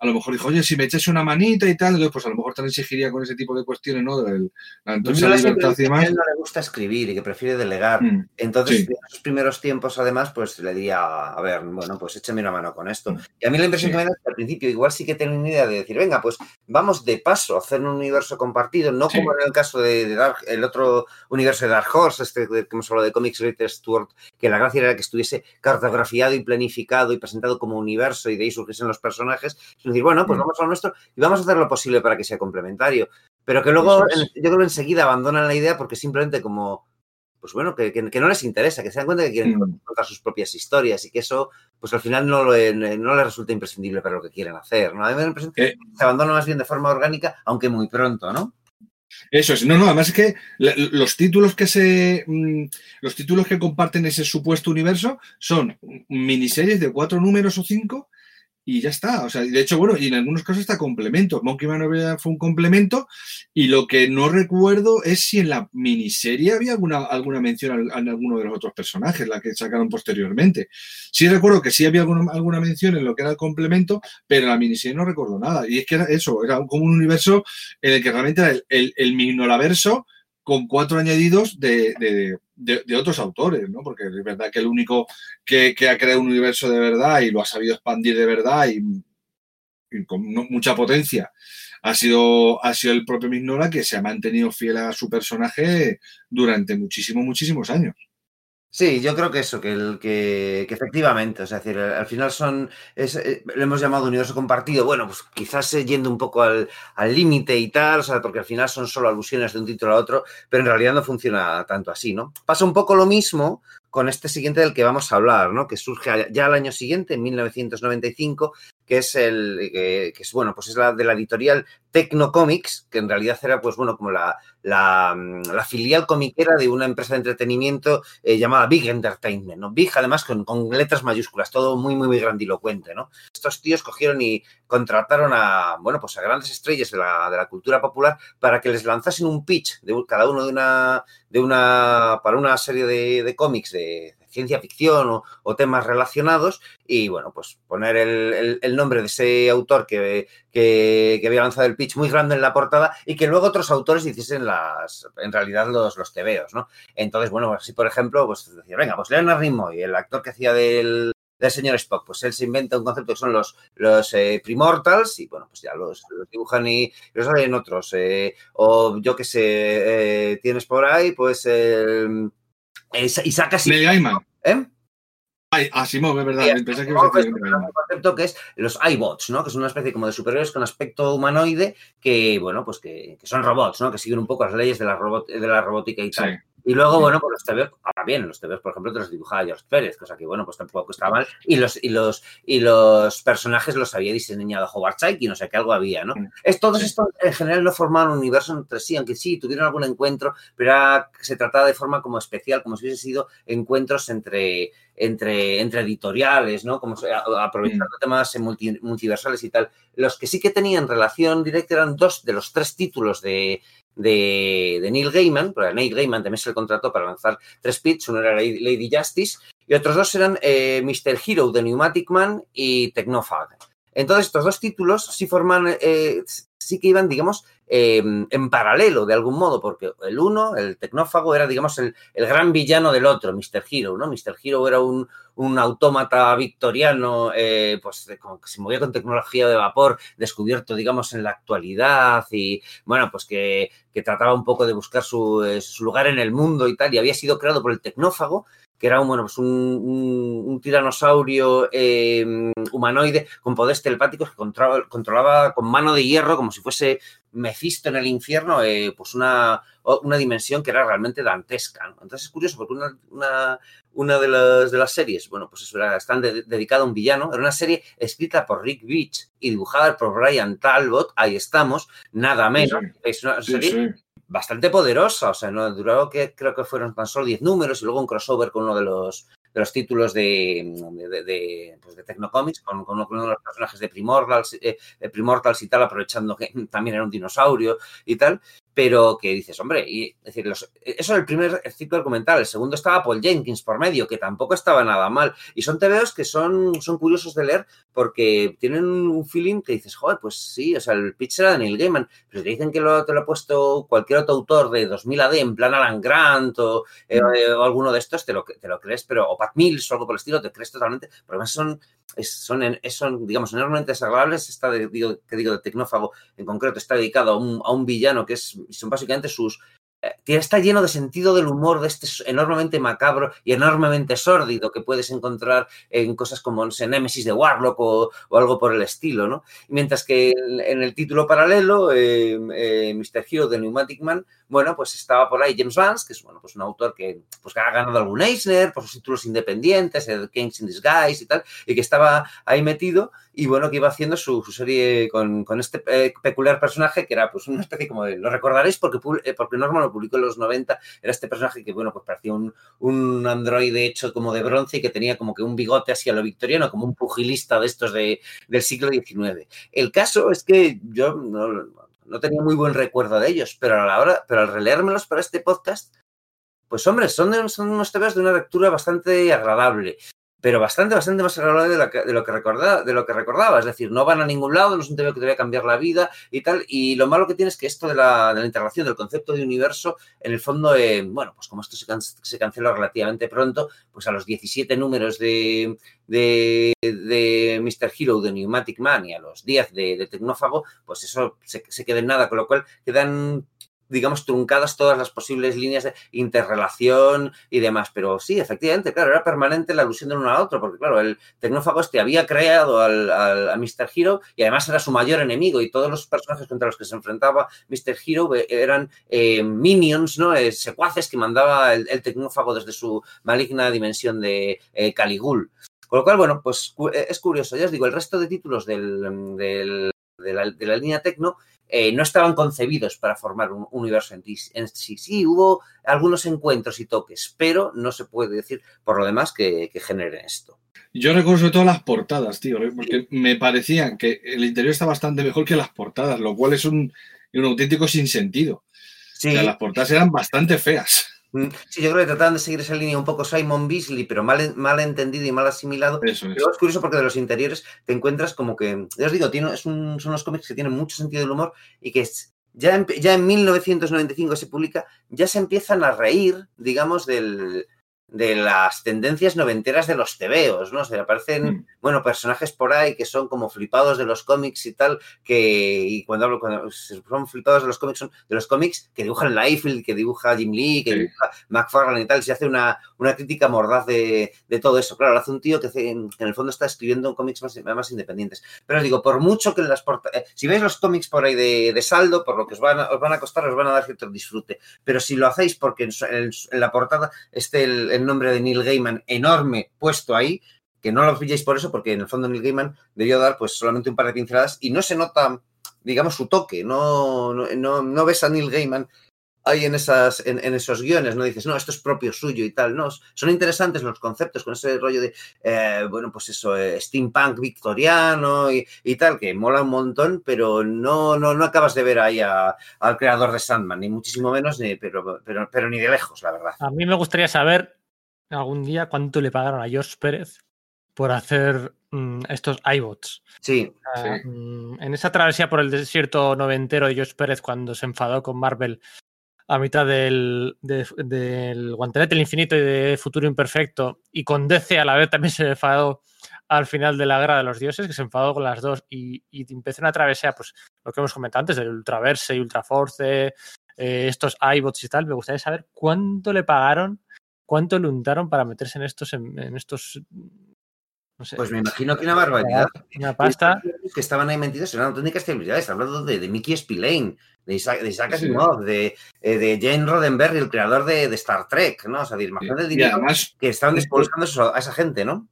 C: a lo mejor dijo, oye, si me echase una manita y tal, entonces pues a lo mejor también exigiría con ese tipo de cuestiones, ¿no? De la entonces
A: Yo
C: la
A: siempre
C: libertad y
A: que a
C: demás.
A: él no le gusta escribir y que prefiere delegar.
C: Mm,
A: Entonces,
C: sí.
A: en esos primeros tiempos, además, pues le diría, a ver, bueno, pues échame una mano con esto.
C: Mm.
A: Y a mí la impresión
C: Sí.
A: que me da es que al principio igual sí que tengo una idea de decir, venga, pues vamos de paso a hacer un universo compartido, no
C: Sí.
A: como en el caso de, de Dark, el otro universo de Dark Horse, este de- que hemos hablado de Comics Greatest World, que la gracia era que estuviese cartografiado y planificado y presentado como universo y de ahí surgiesen los personajes. Es decir, bueno, pues
C: Mm.
A: vamos a lo nuestro y vamos a hacer lo posible para que sea complementario. Pero que luego,
C: Eso es.
A: en- yo creo enseguida abandonan la idea porque simplemente como, pues bueno, que, que- que no les interesa, que se dan cuenta que quieren
C: Mm.
A: contar sus propias historias y que eso, pues al final no, lo- no les resulta imprescindible para lo que quieren hacer, ¿no? A mí me que
C: Eh.
A: se abandona más bien de forma orgánica, aunque muy pronto, ¿no?
C: Eso es, no, no, además es que los títulos que se mm, los títulos que comparten ese supuesto universo son miniseries de cuatro números o cinco y ya está. O sea, de hecho, bueno, y en algunos casos está complemento. Monkey Man fue un complemento y lo que no recuerdo es si en la miniserie había alguna, alguna mención a, alguno de los otros personajes, la que sacaron posteriormente. Sí recuerdo que sí había alguna, alguna mención en lo que era el complemento, pero en la miniserie no recuerdo nada. Y es que era eso, era como un universo en el que realmente era el, el, el Mignolaverso con cuatro añadidos de, de, otros autores, ¿no? Porque es verdad que el único que, ha creado un universo de verdad y lo ha sabido expandir de verdad y, con mucha potencia ha sido, ha sido el propio Mignola que se ha mantenido fiel a su personaje durante muchísimos, muchísimos años.
A: Sí, yo creo que eso, que, el, que, efectivamente, es decir, al final son, es, eh, lo hemos llamado universo compartido, bueno, pues quizás yendo un poco al límite y tal, o sea, porque al final son solo alusiones de un título a otro, pero en realidad no funciona tanto así, ¿no? Pasa un poco lo mismo con este siguiente del que vamos a hablar, ¿no? Que surge ya al año siguiente, en 1995, que es el, que, que es, bueno, pues es la de la editorial Tecno Comics, que en realidad era, pues bueno, como la, la, la filial comiquera de una empresa de entretenimiento eh, llamada Big Entertainment, ¿no? Big, además, con, con, letras mayúsculas, todo muy, muy, muy grandilocuente, ¿no? Estos tíos cogieron y contrataron a, bueno, pues a grandes estrellas de la, de la cultura popular para que les lanzasen un pitch, de cada uno de una, de una, para una serie de, de cómics de ciencia ficción o, temas relacionados y bueno, pues poner el, nombre de ese autor que, que, había lanzado el pitch muy grande en la portada y que luego otros autores hiciesen las, en realidad los, los tebeos, ¿no? Entonces, bueno, así por ejemplo, pues decía, venga, pues Leonard Nimoy, el actor que hacía del, del señor Spock, pues él se inventa un concepto que son los, los eh, Primortals y bueno, pues ya los, dibujan y los salen otros. Eh, o yo que sé, eh, tienes por ahí, pues el... y sacas...
C: Neil Gaiman.
A: ¿Eh?
C: Ay, Asimov, es verdad.
A: Sí,
C: Pensé que
A: Asimov es un concepto que es los iBots, ¿no? Que son una especie como de superiores con aspecto humanoide que, bueno, pues que, que son robots, ¿no? Que siguen un poco las leyes de la, robot, de la robótica y tal.
C: Sí.
A: Y luego, bueno, pues los TVs, ahora bien, los TVs, por ejemplo, te los dibujaba George Pérez, cosa que, bueno, pues tampoco está mal. Y los, y los, y los personajes los había diseñado Howard y no sé qué, algo había, ¿no? Es, todos estos en general no formaban un universo entre sí, aunque sí tuvieron algún encuentro, pero era, se trataba de forma como especial, como si hubiese sido encuentros entre, entre, entre editoriales, ¿no? Como aprovechando mm. temas multi, multiversales y tal. Los que sí que tenían relación directa eran dos de los tres títulos de, de, Neil Gaiman, porque Neil Gaiman también se le contrató para lanzar tres pits, uno era Lady Justice y otros dos eran eh, Mr. Hero de Pneumatic Man y Technofag. Entonces, estos dos títulos sí forman, eh, sí que iban, digamos, eh, en paralelo de algún modo, porque el uno, el tecnófago, era, digamos, el, el, gran villano del otro, Mr. Hero, ¿no? Mr. Hero era un, un autómata victoriano, eh, pues, como que se movía con tecnología de vapor, descubierto, digamos, en la actualidad y, bueno, pues que, que trataba un poco de buscar su, eh, su, lugar en el mundo y tal, y había sido creado por el tecnófago, que era un, bueno, pues un, un, un tiranosaurio eh, humanoide con poderes telepáticos que controlaba, controlaba, con mano de hierro, como si fuese Mephisto en el infierno, eh, pues una, una dimensión que era realmente dantesca. ¿no? Entonces es curioso porque una, una, una de, las, de las series, bueno, pues eso era, están de, dedicada a un villano, era una serie escrita por Rick Beach y dibujada por Brian Talbot, ahí estamos, nada menos.
C: Sí.
A: Es una
C: Sí,
A: serie
C: sí.
A: Bastante poderosa, o sea, no duró que creo que fueron tan solo 10 números y luego un crossover con uno de los de los títulos de, de, de, pues de Tecnocomics, con, con, uno de los personajes de Primortals, eh, Primortals y tal, aprovechando que también era un dinosaurio y tal. Pero que dices, hombre, y, es decir, los- eso es el primer ciclo argumental. El segundo estaba Paul Jenkins por medio, que tampoco estaba nada mal. Y son TVOs que son, son curiosos de leer porque tienen un feeling que dices, joder, pues sí, o sea, el pitch era de Neil Gaiman, pero te dicen que lo, te lo ha puesto cualquier otro autor de 2000 AD, en plan Alan Grant o, eh, o alguno de estos, te lo, te lo crees, pero, o Pat Mills o algo por el estilo, te crees totalmente, porque además son, son, son, digamos, enormemente desagradables. Esta, de, digo, que digo, de Tecnófago en concreto, está dedicado a un, a un villano que es, son básicamente sus eh, está lleno de sentido del humor, de este enormemente macabro y enormemente sórdido que puedes encontrar en cosas como no de Warlock o, algo por el estilo, ¿no? Mientras que en, en el título paralelo, eh, eh, Mr. Hero de Pneumatic Man, bueno, pues estaba por ahí James Vance, que es bueno, pues un autor que, pues, que ha ganado algún Eisner por sus títulos independientes, el Kings in Disguise y tal, y que estaba ahí metido y bueno, que iba haciendo su, serie con, este eh, peculiar personaje que era pues una especie como de, lo recordaréis porque, eh, porque Norman lo publicó en los 90, era este personaje que bueno, pues parecía un, un androide hecho como de bronce y que tenía como que un bigote así a lo victoriano, como un pugilista de estos de, del siglo XIX. El caso es que yo no, no tenía muy buen recuerdo de ellos, pero a la hora, pero al releérmelos para este podcast, pues hombre, son, de- son unos temas de una lectura bastante agradable, pero bastante, bastante más agradable de lo que, de lo que, recordaba, de lo que recordaba. Es decir, no van a ningún lado, no es un tema que te va a cambiar la vida y tal. Y lo malo que tiene es que esto de la, de la integración del concepto de universo, en el fondo, eh, bueno, pues como esto se, can- se cancela relativamente pronto, pues a los 17 números de, de, de Mr. Hero de Pneumatic Man y a los 10 de, de Tecnófago, pues eso se queda en nada, con lo cual quedan digamos, truncadas todas las posibles líneas de interrelación y demás. Pero sí, efectivamente, claro, era permanente la alusión de uno a otro, porque claro, el tecnófago este había creado al, al- Mr. Hero y además era su mayor enemigo y todos los personajes contra los que se enfrentaba Mr. Hero eh, eran eh, minions, ¿no? Eh, secuaces que mandaba el, tecnófago desde su maligna dimensión de Caligul. Con lo cual, bueno, pues es curioso. Ya os digo, el resto de títulos de, la, de la línea Tecno eh, no estaban concebidos para formar un universo en, sí. Sí, hubo algunos encuentros y toques, pero no se puede decir por lo demás que, que generen esto.
C: Yo recuerdo sobre todo las portadas, tío, porque me parecían que el interior está bastante mejor que las portadas, lo cual es un, un auténtico sinsentido.
A: Sí,
C: O sea, las portadas eran bastante feas.
A: Mm, sí, yo creo que trataban de seguir esa línea un poco Simon Beasley, pero mal, mal entendido y mal asimilado.
C: Eso.
A: Pero es curioso porque de los interiores te encuentras como que, ya os digo, tiene, es un- son unos cómics que tienen mucho sentido del humor y que es- ya en, ya en 1995 se publica, ya se empiezan a reír, digamos, del, de las tendencias noventeras de los tebeos, ¿no? O sea, aparecen,
C: Mm.
A: bueno, personajes por ahí que son como flipados de los cómics y tal, que, y cuando hablo, cuando son flipados de los cómics, son de los cómics que dibujan Liefeld, que dibuja Jim Lee, que
C: Sí.
A: dibuja McFarlane y tal, se hace una, una crítica mordaz de, de todo eso. Claro, lo hace un tío que, hace- en el fondo está escribiendo cómics más, más independientes. Pero os digo, por mucho que en las portadas, si veis los cómics por ahí de, de saldo, por lo que os van, a, os van a costar, os van a dar cierto disfrute. Pero si lo hacéis porque en, en- en la portada esté el, el nombre de Neil Gaiman enorme puesto ahí, que no lo pilléis por eso, porque en el fondo Neil Gaiman debió dar pues solamente un par de pinceladas y no se nota, digamos, su toque. No, no, no, ves a Neil Gaiman ahí en, esas, en, en esos guiones, no dices, no, esto es propio suyo y tal, no, son interesantes los conceptos con ese rollo de, eh, bueno, pues eso, eh, steampunk victoriano y, y tal, que mola un montón, pero no, no, no acabas de ver ahí a- al creador de Sandman, ni muchísimo menos, ni, pero, pero, pero ni de lejos, la verdad.
B: A mí me gustaría saber algún día cuánto le pagaron a George Pérez por hacer mm, estos iBots.
A: Sí,
C: Sí.
B: mm, En esa travesía por el desierto noventero de George Pérez cuando se enfadó con Marvel a mitad del, de- del Guantelete del Infinito y de Futuro Imperfecto y con DC a la vez también se enfadó al final de la Guerra de los Dioses, que se enfadó con las dos y, y empezó una travesía, pues lo que hemos comentado antes, del Ultraverse y Ultraforce, eh, estos iBots y tal. Me gustaría saber cuánto le pagaron, cuánto le untaron para meterse en estos, en, en estos, no sé,
A: pues me imagino que una barbaridad.
B: una pasta.
A: que estaban ahí metidos eran auténticas celebridades, hablando de, de Mickey Spillane, de Isaac, de Isaac
C: Sí.
A: Asimov, de, eh, de Jane Roddenberry, el creador de, de Star Trek, ¿no? O sea, de, imagínate el
C: Y
A: dinero
C: además,
A: que estaban
C: es-
A: despojando eso- a esa gente, ¿no?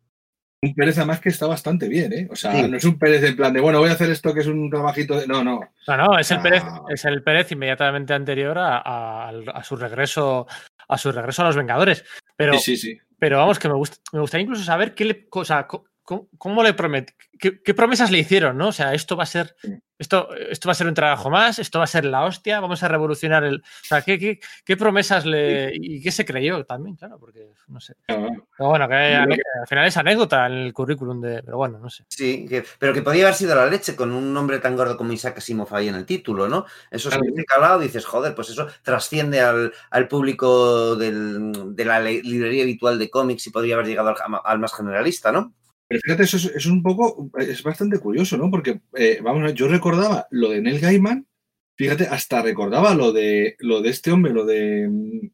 C: un Pérez además que está bastante bien, ¿eh? O sea,
A: Sí.
C: no es un Pérez en plan de, bueno, voy a hacer esto que es un trabajito de... No, no.
B: No, no, es el
C: Ah.
B: Pérez, es el Pérez inmediatamente anterior a, a- al- a su regreso a su regreso a los Vengadores. Pero,
C: Sí, sí, sí.
B: pero vamos, que me, gust- me gustaría incluso saber qué le, o sea, cómo, le promet, qué, qué promesas le hicieron, ¿no? O sea, esto va a ser Esto, esto va a ser un trabajo más, esto va a ser la hostia, vamos a revolucionar el. O sea, ¿qué, qué, qué promesas le. y qué se creyó también, claro, porque no sé.
C: Claro.
B: Pero bueno, que, al final es anécdota en el currículum de. Pero bueno, no sé.
A: Sí, que- pero que podía haber sido la leche con un nombre tan gordo como Isaac Asimov ahí en el título, ¿no? Eso
C: Claro.
A: se te calado dices, joder, pues eso trasciende al, al público del- de la librería habitual de cómics y podría haber llegado al, al más generalista, ¿no?
C: Pero fíjate, eso es, es un poco, es bastante curioso, ¿no? Porque, eh, vamos a ver, yo recordaba lo de Neil Gaiman, fíjate, hasta recordaba lo de, lo de este hombre, lo de mm,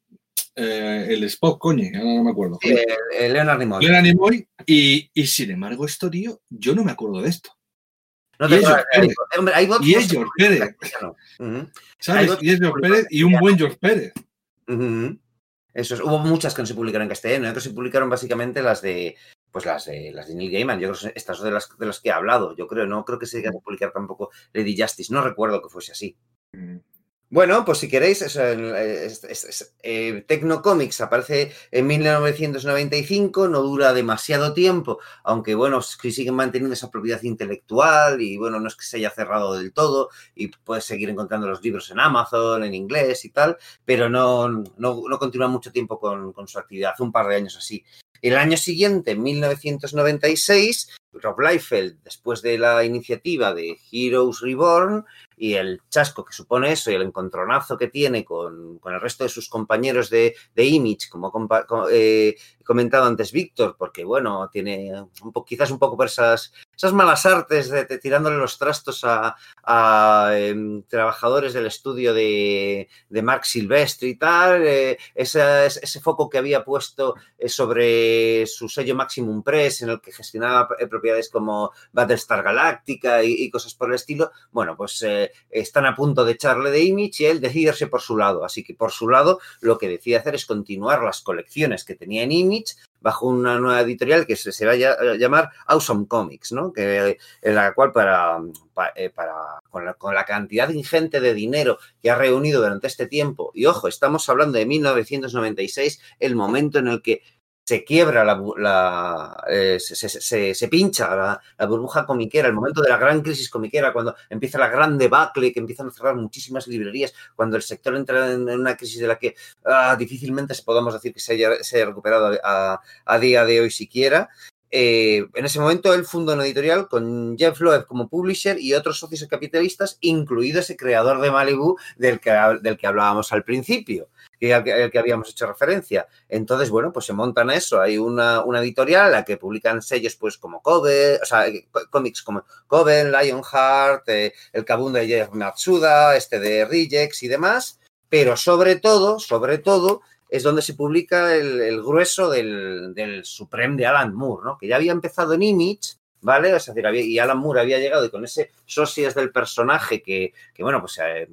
C: eh, el Spock, coño, ahora no me acuerdo.
A: Eh, Leonard Nimoy.
C: Leonard Nimoy, y, y sin embargo, esto, tío, yo no me acuerdo de esto.
A: No
C: y
A: te
C: es
A: acuerdas,
C: George
A: eh, hombre, hay
C: Y es George Pérez. ¿Sabes? Y es George Pérez y un buen George Pérez.
A: ujú. Eso es. Hubo muchas que no se publicaron en castellano, ¿eh? que se publicaron básicamente las de pues las de las de Neil Gaiman. Yo creo que estas son de las de las que he hablado. Yo creo, no creo que se llegue a publicar tampoco Lady Justice. No recuerdo que fuese así. Bueno, pues si queréis, el- es- es- es- eh, Tecno Comics aparece en 1995, no dura demasiado tiempo, aunque bueno, siguen manteniendo esa propiedad intelectual y bueno, no es que se haya cerrado del todo y puedes seguir encontrando los libros en Amazon, en inglés y tal, pero no, no, no continúa mucho tiempo con, con su actividad, un par de años así. El año siguiente, en 1996, Rob Liefeld, después de la iniciativa de Heroes Reborn, y el chasco que supone eso y el encontronazo que tiene con, con el resto de sus compañeros de, de Image, como compa- co- eh, comentado antes Víctor, porque bueno, tiene un quizás un poco por esas, esas malas artes de, tirándole los trastos a, em, trabajadores del estudio de, de Mark Silvestre y tal, eh, ese foco que había puesto eh, sobre su sello Maximum Press, en el que gestionaba eh, propiedades como Battlestar Galactica y, cosas por el estilo, bueno, pues eh, están a punto de echarle de Image y él decide irse por su lado. Así que por su lado lo que decide hacer es continuar las colecciones que tenía en Image bajo una nueva editorial que se, va a a llamar Awesome Comics, ¿no? En la cual para, pa- eh, con la cantidad ingente de dinero que ha reunido durante este tiempo, y ojo, estamos hablando de 1996, el momento en el que se quiebra la, la, eh, se, se- se- pincha la, la burbuja comiquera, el momento de la gran crisis comiquera, cuando empieza la gran debacle, que empiezan a cerrar muchísimas librerías, cuando el sector entra en, una crisis de la que ah, difícilmente podamos decir que se haya, recuperado a, día de hoy siquiera. Eh, en ese momento él funda una editorial con Jeff Loeb como publisher y otros socios capitalistas, incluido ese creador de Malibu del que, del que hablábamos al principio, que, al que, habíamos hecho referencia. Entonces, bueno, pues se montan eso. Hay una, una editorial en la que publican sellos pues como Kobe, o sea, eh, có- cómics como Coven, Lionheart, eh, el Kabum de Jeff Matsuda, este de Rejects y demás. Pero sobre todo, sobre todo, es donde se publica el, el grueso del, del Supreme de Alan Moore, ¿no? Que ya había empezado en Image, ¿vale? Es decir, y Alan Moore había llegado y con ese socias del personaje que, que, bueno, pues eh,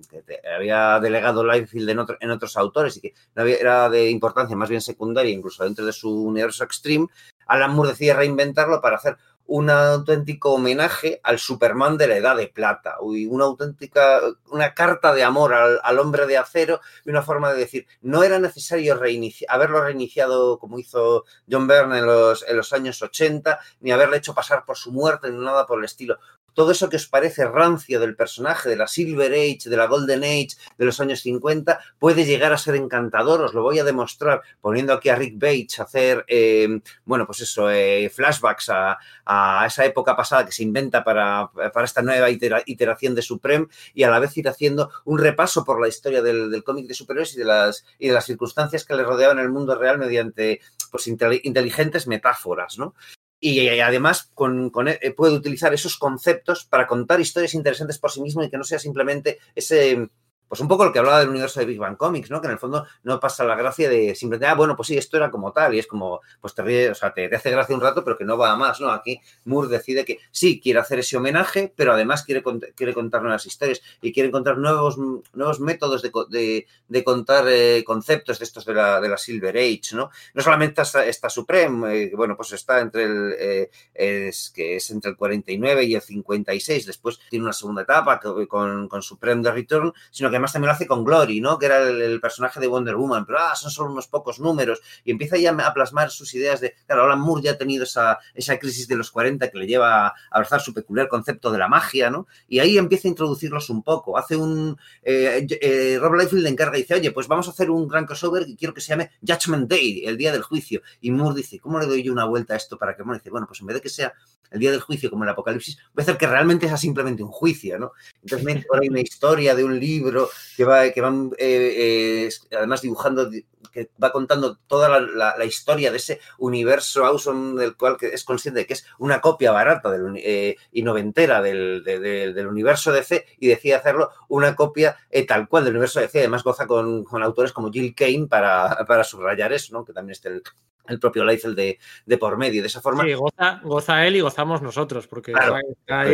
A: había delegado Liefeld en, en otros autores y que no era de importancia más bien secundaria, incluso dentro de su universo Extreme, Alan Moore decide reinventarlo para hacer un auténtico homenaje al Superman de la Edad de Plata, y una auténtica, una carta de amor al, al hombre de acero y una forma de decir, no era necesario haberlo reiniciado como hizo John Byrne en los, en los años 80, ni haberle hecho pasar por su muerte, ni nada por el estilo. Todo eso que os parece rancio del personaje, de la Silver Age, de la Golden Age, de los años 50, puede llegar a ser encantador, os lo voy a demostrar poniendo aquí a Rick Bates a hacer, eh, bueno, pues eso, eh, flashbacks a, a esa época pasada que se inventa para, para esta nueva itera- iteración de Supreme y a la vez ir haciendo un repaso por la historia del, del cómic de superhéroes y de, las, y de las circunstancias que le rodeaban el mundo real mediante pues, intel- inteligentes metáforas, ¿no? Y, y además con, con, eh, puede utilizar esos conceptos para contar historias interesantes por sí mismo y que no sea simplemente ese, pues un poco lo que hablaba del universo de Big Bang Comics, ¿no? Que en el fondo no pasa la gracia de simplemente, ah, bueno, pues sí, esto era como tal, y es como, pues te ríe, o sea, te, hace gracia un rato, pero que no va a más, ¿no? Aquí Moore decide que sí, quiere hacer ese homenaje, pero además quiere, quiere contar nuevas historias y quiere encontrar nuevos, nuevos métodos de, de, de contar eh, conceptos de estos de la, de la Silver Age, ¿no? No solamente está, Supreme, eh, bueno, pues está entre el, eh, es, que es entre el 49 y el 56, después tiene una segunda etapa con, con Supreme The Return, sino que además también lo hace con Glory, ¿no? Que era el, personaje de Wonder Woman, pero ah, son solo unos pocos números y empieza ya a plasmar sus ideas de, claro, Alan Moore ya ha tenido esa, esa crisis de los 40 que le lleva a abrazar su peculiar concepto de la magia, ¿no? Y ahí empieza a introducirlos un poco. Hace un... Eh, eh, Rob Liefeld le encarga y dice, oye, pues vamos a hacer un gran crossover y quiero que se llame Judgment Day, el día del juicio. Y Moore dice, ¿cómo le doy yo una vuelta a esto para que Moore dice, bueno, pues en vez de que sea el día del juicio como el apocalipsis, voy a hacer que realmente sea simplemente un juicio, ¿no? Entonces me ahí una historia de un libro que va, que van eh, eh, además dibujando, que va contando toda la, la- la historia de ese universo awesome del cual que es consciente de que es una copia barata del, eh, y noventera del, de- de- del universo DC y decide hacerlo una copia eh, tal cual del universo DC. Además goza con, con autores como Jill Kane para, para subrayar eso, ¿no? Que también está el, el propio Liefeld de, de por medio. De esa forma,
B: Sí, goza, goza él y gozamos nosotros, porque
A: Claro.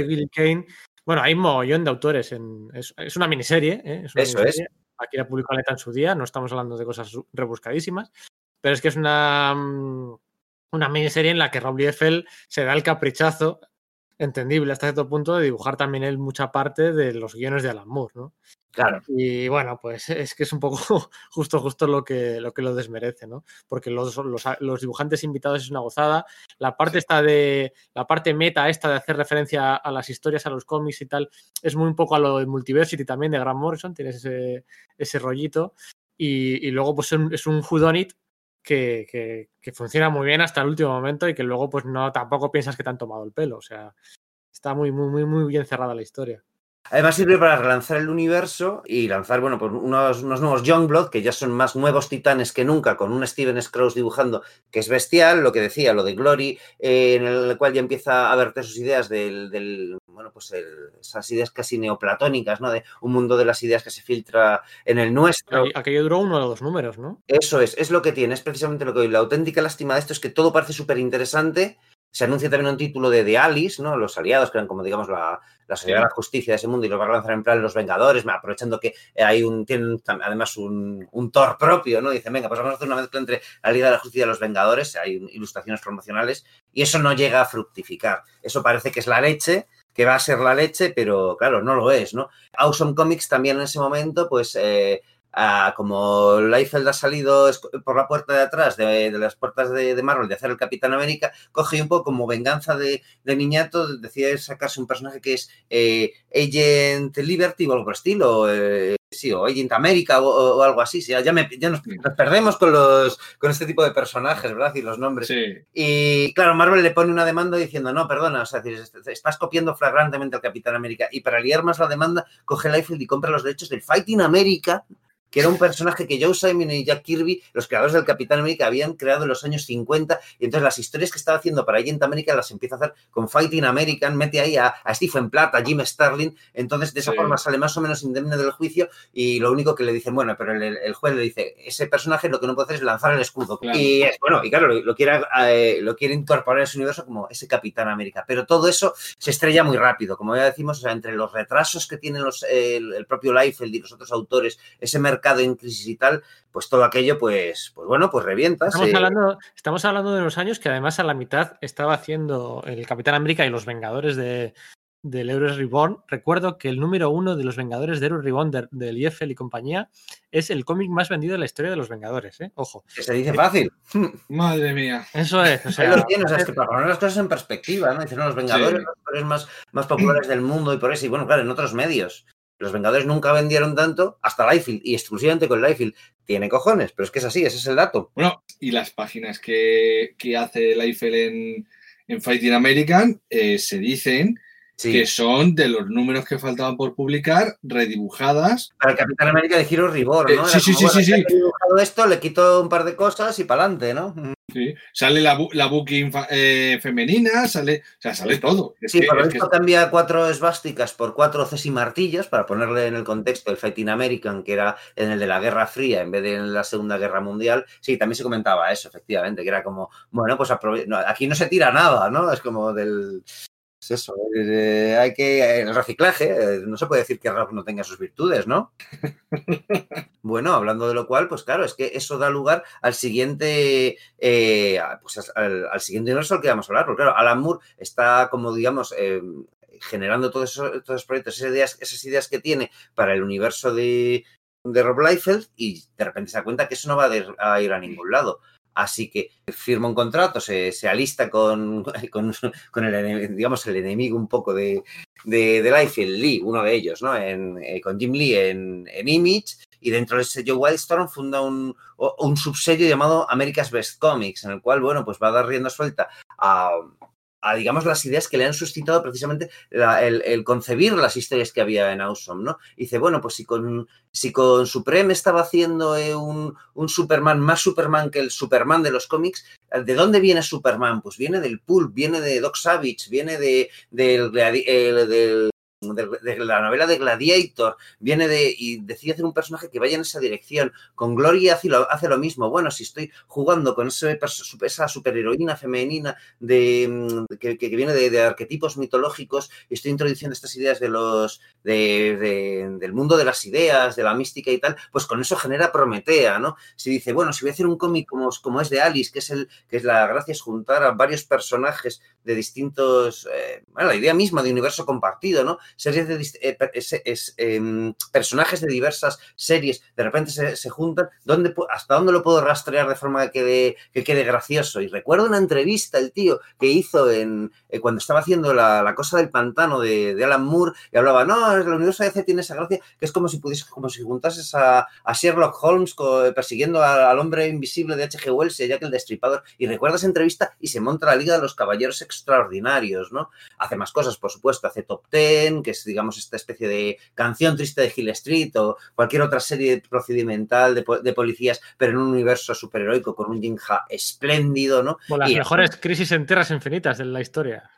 B: Bill Kane. Bueno, hay un mogollón de autores. En, es, es una miniserie. ¿eh? Es una
A: Eso
B: miniserie. Aquí la publicó Aleta en su día. No estamos hablando de cosas rebuscadísimas. Pero es que es una, mm, una miniserie en la que Rob Liefeld se da el caprichazo, entendible hasta cierto punto, de dibujar también él mucha parte de los guiones de Alan Moore, ¿no?
A: Claro.
B: Y bueno, pues es que es un poco justo, justo lo que lo, que lo desmerece, ¿no? Porque los, los, los dibujantes invitados es una gozada. La parte esta de. La parte meta esta de hacer referencia a las historias, a los cómics y tal, es muy un poco a lo de Multiversity también de Grant Morrison, tienes ese, ese rollito. Y, y luego, pues es un, es un whodunit que, que, que funciona muy bien hasta el último momento y que luego, pues no tampoco piensas que te han tomado el pelo. O sea, está muy, muy, muy, muy bien cerrada la historia.
A: Además sirve para relanzar el universo y lanzar, bueno, pues unos, unos nuevos Youngblood, que ya son más nuevos titanes que nunca, con un Steven Scrooge dibujando, que es bestial, lo que decía, lo de Glory, eh, en el cual ya empieza a verter sus ideas del, del bueno, pues el- esas ideas casi neoplatónicas, ¿no? De un mundo de las ideas que se filtra en el nuestro.
B: Aquello- duró uno o dos números, ¿no?
A: Eso es, es lo que tiene, es precisamente lo que hoy. La auténtica lástima de esto es que todo parece súper interesante. Se anuncia también un título de The Alice, ¿no? Los aliados, que eran como, digamos, la, la sociedad de la justicia de ese mundo y los van a lanzar en plan Los Vengadores, aprovechando que hay un, tienen además un, un Thor propio, ¿no? Dicen, venga, pues vamos a hacer una mezcla entre la Liga de la Justicia y los Vengadores, hay ilustraciones promocionales, y eso no llega a fructificar. Eso parece que es la leche, que va a ser la leche, pero claro, no lo es, ¿no? Awesome Comics también en ese momento, pues eh, ah, como Liefeld ha salido por la puerta de atrás de, de las puertas de, de Marvel de hacer el Capitán América, coge un poco como venganza de, de niñato, decide sacarse un personaje que es eh, Agent Liberty o algo por el estilo, eh, sí, o Agent América o, o algo así. sí, ya, me- ya nos, nos perdemos con, los, con este tipo de personajes, ¿verdad? Y los nombres.
C: Sí.
A: Y claro, Marvel le pone una demanda diciendo, no, perdona, o sea, estás copiando flagrantemente al Capitán América. Y para liar más la demanda, coge Liefeld y compra los derechos del Fighting America, que era un personaje que Joe Simon y Jack Kirby, los creadores del Capitán América, habían creado en los años 50. Y entonces las historias que estaba haciendo para Agent America las empieza a hacer con Fighting American, mete ahí a, a Stephen Platt, a Jim Starlin. Entonces de esa
C: Sí.
A: forma sale más o menos indemne del juicio y lo único que le dicen, bueno, pero el, el juez le dice, ese personaje lo que no puede hacer es lanzar el escudo.
C: Claro.
A: Y es bueno, y claro, lo, lo quiere, eh, lo quiere incorporar en su universo como ese Capitán América. Pero todo eso se estrella muy rápido. Como ya decimos, o sea, entre los retrasos que tienen los, el, el propio Liefeld y los otros autores, ese mercado en crisis y tal, pues todo aquello, pues, pues bueno, pues revienta.
B: Estamos hablando, estamos hablando de unos años que además a la mitad estaba haciendo el Capitán América y los Vengadores de, del Heroes Reborn. Recuerdo que el número uno de los Vengadores de Heroes Reborn de, de Liefeld y compañía es el cómic más vendido de la historia de los Vengadores, ¿eh? Ojo.
A: que se dice fácil.
C: Madre mía.
B: Eso es. O
A: Ahí
B: sea,
A: lo tienes, o sea, es que para poner las cosas en perspectiva, ¿no? Dicen, no, los Vengadores,
C: Sí.
A: los autores más, más populares del mundo y por eso, y bueno, claro, en otros medios. Los Vengadores nunca vendieron tanto hasta Liefeld y exclusivamente con Liefeld. Tiene cojones, pero es que es así, ese es el dato.
C: Bueno, y las páginas que, que hace Liefeld en, en Fighting American eh, se dicen
A: Sí.
C: que son de los números que faltaban por publicar, redibujadas.
A: Para el Capitán América de Hero Reborn,
C: Eh,
A: ¿no?
C: sí,
A: Era
C: sí,
A: como,
C: sí,
A: bueno,
C: sí, sí.
A: he dibujado esto, le quito un par de cosas y para adelante, ¿no?
C: ¿sí? Sale la, la booking eh, femenina, sale, o sea, sale todo. Es
A: Sí,
C: que-
A: por lo
C: es que-
A: cambia cuatro esvásticas por cuatro Cesi martillos para ponerle en el contexto el Fighting American, que era en el de la Guerra Fría en vez de en la Segunda Guerra Mundial. Sí, también se comentaba eso, efectivamente, que era como, bueno, pues no, aquí no se tira nada, ¿no? Es como del... Es eso, eh, hay que... El reciclaje, eh, no se puede decir que Rock no tenga sus virtudes, ¿no? Bueno, hablando de lo cual, pues claro, es que eso da lugar al siguiente, eh, pues al, al siguiente universo al que vamos a hablar, porque claro, Alan Moore está como, digamos, eh, generando todos esos, todos esos proyectos, esas ideas, esas ideas que tiene para el universo de, de Rob Liefeld y de repente se da cuenta que eso no va a ir a ningún lado. Así que firma un contrato, se, se alista con, con, el, digamos, el enemigo un poco de, de, de Lee, uno de ellos, ¿no? En, eh, con Jim Lee en, Image y dentro del sello Wildstorm funda un, un subsello llamado America's Best Comics, en el cual, bueno, pues va a dar rienda suelta a, a, digamos, las ideas que le han suscitado precisamente la- el, el concebir las historias que había en Awesome, ¿no? Y dice, bueno, pues si con, si con Supreme estaba haciendo eh, un, un Superman más Superman que el Superman de los cómics, ¿de dónde viene Superman? Pues viene del pulp, viene de Doc Savage, viene de, del, eh, del- de, la novela de Gladiator, viene de y decide hacer un personaje que vaya en esa dirección. Con Gloria hace lo, hace lo mismo. Bueno, si estoy jugando con ese, esa superheroína femenina de, mm, que, que viene de, arquetipos mitológicos y estoy introduciendo estas ideas de los de- de- del mundo de las ideas, de la mística y tal, pues con eso genera Prometea, ¿no? Si dice, bueno, si voy a hacer un cómic como, como es de Alice, que es el que es la gracia es juntar a varios personajes de distintos, eh, bueno, la idea misma de universo compartido, ¿no? Series de eh, es, em, personajes de diversas series, de repente se, se juntan, ¿dónde, ¿hasta dónde lo puedo rastrear de forma que quede, que quede gracioso? Y recuerdo una entrevista, el tío, que hizo en, eh, cuando estaba haciendo la, cosa del pantano de, Alan Moore, y hablaba, no, el universo de DC tiene esa gracia, que es como si pudiese, como si juntases a, Sherlock Holmes persiguiendo al hombre invisible de H.G. Wells y Jack el Destripador, y recuerda esa entrevista y se monta la Liga de los Caballeros Extraordinarios, ¿no? Hace más cosas, por supuesto, hace Top Ten, que es, digamos, esta especie de canción triste de Hill Street o cualquier otra serie procedimental de, po- de policías, pero en un universo superheroico con un Jinja espléndido, ¿no?
B: Bueno, las
A: Y-
B: mejores crisis en tierras infinitas de la historia.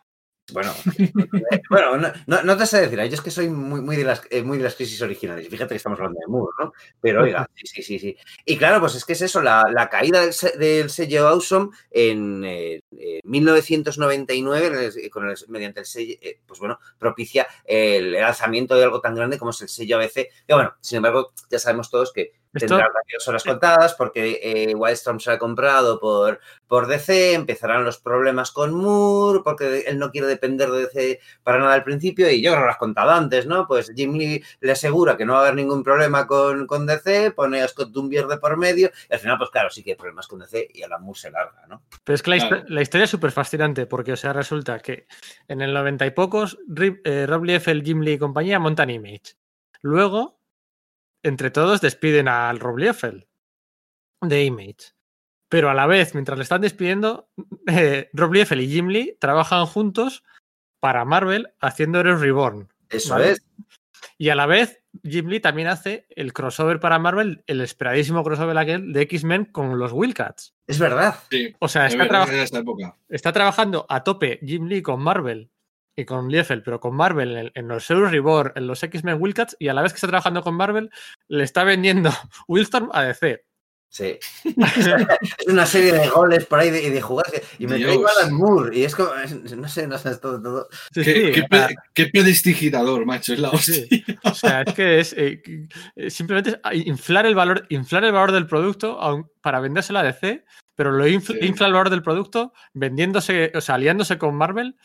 A: Bueno, eh, bueno no, no, no te sé decir, yo es que soy muy, muy, de las, eh, muy de las crisis originales. Fíjate que estamos hablando de Moore, ¿no? Pero oiga, sí, sí, sí. sí. Y claro, pues es que es eso, la, la caída del, se- del sello Awesome en eh, eh, 1999, en el- con el- mediante el sello, eh, pues bueno, propicia el, el alzamiento de algo tan grande como es el sello ABC. Que bueno, sin embargo, ya sabemos todos que
B: Esto,
A: tendrá varias horas contadas porque eh, Wildstorm se ha comprado por, por DC, empezarán los problemas con Moore, porque él no quiere depender de DC para nada al principio, y yo creo que lo has contado antes, ¿no? Pues Jim Lee le asegura que no va a haber ningún problema con, con DC, pone a Scott Dumbier de por medio, y al final, pues claro, sí que hay problemas con DC y Alan Moore se larga, ¿no?
B: pero es que la,
C: Claro.
B: la historia es súper fascinante porque, o sea, resulta que en el 90 y pocos, Rip- eh, Rob Liefeld, Jim Lee y compañía montan Image. Luego, entre todos, despiden al Rob Liefeld de Image. Pero a la vez, mientras le están despidiendo, eh, Rob Liefeld y Jim Lee trabajan juntos para Marvel haciendo Heroes Reborn.
A: Eso
B: Vale.
A: es.
B: Y a la vez, Jim Lee también hace el crossover para Marvel, el esperadísimo crossover aquel de X-Men con los Wildcats.
A: Es verdad.
C: Sí,
B: O sea,
C: es
B: está,
C: verdad,
B: traba-
C: de esta época.
B: está trabajando a tope Jim Lee con Marvel y con Liefeld, pero con Marvel en, en los Heroes Reborn, en los X-Men Wildcats, y a la vez que está trabajando con Marvel, le está vendiendo Wildstorm a DC.
A: Sí. es una serie de goles por ahí de, y de jugarse. Y me
C: Dios.
A: traigo a Alan Moore. Y es como, es- no sé, no sé, es todo, todo.
B: Sí,
C: Qué,
B: sí,
C: qué qué prestidigitador, macho, es la hostia.
B: Sí. O sea, es que es eh, eh, simplemente es inflar el valor, inflar el valor del producto para vendérselo a DC, pero lo infla,
C: Sí.
B: infla el valor del producto vendiéndose, o sea, aliándose con Marvel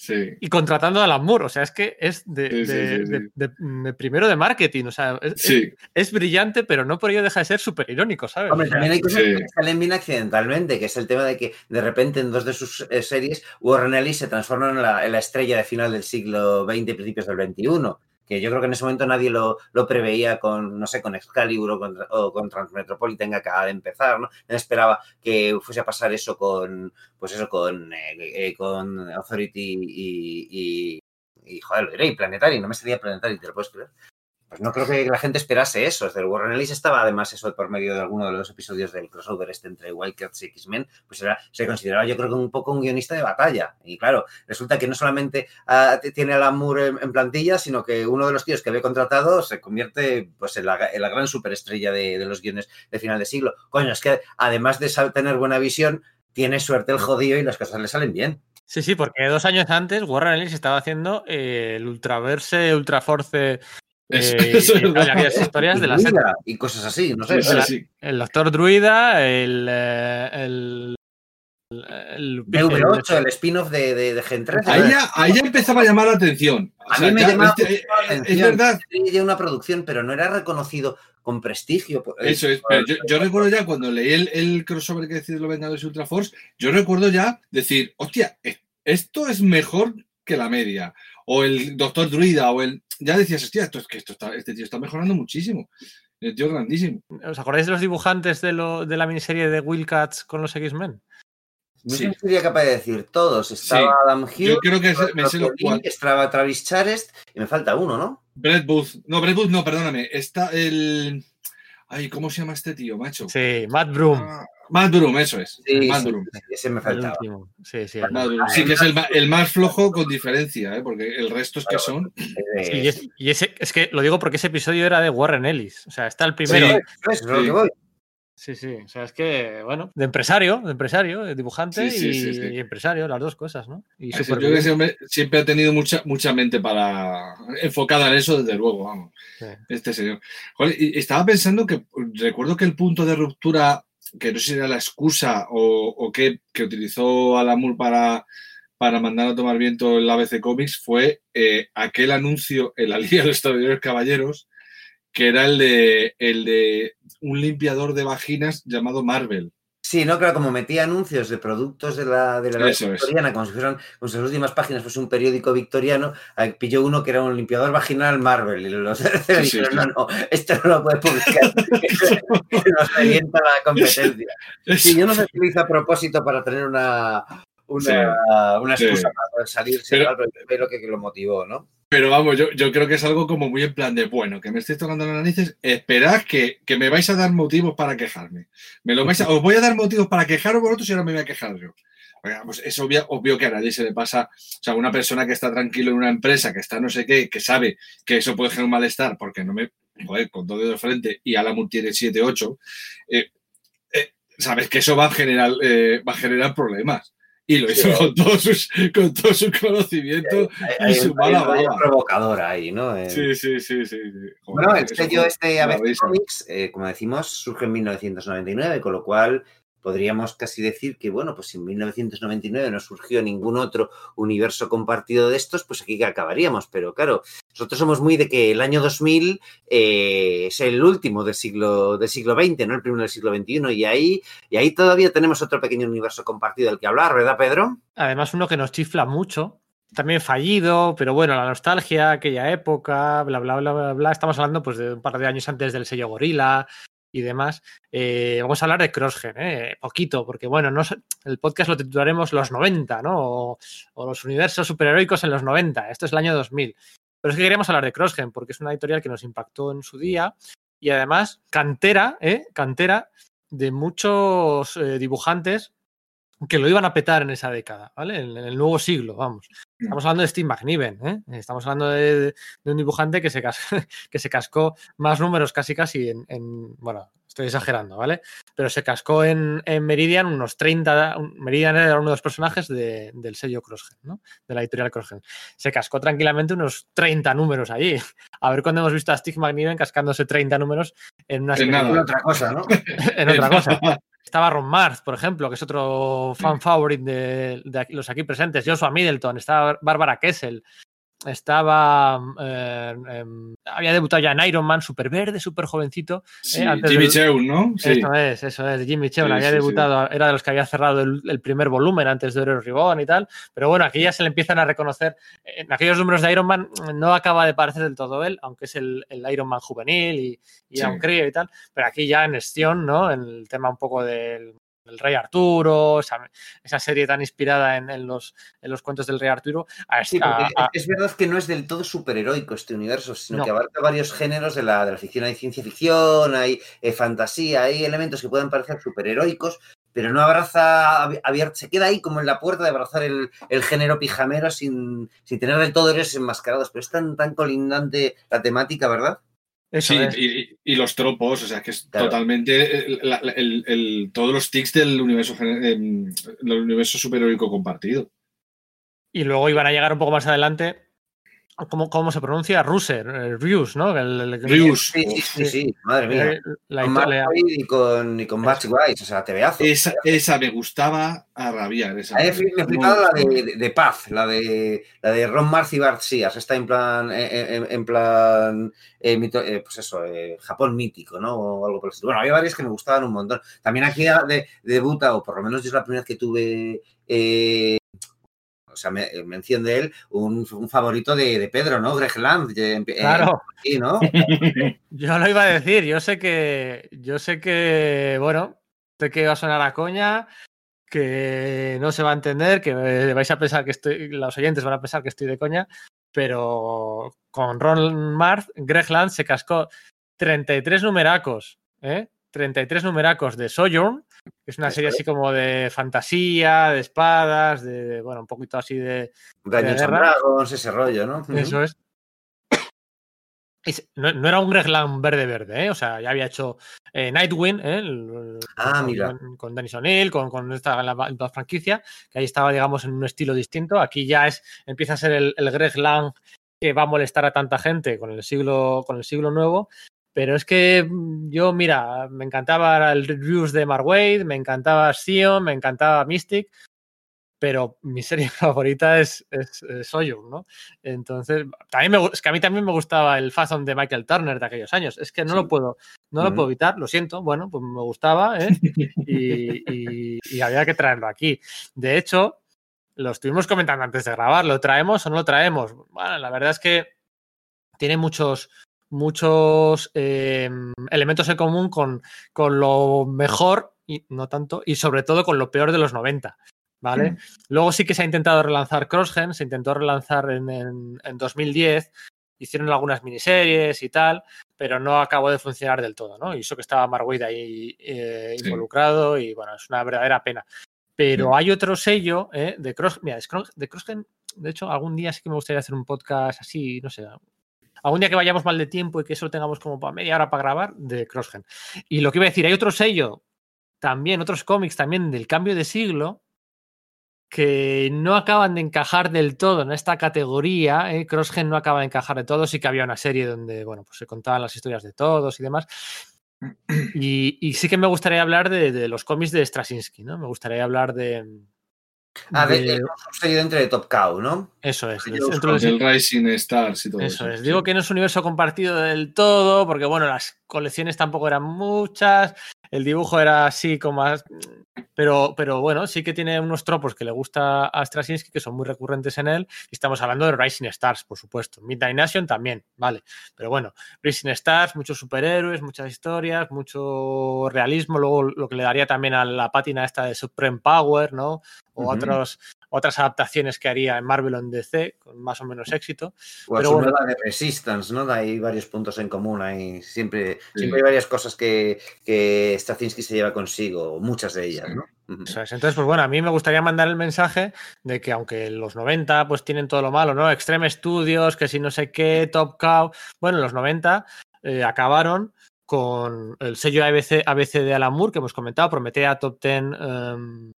C: Sí.
B: y contratando a Alan Moore. O sea, es que es de,
C: Sí, sí,
B: de-
C: sí, sí.
B: de- de- de primero de marketing. O sea, es, es-
C: Sí,
B: es brillante, pero no por ello deja de ser súper irónico, ¿sabes?
A: Hombre, también hay cosas
C: sí.
A: que salen bien accidentalmente, que es el tema de que de repente en dos de sus eh, series Warren Ellis se transforma en la, en la estrella de final del siglo XX y principios del XXI. Que yo creo que en ese momento nadie lo, lo preveía con, no sé, con Excalibur o con, o con Transmetropolitan que acaba de empezar, ¿no? No esperaba que fuese a pasar eso con, pues eso, con, eh, eh, con Authority y, y, joder, lo diré, y Planetary, no me salía Planetary, ¿te lo puedes creer? Pues no creo que la gente esperase eso. Es decir, Warren Ellis estaba además eso por medio de alguno de los episodios del crossover este entre Wildcats y X-Men, pues era, se consideraba yo creo que un poco un guionista de batalla. Y claro, resulta que no solamente ah, tiene a Alan Moore en, en plantilla, sino que uno de los tíos que había contratado se convierte pues en la, gran superestrella de, los guiones de final de siglo. Coño, es que además de tener buena visión, tiene suerte el jodido y las cosas le salen bien.
B: Sí, sí, porque dos años antes Warren Ellis estaba haciendo eh, el Ultraverse, Ultraforce
C: Eso-
B: eh,
C: eso es
B: y aquellas historias de la serie.
A: Y cosas así, no sé.
C: Sí, sí,
B: la-
C: sí.
B: El Doctor Druida, el, eh, el el-
A: DV8, el spin-off de, de, de Gen 3.
C: Ahí ya, ahí ya empezaba a llamar la atención. O
A: A
C: sea,
A: mí me
C: ya,
A: llamaba
C: este,
A: la
C: eh, es
A: atención.
C: verdad,
A: Tenía una producción, pero no era reconocido con prestigio. por-
C: Eso es, pero yo, yo recuerdo ya cuando leí el, el crossover que decide los Vengadores y Ultra Force, yo recuerdo ya decir, hostia, esto es mejor que la media. O el Doctor Druida, o el. Ya decías, hostia, esto es que esto está, este tío está mejorando muchísimo. El tío es grandísimo.
B: ¿Os acordáis de los dibujantes de, lo, de la miniserie de Wildcats con los X-Men?
A: No
C: Sí.
A: sería capaz de decir todos. Estaba
C: Sí.
A: Adam Hughes,
C: Yo creo que me sé los cuatro.
A: Estaba Travis Charest y me falta uno, ¿no?
C: Brett Booth. No, Brett Booth, no, perdóname. Está el. Ay, ¿cómo se llama este tío, macho?
B: Sí, Matt Broom.
C: Ah, Broom, eso es.
A: Sí,
C: Matt
A: sí, ese me faltaba.
B: Sí, sí.
C: Sí, que es el, el más flojo con diferencia, ¿eh? porque el resto es que son.
B: Sí, y, es, y ese, es que lo digo porque ese episodio era de Warren Ellis. O sea, está el primero.
C: Sí.
A: Es, es
C: Sí.
B: O sea, es que, bueno, de empresario, de empresario, de dibujante
C: Sí, sí,
B: y,
C: sí, sí.
B: y empresario, las dos cosas, ¿no? Y
C: Yo
B: súper
C: creo que hombre siempre ha tenido mucha, mucha mente para enfocada en eso, desde luego, vamos.
B: Sí.
C: Este señor. Joder, y estaba pensando que recuerdo que el punto de ruptura, que no sé si era la excusa o, qué, que utilizó Alan Moore para, para mandar a tomar viento el ABC Comics fue eh, aquel anuncio en la Liga de los Extraordinarios Caballeros, que era el de, el de un limpiador de vaginas llamado Marvel.
A: Sí, no, claro, como metía anuncios de productos de la, de la
C: Eso es.
A: victoriana, como si fueran, como si las últimas páginas fuese un periódico victoriano, ahí pilló uno que era un limpiador vaginal Marvel y los
C: sí,
A: dijeron,
C: sí.
A: no, no, esto no lo puedes publicar, nos revienta la competencia. Sí, yo no sé si lo hizo a propósito para tener una, una, una excusa para salirse,
C: Pero-
A: pero lo que, que lo motivó, ¿no?
C: Pero vamos, yo, yo creo que es algo como muy en plan de, bueno, que me estéis tocando las narices, esperad que, que me vais a dar motivos para quejarme. Me lo vais a- os voy a dar motivos para quejaros vosotros y ahora me voy a quejar yo. Pues es obvio, obvio que a nadie se le pasa, o sea, una persona que está tranquilo en una empresa, que está no sé qué, que sabe que eso puede generar un malestar, porque no me, joder, con todo de frente y Alamur tiene 7, 8, eh, eh, sabes que eso va a generar, eh, va a generar problemas. Y lo hizo
A: Sí.
C: con, todo sus, con todo su conocimiento
A: Hay,
C: y su mala
A: hay
C: baba.
A: provocador ahí, ¿no? Eh,
C: Sí, sí, sí, sí. sí. Joder,
A: Bueno, el sello este ABC. Comics, eh, como decimos, surge en 1999, con lo cual podríamos casi decir que, bueno, pues si en 1999 no surgió ningún otro universo compartido de estos, pues aquí acabaríamos. Pero claro, nosotros somos muy de que el año 2000 eh, es el último del siglo, del siglo XX, no el primero del siglo XXI, y ahí, y ahí todavía tenemos otro pequeño universo compartido del que hablar, ¿verdad, Pedro?
B: Además, uno que nos chifla mucho, también fallido, pero bueno, la nostalgia, aquella época, bla, bla, bla, bla, bla. Estamos hablando pues de un par de años antes del sello Gorila y demás. Eh, vamos a hablar de CrossGen, ¿eh? poquito, porque bueno, no el podcast lo titularemos Los 90, ¿no? O, o los universos superheroicos en los 90. Esto es el año 2000. Pero es que queríamos hablar de CrossGen porque es una editorial que nos impactó en su día y además cantera, ¿eh? Cantera de muchos eh, dibujantes que lo iban a petar en esa década, ¿vale? En, en el nuevo siglo, vamos. Estamos hablando de Steve McNiven, ¿eh? Estamos hablando de, de- de un dibujante que se, cas- que se cascó más números casi casi en, en- bueno, estoy exagerando, ¿vale? Pero se cascó en, en Meridian unos 30, un- Meridian era uno de los personajes de- del sello CrossGen, ¿no? De la editorial CrossGen. Se cascó tranquilamente unos 30 números allí. A ver cuándo hemos visto a Steve McNiven cascándose 30 números en una
C: En nada.
A: otra cosa, ¿no?
B: en otra cosa. Estaba Ron Mars, por ejemplo, que es otro fan favorite de, de los aquí presentes. Joshua Middleton, estaba Bárbara Kessel, estaba. eh, em, había debutado ya en Iron Man, súper verde, súper jovencito.
C: Sí,
B: antes
C: Jimmy
B: del-
C: Cheung, ¿no? Sí.
B: Eso es, eso es. Jimmy Cheung
C: Sí,
B: había debutado, era de los que había cerrado el, el primer volumen antes de Oro Ribón y tal. Pero bueno, aquí ya se le empiezan a reconocer. En aquellos números de Iron Man no acaba de parecer del todo él, aunque es el, el Iron Man juvenil y, y
C: Sí.
B: un crío y tal. Pero aquí ya en Estion, ¿no? En el tema un poco del, del Rey Arturo, esa, esa serie tan inspirada en, en los, en los cuentos del Rey Arturo. a-
A: Sí,
B: a-
A: porque
B: a-
A: es verdad que no es del todo superheroico este universo, sino
B: No.
A: que abarca varios géneros de la, de la ficción. Hay ciencia ficción, hay eh, fantasía, hay elementos que pueden parecer superheroicos, pero no abraza, abi- abier- se queda ahí como en la puerta de abrazar el, el género pijamero sin, sin tener del todo héroes enmascarados. Pero es tan, tan colindante la temática, ¿verdad?
B: Eso
C: Sí,
B: es.
C: y, los tropos, o sea, que es
A: Claro.
C: totalmente el- el- el- todos los tics del universo, em, del universo superheroico compartido.
B: Y luego iban a llegar un poco más adelante ¿cómo, cómo se pronuncia? Ruser, eh, Rius, ¿no? El- el-
C: Rius.
A: Sí, sí, sí, sí, madre mía.
B: eh, la
A: con y con, y con Batch Wise, o sea, tebeazo.
C: Esa, esa me gustaba a rabiar. Esa
A: A me he flipado la de, de- de Paz, la de, la de Ron Mars y Bart. Está en plan, en, en- plan, eh, mito- eh, pues eso, eh, Japón mítico, ¿no? O algo por el estilo. Bueno, había varias que me gustaban un montón. También aquí de, debuta, o por lo menos yo es la primera vez que tuve, eh, sea, me, mención de él, un, un favorito de, de Pedro, ¿no? Greg Land. eh,
B: Claro,
A: Sí, ¿no?
B: yo lo iba a decir. Yo sé que, yo sé que, bueno, sé que va a sonar a coña, que no se va a entender, que eh, vais a pensar que estoy, los oyentes van a pensar que estoy de coña, pero con Ron Mars, Greg Land se cascó 33 numeracos, ¿eh? 33 numeracos de Sojourn, es una serie así como de fantasía, de espadas, de, bueno, un poquito así de,
A: Dungeons and. Dragons, ese rollo, ¿no?
B: Eso es. No, no era un Gregland verde verde, ¿eh? o sea, ya había hecho eh, Nightwing ¿eh? El-
A: Ah, mira.
B: con, con Dennis O'Neill, con, con esta la, la franquicia, que ahí estaba, digamos, en un estilo distinto. Aquí ya es, empieza a ser el, el Greg Lang que va a molestar a tanta gente con el siglo, con el siglo nuevo. Pero es que mm, yo, mira, me encantaba el reviews de Mark Wade, me encantaba Sion, me encantaba Mystic, pero mi serie favorita es, es, es ¿no? Entonces, también me, es que a mí también me gustaba el Fathom de Michael Turner de aquellos años. Es que no
C: Sí.
B: lo puedo, no lo puedo evitar, lo siento. Bueno, pues me gustaba, ¿eh? y, y- y había que traerlo aquí. De hecho, lo estuvimos comentando antes de grabar, ¿lo traemos o no lo traemos? Bueno, la verdad es que tiene muchos, muchos eh, elementos en común con, con lo mejor y no tanto, y sobre todo con lo peor de los 90. ¿Vale?
C: Mm.
B: Luego sí que se ha intentado relanzar CrossGen, se intentó relanzar en, en- en 2010, hicieron algunas miniseries y tal, pero no acabó de funcionar del todo, ¿no? Y eso que estaba Mark Waid ahí eh,
C: Sí.
B: involucrado y bueno, es una verdadera pena. Pero
C: Sí.
B: hay otro sello ¿eh? de Cross, mira, de CrossGen, de hecho, algún día sí que me gustaría hacer un podcast así, no sé, algún día que vayamos mal de tiempo y que eso lo tengamos como para media hora para grabar, de CrossGen. Y lo que iba a decir, hay otro sello, también, otros cómics también del cambio de siglo, que no acaban de encajar del todo en esta categoría. ¿eh? CrossGen no acaba de encajar de todo. Sí que había una serie donde, bueno, pues se contaban las historias de todos y demás. Y, y sí que me gustaría hablar de, de los cómics de Straczynski, ¿no? Me gustaría hablar de.
A: Ah, de,
B: de-
A: de un subsello dentro de Top Cow, ¿no?
B: eso es.
A: de
B: del
A: los
B: centro del-
C: Del Rising Stars y todo eso.
B: Eso es.
C: sí.
B: Digo que no es universo compartido del todo, porque bueno, las colecciones tampoco eran muchas, el dibujo era así como más. Pero, pero bueno, sí que tiene unos tropos que le gusta a Straczynski, que son muy recurrentes en él. Y estamos hablando de Rising Stars, por supuesto. Midnight Nation también, vale. Pero bueno, Rising Stars, muchos superhéroes, muchas historias, mucho realismo. Luego lo que le daría también a la pátina esta de Supreme Power, ¿no? O otros, otras adaptaciones que haría en Marvel o en DC, con más o menos éxito.
A: O
B: Pero
A: su
B: bueno.
A: nueva de Resistance, ¿no? Hay varios puntos en común. Hay siempre,
C: Sí.
A: siempre hay varias cosas que, que Straczynski se lleva consigo, muchas de ellas, ¿no?
B: Entonces, pues bueno, a mí me gustaría mandar el mensaje de que aunque los 90 pues tienen todo lo malo, ¿no? Extreme Studios, que si no sé qué, Top Cow, bueno, los 90 eh, acabaron con el sello ABC, ABC de Alan Moore que hemos comentado, Prometea, Top Ten, em,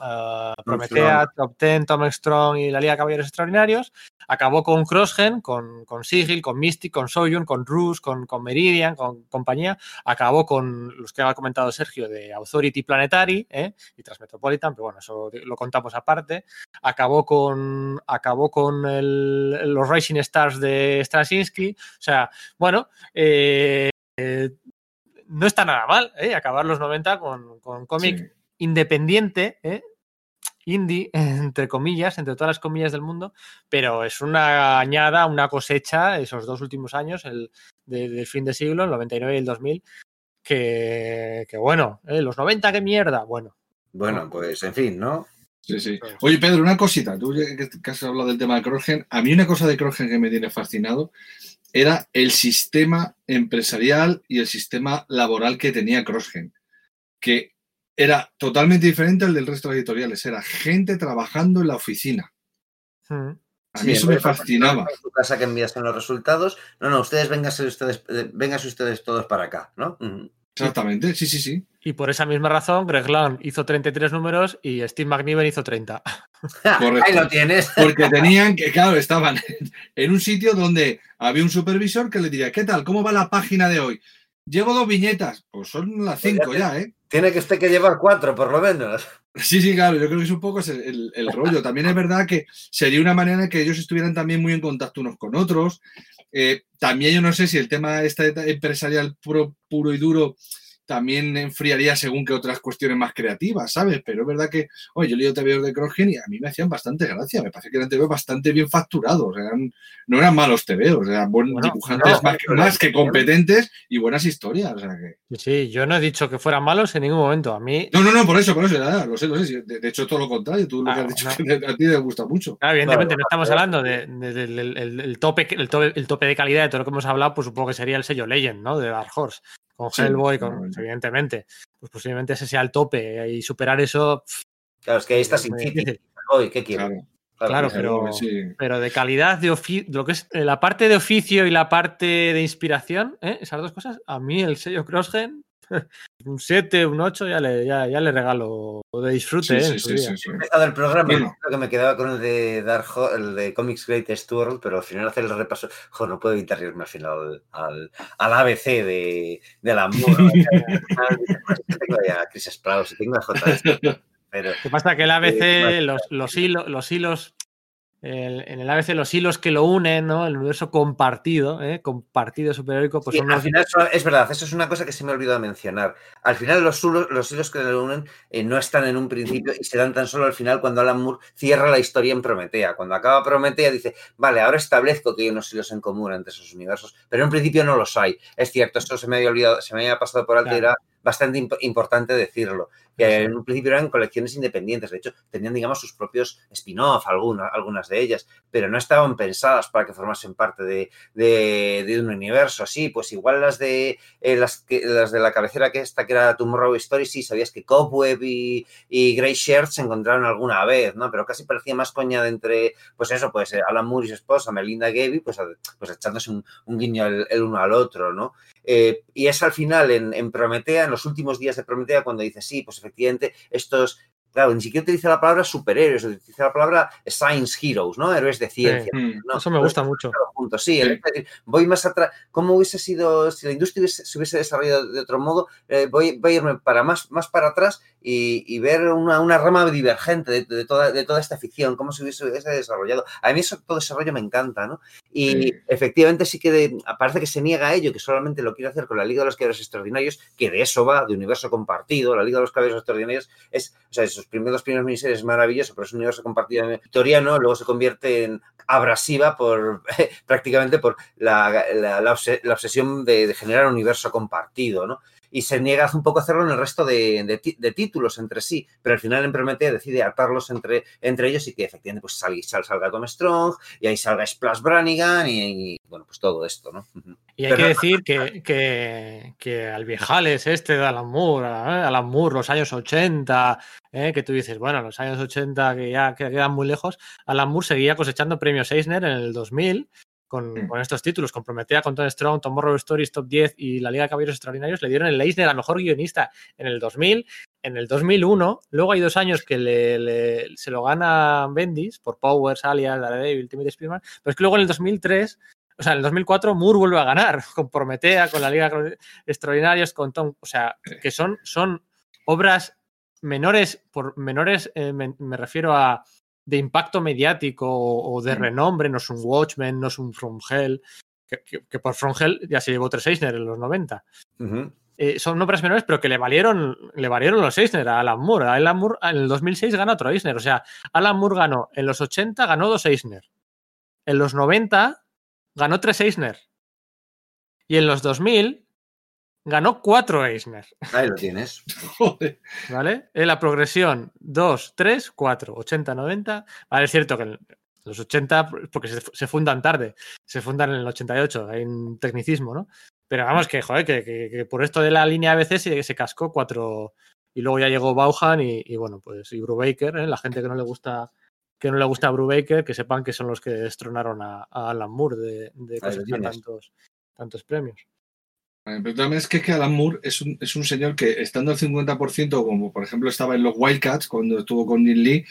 B: ah, Prometea, Top Ten, Tom Strong y la Liga de Caballeros Extraordinarios. Acabó con CrossGen, con, con Sigil, con Mystic, con Soyun, con Rus, con, con Meridian, con compañía. Acabó con los que ha comentado Sergio de Authority Planetary ¿eh? y Transmetropolitan, pero bueno, eso lo contamos aparte. Acabó con, acabó con el- los Rising Stars de Straczynski. O sea, bueno, eh, eh, no está nada mal ¿eh? acabar los 90 con, con cómic
C: Sí.
B: Independiente, ¿eh? indie, entre comillas, entre todas las comillas del mundo, pero es una añada, una cosecha, esos dos últimos años, el de- del fin de siglo, el 99 y el 2000, que, que bueno, ¿eh? los 90, qué mierda, bueno.
A: Bueno, pues en fin, ¿no?
C: Sí, sí. Oye, Pedro, una cosita. Tú ya que has hablado del tema de Crogen, a mí una cosa de Crogen que me tiene fascinado era el sistema empresarial y el sistema laboral que tenía Crossgen, que era totalmente diferente al del resto de editoriales. Era gente trabajando en la oficina. A
A: Sí,
C: mí eso me fascinaba.
A: En su casa que envías los resultados. No, no, ustedes vénganse ustedes, eh, vénganse ustedes todos para acá, ¿no?
C: Exactamente, sí, sí, sí.
B: Y por esa misma razón, Greg Land hizo 33 números y Steve McNiven hizo 30.
C: Correcto.
A: Ahí lo tienes.
C: Porque tenían que, claro, estaban en un sitio donde había un supervisor que le diría, ¿qué tal? ¿Cómo va la página de hoy? Llevo dos viñetas. Pues son las cinco
A: Pues
C: ya, ¿eh?
A: Tiene que usted que llevar cuatro, por lo menos.
C: Sí, sí, claro, yo creo que es un poco el, el rollo. También es verdad que sería una manera en que ellos estuvieran también muy en contacto unos con otros. Eh, también yo no sé si el tema este empresarial puro y duro también enfriaría según que otras cuestiones más creativas, ¿sabes? Pero es verdad que, oye, yo he leído TVOs de Crossgen y a mí me hacían bastante gracia, me parece que eran TVOs bastante bien facturados, eran, no eran malos TVOs, eran
B: Bueno,
C: dibujantes
A: no,
C: más, que, más que competentes y buenas historias, o sea que...
B: Sí, yo no he dicho que fueran malos en ningún momento. A mí,
C: No, no, no, por eso, por eso, ya, lo sé, lo sé. De, de hecho, todo lo contrario, tú lo que
B: Ah,
C: has dicho
B: no.
C: que a ti te gusta mucho.
B: claro, evidentemente
A: No,
B: no, estamos hablando de- de- del el- el- el tope, el, tope, el tope de calidad de todo lo que hemos hablado, pues supongo que sería el sello Legend, ¿no? De Dark Horse. Con
C: Sí,
B: Hellboy, con, evidentemente. Pues posiblemente ese sea el tope y superar eso.
A: Claro, es que ahí está
B: es
A: Sin. Hoy, ¿qué quiero?
C: Claro,
B: pero-
C: sí.
B: De calidad, de ofi- lo que es eh, la parte de oficio y la parte de inspiración, ¿eh? esas dos cosas, a mí el sello Crossgen, un 7, un 8, ya le, ya, ya le regalo de disfrute.
C: Sí,
B: ¿eh?
C: sí, sí, sí, sí.
A: He empezado el programa, creo que me quedaba con el de Dark Ho- el de Comics Greatest World, pero al final hacer el repaso, jo, no puedo evitar irme al final al, al ABC de, de la moda. tengo ya a Chris Sprouse tengo a JS, pero
B: que pasa que el ABC,
A: Eh,
B: los, los, hilos, los hilos, el- en el ABC los hilos que lo unen, ¿no? El universo compartido, ¿eh? compartido superhéroico, pues
A: Sí,
B: son
A: al
B: los-
A: final son- es verdad, eso es una cosa que se me ha olvidado mencionar. Al final los hilos, los hilos que le unen eh, no están en un principio y se dan tan solo al final cuando Alan Moore cierra la historia en Prometea. Cuando acaba Prometea dice, vale, ahora establezco que hay unos hilos en común entre esos universos, pero en principio no los hay. Es cierto, esto se me había olvidado, se me había pasado por alto y era bastante imp- importante decirlo. Que en un principio eran colecciones independientes, de hecho, tenían, digamos, sus propios spin-off, algunas, algunas de ellas, pero no estaban pensadas para que formasen parte de, de, de un universo así. Pues igual las de eh, las, que, las de la cabecera que esta, que era Tomorrow Story, sí, sabías que Cobweb y, y Grey Shirt se encontraron alguna vez, ¿no? Pero casi parecía más coña de entre, pues eso, pues eh, Alan Moore y su esposa, Melinda Gavey, pues, pues echándose un, un guiño el, el uno al otro, ¿no? Eh, y es al final en, en Prometea, en los últimos días de Prometea, cuando dice, sí, pues efectivamente, estos, claro, ni siquiera utiliza la palabra superhéroes, utiliza la palabra science heroes, ¿no? Héroes de ciencia.
C: Mm.
A: ¿no?
B: Eso me gusta mucho.
A: sí,
C: Sí.
A: es decir, voy más atrás. ¿Cómo hubiese sido si la industria hubiese- se hubiese desarrollado de otro modo? Eh, voy, voy a irme para más, más para atrás y, y ver una, una rama divergente de, de toda, de toda esta ficción, cómo se hubiese, hubiese desarrollado. A mí eso, todo ese rollo me encanta, ¿no? Y
C: Sí.
A: efectivamente sí que de- parece que se niega a ello, que solamente lo quiere hacer con la Liga de los Caballeros Extraordinarios, que de eso va, de universo compartido. La Liga de los Caballeros Extraordinarios es, o sea, esos primeros, primeros miniseries es maravilloso, pero es un universo compartido victoriano, luego se convierte en abrasiva por prácticamente por la, la- la obse- la obsesión de, de generar un universo compartido, ¿no? Y se niega un poco a hacerlo en el resto de, de títulos entre sí, pero al final en Prometea decide atarlos entre, entre ellos y que efectivamente pues salga, sal- salga Tom Strong y ahí salga Splash Brannigan y, y, bueno, pues todo esto, ¿no?
B: Y hay
A: Pero-
B: que decir que, que, que al viejales este de Alan Moore, ¿eh? Alan Moore, los años 80, ¿eh? que tú dices, bueno, los años 80 que ya que quedan muy lejos, Alan Moore seguía cosechando premios Eisner en el 2000 con,
C: Mm.
B: con estos títulos, con Prometea, con Tom Strong, Tomorrow Stories Top 10 y la Liga de Caballeros Extraordinarios, le dieron el Eisner a Mejor Guionista en el 2000, en el 2001, luego hay dos años que le, le- se lo gana Bendis por Powers, Alias, Daredevil, Ultimate Spider-Man, pero es que luego en el 2003 o sea, en el 2004 Moore vuelve a ganar con Prometea, con la Liga de Extraordinarios, con Tom. O sea, que son, son obras menores, por menores eh, me, me refiero a de impacto mediático o, o de renombre, no es un Watchmen, no es un From Hell, que, que- que por From Hell ya se llevó tres Eisner en los 90.
A: Ujú.
B: Eh, son obras menores, pero que le valieron, le valieron los Eisner a Alan Moore. A Alan Moore en el 2006 gana otro Eisner. O sea, Alan Moore ganó en los 80, ganó dos Eisner. En los 90 ganó tres Eisner. Y en los 2000 ganó cuatro Eisner.
A: Ahí lo tienes.
C: Joder.
B: ¿Vale? En la progresión 2, 3, 4, 80, 90. Vale, es cierto que en los 80, porque se, se fundan tarde, se fundan en el 88, hay un tecnicismo, ¿no? Pero vamos, que joder, que, que- que por esto de la línea ABC se, se cascó cuatro. Y luego ya llegó Bauhan y, y bueno, pues y Brubaker, ¿eh? la gente que no le gusta que no le gusta a Brubaker, que sepan que son los que destronaron a, a Alan Moore de, de tantos, tantos premios.
C: Eh, Pero también es que, es que Alan Moore es un, es un señor que estando al 50%, como por ejemplo estaba en los Wildcats cuando estuvo con Neil Lee,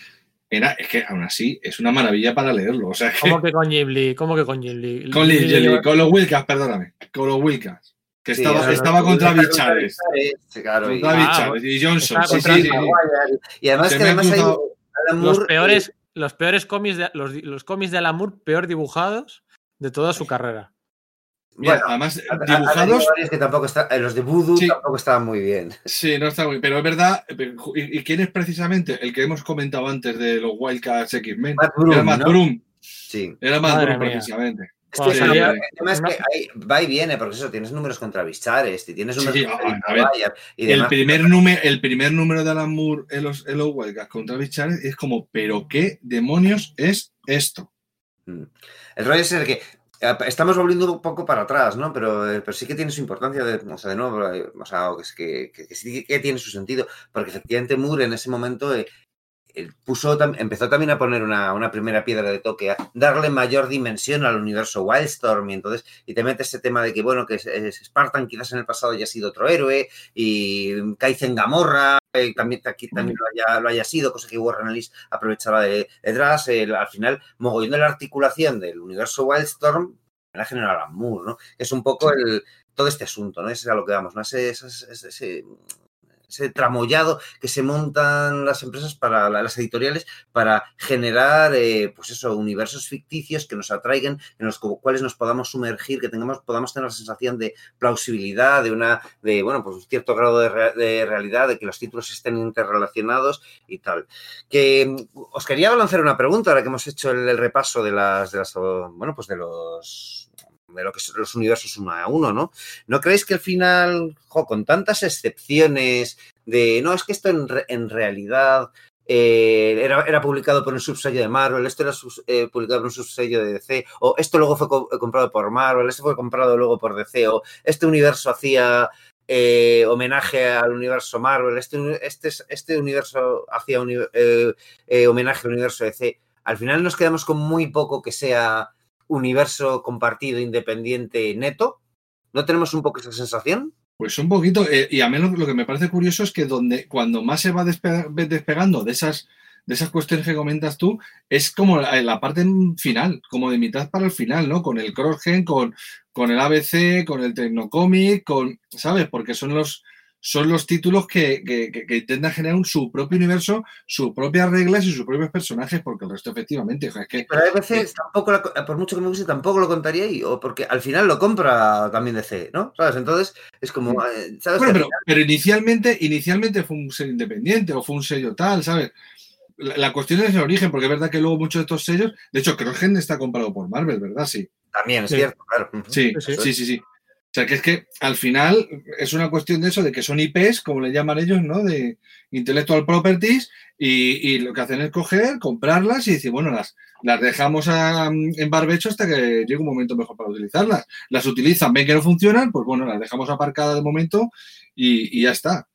C: era, es que aún así es una maravilla para leerlo. O sea, que-
B: ¿Cómo que con Jim Lee? ¿Cómo que con Jim Lee?
C: con, Lee- Lee- con los Wildcats, perdóname, con los Wildcats, que
A: Sí,
C: estaba,
A: eso no-
C: estaba contra Bill Chávez.
A: Claro, y-
C: Contra Bill
B: Ah,
C: Chávez y Johnson.
B: estaba
C: Sí, sí,
A: Y además
C: Se
A: que además hay Alan
B: Los
A: Moore,
B: peores, los peores cómics de los, los cómics de Alan Moore peor dibujados de toda su carrera.
C: Mira,
A: Bueno,
C: además, dibujados.
A: que tampoco está, eh, los de Voodoo
C: Sí.
A: tampoco estaban muy bien.
C: Sí, no está muy Pero es verdad. eh, ¿Y, y quién es precisamente el que hemos comentado antes de los Wildcats X-Men?
A: Matt Broom,
C: Era Matt
A: ¿no?
C: Broom.
A: Sí.
C: Era Matt
B: Madre
C: Broom,
B: mía.
C: precisamente.
A: Es que el tema es que va y viene, porque eso, tienes números contra Bichares, y tienes
C: Sí,
A: números
C: sí,
A: contra
C: a-
A: Bill
C: a ver,
A: Maguire y
C: El primer, número, el primer número de Alan Moore en los, en los Wildcats contra Bichar es como, ¿pero qué demonios es esto?
A: Mm. El rollo es el que estamos volviendo un poco para atrás, ¿no? Pero, eh, pero sí que tiene su importancia, de, o sea, de nuevo, eh, o sea, que, que, sí que tiene su sentido, porque efectivamente Moore en ese momento eh, eh, puso, tam- empezó también a poner una, una primera piedra de toque, a darle mayor dimensión al universo Wildstorm, y entonces, y te mete ese tema de que, bueno, que Spartan quizás en el pasado ya ha sido otro héroe, y Kaizen Gamorra eh, también, aquí también lo haya, lo haya sido, cosa que Warren Ellis aprovechaba de, detrás. Al final, mogollón de la articulación del universo Wildstorm la general Moore, ¿no? Es un poco el, todo este asunto, ¿no? Ese es a lo que vamos, ¿no? Ese, ese, ese- ese- tramollado que se montan las empresas para la- las editoriales para generar, eh, pues eso, universos ficticios que nos atraigan, en los cu- cuales nos podamos sumergir, que tengamos, podamos tener la sensación de plausibilidad, de una, de, bueno, pues un cierto grado de, rea- de realidad, de que los títulos estén interrelacionados y tal. Que mm, os quería lanzar una pregunta ahora que hemos hecho el, el repaso de las, de las, bueno, pues de los de lo que son los universos uno a uno, ¿no? ¿No creéis que al final, con tantas excepciones de, no, es que esto en, en realidad eh, era, era publicado por un subsello de Marvel, esto era eh, publicado por un subsello de DC, o esto luego fue co- comprado por Marvel, esto fue comprado luego por DC, o este universo hacía eh, homenaje al universo Marvel, este, este, es- este universo hacía eh, eh, homenaje al universo DC. Al final nos quedamos con muy poco que sea universo compartido, independiente, neto. ¿No tenemos un poco esa sensación?
C: Pues un poquito, eh, y a mí lo, que me parece curioso es que donde, cuando más se va despe- despegando de esas, de esas cuestiones que comentas tú, es como la, la parte final, como de mitad para el final, ¿no? Con el crossgen, con, con el ABC, con el Tecnocomic, con, ¿sabes? Porque son los, son los títulos que, que- que- que intentan generar un- su propio universo, sus propias reglas y sus propios personajes, porque el resto efectivamente, es que
A: Pero a veces tampoco, la- por mucho que me guste, tampoco lo contaría ahí, o porque al final lo compra también DC, ¿no? ¿Sabes? Entonces es como, eh, ¿sabes?
C: Bueno, pero, pero inicialmente, inicialmente fue un sello independiente o fue un sello tal, ¿sabes? La, la cuestión es el origen, porque es verdad que luego muchos de estos sellos, de hecho, Crossgen está comprado por Marvel, ¿verdad? Sí.
A: También es
B: Sí.
A: cierto, claro.
C: Sí.
B: sí, sí,
C: sí. O sea, que es que al final es una cuestión de eso, de que son IPs, como le llaman ellos, ¿no? De Intellectual Properties, y, lo que hacen es coger, comprarlas y decir, bueno, las, las dejamos en barbecho hasta que llegue un momento mejor para utilizarlas. Las utilizan, ven que no funcionan, pues bueno, las dejamos aparcadas de momento y, y ya está.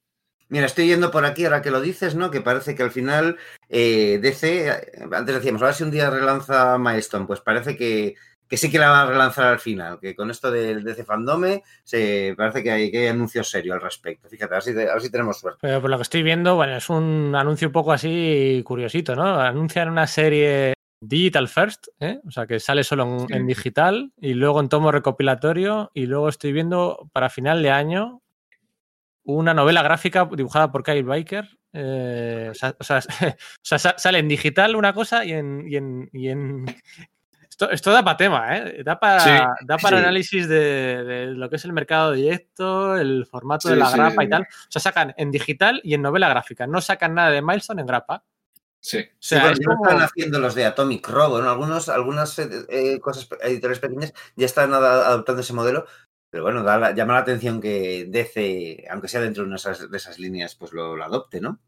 A: Mira, estoy yendo por aquí ahora que lo dices, ¿no? Que parece que al final eh, DC, eh, antes decíamos, a ver si un día relanza Milestone, pues parece que, que sí que la va a relanzar al final, que con esto del DC Fandome se parece que hay, que hay anuncio serio al respecto. Fíjate, a ver si, a ver si tenemos suerte.
B: Pero por lo que estoy viendo, bueno, es un anuncio un poco así curiosito, ¿no? Anuncian una serie digital first, ¿eh? o sea, que sale solo en,
C: Sí.
B: en digital y luego en tomo recopilatorio y luego estoy viendo para final de año una novela gráfica dibujada por Kyle Biker. eh, o sea, o sea, o sea, sale en digital una cosa y en... y en- y en- Esto, esto da para tema, ¿eh? Da para,
C: Sí,
B: da para
A: sí.
B: análisis de, de lo que es el mercado directo, el formato de la
C: sí,
B: grapa
C: sí.
B: y tal. O sea, sacan en digital y en novela gráfica. No sacan nada de Milestone en grapa.
C: Sí.
B: O
A: Sí,
B: sea,
A: bueno,
B: es
A: ya
B: como-
A: están haciendo los de Atomic Robo, ¿no? Algunos, algunas eh, eh, cosas, editoriales pequeñas ya están adoptando ese modelo, pero bueno, da la- llama la atención que DC, aunque sea dentro de, una esas- de esas líneas, pues lo, lo adopte, ¿no?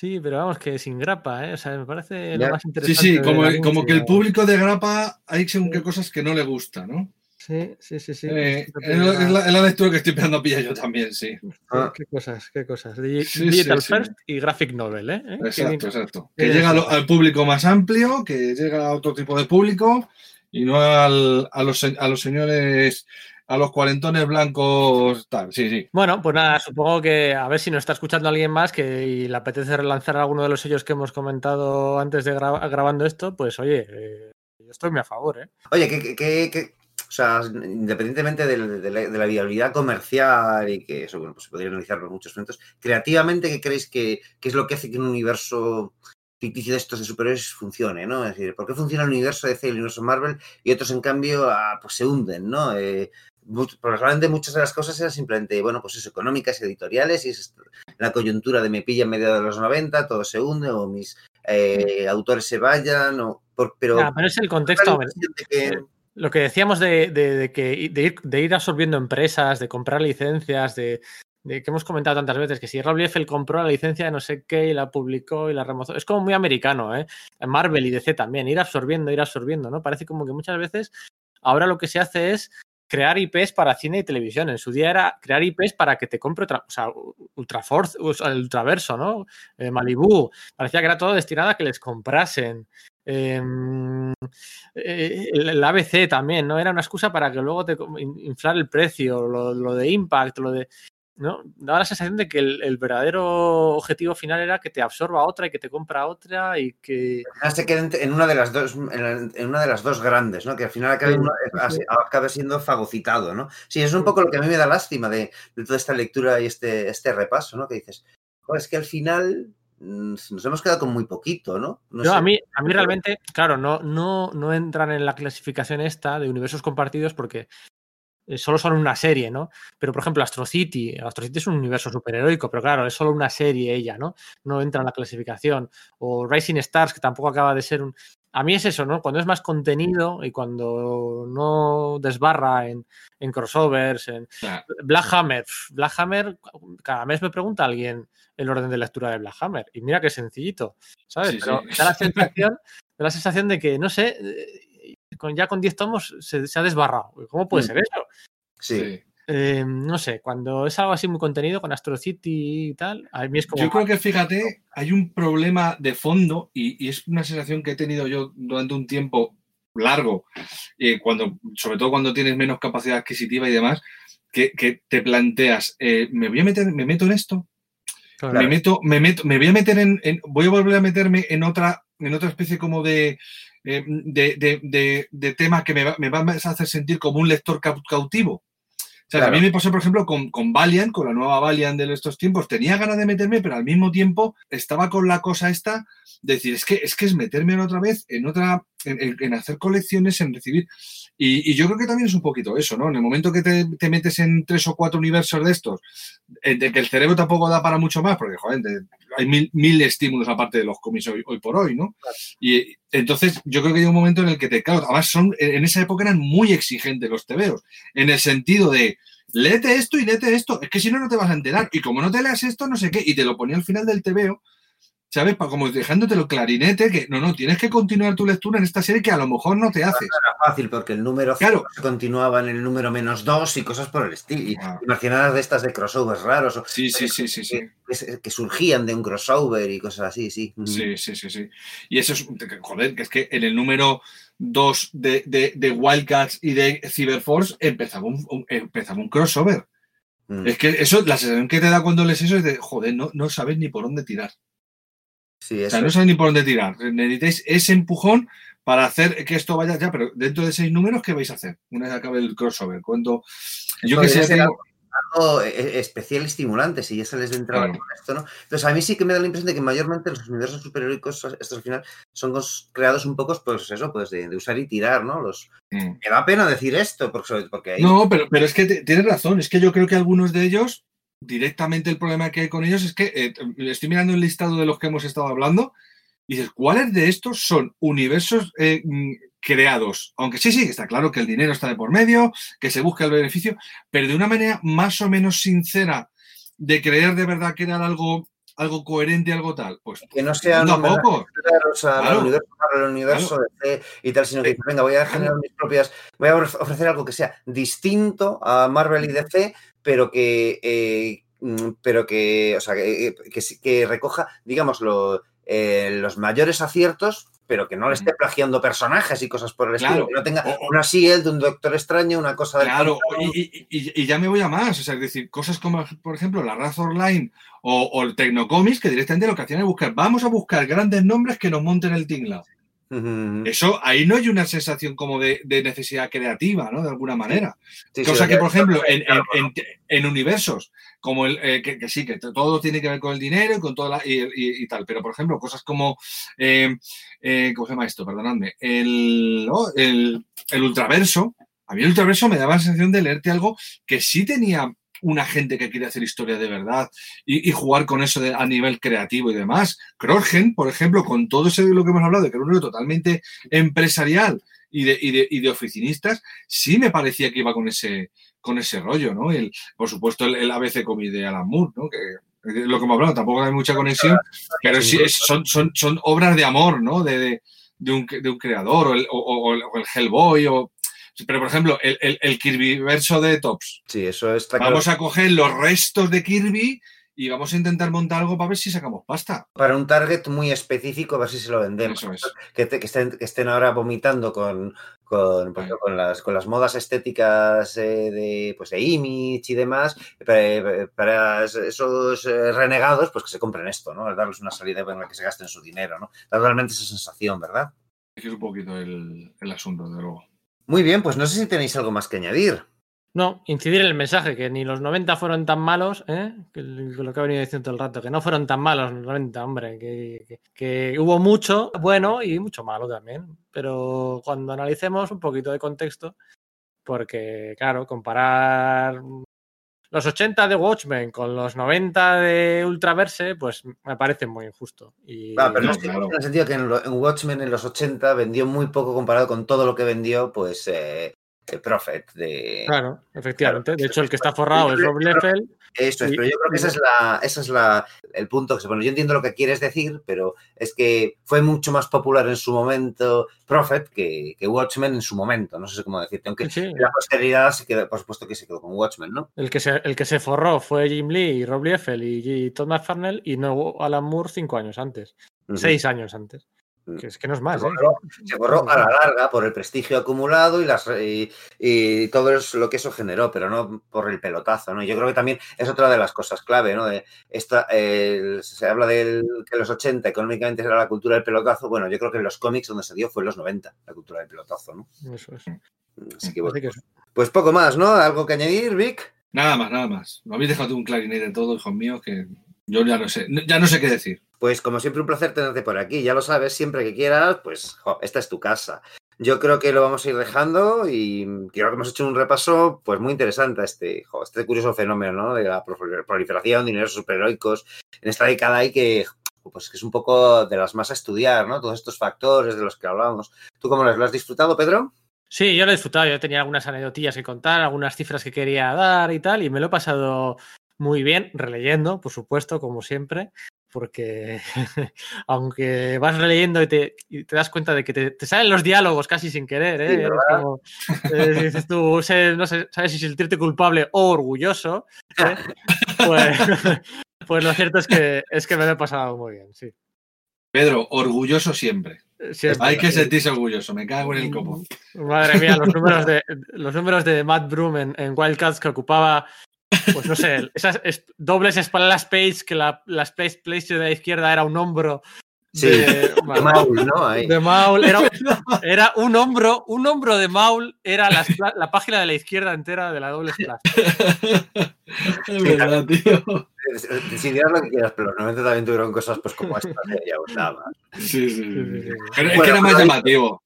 B: Sí, pero vamos, que sin grapa, ¿eh? O sea, me parece lo más
C: Sí,
B: interesante.
C: sí,
B: del
C: como, que el público de grapa hay según qué cosas que no le gusta, ¿no?
B: Sí, sí, sí. sí.
C: Eh, es, la, es la- es la lectura que estoy empezando a pillar yo también, sí.
A: Ah.
B: Qué cosas, qué cosas. Digi-
C: Sí,
B: Digital
C: sí, sí.
B: First y Graphic Novel, ¿eh? ¿Eh?
C: Exacto, exacto. Que llega a lo-
B: eso.
C: al público más amplio, que llega a otro tipo de público y no al- a, los, a los señores a los cuarentones blancos, tal, sí, sí.
B: Bueno, pues nada, supongo que a ver si nos está escuchando alguien más que y le apetece relanzar alguno de los sellos que hemos comentado antes de gra- grabando esto, pues oye, eh, yo estoy muy a favor, ¿eh?
A: Oye, que, que- que- que- o sea, independientemente de, la, de la viabilidad comercial y que eso, bueno, pues se podría analizar por muchos frentes, creativamente, ¿qué creéis que, que es lo que hace que un universo ficticio de estos de superhéroes funcione, ¿no? Es decir, ¿por qué funciona el universo de DC y el universo Marvel y otros, en cambio, ah, pues se hunden, ¿no? Eh, much- probablemente muchas de las cosas eran simplemente, bueno, pues eso, económicas, editoriales, y es la coyuntura de me pilla en medio de los 90, todo se hunde, o mis eh, autores se vayan, o, por- pero...
B: Es el contexto.
A: que-
B: Lo que decíamos de, de- de que, de, ir, de ir absorbiendo empresas, de comprar licencias, de, de que hemos comentado tantas veces que si Rob Liefeld compró la licencia de no sé qué y la publicó y la remozó. Es como muy americano, ¿eh? Marvel y DC también, ir absorbiendo, ir absorbiendo, ¿no? Parece como que muchas veces ahora lo que se hace es crear IPs para cine y televisión. En su día era crear IPs para que te compre otra, o sea, Ultraforce, Ultraverso, ¿no? Eh, Malibu. Parecía que era todo destinado a que les comprasen. Em, eh, el, ABC también, ¿no? Era una excusa para que luego te inflar el precio, lo, lo de Impact, lo de. ¿No? Daba la sensación de que el, el verdadero objetivo final era que te absorba otra y que te compra otra y que.
A: se queden en una de las dos en, la- en una de las dos grandes, ¿no? Que al final acabe,
B: Sí,
A: siendo fagocitado, ¿no? Sí, es un poco lo que a mí me da lástima de, de toda esta lectura y este, este repaso, ¿no? Que dices, "Joder, es que al final mm, nos hemos quedado con muy poquito, ¿no? No
B: No,
A: sé.
B: a mí, a mí realmente, claro, no, no, no entran en la clasificación esta de universos compartidos porque solo son una serie, ¿no? Pero, por ejemplo, Astro City, Astro City es un universo superheroico, pero claro, es solo una serie ella, ¿no? No entra en la clasificación. O Rising Stars, que tampoco acaba de ser un... A mí es eso, ¿no? Cuando es más contenido y cuando no desbarra en, en crossovers, en...
C: Claro.
B: Black Hammer, Black Hammer, cada mes me pregunta alguien el orden de lectura de Black Hammer. Y mira qué sencillo, ¿sabes?
C: Sí,
B: Pero
C: sí.
B: da la sensación, da la sensación de que, no sé, eh, con, ya con 10 tomos se, se ha desbarrado. ¿Cómo puede
A: Mm.
B: ser eso?
A: Sí.
B: Eh, no sé, cuando es algo así muy contenido con Astro City y tal, a mí es como.
C: Yo creo que, fíjate, hay un problema de fondo y, y es una sensación que he tenido yo durante un tiempo largo, eh, cuando, sobre todo cuando tienes menos capacidad adquisitiva y demás, que, que te planteas, eh, ¿me voy a meter, me meto en esto?
B: Claro.
C: Me meto, me meto, me voy a meter en, en- voy a volver a meterme en otra, en otra especie como de, eh, de, de- de- de tema que me va, me va a hacer sentir como un lector cau- cautivo. O sea,
A: Claro.
C: a mí me pasó, por ejemplo, con, con Valiant, con la nueva Valiant de estos tiempos. Tenía ganas de meterme, pero al mismo tiempo estaba con la cosa esta de decir, es que es, que es meterme otra vez, en otra, en, en- en hacer colecciones, en recibir. Y, y yo creo que también es un poquito eso, ¿no? En el momento que te, te metes en tres o cuatro universos de estos, eh, de que el cerebro tampoco da para mucho más, porque, joder, de- hay mil, mil estímulos aparte de los cómics hoy, hoy por hoy, ¿no? Y entonces yo creo que hay un momento en el que te, claro, además son, en en esa época eran muy exigentes los tebeos, en el sentido de, léete esto y léete esto, es que si no, no te vas a enterar, y como no te leas esto, no sé qué, y te lo ponía al final del tebeo, ¿sabes? Como dejándotelo clarinete, que no, no, tienes que continuar tu lectura en esta serie que a lo mejor no te haces.
A: Era fácil porque el número
C: Claro.
A: 5 continuaba en el número menos 2 y cosas por el estilo.
C: Ah.
A: imaginadas de estas de crossovers raros o
C: Sí, sí, sí, sí, sí.
A: que, surgían de un crossover y cosas así, sí.
C: Sí, sí, sí, sí. Y eso es, joder, que es que en el número 2 de, de, de Wildcats y de Cyberforce empezaba un, un- empezaba un crossover.
A: Mm.
C: Es que eso, la sensación que te da cuando lees eso es de, joder, no, no sabes ni por dónde tirar.
A: Sí,
C: O sea, no sabes ni por dónde tirar. Necesitáis ese empujón para hacer que esto vaya ya, pero dentro de seis números, ¿qué vais a hacer? Una vez acabe el crossover. Cuando, yo que sé, tengo-
A: algo, algo, eh, especial y estimulante, si ya se les entraba
C: Claro.
A: con esto, ¿no? Entonces, a mí sí que me da la impresión de que mayormente los universos superheroicos, estos al final, son creados un poco, pues eso, pues de, de usar y tirar, ¿no? Los...
C: Mm.
A: Me da pena decir esto, porque, porque ahí...
C: No, pero, pero es que te- tienes razón. Es que yo creo que algunos de ellos, directamente el problema que hay con ellos es que eh, estoy mirando el listado de los que hemos estado hablando y dices, ¿cuáles de estos son universos eh, mm, creados? Aunque sí, sí, está claro que el dinero está de por medio, que se busca el beneficio, pero de una manera más o menos sincera de creer de verdad que era algo, algo coherente, algo tal. Pues
A: Que no sean
C: poco a poco.
A: homenajes al
C: Claro.
A: universo, universo de y tal, sino que venga, voy a generar mis propias, voy a ofrecer algo que sea distinto a Marvel y DC, pero que, eh, mm, pero que, o sea, que, que, sí- que recoja, digamos, lo- eh, los mayores aciertos, pero que no le esté plagiando personajes y cosas por el
C: Claro.
A: estilo. Que no tenga una Shield, un Doctor Extraño, una cosa del
C: Claro, y, y- y- y ya me voy a más. O sea, es decir, cosas como, por ejemplo, la Razor Line o, o el Tecnocomics, que directamente lo que hacían es buscar, vamos a buscar grandes nombres que nos monten el tinglado. Eso, ahí no hay una sensación como de, de necesidad creativa, ¿no? De alguna manera.
A: Sí,
C: Cosa que, por ejemplo, en, en-
A: claro,
C: en- en universos, como el eh, que, que sí, que todo tiene que ver con el dinero y con toda la, y, y- y tal, pero por ejemplo, cosas como eh, eh, ¿cómo se llama esto? Perdonadme. El, oh, el, el ultraverso. A mí el ultraverso me daba la sensación de leerte algo que sí tenía una gente que quiere hacer historia de verdad y, y jugar con eso de- a nivel creativo y demás. Crossgen, por ejemplo, con todo eso de lo que hemos hablado, de que era un libro totalmente empresarial y de, y de- y de oficinistas, sí me parecía que iba con ese, con ese rollo, ¿no? El, por supuesto, el, el ABC Comic de Alan Moore, ¿no? Que lo que hemos hablado, tampoco hay mucha conexión, pero sí es- son, son, son obras de amor, ¿no? De, de, de un, de un creador, o el, o, o el- o el Hellboy, o... Pero, por ejemplo, el, el, el Kirby verso de Tops.
A: Sí, eso está claro.
C: Vamos a coger los restos de Kirby y vamos a intentar montar algo para ver si sacamos pasta.
A: Para un target muy específico, a ver si se lo vendemos.
C: Eso es.
A: Que, te- que estén, que estén ahora vomitando con, con, pues, con las, con las modas estéticas eh, de, pues, de image y demás, para, para esos eh, renegados, pues que se compren esto, ¿no? Darles una salida la que se gasten su dinero, ¿no? Da realmente esa sensación, ¿verdad?
C: Es un poquito el, el asunto, de luego.
A: Muy bien, pues no sé si tenéis algo más que añadir.
B: No, incidir en el mensaje, que ni los 90 fueron tan malos, ¿eh? que lo que he venido diciendo todo el rato, que no fueron tan malos los 90, hombre, que, que- que hubo mucho bueno y mucho malo también. Pero cuando analicemos un poquito de contexto, porque claro, comparar los 80 de Watchmen con los 90 de Ultraverse, pues me parece muy injusto. Y,
A: Ah, pero
C: no, claro.
A: en el sentido que en, lo- en Watchmen en los 80 vendió muy poco comparado con todo lo que vendió, pues, eh, el Prophet de...
B: Claro, efectivamente.
A: Claro.
B: De hecho, el que está forrado es Rob Liefeld.
A: Eso es, pero yo creo que ese es, la, ese es la, el punto que se pone. Yo entiendo lo que quieres decir, pero es que fue mucho más popular en su momento Prophet que, que Watchmen en su momento. No sé cómo decirte, aunque
B: Sí,
A: la posteridad se quedó, por supuesto que se quedó con Watchmen, ¿no?
B: El que, se, el que se forró fue Jim Lee y Rob Liefeld y, y Todd McFarlane y no Alan Moore cinco años antes, seis años antes. Que es que no es más,
A: Se
B: ¿eh?
A: borró, se borró a la larga por el prestigio acumulado y, las, y, y todo es lo que eso generó, pero no por el pelotazo, ¿no? Yo creo que también es otra de las cosas clave, ¿no? De esta, el- se habla del que los 80 económicamente era la cultura del pelotazo. Bueno, yo creo que en los cómics donde se dio fue en los 90, la cultura del pelotazo, ¿no?
B: Eso es.
A: Así que bueno.
B: Así que eso.
A: Pues poco más, ¿no? ¿Algo que añadir, Vic?
C: Nada más, nada más. Me habéis dejado un clarinete de todo, hijos míos, que yo ya no sé, ya no sé qué decir.
A: Pues como siempre un placer tenerte por aquí. Ya lo sabes, siempre que quieras, pues esta es tu casa. Yo creo que lo vamos a ir dejando y creo que hemos hecho un repaso pues muy interesante a este, este curioso fenómeno ¿no? de la prol- proliferación de dineros superheroicos en esta década y que pues que es un poco de las más a estudiar, ¿no? Todos estos factores de los que hablamos. ¿Tú cómo lo has disfrutado, Pedro?
B: Sí, yo lo he disfrutado. Yo tenía algunas anécdotillas que contar, algunas cifras que quería dar y tal, y me lo he pasado muy bien, releyendo, por supuesto, como siempre, porque aunque vas releyendo y te, y te das cuenta de que te, te salen los diálogos casi sin querer, ¿eh?
A: Sí,
B: como, eh, dices tú, sé- no sé, sabes si sentirte culpable o orgulloso, ¿eh? pues, pues lo cierto es que, es que me lo he pasado muy bien, sí.
C: Pedro, orgulloso siempre.
B: Siempre.
C: Hay que sentirse orgulloso, me cago en el copo.
B: Madre mía, los números de, los números de Matt Broom en, en Wildcats que ocupaba, pues no sé, esas es- dobles espaldas page que la, la space place de la izquierda era un hombro
A: Sí,
B: de,
A: de Maul, ¿no? Ahí.
B: de Maul. Era, era un hombro, un hombro de Maul era la, la página de la izquierda entera de la doble splash.
C: Es verdad, tío.
A: Si dirás lo que quieras, pero 90 también tuvieron cosas pues como esta, que ya gustaba.
C: Sí, sí, sí. Pero es
A: Bueno,
C: que era más llamativo.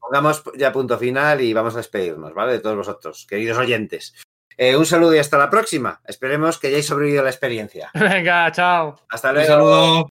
A: Pongamos ya punto final y vamos a despedirnos, ¿vale? De todos vosotros, queridos oyentes. Eh, un saludo y hasta la próxima. Esperemos que hayáis sobrevivido a la experiencia.
B: Venga, chao.
A: Hasta
C: Un
A: luego.
C: saludo.